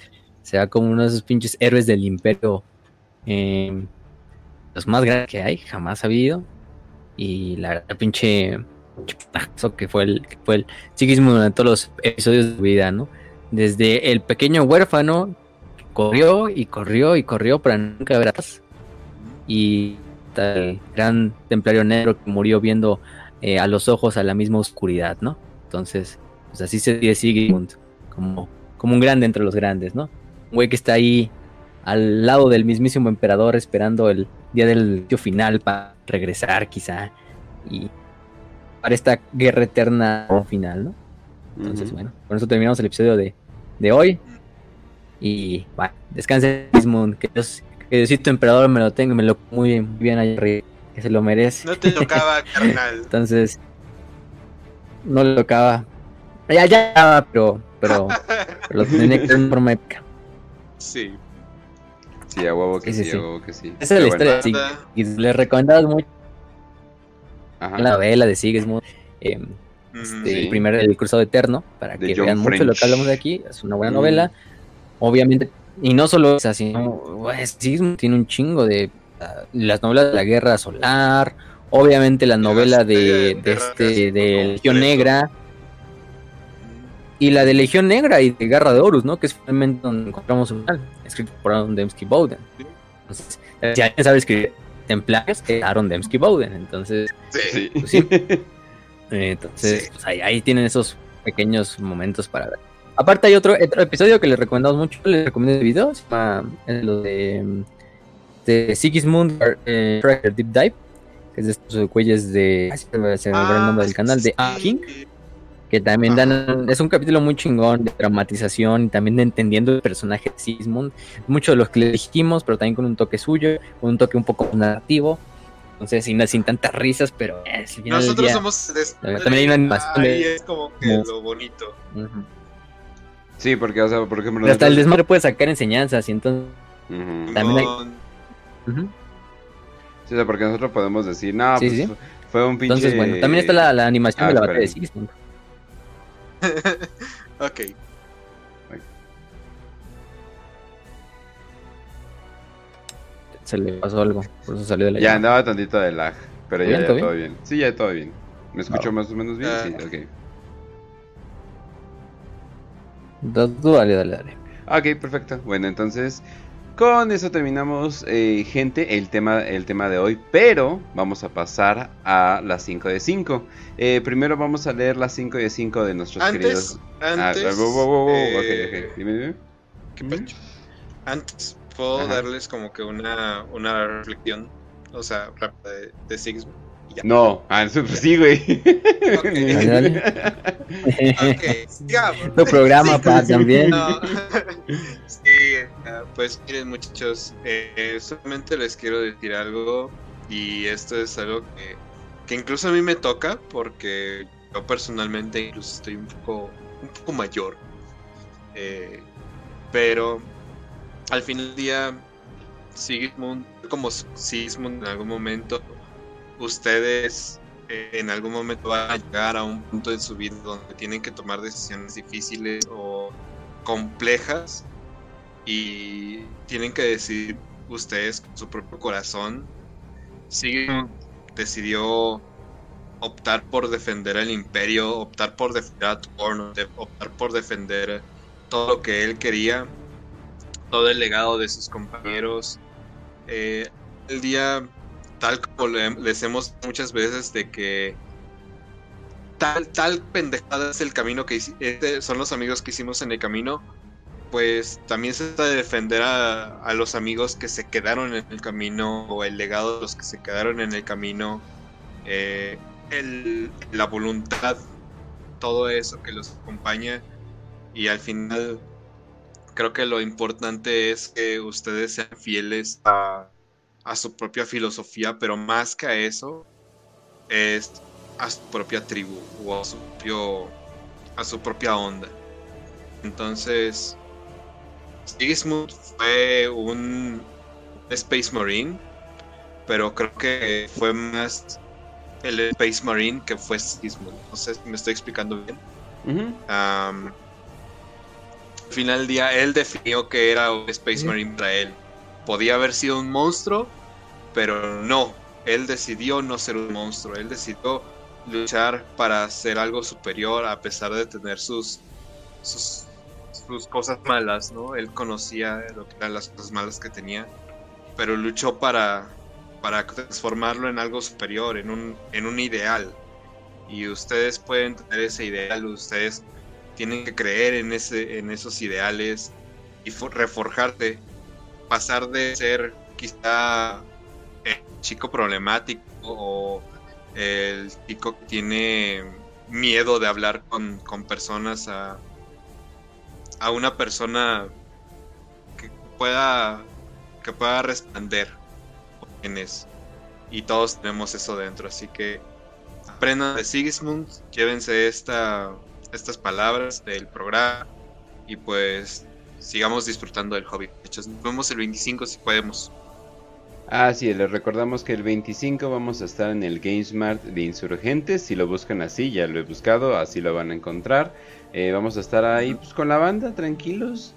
se va como uno de esos pinches héroes del imperio, eh, los más grandes que hay, jamás ha habido. Y la pinche que fue el, que fue el Sigismund durante todos los episodios de su vida, ¿no? Desde el pequeño huérfano, corrió y corrió y corrió para nunca ver atrás. Y el gran templario negro que murió viendo eh, a los ojos a la misma oscuridad, ¿no? Entonces, pues así se dice Sigmund, como, como un grande entre los grandes, ¿no? Un güey que está ahí al lado del mismísimo emperador esperando el día del final para regresar quizá y para esta guerra eterna final, ¿no? Entonces, bueno, con eso terminamos el episodio de, de hoy. Y bueno, descanse Sigmund, que Dios, que Diosito emperador me lo tenga, me lo muy bien ahí arriba, que se lo merece. No te tocaba, [LAUGHS] carnal. Entonces, no le tocaba. Ya, ya, pero, pero, pero lo tenía que hacer en forma épica. Sí. Sí, a huevo que Sí, sí, sí, a sí. huevo que sí. Esa es la bueno. historia de. Y les recomendamos mucho Ajá. la novela de Sigismund. eh, Ujú. este, Sí. el primer el cruzado eterno para De que John vean mucho lo que hablamos de aquí es una buena Mm. novela obviamente y no solo esa sino pues, Sigismund tiene un chingo de ah, las novelas de la guerra solar obviamente la novela de, este de Legión. Negra y la de Legión Negra y de Guerra de Horus no que es finalmente donde encontramos un final escrito por Aaron Dembski Bowden entonces si alguien sabe escribir templarios es Aaron Dembski Bowden entonces Sí. Sí. pues sí. [LAUGHS] Entonces, Sí. pues ahí, ahí tienen esos pequeños momentos para ver. Aparte hay otro, otro episodio que les recomendamos mucho, les recomiendo el video, se llama eh, lo de, de Sigismund eh, Tracker Deep Dive, que es de estos güeyes de... se me, se me olvidó el nombre del canal, de Ah, sí. King, que también dan... Es un capítulo muy chingón de dramatización y también de entendiendo el personaje de Sigismund, mucho de los que le dijimos, pero también con un toque suyo, con un toque un poco narrativo. Entonces, sin, sin tantas risas, pero eh, al final del Nosotros día- somos de- También hay una animación Ahí es como que lo bonito. Ujú. Sí, porque, o sea, por ejemplo... Pero hasta el desmadre puede sacar enseñanzas y entonces... También hay-. Sí, o sea, porque nosotros podemos decir, no, Sí, pues sí. fue un pinche... Entonces, bueno, también está la, la animación Ah, de la batalla de. Sigismund. [LAUGHS] ok. Se le pasó algo, por eso salió de la Ya andaba tantito de lag, pero ya, ¿Bien? ya ¿Todo todo bien? Sí, ya todo bien. ¿Me escucho Ah. más o menos bien? Ah. Sí, ok. Dale, dale, dale. Ok, perfecto. Bueno, entonces con eso terminamos, eh, gente, el tema, el tema de hoy. Pero vamos a pasar a las 5 de 5. primero vamos a leer las 5 de 5 de nuestros Antes, queridos. Antes. wow, wow, wow, wow, eh, ok, ok. Dime, dime. ¿qué pecho? Antes, puedo Ajá. darles como que una, una reflexión, o sea, rápida de, de Sigismund. No, ah, sí, pues sí, güey. Ok. [LAUGHS] Dale, dale. Ok, sigamos. Tu programa, pa, también. No. [LAUGHS] sí, ah, pues miren muchachos, eh, solamente les quiero decir algo y esto es algo que, que incluso a mí me toca porque yo personalmente incluso estoy un poco, un poco mayor. Eh, pero al final del día, Sigismund, como Sigismund en algún momento, ustedes eh, en algún momento van a llegar a un punto en su vida donde tienen que tomar decisiones difíciles o complejas y tienen que decidir ustedes con su propio corazón. Sigmund decidió optar por defender el imperio, optar por defender a Thorn, de- optar por defender todo lo que él quería, todo el legado de sus compañeros. Eh, el día tal como le- les hemos muchas veces de que tal, tal pendejada es el camino que este son los amigos que hicimos en el camino, pues también se trata de defender a, a los amigos que se quedaron en el camino o el legado de los que se quedaron en el camino, eh, el- la voluntad, todo eso que los acompaña. Y al final creo que lo importante es que ustedes sean fieles a a su propia filosofía, pero más que a eso, es a su propia tribu o a su, propio, a su propia onda. Entonces, Sigismund fue un Space Marine, pero creo que fue más el Space Marine que fue Sigismund. No sé si me estoy explicando bien. Al final del día, él definió que era un Space. Marine para él. Podía haber sido un monstruo, pero no. Él decidió no ser un monstruo. Él decidió luchar para ser algo superior a pesar de tener sus, sus, cosas malas, ¿no? Él conocía lo que eran las cosas malas que tenía, pero luchó para, para transformarlo en algo superior, en un, en un ideal. Y ustedes pueden tener ese ideal, ustedes tienen que creer en, ese, en esos ideales y reforjarte, pasar de ser quizá el chico problemático o el chico que tiene miedo de hablar con, con personas a, a una persona que pueda que pueda responder quién es. Y todos tenemos eso dentro así que aprendan de Sigismund llévense esta estas palabras del programa y pues sigamos disfrutando del hobby nos vemos el 25 si podemos Ah, sí, les recordamos que el 25 vamos a estar en el GameSmart de Insurgentes. Si lo buscan así, ya lo he buscado, así lo van a encontrar. Eh, vamos a estar ahí pues, con la banda, tranquilos,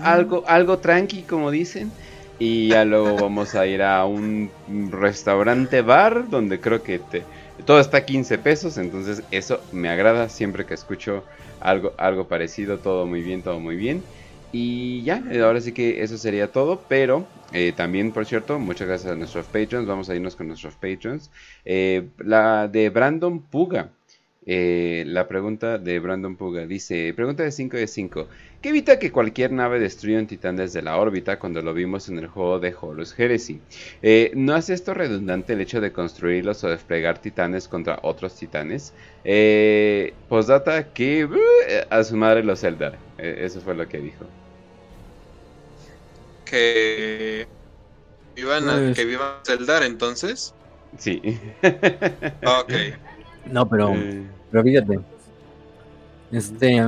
algo, algo tranqui, como dicen. Y ya luego [LAUGHS] vamos a ir a un restaurante bar donde creo que te, todo está a 15 pesos. Entonces, eso me agrada siempre que escucho algo, algo parecido. Todo muy bien, todo muy bien. Y ya, ahora sí que eso sería todo, pero eh, también, por cierto, muchas gracias a nuestros patrons, vamos a irnos con nuestros patrons. Eh, la de Brandon Puga, eh, la pregunta de Brandon Puga dice, pregunta de 5 de 5, ¿qué evita que cualquier nave destruya un titán desde la órbita cuando lo vimos en el juego de Horus Heresy? ¿No hace esto redundante el hecho de construirlos o desplegar titanes contra otros titanes? postdata que a su madre los Zelda, eso fue lo que dijo que iban a, pues que vivan Zeldar entonces. Sí. ok. No, pero, eh. pero fíjate. Este,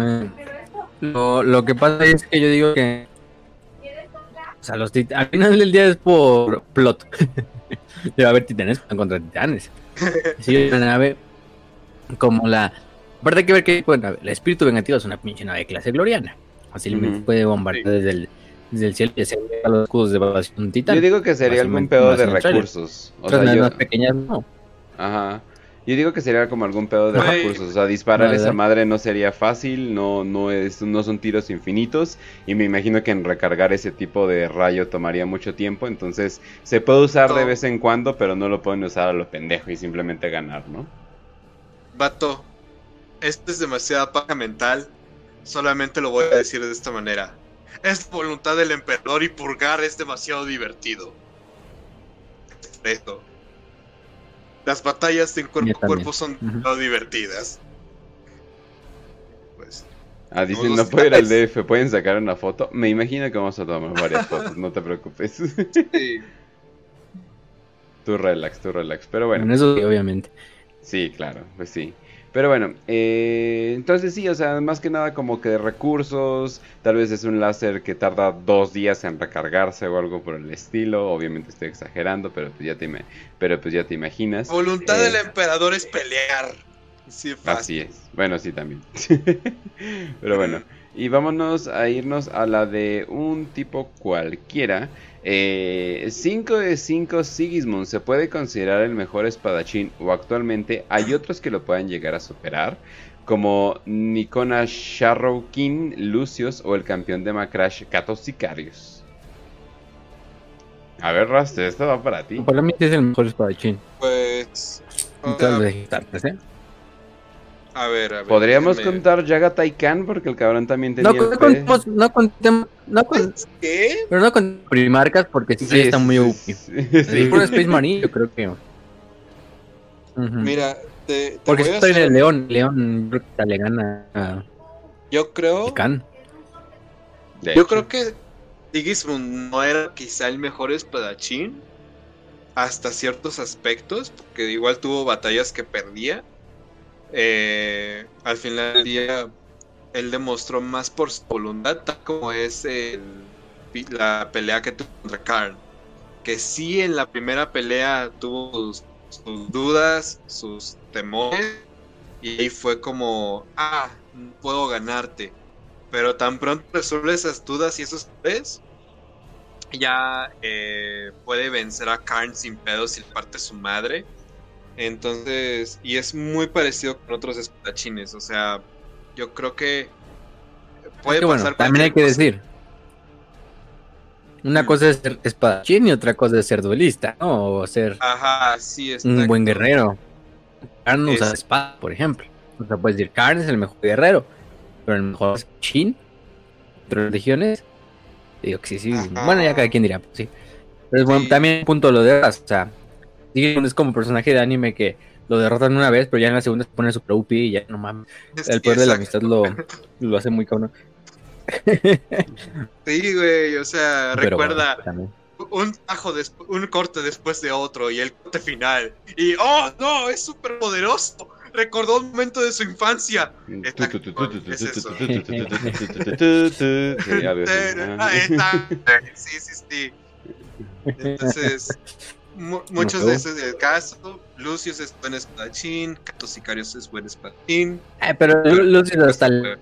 lo, lo que pasa es que yo digo que o sea, los al final del día es por plot. [LAUGHS] Debe haber titanes contra titanes. Si una nave como la. Aparte hay que ver que bueno, el espíritu vengativo es una pinche nave de clase gloriana. Así uh puede bombardear desde el desde el cielo y se a los escudos de evasión titán. Yo digo que sería algún pedo de recursos. O sea, yo... pequeñas no. Ajá. Yo digo que sería como algún pedo de recursos, o sea, disparar esa madre no sería fácil, no no es no son tiros infinitos y me imagino que en recargar ese tipo de rayo tomaría mucho tiempo, entonces se puede usar de vez en cuando, pero no lo pueden usar a lo pendejo y simplemente ganar, ¿no? Vato, esto es demasiada paja mental, solamente lo voy a decir de esta manera. Es voluntad del emperador y purgar es demasiado divertido. Esto. Las batallas en cuerpo a cuerpo son uh divertidas. Pues. Ah, dicen, no puede ir al DF, pueden sacar una foto. Me imagino que vamos a tomar varias fotos, no te preocupes. [LAUGHS] Sí. tú relax, tú relax. Pero bueno. eso obviamente. Sí, claro, pues sí. Pero bueno, eh, entonces sí, o sea, más que nada como que de recursos, tal vez es un láser que tarda dos días en recargarse o algo por el estilo, obviamente estoy exagerando, pero pues ya te, pero pues ya te imaginas. Voluntad del eh, emperador es pelear. Sí, fácil. Así es, bueno, sí también. [LAUGHS] pero bueno, y vámonos a irnos a la de un tipo cualquiera. 5 eh, de 5 Sigismund se puede considerar el mejor espadachín o actualmente hay otros que lo puedan llegar a superar como Nikona Sharrowkin Lucius o el campeón de Macrash Kato Sicarius. A ver, Raste, esto va para ti. Para mí es el mejor espadachín. Pues. A ver, a ver. Podríamos contar Yaga Taikan porque el cabrón también tenía. No, el no, no contemos. No con, ¿Qué? Pero no con primarcas porque sí, está muy OP. Sí, sí. por Space Marine, yo creo que. Mira, te, porque estoy en el León. León le gana a. Yo creo. Yo creo que Digismund no era quizá el mejor espadachín. Hasta ciertos aspectos. Porque igual tuvo batallas que perdía eh, al final del día él demostró más por su voluntad, tal como es la pelea que tuvo contra Karn. Que sí en la primera pelea tuvo sus, dudas, sus temores, y ahí fue como, ah, puedo ganarte. Pero tan pronto resuelve esas dudas y esos tres, ya eh, puede vencer a Karn sin pedos y parte su madre. Entonces, y es muy parecido con otros espadachines. O sea, yo creo que puede pasar. también hay que decir, Una cosa es ser espadachín y otra cosa es ser duelista, ¿no? O ser Ajá, sí, está. un buen guerrero. Karn usa Es- espada, por ejemplo. O sea, puedes decir, Karn es el mejor guerrero, pero el mejor espadachín entre las legiones. Digo que sí, sí. Ajá. Bueno, ya cada quien dirá, pues sí. Pero es bueno, Sí. también un punto lo de o sea, Es como personaje de anime que lo derrotan una vez, pero ya en la segunda se pone super OP y ya no mames. El poder de la amistad lo, lo hace muy cabrón. Sí, güey, o sea, Pero recuerda bueno, un tajo, un corte después de otro y el corte final. Y, oh, no, es súper poderoso. Recordó un momento de su infancia. Ah, está. Sí, sí, sí. Entonces, mu- muchos de esos del caso. Lucius es buen espadachín. Cato Sicarios es buen espadachín. Pero Lu- Lucius hasta le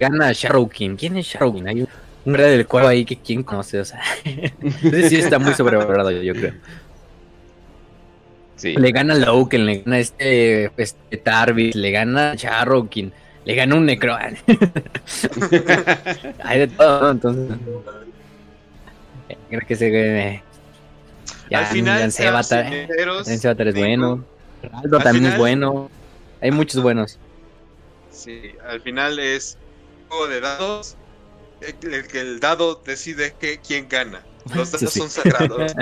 gana a Shadowkin. ¿Quién es Shadowkin? Hay un, un rey del cuervo ahí que quién conoce, o sea. [LAUGHS] Ese sí está muy sobrevalorado, yo creo. Sí. Le gana Loken, le gana este, este Tarvis, le gana Shadowkin, le gana un Necron. [LAUGHS] Hay de todo, ¿no? Entonces. Creo que se. Ya, Al final, Jan Sevatar es bueno. Raldo al también es bueno. Hay muchos buenos. Sí, al final es un juego de dados. El, que el dado decide que, quién gana. Los [LAUGHS] dados sí. son sagrados.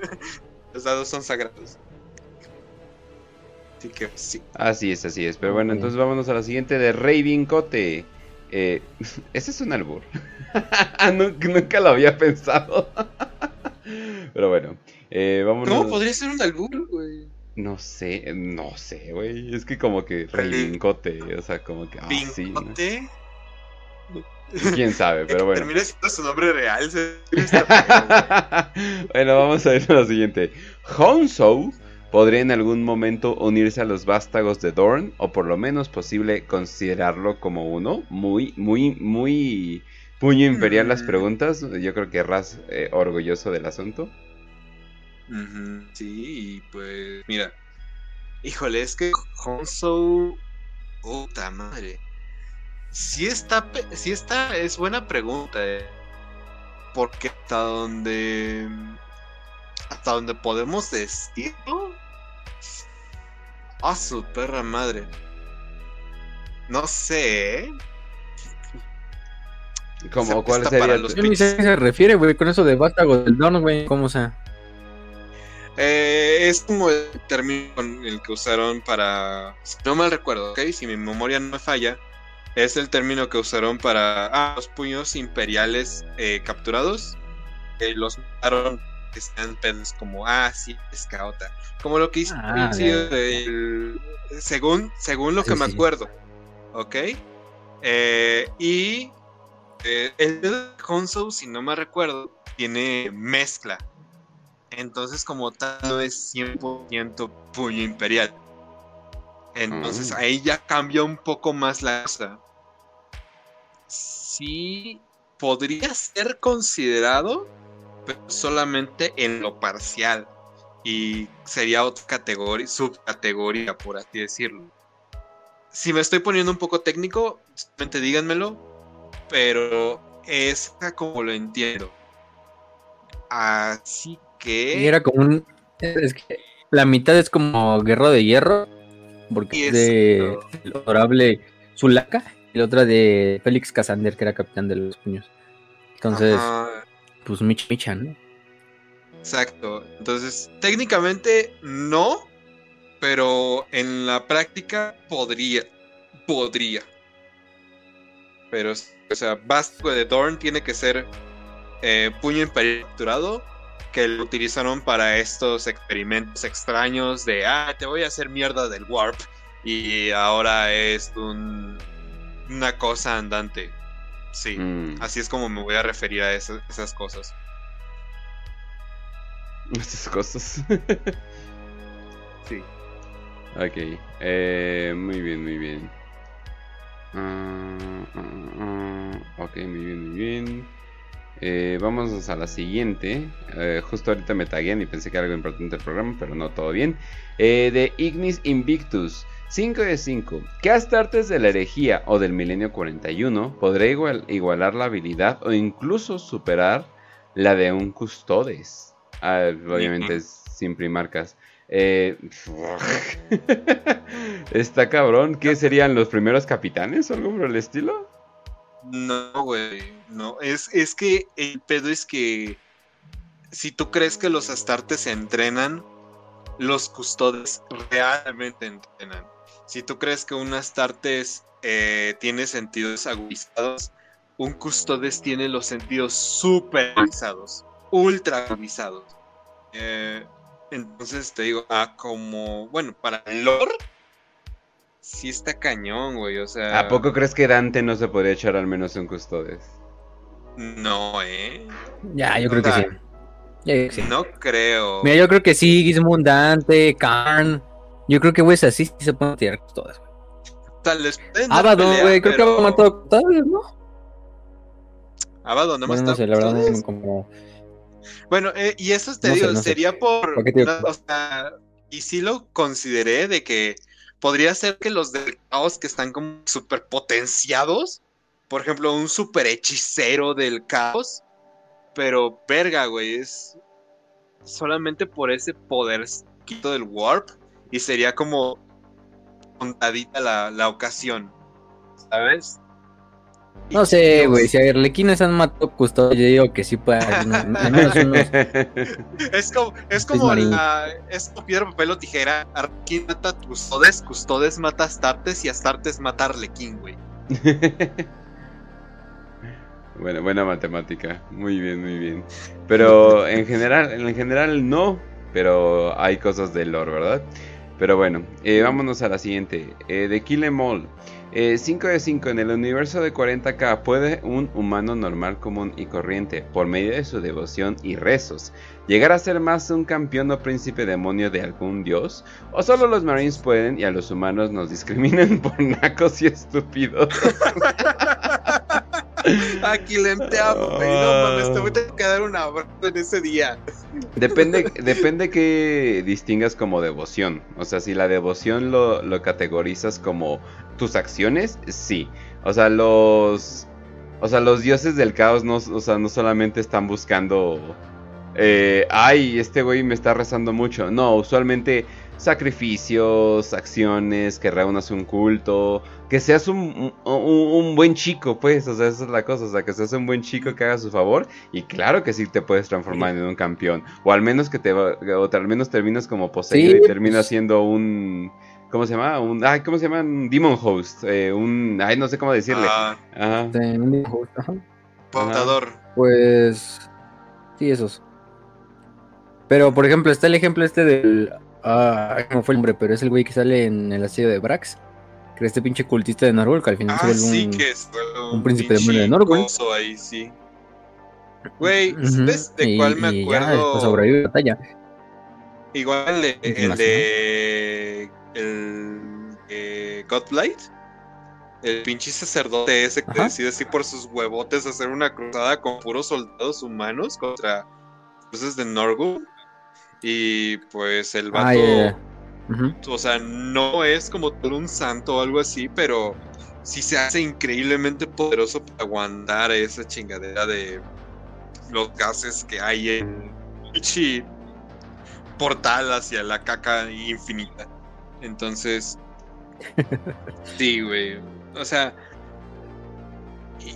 [LAUGHS] Los dados son sagrados. Así que sí. Así es, así es. Pero bueno, entonces vámonos a la siguiente de Raven Cote. Eh, [LAUGHS] ese es un albur. nunca, nunca lo había pensado. Pero bueno, eh. No, podría ser un albur, güey. No sé, no sé, güey. Es que como que Raven Cote, o sea, como que. Ah, sí, ¿no? Vincote. Quién sabe, [LAUGHS] pero bueno. Termina siendo su nombre real. se- [LAUGHS] bueno, vamos a ver a la siguiente. Honsou podría en algún momento unirse a los vástagos de Dorn, o por lo menos posible considerarlo como uno. Muy, muy, muy puño imperial las Mm. preguntas. Yo creo que Raz eh, orgulloso del asunto. Ujú, Sí, y pues mira. Híjole, es que Honso. Puta madre. Sí está, sí está, es buena pregunta. eh. Porque hasta donde. Hasta donde podemos decirlo. A su perra madre. No sé, ¿eh? Como, Está- ¿Cuál sería para tu- los Yo ni sé a qué se refiere, güey, con eso de vástago del Don, güey. ¿Cómo sea? Eh, es como el término con el que usaron para. Si no mal recuerdo, ¿ok? Si mi memoria no me falla, es el término que usaron para ah, los puños imperiales eh, capturados. Eh, los mataron que sean pedos como, ah, sí, es caota. Como lo que hizo Ah, el- según, según lo Sí, que me sí. acuerdo, ¿ok? Eh, y el dedo de Honsou, si no me recuerdo, tiene mezcla. Entonces, como tal, no es 100% puño imperial. Entonces, Mm. ahí ya cambia un poco más la cosa. Sí, podría ser considerado, pero solamente en lo parcial. Y sería otra categoría, subcategoría, por así decirlo. Si me estoy poniendo un poco técnico, simplemente díganmelo. Pero es como lo entiendo. Así Y era como un. Es que la mitad es como Guerrero de Hierro, porque es de el honorable Zulaka, y la otra de Félix Casander, que era capitán de los puños. Entonces, Ajá, pues Mich Micha, ¿no? exacto. Entonces, técnicamente no, pero en la práctica podría. Podría. Pero, o sea, Vasco de Dorn tiene que ser eh, puño imperial capturado que lo utilizaron para estos experimentos extraños de, ah, te voy a hacer mierda del warp. Y ahora es un, una cosa andante. Sí. Mm, Así es como me voy a referir a esas, esas cosas. [LAUGHS] Estas cosas. Sí. ok. eh, muy bien, muy bien. Ah, ok, muy bien, muy bien. Eh, vamos a la siguiente. Eh, justo ahorita me taguean y pensé que era algo importante del programa, pero no, todo bien. Eh, de Ignis Invictus. 5 de 5. ¿Qué astartes de la herejía o del milenio 41 podrá igual- igualar la habilidad o incluso superar la de un custodes. Ah, obviamente es sin primarcas. Eh, [LAUGHS] está cabrón. ¿Qué serían los primeros capitanes o algo por el estilo? No, güey. No. Es, es que el pedo es que si tú crees que los astartes se entrenan, los custodes realmente entrenan. Si tú crees que un astartes eh, tiene sentidos agudizados, un custodes tiene los sentidos super agudizados, ultra agudizados. Eh, entonces te digo, ah, como, bueno, para el lore, sí está cañón, güey, o sea... ¿A poco crees que Dante no se podría echar al menos un custodes? No, eh. Ya, yo creo que sí. Sí. No creo. Mira, yo creo que sí, Gizmund, Dante, Karn. Yo creo que, güey, así sí se pueden tirar todas, güey. Tal vez Abaddon, pelea, güey, creo que ha matado todas, ¿no? Abaddon, no más Bueno, no sé, la verdad, no como... Bueno, eh, y eso te No sé, digo, sé. sería por. O sea, y sí lo consideré de que podría ser que los del caos que están como super potenciados, por ejemplo, un super hechicero del caos, pero verga, güey, es solamente por ese poder del warp y sería como contadita la, la ocasión, ¿sabes? No sé, güey, si a Arlequines han matado custodio, yo digo que sí puede menos unos... [LAUGHS] Es como, es como Marín. la, es como piedra, papel o tijera. Arlequín mata a Custodes, Custodes mata a Astartes y Astartes mata a Arlequín, güey. [LAUGHS] Bueno, buena matemática. Muy bien, muy bien. Pero en general, en general no. Pero hay cosas de lore, ¿verdad? Pero bueno, eh, vámonos a la siguiente. Eh, de Kill Em All. Eh, 5 de 5. En el universo de 40k puede un humano normal, común y corriente, por medio de su devoción y rezos, llegar a ser más un campeón o príncipe demonio de algún dios. O solo los marines pueden y a los humanos nos discriminan [LAUGHS] por nacos y estúpidos. [LAUGHS] [LAUGHS] Aquí le te amo. No mames, te voy a tener que dar un abrazo en ese día. Depende, depende que distingas como devoción. O sea, si la devoción lo, lo categorizas como tus acciones, sí. O sea, los. O sea, los dioses del caos no, o sea, no solamente están buscando. eh, Ay, este güey me está rezando mucho. No, usualmente sacrificios, acciones, que reúnas un culto. Que seas un, un, un buen chico, pues. O sea, esa es la cosa. O sea, que seas un buen chico que haga su favor. Y claro que sí te puedes transformar en un campeón. O al menos que te va- o al menos terminas como poseído Sí, y terminas pues. siendo un. ¿Cómo se llama? Un, ay, ¿cómo se llama? Un Demon Host. eh, un. Ay, no sé cómo decirle. Ah, Ajá. Un dibujo, ajá. portador. Pues. Sí, esos. Pero, por ejemplo, está el ejemplo este del. Ah, ¿cómo fue el nombre? Pero es el güey que sale en el asedio de Brax. Que es este pinche cultista de Norwell, que al final se Ah, vuelve sí, un. que es un príncipe demonio de Norwell. coso ahí, sí. Güey, ¿sabes de cuál me y ya, acuerdo? después sobrevive la batalla. Igual el de, ¿Quién el de el eh, Godblight, el pinche sacerdote ese que Ajá. decide así por sus huevotes hacer una cruzada con puros soldados humanos contra cruces de Norgul. Y pues el vato, Ah. Ujú. o sea, no es como todo un santo o algo así, pero sí se hace increíblemente poderoso para aguantar esa chingadera de los gases que hay en pinche portal hacia la caca infinita. Entonces, [LAUGHS] sí, güey. O sea,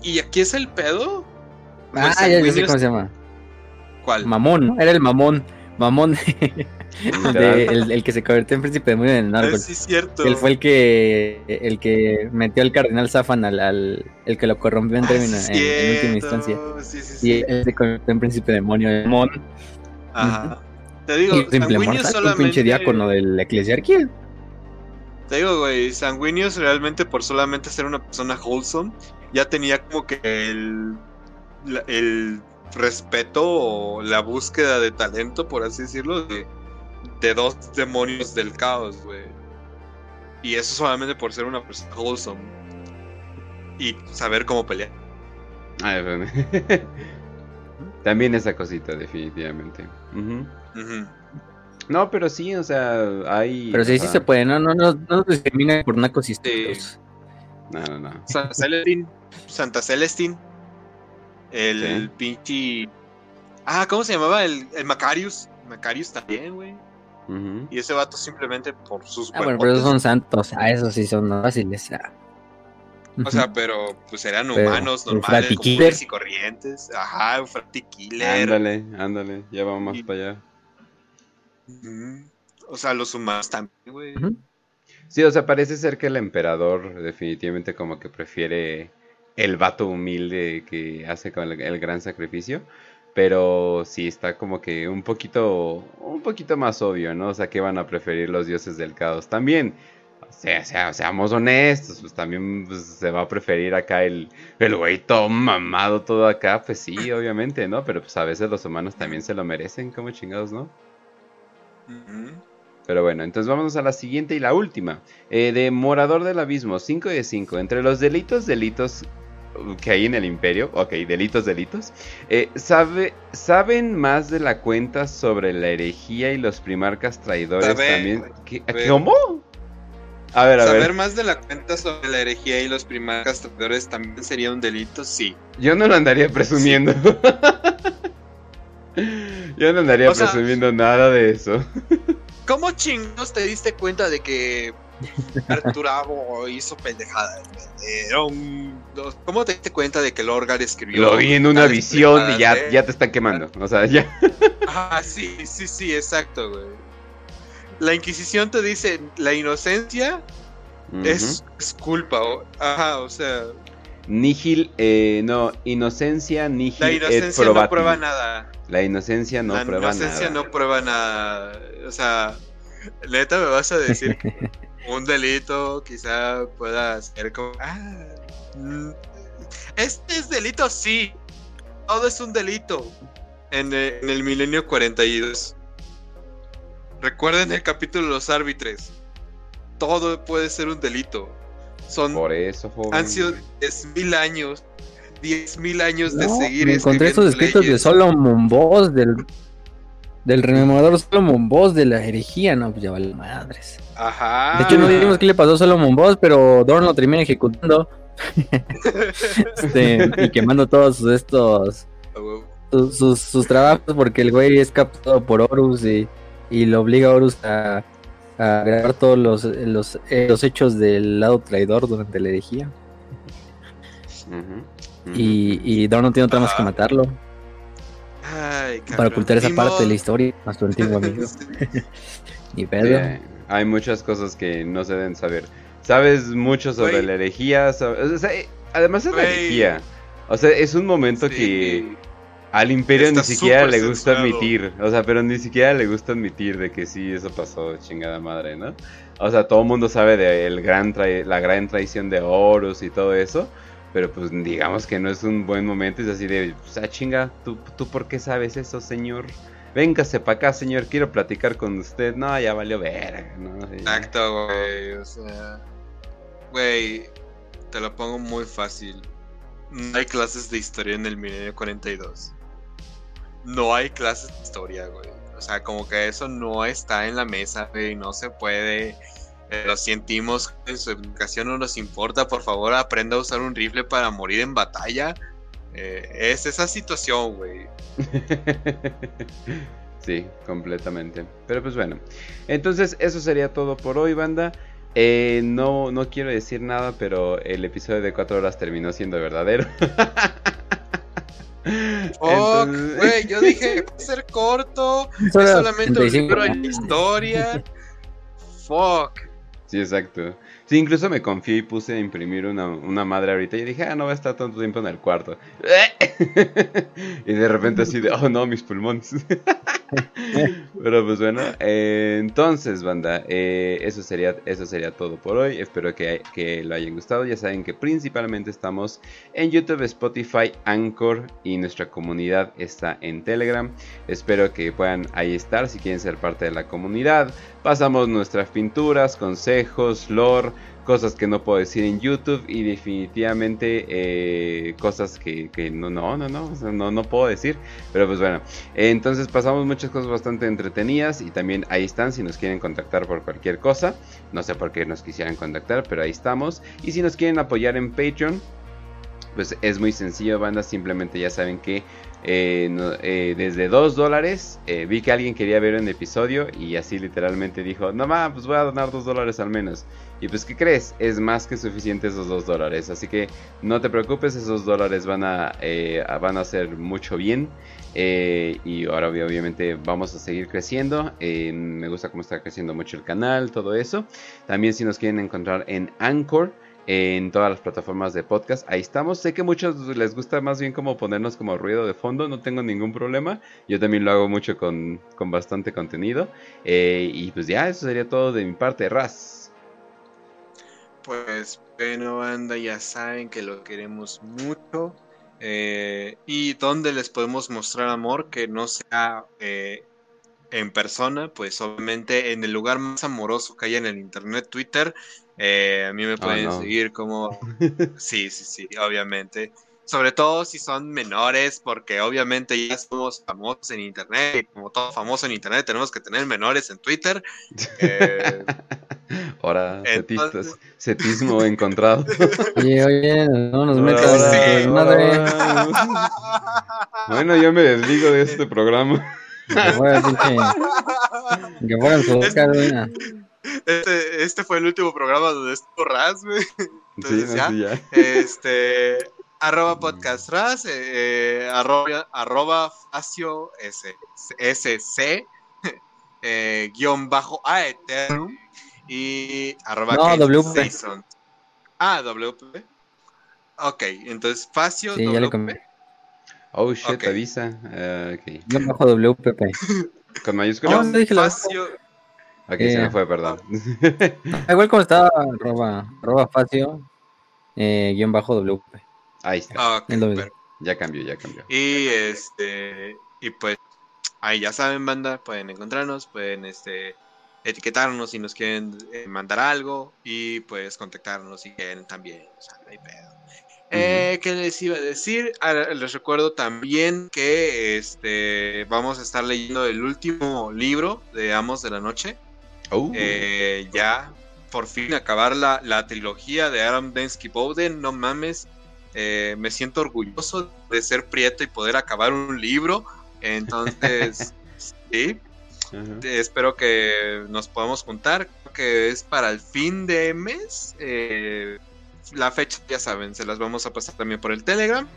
y, aquí es el pedo. Ah, ya, ya sé cómo se llama. ¿Cuál? Mamón, ¿no? Era el mamón. Mamón. De- el, el que se convirtió en príncipe demonio en Norwell. sí, cierto. Él fue el que el que metió al cardenal Zafan al, al- el que lo corrompió en, Ah, término- sí, en, en última instancia. Sí, sí, Y sí. él se convirtió en príncipe demonio de Mon. Ajá. Te digo, Y simple mortal, un solamente. pinche diácono de la eclesiarquía. Te digo, güey, Sanguinius realmente por solamente ser una persona wholesome, ya tenía como que el, el respeto o la búsqueda de talento, por así decirlo, de, de dos demonios del caos, güey. Y eso solamente por ser una persona wholesome. Y saber cómo pelear. Ay, bueno. [LAUGHS] También esa cosita, definitivamente. No, pero sí, o sea, hay. Pero sí, o sí se puede, no, no, no, no nos discrimina por nacos y estúpidos. No, no, no. Santa Celestín, Santa Celestín, el Sí. pinche Ah, ¿cómo se llamaba? El, el Macarius. Macarius también, güey. Y ese vato simplemente por sus Ah, bueno, pero esos son santos. Ah, esos sí son fáciles. ah. O sea, pero pues eran Pero, humanos normales, comunes y corrientes. Ajá, un killer. Ándale, ándale, ya vamos Y- para allá. O sea, los humanos también, güey. Sí, o sea, parece ser que el emperador definitivamente como que prefiere el vato humilde que hace con el, gran sacrificio. Pero sí está como que un poquito, un poquito más obvio, ¿no? O sea, que van a preferir los dioses del caos. También, o sea, sea- seamos honestos, pues también pues, se va a preferir acá el, el güey todo mamado, todo acá. Pues sí, obviamente, ¿no? Pero pues a veces los humanos también se lo merecen, como chingados, ¿no? Pero bueno, entonces vámonos a la siguiente y la última. Eh, de Morador del Abismo, 5 de 5. Entre los delitos, delitos que hay en el imperio, ok, delitos, delitos, eh, sabe, ¿saben más de la cuenta sobre la herejía y los primarcas traidores Saber, también? ¿Qué-. ¿Cómo? A ver, a Saber ver, más de la cuenta sobre la herejía y los primarcas traidores también sería un delito, sí. yo no lo andaría presumiendo. [LAUGHS] yo no andaría O sea- presumiendo nada de eso. ¿Cómo chingos te diste cuenta de que [LAUGHS] Arturabo hizo pendejadas? güey? Era un- ¿Cómo te diste cuenta de que Lorgar escribió? Lo vi en una visión y ya, pendejadas, eh? ya te están quemando. O sea, ya. [LAUGHS] Ah, sí, sí, sí, exacto, güey. La Inquisición te dice, la inocencia es, es culpa, o- ajá, o sea, Nihil, eh, no, inocencia, nihil la inocencia no prueba nada. La inocencia no la prueba inocencia nada. no prueba nada. O sea, neta me vas a decir que [LAUGHS] un delito quizá pueda ser como... Ah, mm, este es delito, sí. Todo es un delito. En el, en el milenio 42. Recuerden el capítulo de los árbitres. Todo puede ser un delito. Son, Por eso, joven. han sido 10.000 años. 10.000 años de seguir me encontré estos escribiendo escritos de. Solomon Boss, del, del rememorador Solomon Boss de la herejía, no, pues ya vale madres. Ajá. De hecho, no dijimos qué le pasó a Solomon Boss, pero Dorn lo termina ejecutando [LAUGHS] este, y quemando todos sus- estos sus, sus- sus trabajos porque el güey es capturado por Horus y, y lo obliga a Horus a, a grabar todos los, los, eh, los hechos del lado traidor durante la herejía. Ujú. Y, y Dorn no tiene otra más que matarlo Ay, para ocultar esa parte de la historia a su antiguo [LAUGHS] amigo. [LAUGHS] Ni pedo. hay- hay muchas cosas que no se deben saber. Sabes mucho sobre Güey. la herejía. sab- o sea, eh, además es la herejía. O sea, es un momento Sí. que al imperio Está ni siquiera le gusta censurado. admitir. O sea, pero ni siquiera le gusta admitir de que sí, eso pasó, chingada madre, ¿no? O sea, todo el mundo sabe de el gran la gran traición de Horus y todo eso. Pero pues digamos que no es un buen momento. Es así de, o sea, chinga, ¿tú, ¿tú por qué sabes eso, señor? Véngase para acá, señor, quiero platicar con usted. No, ya valió verga, ¿no? Exacto, güey. O sea, güey, te lo pongo muy fácil. No hay clases de historia en el milenio 42. No hay clases de historia, güey. O sea, como que eso no está en la mesa, güey. No se puede. Lo sentimos, en su educación no nos importa. Por favor, aprenda a usar un rifle para morir en batalla. Eh, es esa situación, güey. [LAUGHS] sí, completamente. Pero pues bueno. Entonces, eso sería todo por hoy, banda. Eh, no, no quiero decir nada, pero el episodio de 4 horas terminó siendo verdadero. [LAUGHS] Fuck, Entonces- güey, [LAUGHS] yo dije, va a ser corto. Es solamente un 35 libro de minutos. historia. Fuck. Sí, exacto. Sí, incluso me confié y puse a imprimir una, una madre ahorita y dije, ah, no va a estar tanto tiempo en el cuarto. [LAUGHS] y de repente así de, oh no, mis pulmones. [LAUGHS] Pero pues bueno, eh, entonces, banda, eh, eso, sería, eso sería todo por hoy. Espero que, que lo hayan gustado. Ya saben que principalmente estamos en YouTube, Spotify, Anchor y nuestra comunidad está en Telegram. Espero que puedan ahí estar si quieren ser parte de la comunidad. Pasamos nuestras pinturas, consejos, lore, cosas que no puedo decir en YouTube y definitivamente eh, cosas que, que no, no, no, no, no, no puedo decir. Pero pues bueno, entonces pasamos muchas cosas bastante entretenidas y también ahí están si nos quieren contactar por cualquier cosa. No sé por qué nos quisieran contactar, pero ahí estamos. Y si nos quieren apoyar en Patreon, pues es muy sencillo, banda. Simplemente ya saben que eh, eh, desde 2 dólares. eh, vi que alguien quería ver un episodio y así literalmente dijo, no ma, pues voy a donar 2 dólares al menos. Y pues, ¿qué crees? Es más que suficiente esos 2 dólares. Así que no te preocupes, esos dólares van a, van a hacer mucho bien. Y ahora obvi- obviamente vamos a seguir creciendo. Me gusta cómo está creciendo mucho el canal, todo eso. También si nos quieren encontrar en Anchor, en todas las plataformas de podcast, ahí estamos. Sé que a muchos les gusta más bien como ponernos como ruido de fondo, no tengo ningún problema. Yo también lo hago mucho con, con bastante contenido. Eh, y pues ya, eso sería todo de mi parte, Raz. Pues bueno, banda, ya saben que lo queremos mucho. Eh, y dónde les podemos mostrar amor que no sea eh, en persona, pues obviamente en el lugar más amoroso que hay en el internet, Twitter. Eh, a mí me pueden no. seguir como... [LAUGHS] Sí, sí, sí, obviamente. Sobre todo si son menores, porque obviamente ya somos famosos en internet. Y como todo famoso en internet, tenemos que tener menores en Twitter. Eh, [LAUGHS] Ahora, Entonces- cetismo encontrado. [LAUGHS] Oye, oye, no nos Ahora, metas sí. ahora. Bueno, yo me desligo de este programa. Que fuera, pinche. Que fuera. Este, este fue el último programa donde estuvo Raz, güey. Sí, Entonces no, ya, sí, ya. este, arroba podcast Raz, eh, eh, arroba, arroba facio s, sc, eh, guion bajo a eternum y arroba No, WP. Season. Ah, WP. Ok, entonces facio Sí, ya WP. cambié. Oh shit, Ok. avisa. Ah, ok. Yo bajo WPP. Con mayúsculas. No, no dije la- Ok, se Eh. me fue, perdón. Ah, Igual como estaba, arroba, arroba facio, eh, guion bajo WP. Ahí está. ah. Ya cambió, ya cambió. Y este y pues ahí ya saben, banda, pueden encontrarnos, pueden este etiquetarnos si nos quieren eh, mandar algo y pues contactarnos si quieren también, o sea, no hay pedo. Eh, ¿Qué les iba a decir? Ah, les recuerdo también que este vamos a estar leyendo el último libro de Amos de la Noche. Oh, Eh, ya por fin acabar la, la trilogía de Adam Densky Bowden, no mames. eh, me siento orgulloso de ser prieto y poder acabar un libro. Entonces, [LAUGHS] sí, espero que nos podamos juntar. Creo que es para el fin de mes. eh, la fecha, ya saben, se las vamos a pasar también por el Telegram.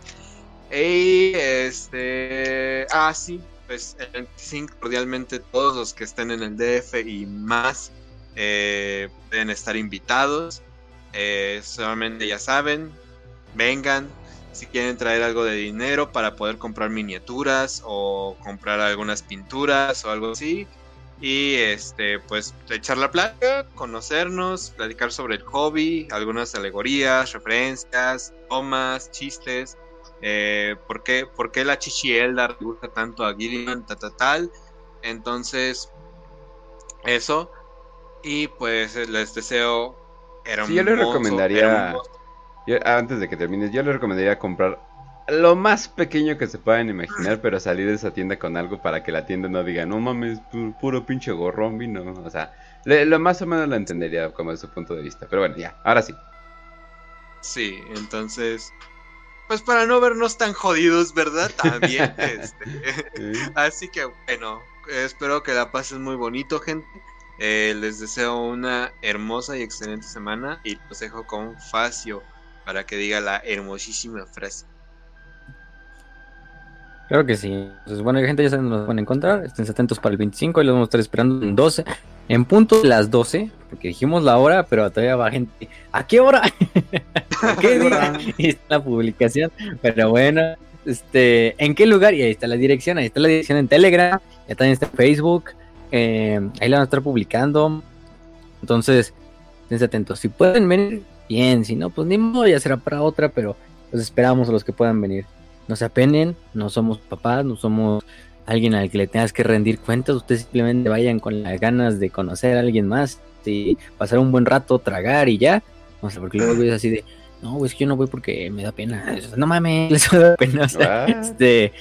Y este. Ah, sí, pues el 25, cordialmente todos los que estén en el DF y más eh, pueden estar invitados. Eh, solamente ya saben, vengan. Si quieren traer algo de dinero para poder comprar miniaturas o comprar algunas pinturas o algo así. Y este, pues echar la plata, conocernos, platicar sobre el hobby, algunas alegorías, referencias, tomas, chistes. Eh, ¿por, qué, por qué la Chichi Eldar le gusta tanto a ta, ta, tal? Entonces, eso. Y pues les deseo hermoso, Sí, yo les recomendaría- Yo, antes de que termines, yo les recomendaría comprar lo más pequeño que se puedan imaginar, pero salir de esa tienda con algo para que la tienda no diga, no mames, pu- puro pinche gorrón vino. O sea, le- lo más o menos lo entendería como de su punto de vista. Pero bueno, ya, ahora sí. Sí, entonces, pues para no vernos tan jodidos, ¿verdad? [LAUGHS] También, este, [LAUGHS] así que bueno, espero que la pasen muy bonito, gente. Eh, les deseo una hermosa y excelente semana y los dejo con Facio para que diga la hermosísima frase. Claro que sí. Entonces, bueno, gente, ya saben dónde nos pueden encontrar. Estén atentos para el 25 y los vamos a estar esperando en 12. En punto de las 12, porque dijimos la hora, pero todavía va gente. ¿A qué hora? [LAUGHS] ¿A qué [LAUGHS] día? Y está la publicación. Pero bueno, este, ¿en qué lugar? Y ahí está la dirección. Ahí está la dirección en Telegram. Ya también está en Facebook. eh, ahí la van a estar publicando. Entonces, estén atentos. Si pueden venir, bien. Si no, pues ni modo, ya será para otra. Pero los esperamos a los que puedan venir. No se apenen, no somos papás, no somos alguien al que le tengas que rendir cuentas. Ustedes simplemente vayan con las ganas de conocer a alguien más y pasar un buen rato, tragar y ya. O sea, porque luego es así de, no, es que yo no voy porque me da pena. No mames, [LAUGHS] les da pena. O sea, Ah. este,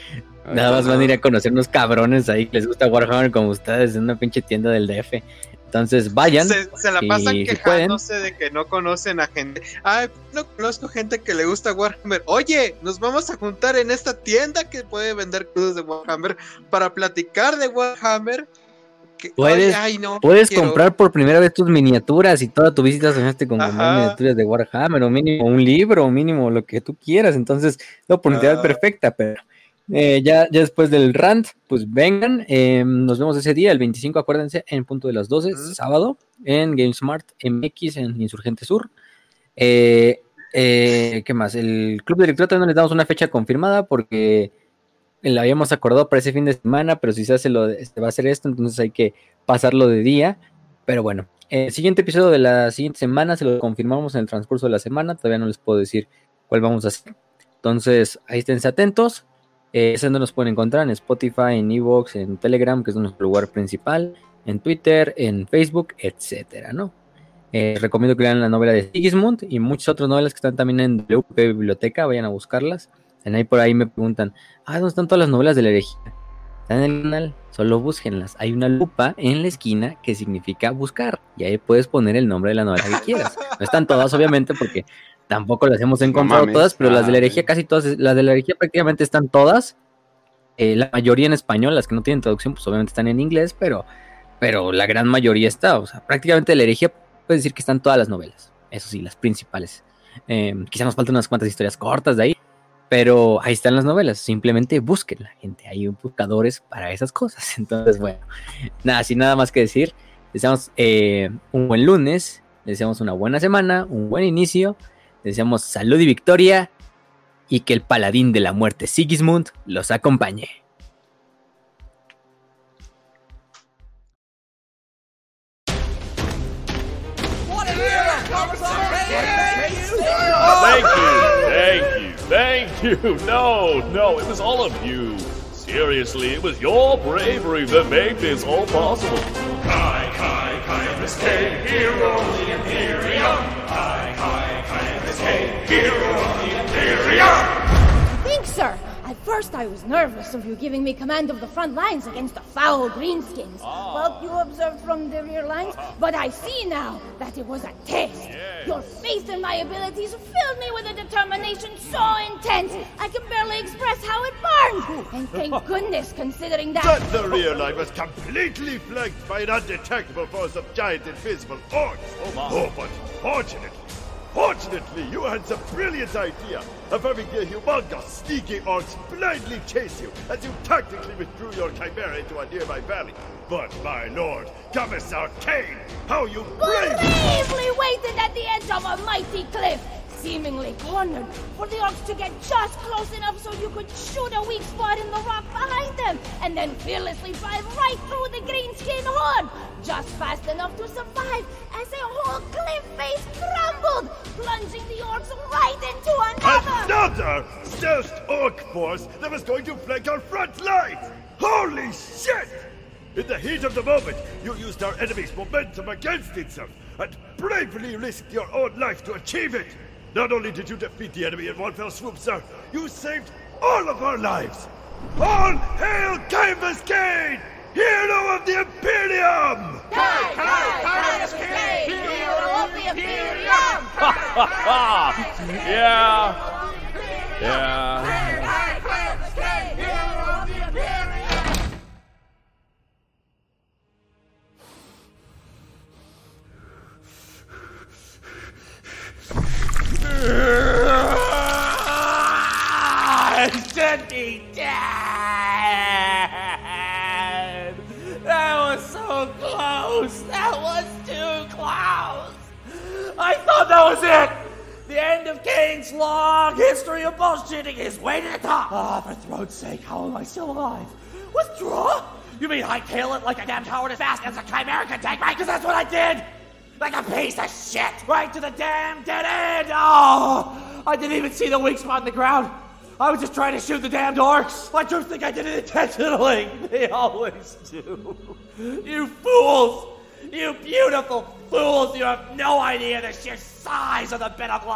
nada más van a ir a conocer unos cabrones ahí que les gusta Warhammer como ustedes en una pinche tienda del DF. Entonces vayan. Se, se la pasan y si quejándose de que no conocen a gente. Ay, no conozco gente que le gusta Warhammer. Oye, nos vamos a juntar en esta tienda que puede vender cosas de Warhammer para platicar de Warhammer. Que- Puedes- ay, ay, no, Puedes quiero. comprar por primera vez tus miniaturas y toda tu visita soñaste con comprar miniaturas de Warhammer o mínimo un libro o mínimo lo que tú quieras. Entonces, la oportunidad Ah. perfecta, pero eh, ya, ya después del rant, pues vengan. eh, nos vemos ese día, el 25, acuérdense, en punto de las 12, Ujú. sábado, en GameSmart MX, en Insurgente Sur. Eh, eh, ¿Qué más? El Club de Lectura todavía no les damos una fecha confirmada porque la habíamos acordado para ese fin de semana, pero si se hace lo de- este, va a ser esto, entonces hay que pasarlo de día. Pero bueno, el siguiente episodio de la siguiente semana se lo confirmamos en el transcurso de la semana. Todavía no les puedo decir cuál vamos a hacer. Entonces, ahí esténse atentos. Eh, nos pueden encontrar en Spotify, en Evox, en Telegram, que es nuestro lugar principal, en Twitter, en Facebook, etcétera, ¿no? Eh, recomiendo que lean la novela de Sigismund y muchas otras novelas que están también en WP Biblioteca, vayan a buscarlas. En ahí por ahí me preguntan, ah, ¿dónde están todas las novelas de la herejía? Están en el canal, solo búsquenlas. Hay una lupa en la esquina que significa buscar y ahí puedes poner el nombre de la novela que quieras. No están todas, obviamente, porque tampoco las hemos encontrado mames. todas, pero las de la Ah, herejía casi todas, las de la herejía prácticamente están todas. Eh, la mayoría en español, las que no tienen traducción, pues obviamente están en inglés, pero, pero la gran mayoría está. O sea, prácticamente de la herejía puedes decir que están todas las novelas. Eso sí, las principales. Eh, quizá nos faltan unas cuantas historias cortas de ahí, pero ahí están las novelas. Simplemente búsquenla, gente. Hay buscadores para esas cosas. [LAUGHS] Entonces, bueno, nada, sin nada más que decir. Deseamos eh, un buen lunes, deseamos una buena semana, un buen inicio. Deseamos salud y victoria y que el paladín de la muerte Sigismund los acompañe. Thank you, thank you, thank you. No, no, it was all of you. Seriously, it was your bravery that made this all possible. Kai, Kai, Caiaphas K, hero the Imperium. Kai, Kai, Caiaphas K, hero of the Imperium. Thanks, sir. At first, I was nervous of you giving me command of the front lines against the foul greenskins. Ah. Well, you observed from the rear lines, but I see now that it was a test. Your faith in my abilities filled me with a determination so intense I can barely express how it burned. And thank [LAUGHS] goodness, considering that. But the rear line was completely flanked by an undetectable force of giant invisible orcs. Oh, oh but fortunately, fortunately, you had the brilliant idea of having the humongous, sneaky orcs blindly chase you as you tactically withdrew your chimera into a nearby valley. But my lord, Commissar Kane, how you bravely... bravely waited at the edge of a mighty cliff, seemingly cornered, for the orcs to get just close enough so you could shoot a weak spot in the rock behind them, and then fearlessly drive right through the greenskin horde, just fast enough to survive as a whole cliff face crumbled, plunging the orcs right into another. Another stealth orc force that was going to flank our front lines! Holy shit! In the heat of the moment, you used our enemy's momentum against itself and bravely risked your own life to achieve it! Not only did you defeat the enemy in one fell swoop, sir, you saved all of our lives! All hail Canvas Kane! Hero of the Imperium! Kai, Kai, Caiaphas K, hero of the Imperium! yeah. [LAUGHS] Yeah. Kai, Caiaphas K, hero of the Imperium! Should be dead. That was so close. That was too close. I thought that was it. The end of Kane's long history of bullshitting is way to the top. Ah, for throat's sake, how am I still alive? Withdraw? You mean I hightail it like a damn coward as fast as a chimera can take, right? Because that's what I did. Like a piece of shit. Right to the damn dead end. Oh, I didn't even see the weak spot in the ground. I was just trying to shoot the damned orcs. I do think I did it intentionally. [LAUGHS] They always do. You fools! You beautiful fools! You have no idea the sheer size of the bit of